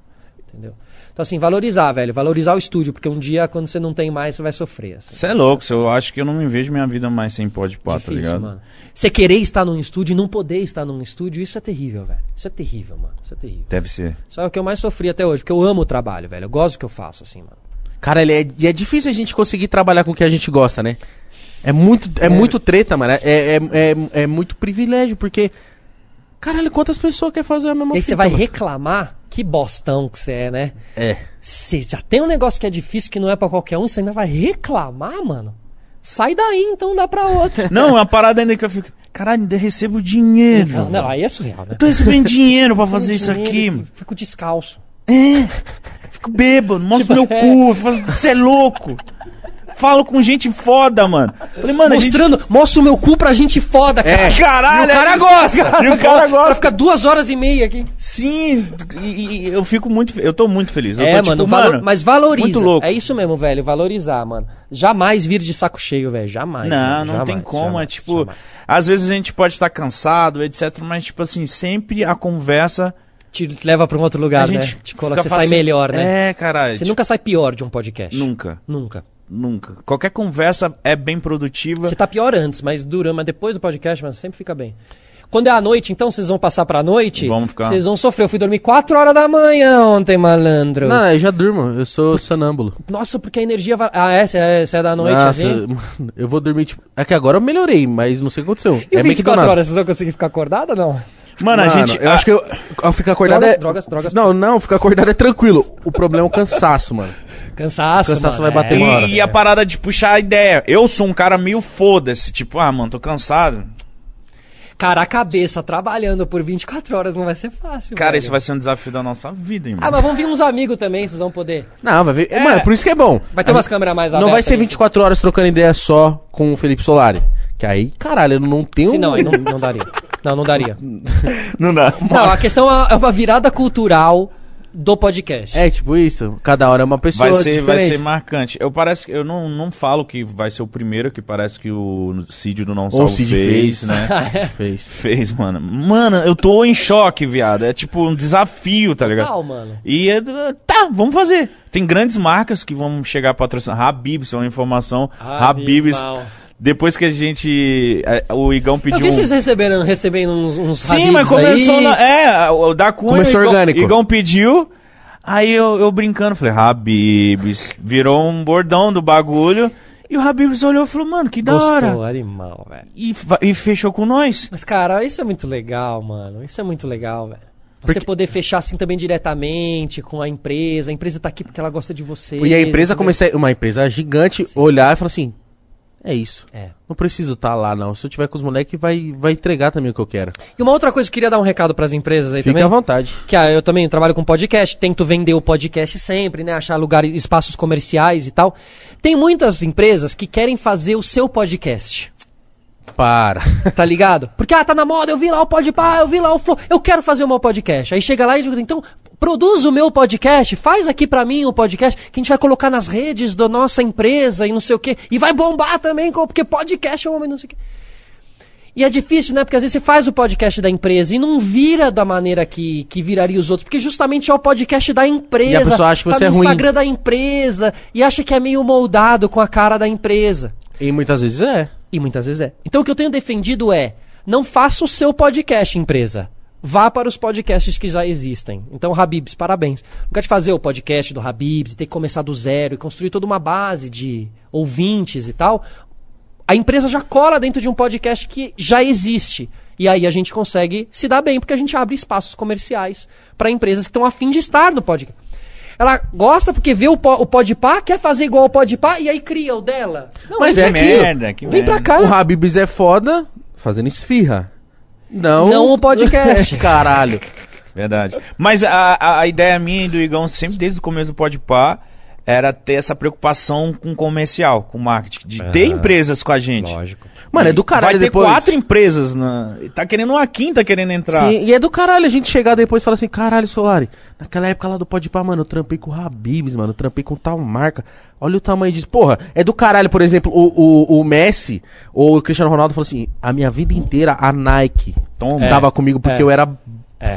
Então, assim, valorizar, velho. Valorizar o estúdio, porque um dia, quando você não tem mais, você vai sofrer. Assim.
Você é louco, eu acho que eu não me vejo minha vida mais sem pode pá, tá
Difícil,
ligado?
mano. Você querer estar num estúdio e não poder estar num estúdio, isso é terrível, velho. Isso é terrível, mano. Isso é terrível.
Deve ser.
Isso é o que eu mais sofri até hoje, porque eu amo o trabalho, velho. Eu gosto do que eu faço, assim, mano.
Cara, ele é, e é difícil a gente conseguir trabalhar com o que a gente gosta, né? É muito, é, muito treta, mano. É, é, é, é muito privilégio, porque. Caralho, quantas pessoas querem fazer a mesma
E aí você vai
mano?
reclamar, que bostão que você é, né?
É.
Você já tem um negócio que é difícil, que não é pra qualquer um, você ainda vai reclamar, mano? Sai daí, então dá pra outro.
Não, é uma parada ainda que eu fico. Caralho, ainda recebo dinheiro.
Não, não, aí é surreal, né?
Eu tô recebendo [LAUGHS] dinheiro pra fazer isso
Dinheiro,
aqui,
fico- descalço.
É. Fico bêbado, mostro meu cu. Você é louco. Falo com gente foda, mano. Falei, mano, a gente.
Mostrando, mostra o meu cu pra gente foda, cara.
É. Caralho,
E o cara
é-
gosta. [LAUGHS]
E o cara
Pra
gosta.
ficar duas horas e meia aqui.
Sim, e, e eu fico muito. Eu tô muito feliz. Eu
é,
tô,
mano,
tipo,
valo- mas valoriza.
Muito louco.
É isso mesmo, velho, valorizar, mano. Jamais vir de saco cheio, velho, jamais.
Não,
mano,
não
jamais,
tem como.
jamais,
é tipo,
jamais.
às vezes a gente pode estar cansado, etc. Mas, tipo assim, sempre a conversa.
Te leva pra um outro lugar, né? Te coloca, você sai
faci-
melhor, né?
É, caralho.
Você
tipo,
nunca sai pior de um podcast.
Nunca,
Nunca.
Nunca. Qualquer conversa é bem produtiva.
Você tá pior antes, mas dura, mas depois do podcast, mas sempre fica bem. Quando é à noite, então, vocês vão passar pra noite?
Vamos ficar.
Vocês vão sofrer. Eu fui dormir 4 horas da manhã ontem, malandro.
Não, eu já durmo, eu sou sonâmbulo.
Nossa, porque a energia vai. Ah, é? Você é, é da noite,
Nossa,
assim?
mano, eu vou dormir, tipo. É que agora eu melhorei, mas não sei o que aconteceu.
E
é
o
meio que do
24
nada.
horas, vocês vão conseguir ficar acordado ou não?
Mano, a gente.
Eu acho que eu, eu ficar acordado
Drogas,
é.
drogas, drogas.
Não, não, ficar acordado é tranquilo. O problema é o cansaço, mano.
Cansaço,
Cansaço
mano,
vai bater
é.
uma hora.
E, e a parada de puxar a ideia. Eu sou um cara meio foda-se. Tipo, ah, mano, tô cansado.
Cara, a cabeça trabalhando por 24 horas não vai ser fácil,
Cara,
velho.
isso vai ser um desafio da nossa vida, irmão.
Ah, mas vão vir uns amigos também, vocês vão poder.
Não, vai ver. Mano, por isso que é bom.
Vai ter umas câmeras mais
Não
abertas.
vai ser
aí.
24 horas trocando ideia só com o Felipe Solari. Que aí, caralho, eu não tenho.
Sim, não, aí não, [LAUGHS] não daria. Não, não daria.
Não dá.
Não, a questão é uma virada cultural do podcast.
É, tipo isso. Cada hora é uma pessoa.
Vai ser, vai
diferente.
ser marcante. Eu parece que eu não, não falo que vai ser o primeiro, que parece que o Cid do Não
Ou o
Salvo
Cid
fez,
fez.
né? [LAUGHS]
Fez.
Fez, mano. Mano, eu tô em choque, viado. É tipo um desafio, tá ligado?
Legal, mano.
E é, tá, vamos fazer. Tem grandes marcas que vão chegar a patrocinar. Habibs, é uma informação. Habibs.
Animal.
Depois que a gente. O Igão pediu.
Eu vi vocês recebendo, recebendo uns, uns
Sim, mas começou
aí.
na. É, o da Cunha.
Começou
o Igão,
orgânico.
Igão pediu. Aí eu, eu brincando, falei, Habibs. Virou um bordão do bagulho. E o Habibs olhou e falou, mano, que da hora.
Gostou, animal, velho.
E, e fechou com nós.
Mas, cara, isso é muito legal, mano. Isso é muito legal, velho. Você
Porque-
poder fechar assim também diretamente com a empresa. A empresa tá aqui porque ela gosta de você.
E a empresa
entendeu?
começar, uma empresa gigante, olhar e falar assim: é isso.
É.
Não preciso estar lá, não. Se eu tiver com os moleques, vai, vai entregar também o que eu quero.
E uma outra coisa que eu queria dar um recado pras empresas aí
Fique
também.
à vontade.
Que ah, eu também trabalho com podcast, tento vender o podcast sempre, né? Achar lugares, espaços comerciais e tal. Tem muitas empresas que querem fazer o seu podcast.
Para. [LAUGHS]
Tá ligado? Porque, ah, tá na moda, eu vi lá o Podpah, eu vi lá o Flow, eu quero fazer o meu podcast. Aí chega lá e diz, então, produz o meu podcast, faz aqui pra mim o podcast, que a gente vai colocar nas redes da nossa empresa e não sei o quê. E vai bombar também, porque podcast é um homem não sei o quê. E é difícil, né? Porque às vezes você faz o podcast da empresa e não vira da maneira que, que viraria os outros. Porque justamente é o podcast da empresa.
E a pessoa acha que
tá
você é ruim.
Instagram da empresa e acha que é meio moldado com a cara da empresa.
E muitas vezes é.
E muitas vezes é. Então o que eu tenho defendido é: não faça o seu podcast, empresa. Vá para os podcasts que já existem. Então, Habibs, parabéns. Não quer de fazer o podcast do Habibs, e ter que começar do zero e construir toda uma base de ouvintes e tal. A empresa já cola dentro de um podcast que já existe. E aí a gente consegue se dar bem, porque a gente abre espaços comerciais para empresas que estão afim de estar no podcast. Ela gosta porque vê o, po o Podpah, quer fazer igual o Podpah e aí cria o dela. Não,
Mas
vem
é
pra
que merda, que
Vem pra
merda.
cá.
O Habibs é foda fazendo esfirra. Não.
Não o podcast. [LAUGHS]
Caralho.
Verdade. Mas a, a, a ideia minha e do Igão, sempre desde o começo do Podpah, era ter essa preocupação com comercial, com marketing. De ter empresas com a gente.
Lógico.
Mano, é do caralho
Vai ter
depois.
quatro empresas. Na... Tá querendo uma quinta querendo entrar.
Sim, e é do caralho a gente chegar depois e falar assim, caralho, Solari, naquela época lá do Podpah, mano, eu trampei com o Habibs, mano, eu trampei com tal marca. Olha o tamanho disso. Porra, é do caralho, por exemplo, o, o, o Messi ou o Cristiano Ronaldo falou assim, a minha vida inteira a Nike
Toma.
tava comigo porque
é.
eu era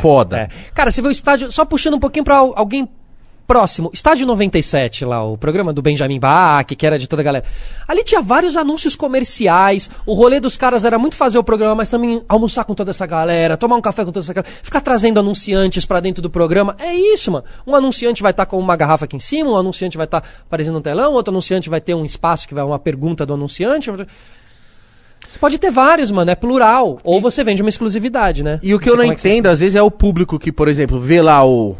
foda.
É. Cara, você vê o estádio, só puxando um pouquinho pra al- alguém Próximo, Estádio 97 lá, o programa do Benjamin Bach, que era de toda a galera. Ali tinha vários anúncios comerciais. O rolê dos caras era muito fazer o programa, mas também almoçar com toda essa galera, tomar um café com toda essa galera, ficar trazendo anunciantes pra dentro do programa. É isso, mano. Um anunciante vai estar com uma garrafa aqui em cima, um anunciante vai estar aparecendo no telão, outro anunciante vai ter um espaço que vai uma pergunta do anunciante. Você pode ter vários, mano, é plural. Ou você vende uma exclusividade, né?
E o que eu não
é
entendo, às vezes, é o público que, por exemplo, vê lá o.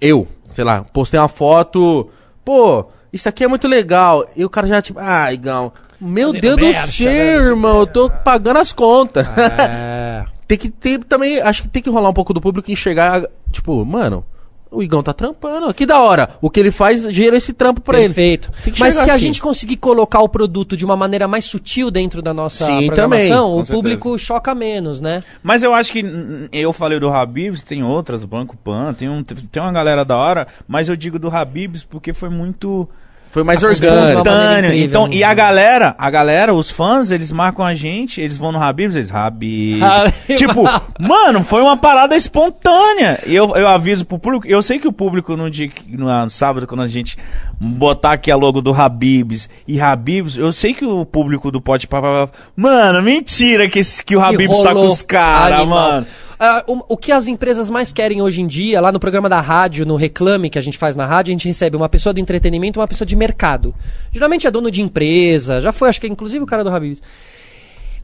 Eu, sei lá, postei uma foto. Pô, isso aqui é muito legal. E o cara já, tipo, ah, Igão, meu
Fazendo
Deus do céu,
né?
irmão, eu tô pagando as contas.
É. [LAUGHS]
tem que ter também, acho que tem que rolar um pouco do público e enxergar, tipo, mano, o Igão tá trampando. Que da hora. O que ele faz gera esse trampo pra
Perfeito.
ele. Que
Mas se
chegar
a
assim.
gente conseguir colocar o produto de uma maneira mais sutil dentro da nossa
Sim,
programação,
também,
o
com certeza.
público choca menos, né?
Mas eu acho que eu falei do Habibs, tem outras, Banco Pan, tem, um, tem uma galera da hora, mas eu digo do Habibs porque foi muito
Foi mais
coisas
orgânico.
espontâneo.
incrível,
Então,
né?
e a galera, a galera, os fãs, eles marcam a gente, eles vão no Habibs, eles Habibs.
Habibs.
tipo, mano, foi uma parada espontânea. E eu, eu aviso pro público, eu sei que o público no dia que- no sábado quando a gente botar aqui a logo do Habibs e Habibs, eu sei que o público do Pode falar, mano, mentira que, esse- que o Habibs tá com os caras, mano.
Ah, o, o que as empresas mais querem hoje em dia, lá no programa da rádio, no Reclame que a gente faz na rádio, a gente recebe uma pessoa do entretenimento e uma pessoa de mercado. Geralmente é dono de empresa, já foi, acho que é inclusive o cara do Habibs.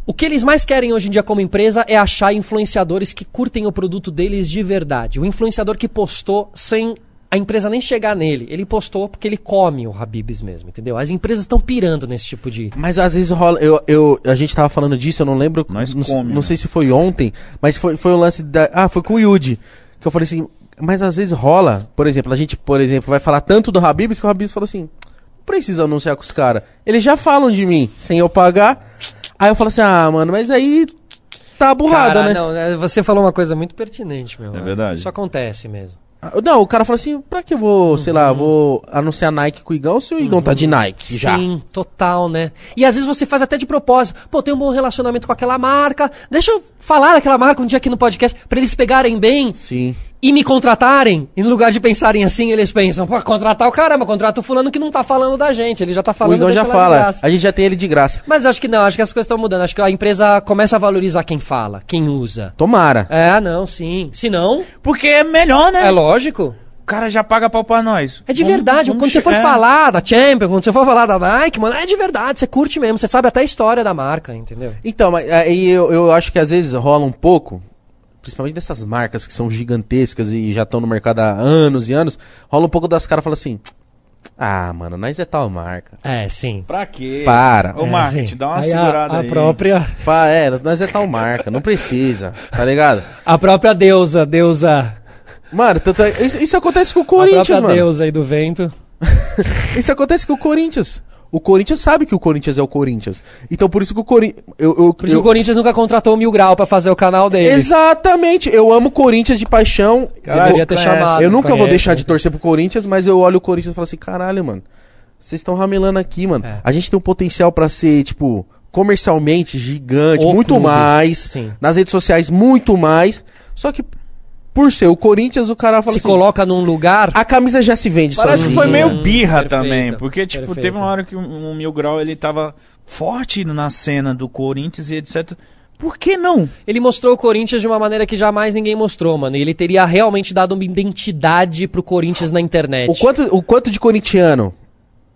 O que eles mais querem hoje em dia como empresa é achar influenciadores que curtem o produto deles de verdade. O influenciador que postou sem a empresa nem chegar nele. Ele postou porque ele come o Habibs mesmo, entendeu? As empresas estão pirando nesse tipo de.
Mas às vezes rola. Eu, eu, a gente tava falando disso, eu não lembro.
Nós
não,
come,
não
né?
sei se foi ontem, mas foi, foi o lance da. Ah, foi com o Yudi. Que eu falei assim. Mas às vezes rola, por exemplo, a gente, por exemplo, vai falar tanto do Habibs que o Habibs falou assim: não precisa anunciar com os caras. Eles já falam de mim, sem eu pagar. Aí eu falo assim: ah, mano, mas aí tá burrada,
Cara,
né?
não, né, você falou uma coisa muito pertinente, meu.
É verdade.
Isso acontece mesmo.
Não, o cara fala assim: pra que eu vou, sei lá, vou anunciar Nike com o Igão se o Igão tá de Nike já?
Sim, total, né? E às vezes você faz até de propósito. Pô, tem um bom relacionamento com aquela marca. Deixa eu falar daquela marca um dia aqui no podcast pra eles pegarem bem
Sim.
E me contratarem. E no lugar de pensarem assim, eles pensam, pô, contratar o caramba, contrata o fulano que não tá falando da gente. Ele já tá
O
falando
Igão
deixa
já fala,
graça.
a gente já tem ele de graça.
Mas acho que não, acho que as coisas estão mudando. Acho que a empresa começa a valorizar quem fala, quem usa.
Tomara.
É, não, sim. Se não,
Porque é melhor, né?
é lógico.
O cara já paga pau pra nós.
É de
Vamos-
verdade.
vamos
quando você for
é.
falar da Champions, quando você for falar da Nike, mano, é de verdade. Você curte mesmo. Você sabe até a história da marca, entendeu?
Então, mas aí eu, eu acho que às vezes rola um pouco, principalmente dessas marcas que são gigantescas e já estão no mercado há anos e anos, rola um pouco das caras falam assim: Ah, mano, nós é tal marca.
É, sim.
Pra quê?
Para.
Ô, Marketing, dá uma
Aí
segurada
a, a
aí.
própria
Pá, é, nós é tal marca, não precisa, tá ligado?
a própria deusa, deusa,
Mano, tanto é- isso, isso acontece com o
a
Corinthians,
própria
mano.
deusa aí do vento. [LAUGHS]
Isso acontece com o Corinthians. O Corinthians sabe que o Corinthians é o Corinthians. Então por isso que o Corinthians. Eu, eu,
Por isso
eu-
que o Corinthians nunca contratou o Mil Grau pra fazer o canal deles.
Exatamente, eu amo o Corinthians de paixão.
Caralho,
Deveria ter chamado.
eu nunca vou
conhece,
deixar
né?
de torcer pro Corinthians, mas eu olho o Corinthians e falo assim, caralho, mano. Vocês estão ramelando aqui, mano.
É.
A gente tem um potencial pra ser, tipo, comercialmente gigante,
O
muito
clube.
mais.
Sim.
Nas redes sociais, muito mais. Só que, por ser o Corinthians, o cara fala
Se
assim.
coloca num lugar.
A camisa já se vende
Parece que
sozinha.
foi meio birra
perfeito,
também, porque, tipo,
perfeito.
teve uma hora que o, o Mil Grau, ele tava forte na cena do Corinthians e etc. Por que não?
Ele mostrou o Corinthians de uma maneira que jamais ninguém mostrou, mano. E ele teria realmente dado uma identidade pro Corinthians na internet.
O quanto, o quanto de corintiano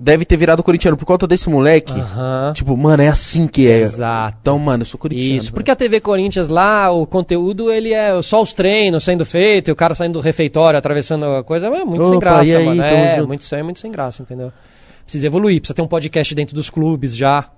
deve ter virado corintiano por conta desse moleque?
Aham.
Tipo, mano, é assim que é.
Exato.
Então, mano, eu sou corintiano.
Isso, porque a TV Corinthians lá, o conteúdo, ele é só os treinos sendo feitos, e o cara saindo do refeitório, atravessando a coisa, é muito sem
Opa,
graça,
e aí,
mano. É,
junto.
muito, é muito sem graça, entendeu? Precisa evoluir, precisa ter um podcast dentro dos clubes já,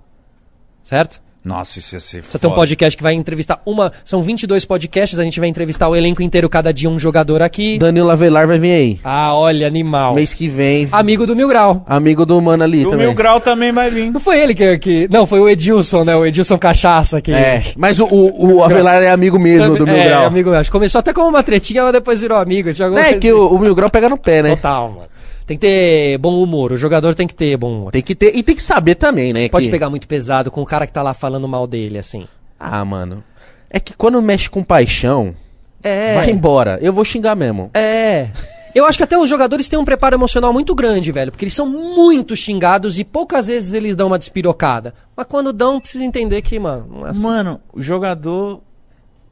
certo?
Nossa, isso ia ser
Precisa ter um podcast que vai entrevistar uma... São 22 podcasts, a gente vai entrevistar o elenco inteiro, cada dia um jogador aqui.
Danilo Avelar vai vir aí.
Ah, olha, animal.
Mês que vem.
Amigo do Mil Grau.
Amigo do mano ali
O
também.
Mil Grau também vai vir.
Não foi ele que, que... Não, foi o Edilson, né? O Edilson Cachaça que...
É, mas o, o, o Avelar é amigo mesmo do Mil
é,
Grau.
amigo, acho que começou até como uma tretinha, mas depois virou amigo.
É que o, o Mil Grau pega no pé, né?
Total, mano. Tem que ter bom humor. O jogador tem que ter bom humor.
Tem que ter. E tem que saber também, né?
Pode
que-
pegar muito pesado com o cara que tá lá falando mal dele, assim.
Ah, mano. É que quando mexe com paixão,
É.
vai embora. Eu vou xingar mesmo.
É. Eu acho que até os jogadores têm um preparo emocional muito grande, velho. Porque eles são muito xingados e poucas vezes eles dão uma despirocada. Mas quando dão, precisa entender que, mano, não é assim.
Mano, o jogador.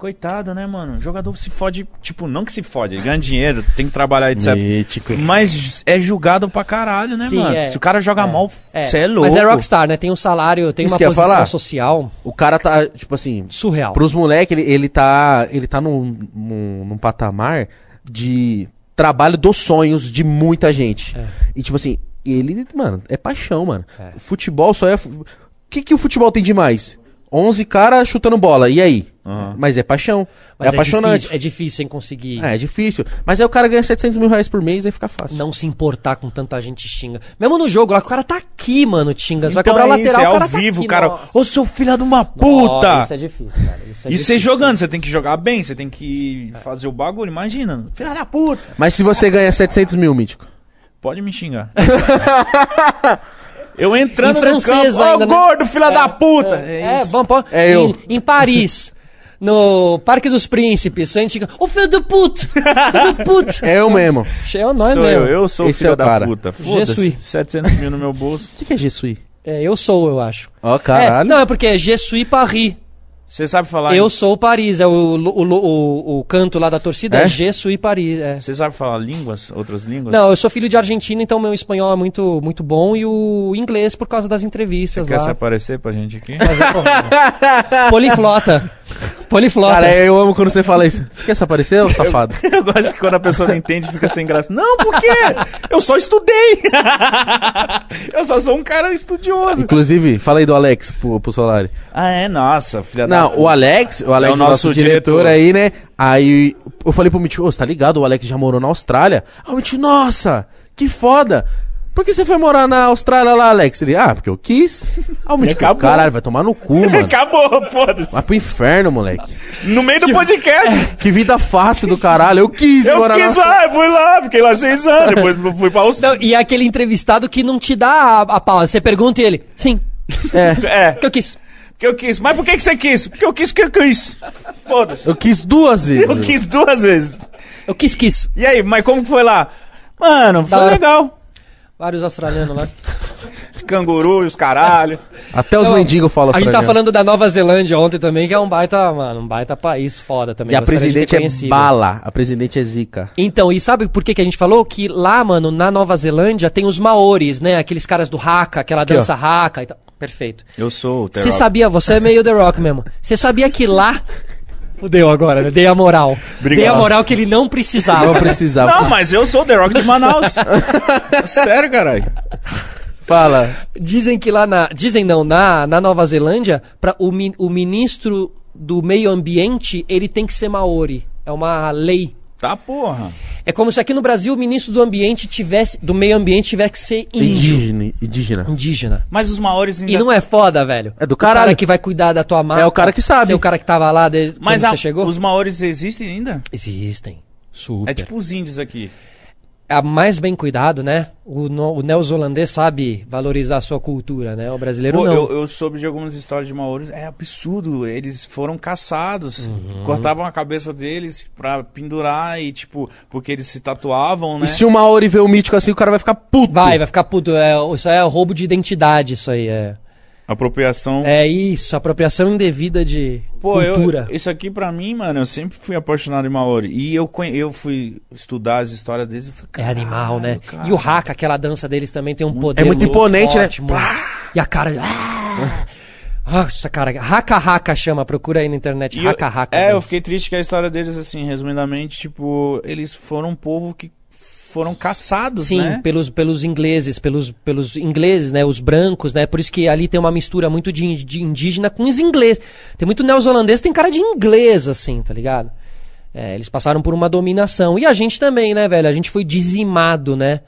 Coitado, né, mano? O jogador se fode. Tipo, não que se fode, ele ganha dinheiro, tem que trabalhar, etc.
Mítico.
Mas é julgado pra caralho, né,
Sim,
mano?
é.
Se o cara joga mal,
É,
você é louco.
Mas é Rockstar, né? Tem um salário, tem
Isso
uma posição
falar.
social
O cara tá, tipo assim,
surreal.
pros moleques, ele, ele tá, ele tá num, num, num patamar de trabalho dos sonhos de muita gente.
É.
E tipo assim, ele, mano, é paixão, mano. Futebol só é... O que, que o futebol tem de mais? 11 caras chutando bola, e aí?
Aham.
Mas é paixão.
Mas
é apaixonante.
Difícil, é difícil em conseguir
É, é difícil. Mas aí o cara ganha 700 mil reais por mês, aí fica fácil.
não se importar com tanta gente xinga. Mesmo no jogo lá, o cara tá aqui, mano, te xinga. Você vai
Então
cobrar
é
lateral,
isso, é
o cara
ao
tá
vivo,
aqui,
cara.
nossa.
Ô, seu filho de uma puta!
Nossa, isso é difícil, cara. Isso é
E você jogando, você tem que jogar bem, você tem que fazer o bagulho, imagina. Filha da puta!
Mas se você ganha 700 mil, Mítico.
Pode me xingar. [LAUGHS] Eu entrando
Em francês
no campo,
ainda, né?
gordo, filha da puta!
É,
É, isso.
bom, pô,
É eu.
Em, em Paris, [LAUGHS] no Parque dos Príncipes, a gente fica, ô filho do puto, filho do puto. [LAUGHS]
É eu mesmo.
É o nós
sou
mesmo.
eu, eu sou o filho
é o
da
cara.
puta.
Jesuí.
Foda-se, 700 mil no meu bolso. [LAUGHS]
O que, que é Jesuí?
É, eu sou, eu acho.
Ó,
É,
caralho.
não, é porque é Je suis Paris.
Você sabe falar
Eu sou Paris, é o, o, o, o- o canto lá da torcida, é,
É?
Je suis Paris. é.
Você sabe falar línguas, outras línguas?
Não, eu sou filho de argentino, então meu espanhol é muito, muito bom e o inglês por causa das entrevistas
Quer se
lá.
aparecer pra gente aqui?
Mas é, pô, Poliflota. Poliflota.
Cara, eu amo quando você fala isso. Você quer se aparecer, ô safado? [LAUGHS]
Eu gosto que quando a pessoa não entende fica sem graça. Não, por quê? Eu só estudei. [LAUGHS] eu só sou um cara estudioso.
Inclusive, fala aí do Alex pro, pro Solari.
Ah, é? Nossa, filha da
Não, o Alex, o Alex
É o
nosso,
nosso
diretor,
diretor.
aí, né? Aí eu falei pro Mitch, ô, você tá ligado? O Alex já morou na Austrália. Aí o Mitch, nossa, que foda. Por que você foi morar na Austrália lá, Alex? Ele, ah, porque eu quis. Aí o Mitch,
acabou.
caralho, vai tomar no cu, [LAUGHS] mano.
Acabou, foda-se.
Vai pro inferno, moleque.
No meio do podcast. [LAUGHS]
Que vida fácil do caralho. Eu quis
Eu
morar
quis
na
lá, eu fui lá, fiquei lá seis anos, [LAUGHS] depois fui pra Austrália.
Não, e é aquele entrevistado que não te dá a, a pausa. Você pergunta e ele, sim,
É,
É,
que eu quis.
porque eu quis. Mas por que, que você quis? Porque eu quis porque eu quis. Foda-se.
eu quis duas vezes.
Eu quis duas vezes.
Eu quis, quis.
E aí, mas como que foi lá? Mano, foi
Da hora.
legal.
Vários australianos lá. [LAUGHS]
Canguru e os caralho.
Até os
Não,
mendigos falam
A gente tá falando da Nova Zelândia ontem também, que é um baita, mano, um baita país foda também.
E a presidente é bala. A presidente é zica.
Então, e sabe por que, que a gente falou? Que lá, mano, na Nova Zelândia tem os maores, né? Aqueles caras do haka, aquela dança haka e tal. Perfeito.
Eu sou o
Você sabia, você é meio The Rock mesmo. Você sabia que lá. Fudeu agora, né? Dei a moral.
Obrigado.
Dei a moral que ele não precisava.
Não precisava.
Não, mas eu sou o The Rock de Manaus. [LAUGHS] Sério, caralho.
Fala.
Dizem que lá na. Dizem não, na, na Nova Zelândia, pra, o, mi- o ministro do meio ambiente, ele tem que ser maori. É uma lei.
Tá porra.
É como se aqui no Brasil o ministro do ambiente tivesse. Do meio ambiente tivesse que ser índio.
Indígena. Indígena.
Indígena.
Mas os maores ainda...
E não é foda, velho?
É do
O cara
caralho.
que vai cuidar da tua mata.
É o cara que sabe.
Ser o cara que tava lá desde
Mas
quando
a-
você chegou?
os maores existem ainda?
Existem. Super.
É tipo os índios aqui.
É mais bem cuidado, né? O, no- o neozelandês sabe valorizar a sua cultura, né? O brasileiro
Pô,
não.
eu, eu soube de algumas histórias de maores. É absurdo. Eles foram caçados.
Uhum.
Cortavam a cabeça deles pra pendurar e, tipo, porque eles se tatuavam, né?
E se o Maori ver o mítico assim, o cara vai ficar puto.
Vai, vai ficar puto. É, isso aí é roubo de identidade, isso aí. É,
Apropriação.
é isso, apropriação indevida de
Pô, eu-
cultura.
isso aqui pra mim, mano, eu sempre fui apaixonado em Maori. E eu, eu fui estudar as histórias deles e falei,
É animal, né?
"Caralho,
E o haka, aquela dança deles também tem um poder
É muito imponente, né?
forte, muito. E a cara... Ah! Nossa, cara, haka haka chama, procura aí na internet,
E eu-
haka haka.
É, eu
dance.
fiquei triste que a história deles, assim, resumidamente, tipo, eles foram um povo que foram caçados,
Sim,
né?
pelos, pelos ingleses, pelos, pelos ingleses, né? Os brancos, né? Por isso que ali tem uma mistura muito de, de indígena com os ingleses. Tem muito neozelandês, tem cara de inglês, assim, tá ligado? É, eles passaram por uma dominação. E a gente também, né, velho? A gente foi dizimado, né?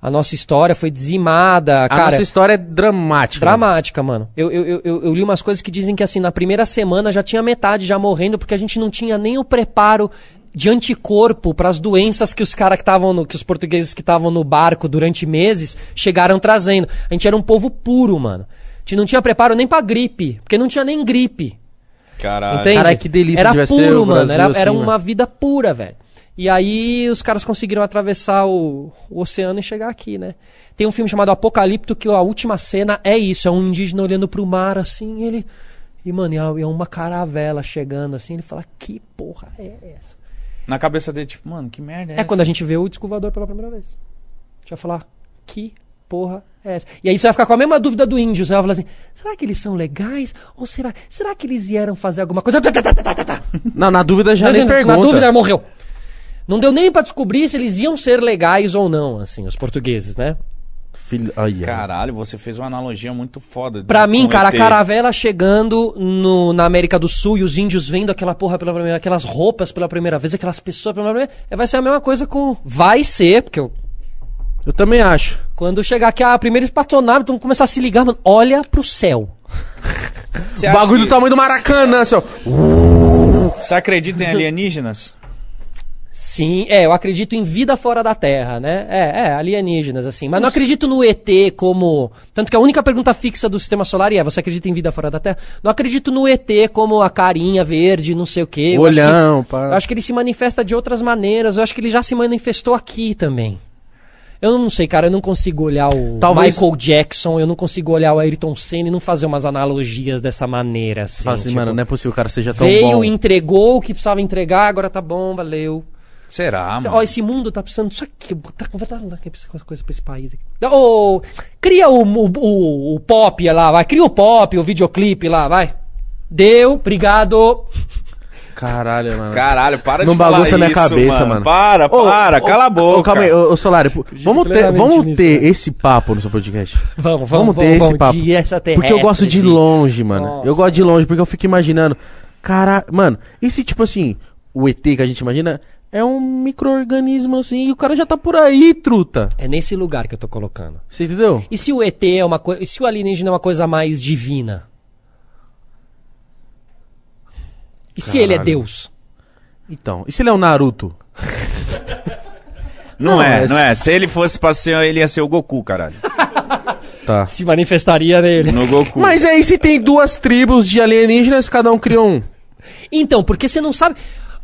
A nossa história foi dizimada.
A
cara,
nossa história é dramática.
Dramática, mano. Eu, eu, eu- eu, eu li umas coisas que dizem que assim, na primeira semana já tinha metade já morrendo, porque a gente não tinha nem o preparo de anticorpo para as doenças que os caras que estavam no, que os portugueses que estavam no barco durante meses chegaram trazendo. A gente era um povo puro, mano. A gente não tinha preparo nem pra gripe, porque não tinha nem gripe.
Caralho.
Entende?
Caralho, que delícia
Era puro,
o
mano.
Brasil
Era, era
assim,
uma
mano.
vida pura, velho. E aí os caras conseguiram atravessar o, o oceano e chegar aqui, né? Tem um filme chamado Apocalipto que a última cena é isso, é um indígena olhando pro mar assim, e ele e mano, e é uma caravela chegando assim, ele fala: "Que porra é essa?"
Na cabeça dele, tipo, mano, que merda é,
É
essa?
quando a gente vê o disco voador pela primeira vez. A gente vai falar: "Que porra é essa?" E aí você vai ficar com a mesma dúvida do índio, você vai falar assim: "Será que eles são legais ou será, será que eles vieram fazer alguma coisa?" Tá, tá, tá.
Não, na dúvida já
Não,
nem
não,
pergunta.
Na dúvida, morreu. Não deu nem pra descobrir se eles iam ser legais ou não, assim, os portugueses, né?
Filho... Ai, ai.
Caralho, você fez uma analogia muito foda.
Pra mim, cara, a
ET.
caravela chegando no, na América do Sul e os índios vendo aquela porra pela primeira aquelas roupas pela primeira vez, aquelas pessoas pela primeira vez, vai ser a mesma coisa com. Vai ser, porque eu-
Eu também acho.
quando chegar aqui a primeira espatonave, tu começar a se ligar, mano, olha pro céu.
Bagulho
que-
do tamanho do Maracanã, assim, ó.
Você acredita em alienígenas?
Sim, é, eu acredito em vida fora da Terra, né? É, é, alienígenas, assim. Mas não acredito no ET como. Tanto que a única pergunta fixa do sistema solar é: você acredita em vida fora da Terra? Não acredito no ET como a carinha verde, não sei o quê. Eu acho que-
Olhão, pá.
Eu acho que ele se manifesta de outras maneiras. Eu acho que ele já se manifestou aqui também. Eu não sei, cara, eu não consigo olhar o
Talvez-
Michael Jackson, eu não consigo olhar o Ayrton Senna e não fazer umas analogias dessa maneira, assim.
Fala assim,
tipo,
mano, não é possível o cara seja tão
veio,
bom.
entregou o que precisava entregar, agora tá bom, valeu.
Será, mano?
Ó, esse mundo tá precisando disso aqui. Tá, vai dar essa coisa pra esse país aqui. Ô, cria o, o, o, o pop lá, vai. Cria o pop, o videoclipe lá, vai. Deu, obrigado.
Caralho, mano.
Caralho, para
Não
de falar
bagunça
isso,
minha cabeça, mano.
Para,
Ô,
para,
ô,
cala a boca.
Ô, calma aí, ô, ô, Solari, pô, vamos ter, vamos
nisso,
ter
né?
esse papo no seu podcast.
Vamos,
Vamos,
vamos,
ter esse
vamos,
papo.
de extraterrestre,
Porque eu gosto de
de-
longe, mano.
Nossa.
Eu gosto de longe porque eu fico imaginando. Cara, mano, esse tipo assim, o ET que a gente imagina é um micro-organismo assim e o cara já tá por aí, truta.
É nesse lugar que eu tô colocando.
Você entendeu?
E se o ET é uma coisa. E se o alienígena é uma coisa mais divina? E se ele é
Caralho.
Deus?
Então, e se ele é um Naruto?
Não, [LAUGHS]
Não,
é,
mas-
não é. Se ele fosse pra ser, ele ia ser o Goku, caralho. [LAUGHS]
Tá.
Se manifestaria nele.
No Goku.
Mas aí se tem duas tribos de alienígenas, cada um cria um.
Então, porque você não sabe.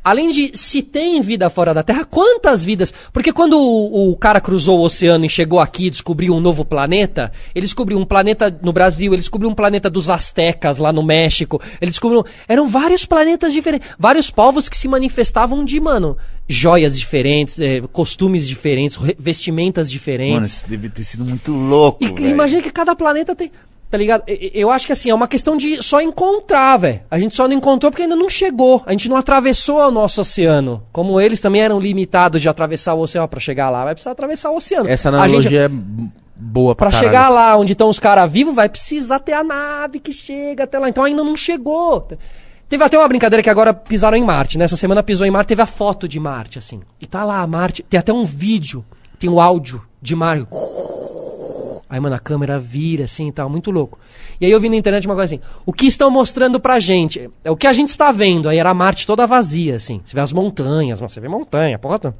Além de se tem vida fora da Terra, quantas vidas? Porque quando o, o cara cruzou o oceano e chegou aqui e descobriu um novo planeta, ele descobriu um planeta no Brasil, ele descobriu um planeta dos Aztecas lá no México, ele descobriu. Eram vários planetas diferentes, vários povos que se manifestavam de, mano, joias diferentes, eh, costumes diferentes, re- vestimentas
Mano,
diferentes.
isso deve ter sido muito louco,
E imagina que cada planeta tem. Tá ligado? Eu acho que assim, é uma questão de só encontrar, velho. A gente só não encontrou porque ainda não chegou. A gente não atravessou o nosso oceano. Como eles também eram limitados de atravessar o oceano pra chegar lá, vai precisar atravessar o oceano.
Essa analogia
gente,
é boa pra
pra
caralho.
chegar lá onde estão os caras vivos, vai precisar ter a nave que chega até lá. Então ainda não chegou. Teve até uma brincadeira que agora pisaram em Marte. Nessa semana pisou em Marte, teve a foto de Marte, assim. E tá lá, Marte. Tem até um vídeo, tem o áudio de Marte. Aí, mano, a câmera vira assim e tal, muito louco. E aí eu vi na internet uma coisa assim: o que estão mostrando pra gente? É o que a gente está vendo. Aí era Marte toda vazia, assim. Você vê as montanhas, mas você vê montanha, porra.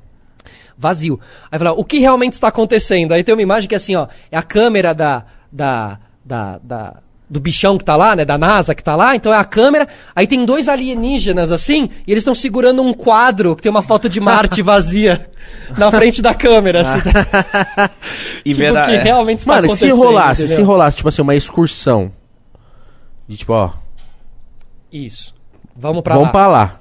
Vazio. Aí fala, o que realmente está acontecendo? Aí tem uma imagem que é assim, ó, é a câmera da. da. da. da- do bichão que tá lá, né? Da NASA que tá lá, então é a câmera. Aí tem dois alienígenas assim, e eles estão segurando um quadro que tem uma foto de Marte [LAUGHS] vazia na frente da câmera, assim. [LAUGHS]
E [LAUGHS]
tipo,
verdade-
que realmente está
Mano, se
acontecendo.
rolasse,
entendeu?
se rolasse, tipo assim, uma excursão. De tipo, ó,
Isso. Vamos pra
vamos
lá.
pra lá.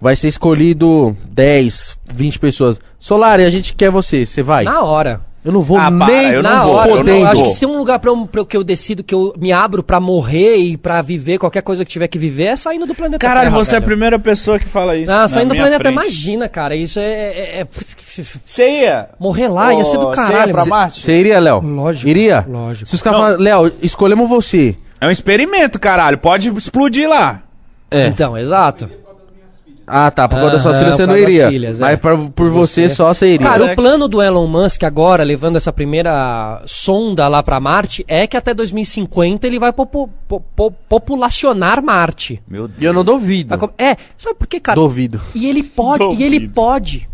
Vai ser escolhido 10, 20 pessoas. Solari, a gente quer você, você vai?
Na hora.
Eu não vou
Ah, para,
nem
eu não
Na
vou,
hora.
eu não
Eu acho que se tem um lugar pra, eu- pra que eu decido, que eu me abro pra morrer e pra viver qualquer coisa que tiver que viver, é saindo do planeta
Caralho,
Terra,
você é a
velho.
primeira pessoa que fala isso.
Ah,
na
saindo do planeta,
frente.
imagina, cara. Isso é. é- é-
Você ia?
Morrer lá ia ser do caralho.
Você ia pra Marte?
Você iria, Léo?
Lógico,
Iria?
lógico.
Se os caras falarem, Léo, escolhemos você.
É um experimento, caralho. Pode explodir lá.
É.
Então, exato.
Ah, tá. Por causa das suas filhas você não iria.
filhas, é.
Mas pra- por você,
Você-
só você iria.
Cara,
É.
o plano do Elon Musk agora, levando essa primeira sonda lá pra Marte, é que até 2050 ele vai popu- po- po- populacionar Marte.
Meu Deus.
E eu não duvido.
É, sabe por quê, cara?
Duvido.
E ele pode, e ele
Duvido.
pode.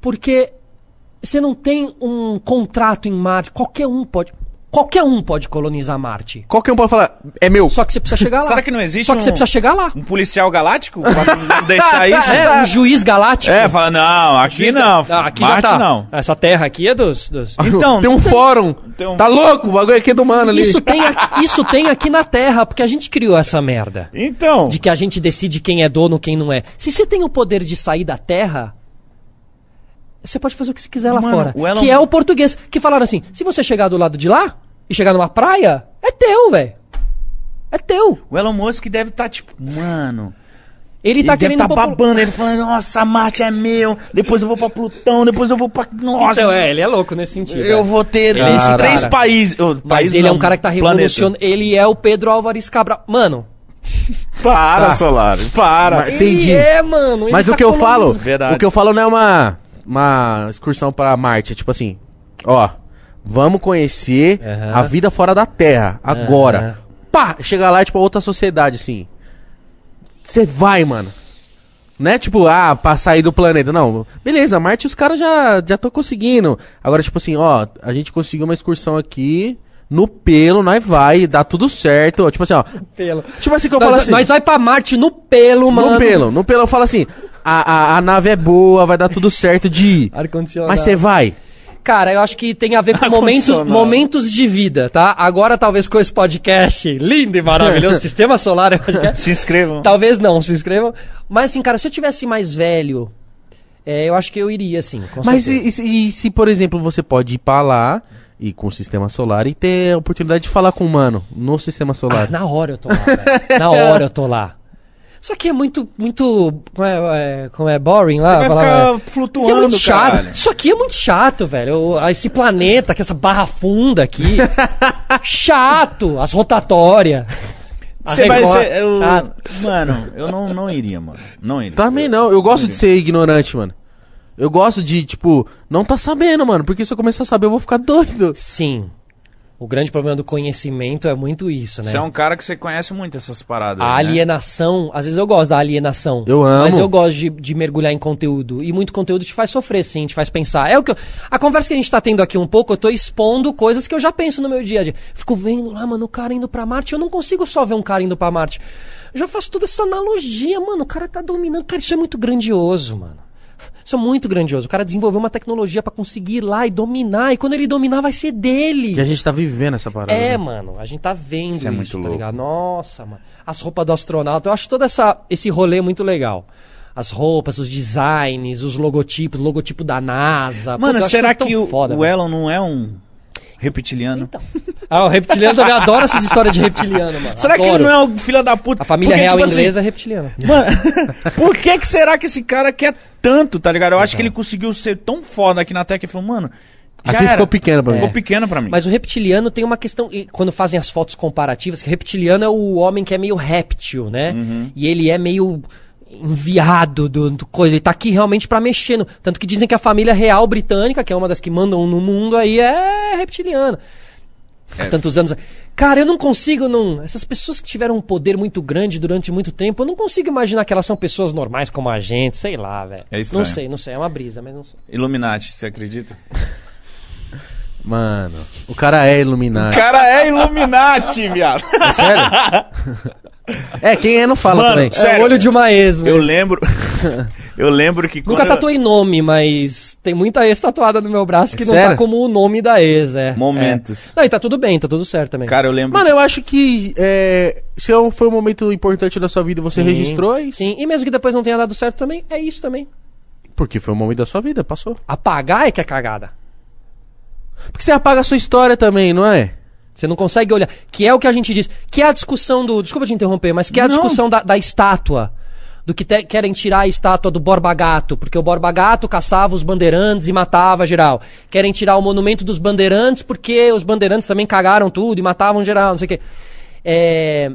Porque você não tem um contrato em Marte, qualquer um pode. Qualquer um pode colonizar Marte.
Qualquer um pode falar, é meu.
Só que você precisa chegar lá.
Será que não existe
Só que
um-
você precisa chegar lá.
Um policial galáctico? Pra não [LAUGHS] deixar isso?
É, um juiz galáctico.
É, fala, não, aqui não.
Ah, aqui
Marte
já tá.
não.
Essa terra aqui é dos. dos-
Então,
tem um fórum.
tem um-
Tá louco? O bagulho aqui é do mano ali.
Isso tem, aqui, isso tem aqui na Terra, porque a gente criou essa merda.
Então.
De que a gente decide quem é dono, quem não é. Se você tem o poder de sair da Terra, você pode fazer o que você quiser lá
Mano,
fora.
o Elon-
Que é o português. Que falaram assim: se você chegar do lado de lá e chegar numa praia, é teu, velho. É teu.
O Elon Musk deve estar tipo, mano.
Ele
Ele
tá querendo.
tá
popul-
babando, ele falando, nossa, Marte é meu, depois eu vou pra Plutão, depois eu vou pra. Nossa,
Então, é, ele é louco nesse sentido.
eu
é.
vou ter
Ele é esse
três
cara.
países. oh,
Mas
países
ele é
não,
um cara que tá revolucionando. Ele é o Pedro Álvares Cabral. Mano, [LAUGHS]
Para,
Tá.
Solari, para.
Mas- Entendi.
ele é, mano. ele
Mas
tá
o que eu falo.
Verdade.
o que eu falo não é uma, uma excursão pra Marte, é tipo assim, ó, vamos conhecer
Aham.
a vida fora da Terra, agora. Pá, chega lá, é tipo, outra sociedade, assim. Você vai, mano. Não é tipo, ah, pra sair do planeta. Não, beleza, Marte os caras já já estão conseguindo. Agora, tipo assim, ó, a gente conseguiu uma excursão aqui, no pelo, nós vai, dá tudo certo. Tipo assim, ó. [LAUGHS]
Pelo.
Tipo assim que eu
Nós,
falo assim.
nós vai pra Marte no pelo, mano.
No pelo, no pelo eu falo assim, a, a, a nave é boa, vai dar tudo certo de ir.
Ar-condicionado.
Mas você vai.
Cara, eu acho que tem a ver com momentos,
Ar-condicionado.
momentos de vida, tá? Agora, talvez com esse podcast lindo e maravilhoso, [LAUGHS] Sistema Solar é podcast.
Se inscrevam.
Talvez não, se inscrevam. Mas assim, cara, se eu tivesse mais velho, é, eu acho que eu iria, sim. com
Mas e, e se- e se, por exemplo, você pode ir pra lá e com o sistema solar e ter a oportunidade de falar com o mano no sistema solar?
Ah, na hora eu tô lá. Na hora eu tô lá. [LAUGHS] Isso aqui é muito, muito. Como é, é, como é boring lá?
Você vai
Falar,
ficar
é. Aqui é
flutuando,
muito chato.
caralho.
Isso aqui é muito chato, velho. Esse planeta, com essa barra funda aqui. [LAUGHS] chato. As rotatórias.
Você vai ser. eu-
Ah,
Mano, eu não, não iria, mano. Não iria.
Também não, eu gosto de ser ignorante, mano. Eu gosto de, tipo, não tá sabendo, mano. Porque se eu começar a saber, eu vou ficar doido.
sim. O grande problema do conhecimento é muito isso, né?
Você é um cara que você conhece muito essas paradas.
A
né?
alienação, às vezes eu gosto da alienação.
Eu amo.
Mas eu gosto de, de mergulhar em conteúdo. E muito conteúdo te faz sofrer, sim, te faz pensar. É o que eu- a conversa que a gente tá tendo aqui um pouco, eu tô expondo coisas que eu já penso no meu dia a dia. Fico vendo lá, mano, o cara indo pra Marte. Eu não consigo só ver um cara indo pra Marte. Eu já faço toda essa analogia, mano. O cara tá dominando. Cara, isso é muito grandioso, mano. Isso é muito grandioso. O cara desenvolveu uma tecnologia pra conseguir ir lá e dominar. E quando ele dominar, vai ser dele.
E a gente tá vivendo essa parada.
É,
né?
mano, a gente tá vendo
Isso
isso,
é muito
tá
louco.
ligado? Nossa, mano. As roupas do astronauta, eu acho todo essa, esse rolê muito legal. As roupas, os designs, os logotipos, o logotipo da NASA.
Mano, será que o,
foda,
o. Elon não é um reptiliano? [LAUGHS]
Ah, o reptiliano também adora essas histórias de reptiliano, mano.
será que ele
Adoro.
não é o filho da puta?
A família
Porque,
real
tipo assim,
inglesa é reptiliana.
Mano, [LAUGHS] por que que será que esse cara quer tanto, tá ligado? Eu acho que ele conseguiu ser tão foda aqui na que ele falou, mano, já
Aqui
era.
ficou pequeno pra mim.
Ficou pequeno pra mim.
Mas o reptiliano tem uma questão. e Quando fazem as fotos comparativas, que o reptiliano é o homem que é meio réptil, né?
Uhum.
E ele é meio enviado do, do coisa. Ele tá aqui realmente pra mexer. no- Tanto que dizem que a família real britânica, que é uma das que mandam no mundo aí, é reptiliana. Há tantos anos. Cara, eu não consigo, não. Essas pessoas que tiveram um poder muito grande durante muito tempo, eu não consigo imaginar que elas são pessoas normais como a gente, sei lá, velho.
É estranho.
não sei, não sei. É uma brisa, mas não sei.
Illuminati, você acredita? [LAUGHS]
Mano, o cara é
O
iluminado.
cara é Illuminati, viado.
É sério? [LAUGHS] é, quem é não fala
Mano,
também.
Sério?
É o olho de uma ex,
Eu
mas-
lembro. [LAUGHS] Eu lembro que
Nunca
quando eu-
tatuei nome, mas tem muita ex tatuada no meu braço que não
Sério?
tá como o nome da ex, é.
Momentos.
É. Não, e tá tudo bem, tá tudo certo também.
Cara, eu lembro.
Mano, eu acho que é, se é foi um momento importante da sua vida e você
Sim,
registrou, é isso.
Sim, e mesmo que depois não tenha dado certo também, é isso também.
Porque foi um momento da sua vida, passou.
Apagar é que é cagada.
Porque você apaga a sua história também, não é?
Você não consegue olhar. Que é o que a gente diz. Que é a discussão do. Desculpa te interromper, mas que é a
Não.
discussão da, da estátua. Do que te- querem tirar a estátua do Borba Gato, porque o Borba Gato caçava os bandeirantes e matava geral. Querem tirar o monumento dos bandeirantes porque os bandeirantes também cagaram tudo e matavam geral, não sei o quê. É,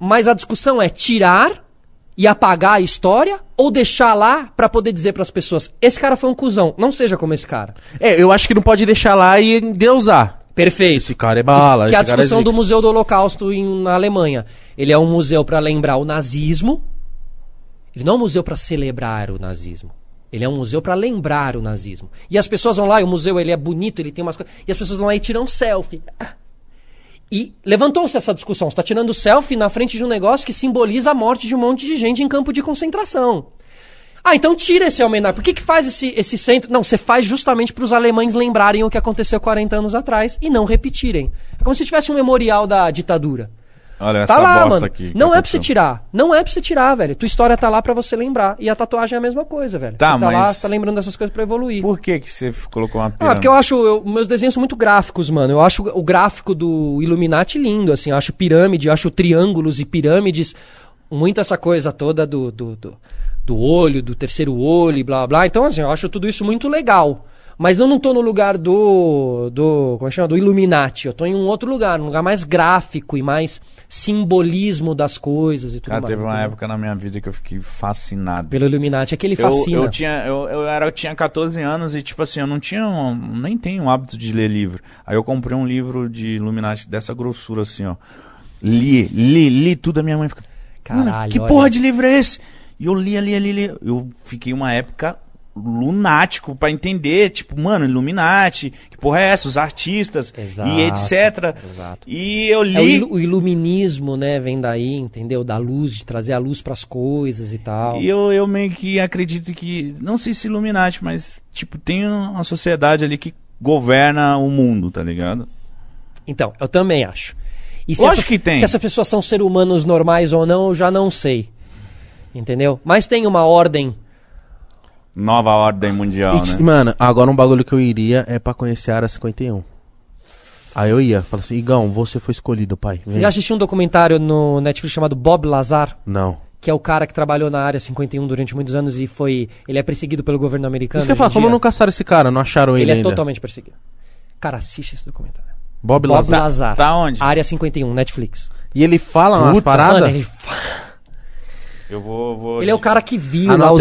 Mas a discussão é tirar e apagar a história ou deixar lá pra poder dizer pras pessoas: esse cara foi um cuzão, não seja como esse cara.
É, eu acho que não pode deixar lá e endeusar.
Perfeito.
Esse cara é bala,
que é a
é
discussão
zica.
do Museu do Holocausto em- na Alemanha. Ele é um museu para lembrar o nazismo. Ele não é um museu para celebrar o nazismo. Ele é um museu para lembrar o nazismo. E as pessoas vão lá, e o museu ele é bonito, ele tem umas coisas. E as pessoas vão lá e tiram selfie. E levantou-se essa discussão. Você está tirando selfie na frente de um negócio que simboliza a morte de um monte de gente em campo de concentração. Ah, então tira esse homenagem. Por que, que faz esse, esse centro? Não, você faz justamente para os alemães lembrarem o que aconteceu 40 anos atrás e não repetirem. É como se tivesse um memorial da ditadura.
Olha
Tá
essa
lá,
bosta
mano.
aqui.
Não é pra você tirar. Não é pra você tirar, velho. Tua história tá lá pra você lembrar. E a tatuagem é a mesma coisa, velho.
Tá,
você tá lá, você tá lembrando dessas coisas pra evoluir.
Por que, que você colocou uma
Ah,
pirâmide?
porque eu acho. eu- meus desenhos são muito gráficos, mano. Eu acho o gráfico do Illuminati lindo, assim. Eu acho pirâmide, eu acho triângulos e pirâmides. Muito essa coisa toda do, do, do, do olho, do terceiro olho e blá blá. Então, assim, eu acho tudo isso muito legal. Mas eu não tô no lugar do. do como é que chama? Do Illuminati. Eu tô em um outro lugar, um lugar mais gráfico e mais simbolismo das coisas e tudo
Cara,
mais.
teve uma
entendeu?
época na minha vida que eu fiquei fascinado.
Pelo Illuminati, aquele
Eu,
fascina.
eu tinha eu, eu era eu tinha 14 anos e tipo assim, eu não tinha um- nem tenho o hábito de ler livro. Aí eu comprei um livro de Illuminati dessa grossura assim, ó. Li, li, li tudo a minha mãe fica "Mano,
Caralho,
que
olha.
porra de livro é esse? E eu li, li, li, li. Eu fiquei uma época lunático pra entender, tipo, mano, Illuminati, que porra é essa? Os artistas
Exato,
e etc.
exato.
E eu
É
li
ilu- o iluminismo, né, vem daí, entendeu? Da luz, de trazer a luz pras coisas e tal.
E eu, eu meio que acredito que, não sei se Illuminati, mas, tipo, tem uma sociedade ali que governa o mundo, tá ligado?
Então, eu também acho. E se,
Lógico que tem.
se essas pessoas são seres humanos normais ou não, eu já não sei. Entendeu? Mas tem uma ordem.
Nova ordem mundial,
E,
né?
Mano, agora um bagulho que eu iria é pra conhecer a Área 51. Aí eu ia, falo assim, Igão, você foi escolhido, pai.
Você
Vem.
já assistiu um documentário no Netflix chamado Bob Lazar?
Não.
Que é o cara que trabalhou na área 51 durante muitos anos e foi. Ele é perseguido pelo governo americano.
Isso que eu falo, como não caçaram esse cara? Não acharam ele,
Ele é
ainda?
totalmente perseguido. Cara, assiste esse documentário.
Bob,
Bob
Lazar.
Lazar.
Tá onde?
Área 51, Netflix.
E ele fala umas paradas?
Mano, ele, fa- [LAUGHS]
Eu vou. vou
ele é o cara que viu lá
Anotei.
o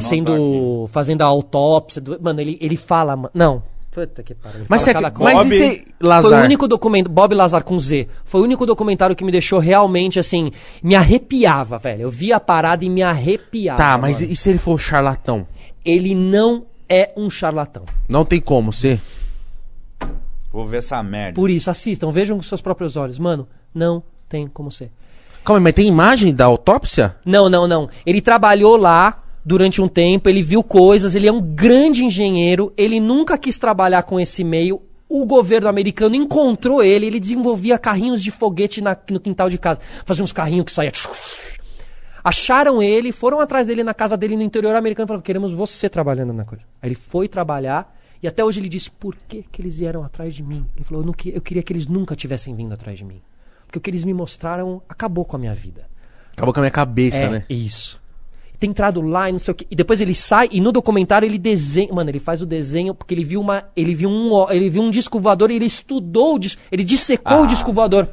ZT sendo. fazendo a autópsia. do- mano, ele, ele fala. Não. Puta que pariu.
Mas,
cada coisa.
mas
Bob-
e se
Foi
Lazar?
o único documento. Bob Lazar com Z. Foi o único documentário que me deixou realmente assim. Me arrepiava, velho. Eu vi a parada e me arrepiava.
Tá, mas
mano.
e se ele for charlatão?
Ele não é um charlatão.
Não tem como ser.
Vou ver essa merda.
Por isso, assistam, vejam com seus próprios olhos. Mano, não tem como ser.
Calma, mas tem imagem da autópsia?
Não, não, não. Ele trabalhou lá durante um tempo, ele viu coisas, ele é um grande engenheiro, ele nunca quis trabalhar com esse meio. O governo americano encontrou ele, ele desenvolvia carrinhos de foguete na- no quintal de casa. Fazia uns carrinhos que saia. Acharam ele, foram atrás dele na casa dele no interior americano e falaram: queremos você trabalhando na coisa. Aí ele foi trabalhar e até hoje ele disse: por que, que eles vieram atrás de mim? Ele falou: eu, eu queria que eles nunca tivessem vindo atrás de mim. Porque o que eles me mostraram acabou com a minha vida.
Acabou com a minha cabeça,
É,
né?
isso. Tem entrado lá e não sei o que. E depois ele sai e no documentário ele desenha. Mano, ele faz o desenho porque ele viu uma. Ele viu um, ele viu um disco voador e ele estudou o dis- Ele dissecou o disco voador.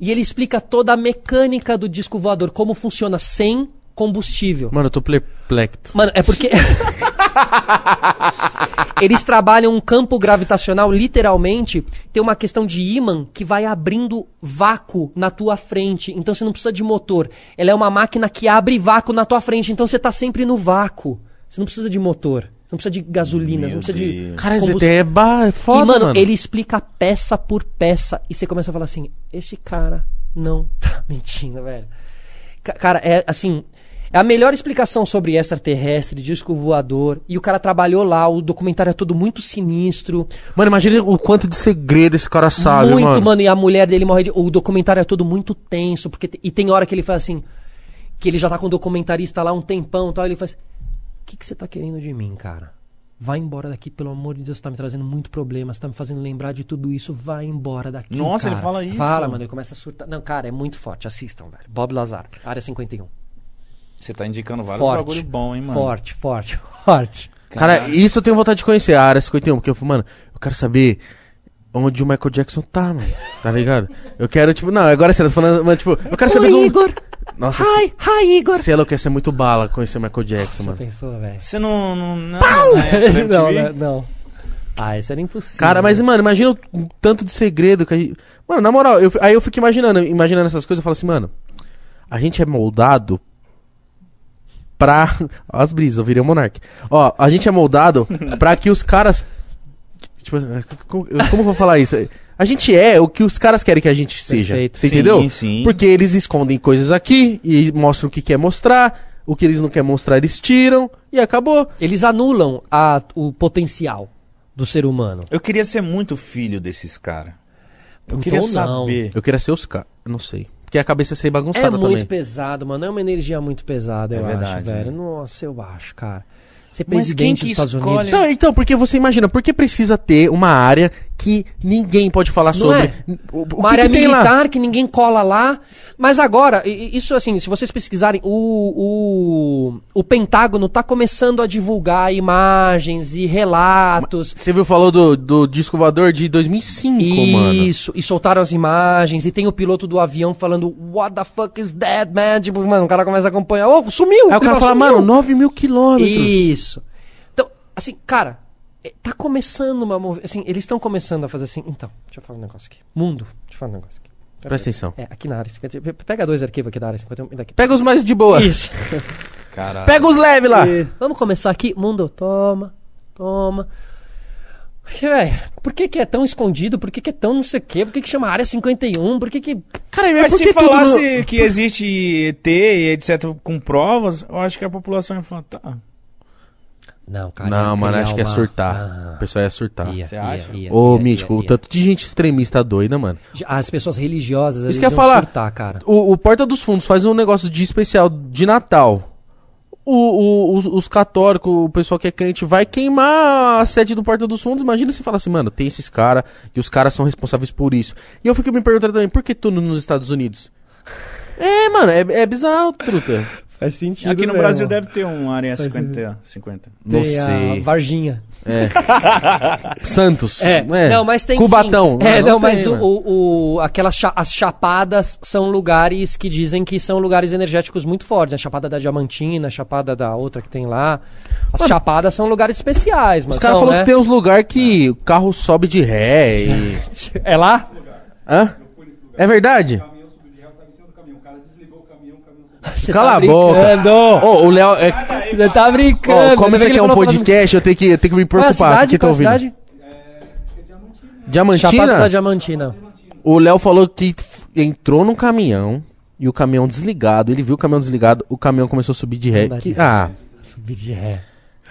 E ele explica toda a mecânica do disco voador, como funciona sem combustível.
Mano, eu tô perplexo.
Mano, é porque. [LAUGHS] [LAUGHS] Eles trabalham um campo gravitacional, literalmente, tem uma questão de ímã que vai abrindo vácuo na tua frente. Então você não precisa de motor. Ela é uma máquina que abre vácuo na tua frente. Então você tá sempre no vácuo. Você não precisa de motor. Você não precisa de gasolina.
Meu
você não precisa de.
Deus.
Cara,
combustível.
ET é, ba... foda,
e, mano,
mano.
ele explica peça por peça. E você começa a falar assim: esse cara não tá [LAUGHS] mentindo, velho. Ca- Cara, é assim. É a melhor explicação sobre extraterrestre, disco voador. E o cara trabalhou lá, o documentário é todo muito sinistro.
Mano, imagina o quanto de segredo esse cara sabe,
muito,
mano.
mano. E a mulher dele morre de... O documentário é todo muito tenso. Porque E tem hora que ele faz assim. Que ele já tá com o documentarista lá um tempão e tal. Ele faz. O que, que você tá querendo de mim, cara? Vai embora daqui, pelo amor de Deus, você tá me trazendo muito problema, você tá me fazendo lembrar de tudo isso, vai embora daqui.
Nossa,
cara.
ele fala isso?
Fala, mano, ele começa a surtar. Não, cara, é muito forte, assistam, velho. Bob Lazar, área 51.
Você tá indicando vários
Forte.
bagulho bom, hein, mano?
Forte, forte, [LAUGHS] forte.
Cara, isso eu tenho vontade de conhecer, a área 51, porque eu falo, mano, eu quero saber onde o Michael Jackson tá, mano. Tá ligado? Eu quero, tipo, não, agora você tá falando, mas, tipo, eu quero saber
Oi,
como...
Igor.
Nossa,
Hi, hi, Igor.
se ela quer ser muito bala conhecer o Michael Jackson,
Já
mano.
pensou, velho?
Você não. não, não, não, é [LAUGHS]
não, né? não. Ah, isso era impossível.
Cara, mas, mano, imagina o o tanto de segredo que a gente... Mano, na moral, eu, aí eu fico imaginando, imaginando essas coisas, eu falo assim, mano, a gente é moldado pra... Ó [LAUGHS] as brisas, eu virei um monarca. Ó, a gente é moldado [LAUGHS] pra que os caras Tipo, como, como eu vou falar isso? A gente é o que os caras querem que a gente seja.
Perfeito.
Você
Sim,
entendeu?
sim.
Porque eles escondem coisas aqui e mostram o que quer mostrar. O que eles não querem mostrar, eles tiram e acabou.
Eles anulam a- o potencial do ser humano.
Eu queria ser muito filho desses caras. Eu
Então
queria
não.
saber.
Eu queria ser os caras. Não sei. Porque a cabeça ia ser
É
bagunçada
muito
também.
pesado, mano. É uma energia muito pesada,
É
eu
verdade,
acho, velho.
né?
Nossa, eu acho, cara. Ser
Mas quem
presidente
que
dos Estados
escolhe?
Unidos.
Então, então, porque você imagina, por que precisa ter uma área que ninguém pode falar
Não
sobre?
é?
O, o
Uma
que
área
que tem lá?
militar que ninguém cola lá. Mas agora, isso assim, se vocês pesquisarem, o, o, o Pentágono tá começando a divulgar imagens e relatos.
Você viu, falou do, do disco voador de 2005, mano.
Isso, e soltaram as imagens, e tem o piloto do avião falando, What the fuck is that, man? Tipo, mano, o cara começa a acompanhar, oh, sumiu!
Aí o cara fala,
sumiu."
mano, 9 mil quilômetros.
Isso. Então, assim, cara, tá começando uma. mov- Assim, eles estão começando a fazer assim. Então, deixa eu falar um negócio aqui. Mundo, deixa eu falar um negócio aqui.
Presta atenção.
É, aqui na área 51. pe- Pega dois arquivos aqui da área 51 e daqui.
Pega os mais de boa.
Isso. [LAUGHS]
Caralho.
Pega os leves lá.
Vamos começar aqui. Mundo, toma, toma. Porque, velho, por que, que é tão escondido? Por que, que é tão não sei o quê? Por que, que chama área 51? Por que que.
Cara,
Mas
por
se
que
falasse
no-
que existe ET e etc com provas, eu acho que a população ia falar, tá.
Não, cara.
Não,
ia
mano, acho que é
uma-
surtar.
Ah,
O pessoal ia surtar.
ia,
Você
ia,
acha?
ia,
Ô,
ia,
Mítico,
ia,
o tanto de gente extremista doida, mano.
As pessoas religiosas,
Isso
eles
que eu falar.
surtar, cara.
O, o Porta dos Fundos faz um negócio de especial de Natal. O, o- os, os católicos, o pessoal que é crente, vai queimar a sede do Porta dos Fundos. Imagina se falar assim, mano, tem esses caras e os caras são responsáveis por isso. E eu fico me perguntando também, por que tudo nos Estados Unidos? [LAUGHS] É, mano, é, é bizarro, truta.
Faz sentido.
Aqui no Brasil deve ter um área 50. 50.
Não
Tem
sei.
a Varginha. [LAUGHS]
Santos.
É, não, mas tem
Cubatão.
sim. É, não,
tem,
mas o,
mano.
o, o- aquelas cha- as chapadas são lugares que dizem que são lugares energéticos muito fortes. A chapada da Diamantina, a chapada da outra que tem lá. As
Mano,
chapadas são lugares especiais, mas
Os caras falaram
né?
que tem uns lugares que o carro sobe de ré e... [LAUGHS]
É lá?
Hã? É verdade?
Você
Cala
tá
a boca. Ô, o Léo... É...
Você tá brincando.
Ó, como isso aqui é um podcast, eu tenho que, eu tenho que me
Qual é a
preocupar.
cidade?
Tá
Qual é a cidade?
Diamantina?
Chapada da Diamantina.
O Léo falou que entrou num caminhão e o caminhão desligado. Ele viu o caminhão desligado, o caminhão começou a subir de ré. Que, ah,
Subir de ré.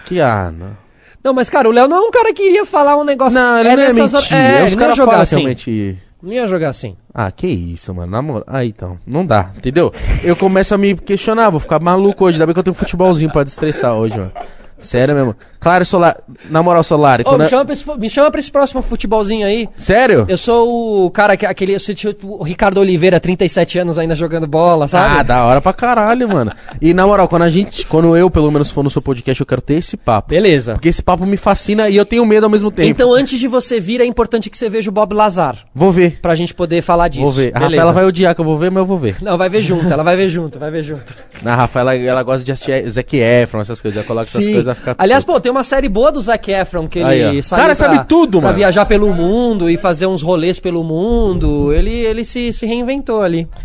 que ah, não.
Não, mas cara, o Léo não é um cara que iria falar um negócio...
Não, ele não é mentir.
horas- É,
os
não ia
caras
jogar
falam
assim.
realmente...
Não ia jogar assim.
Ah, que isso, mano. Na moral. Ah, então. Não dá, entendeu? Eu começo a me questionar, vou ficar maluco hoje. Ainda bem que eu tenho um futebolzinho pra destressar hoje, mano. Sério mesmo. Claro, Solar. Na moral, Solar.
Ô, me, chama pra esse, me chama pra esse próximo futebolzinho aí.
Sério?
Eu sou o cara, que- aquele. Tipo o Ricardo Oliveira, 37 anos ainda jogando bola, sabe?
Ah, da hora pra caralho, mano. E na moral, quando a gente. Quando eu, pelo menos, for no seu podcast, eu quero ter esse papo.
Beleza.
Porque esse papo me fascina e eu tenho medo ao mesmo tempo.
Então, antes de você vir, é importante que você veja o Bob Lazar.
Vou ver.
Pra gente poder falar disso.
Vou ver. A. Rafaela vai odiar que eu vou ver, mas eu vou ver.
Não, vai ver junto, ela vai ver junto, vai ver junto. [LAUGHS]
A Rafaela, ela gosta de assistir Zac Efron, essas coisas. Ela coloca essas
Sim.
coisas, vai ficar.
Aliás, pô, tem uma série boa do Zac Efron, que
Aí,
ele
ó.
saiu
Cara,
pra,
sabe tudo,
pra
mano.
viajar pelo mundo e fazer uns rolês pelo mundo. Ele, ele se, se reinventou ali.
Tá.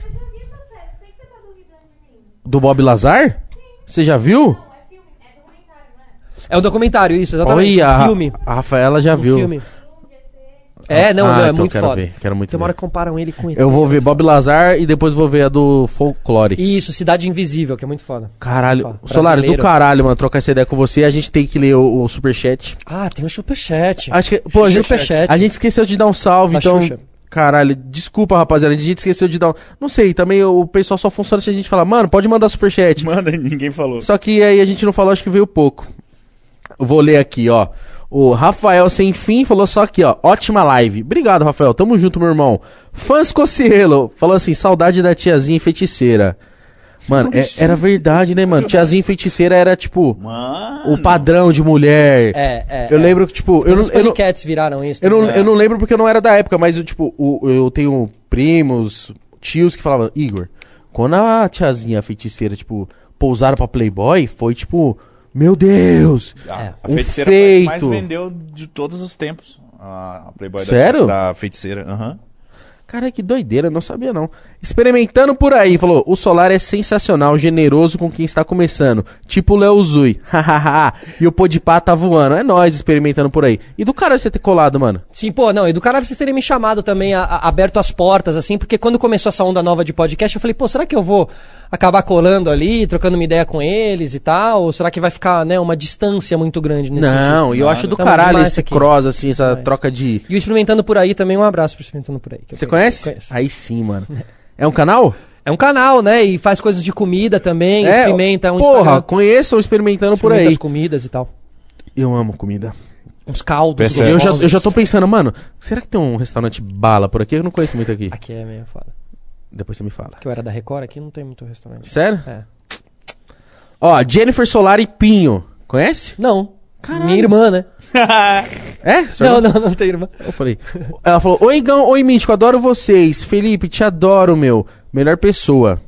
Do Bob Lazar? Você já viu?
Não, é filme, é documentário, não é?
É um documentário, isso, exatamente.
Olha,
um
a,
filme.
a Rafaela já
Um
viu.
filme. É, não,
Ah,
não, é
então
muito
quero
foda.
ver, quero muito
Tem uma hora que comparam ele com ele.
Eu vou ver Bob Lazar e depois vou ver a do Folklore.
Isso, Cidade Invisível, que é muito foda.
Caralho,
Foda.
Solário, do caralho, mano, trocar essa ideia com você. A gente tem que ler o, o superchat.
Ah, tem o Superchat.
Acho que, pô, a gente,
Superchat.
a gente esqueceu de dar um salve, então.
Xuxa.
Caralho, desculpa, rapaziada. A gente esqueceu de dar um. Não sei, também o pessoal só funciona se a gente falar, mano, pode mandar superchat.
Manda, ninguém falou.
Só que aí a gente não falou, acho que veio pouco. Vou ler aqui, ó. O Rafael Sem Fim falou só aqui, ó. Ótima live. Obrigado, Rafael. Tamo junto, meu irmão. Fãs Cocielo falou assim: saudade da tiazinha feiticeira. Mano, é- era verdade, né, mano? Tiazinha feiticeira era tipo
Mano.
o padrão de mulher.
É, é.
Eu
é.
lembro que, tipo, eu
Os
não, eu, não,
Cats viraram isso.
eu, não,
também.
eu não lembro porque eu não era da época, mas eu, tipo, o- eu tenho primos, tios que falavam, Igor, quando a tiazinha feiticeira, tipo, pousaram pra Playboy, foi tipo, meu Deus!
A, a feiticeira foi a que mais
feito.
vendeu de todos os tempos. A, Playboy
Sério?
Da, feiticeira. aham.
Cara, que doideira, não sabia não. Experimentando por aí, falou: o Solar é sensacional, generoso com quem está começando. Tipo o Léo Zui. [LAUGHS] Hahaha. e o Podpah tá voando. É nós experimentando por aí. E do cara você ter colado, mano?
Sim, pô, não, e do caralho vocês terem me chamado também, a- a- aberto as portas, assim, porque quando começou essa onda nova de podcast, eu falei, pô, será que eu vou acabar colando ali, trocando uma ideia com eles e tal? Ou será que vai ficar, né, uma distância muito grande nesse
não,
sentido?
e eu acho do
Tamo
caralho esse
aqui.
cross, assim, essa
Demais.
troca de.
E o Experimentando Por Aí também, um abraço pro Experimentando Por Aí.
Você
conheço.
Conhece?
Conheço.
Aí sim, mano. É um canal? [LAUGHS]
É um canal, né, e faz coisas de comida também,
é,
experimenta, é um
Porra,
Instagram,
conheçam experimentando por aí.
as comidas e tal.
Eu amo comida.
Uns caldos
Percebe?
Eu já, eu já tô pensando, mano, será que tem um restaurante bala por aqui? Eu não conheço muito aqui.
Aqui é meio foda.
Depois você me fala.
Que eu era da Record, aqui não tem muito restaurante.
Sério?
É.
Ó, Jennifer Solari Pinho. Conhece?
Não. Minha irmã, né? [LAUGHS]
É?
Não,
irmã?
não, não tem irmã.
Eu falei. Ela falou: Oi, Gão, oi, Mítico, adoro vocês. Felipe, te adoro, meu. Melhor pessoa.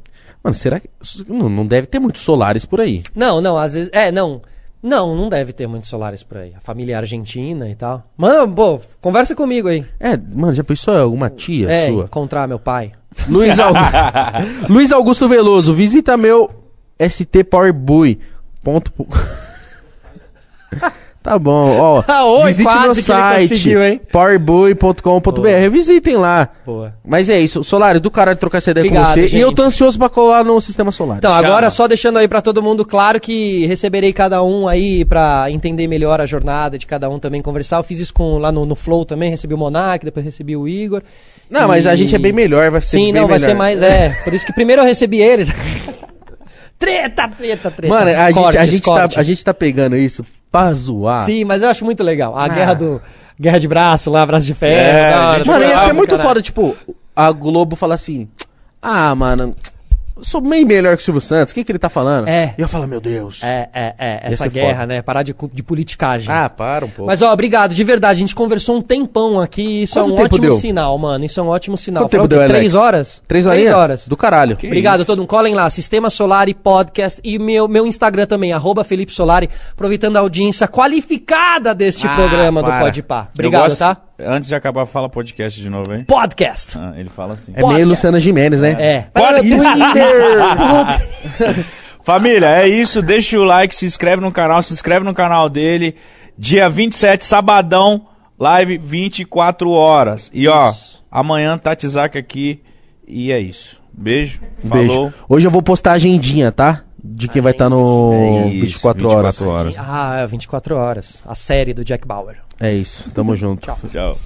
Mano, será que. Não, não deve ter muitos solares por aí.
Não, não, às vezes. É, não. Não, não deve ter muitos solares por aí. A família é argentina e tal. Mano, pô, conversa comigo aí.
É, mano, já pensou alguma tia
é,
sua?
encontrar meu pai.
Luiz, Au- [LAUGHS] Luiz Augusto Veloso, visita meu ST Powerboy. Ponto. [LAUGHS] [LAUGHS] tá bom, ó. [LAUGHS]
Ah, oi,
visite meu
que ele
site
conseguiu, hein?
powerboy.com.br. Visitem lá.
Boa.
Mas é isso, Solário, do caralho trocar essa ideia
Obrigado,
com você.
gente.
E eu tô ansioso pra colar no sistema solar.
Então,
Chama.
agora só deixando aí pra todo mundo claro que receberei cada um aí pra entender melhor a jornada de cada um também conversar. Eu fiz isso com, lá no, no Flow também, recebi o Monark, depois recebi o Igor.
não, mas a
E-
gente é bem melhor, vai ser
Sim,
bem
não, vai
melhor.
ser mais. É, por isso que primeiro eu recebi eles. [LAUGHS] treta, treta, treta.
Mano, a, gente, a,
Cortes,
gente tá,
cortes.
a gente tá pegando isso pra zoar.
Sim, mas eu acho muito legal. A
Ah.
guerra do. Guerra de braço lá, braço de ferro.
Gente,
Mano, ia ser muito
caralho.
foda, tipo, a Globo fala assim: Ah, mano, eu sou bem melhor que o Silvio Santos, o que, que ele tá falando?
É.
E eu falo, meu Deus.
É, é, é. Essa
ser
guerra,
foda.
né? Parar de, de politicagem.
Ah, para um pouco.
Mas, ó, obrigado, de verdade. A gente conversou um tempão aqui. Isso
Quanto
é um
tempo
ótimo
deu?
sinal, mano. Isso é um ótimo sinal.
Quanto tempo
Foi o quê?
deu?
Três horas?
Três horinhas?
Três horas.
Do caralho.
Obrigado
isso.
a todo mundo. Colhem lá, Sistema Solar e Podcast e meu, meu Instagram também, arroba Felipe Solari, aproveitando a audiência qualificada deste
Ah,
programa
para.
do Podpah. Obrigado, tá?
Antes de acabar, fala podcast de novo, hein?
Podcast.
Ah, ele fala assim.
É meio
Podcast.
Luciana Gimenez, né?
É.
Pode-
Twitter. [LAUGHS]
Família, é isso. Deixa o like, se inscreve no canal, se inscreve no canal dele. Dia 27, sabadão, live 24 horas. E ó, amanhã Tatizak aqui. E é isso. Beijo. Falou.
Beijo. Hoje eu vou postar a agendinha, tá? De quem vai estar no
É isso,
24 horas.
24 horas.
Ah, é 24 horas. A série do Jack Bauer.
É isso. Tamo junto.
Tchau.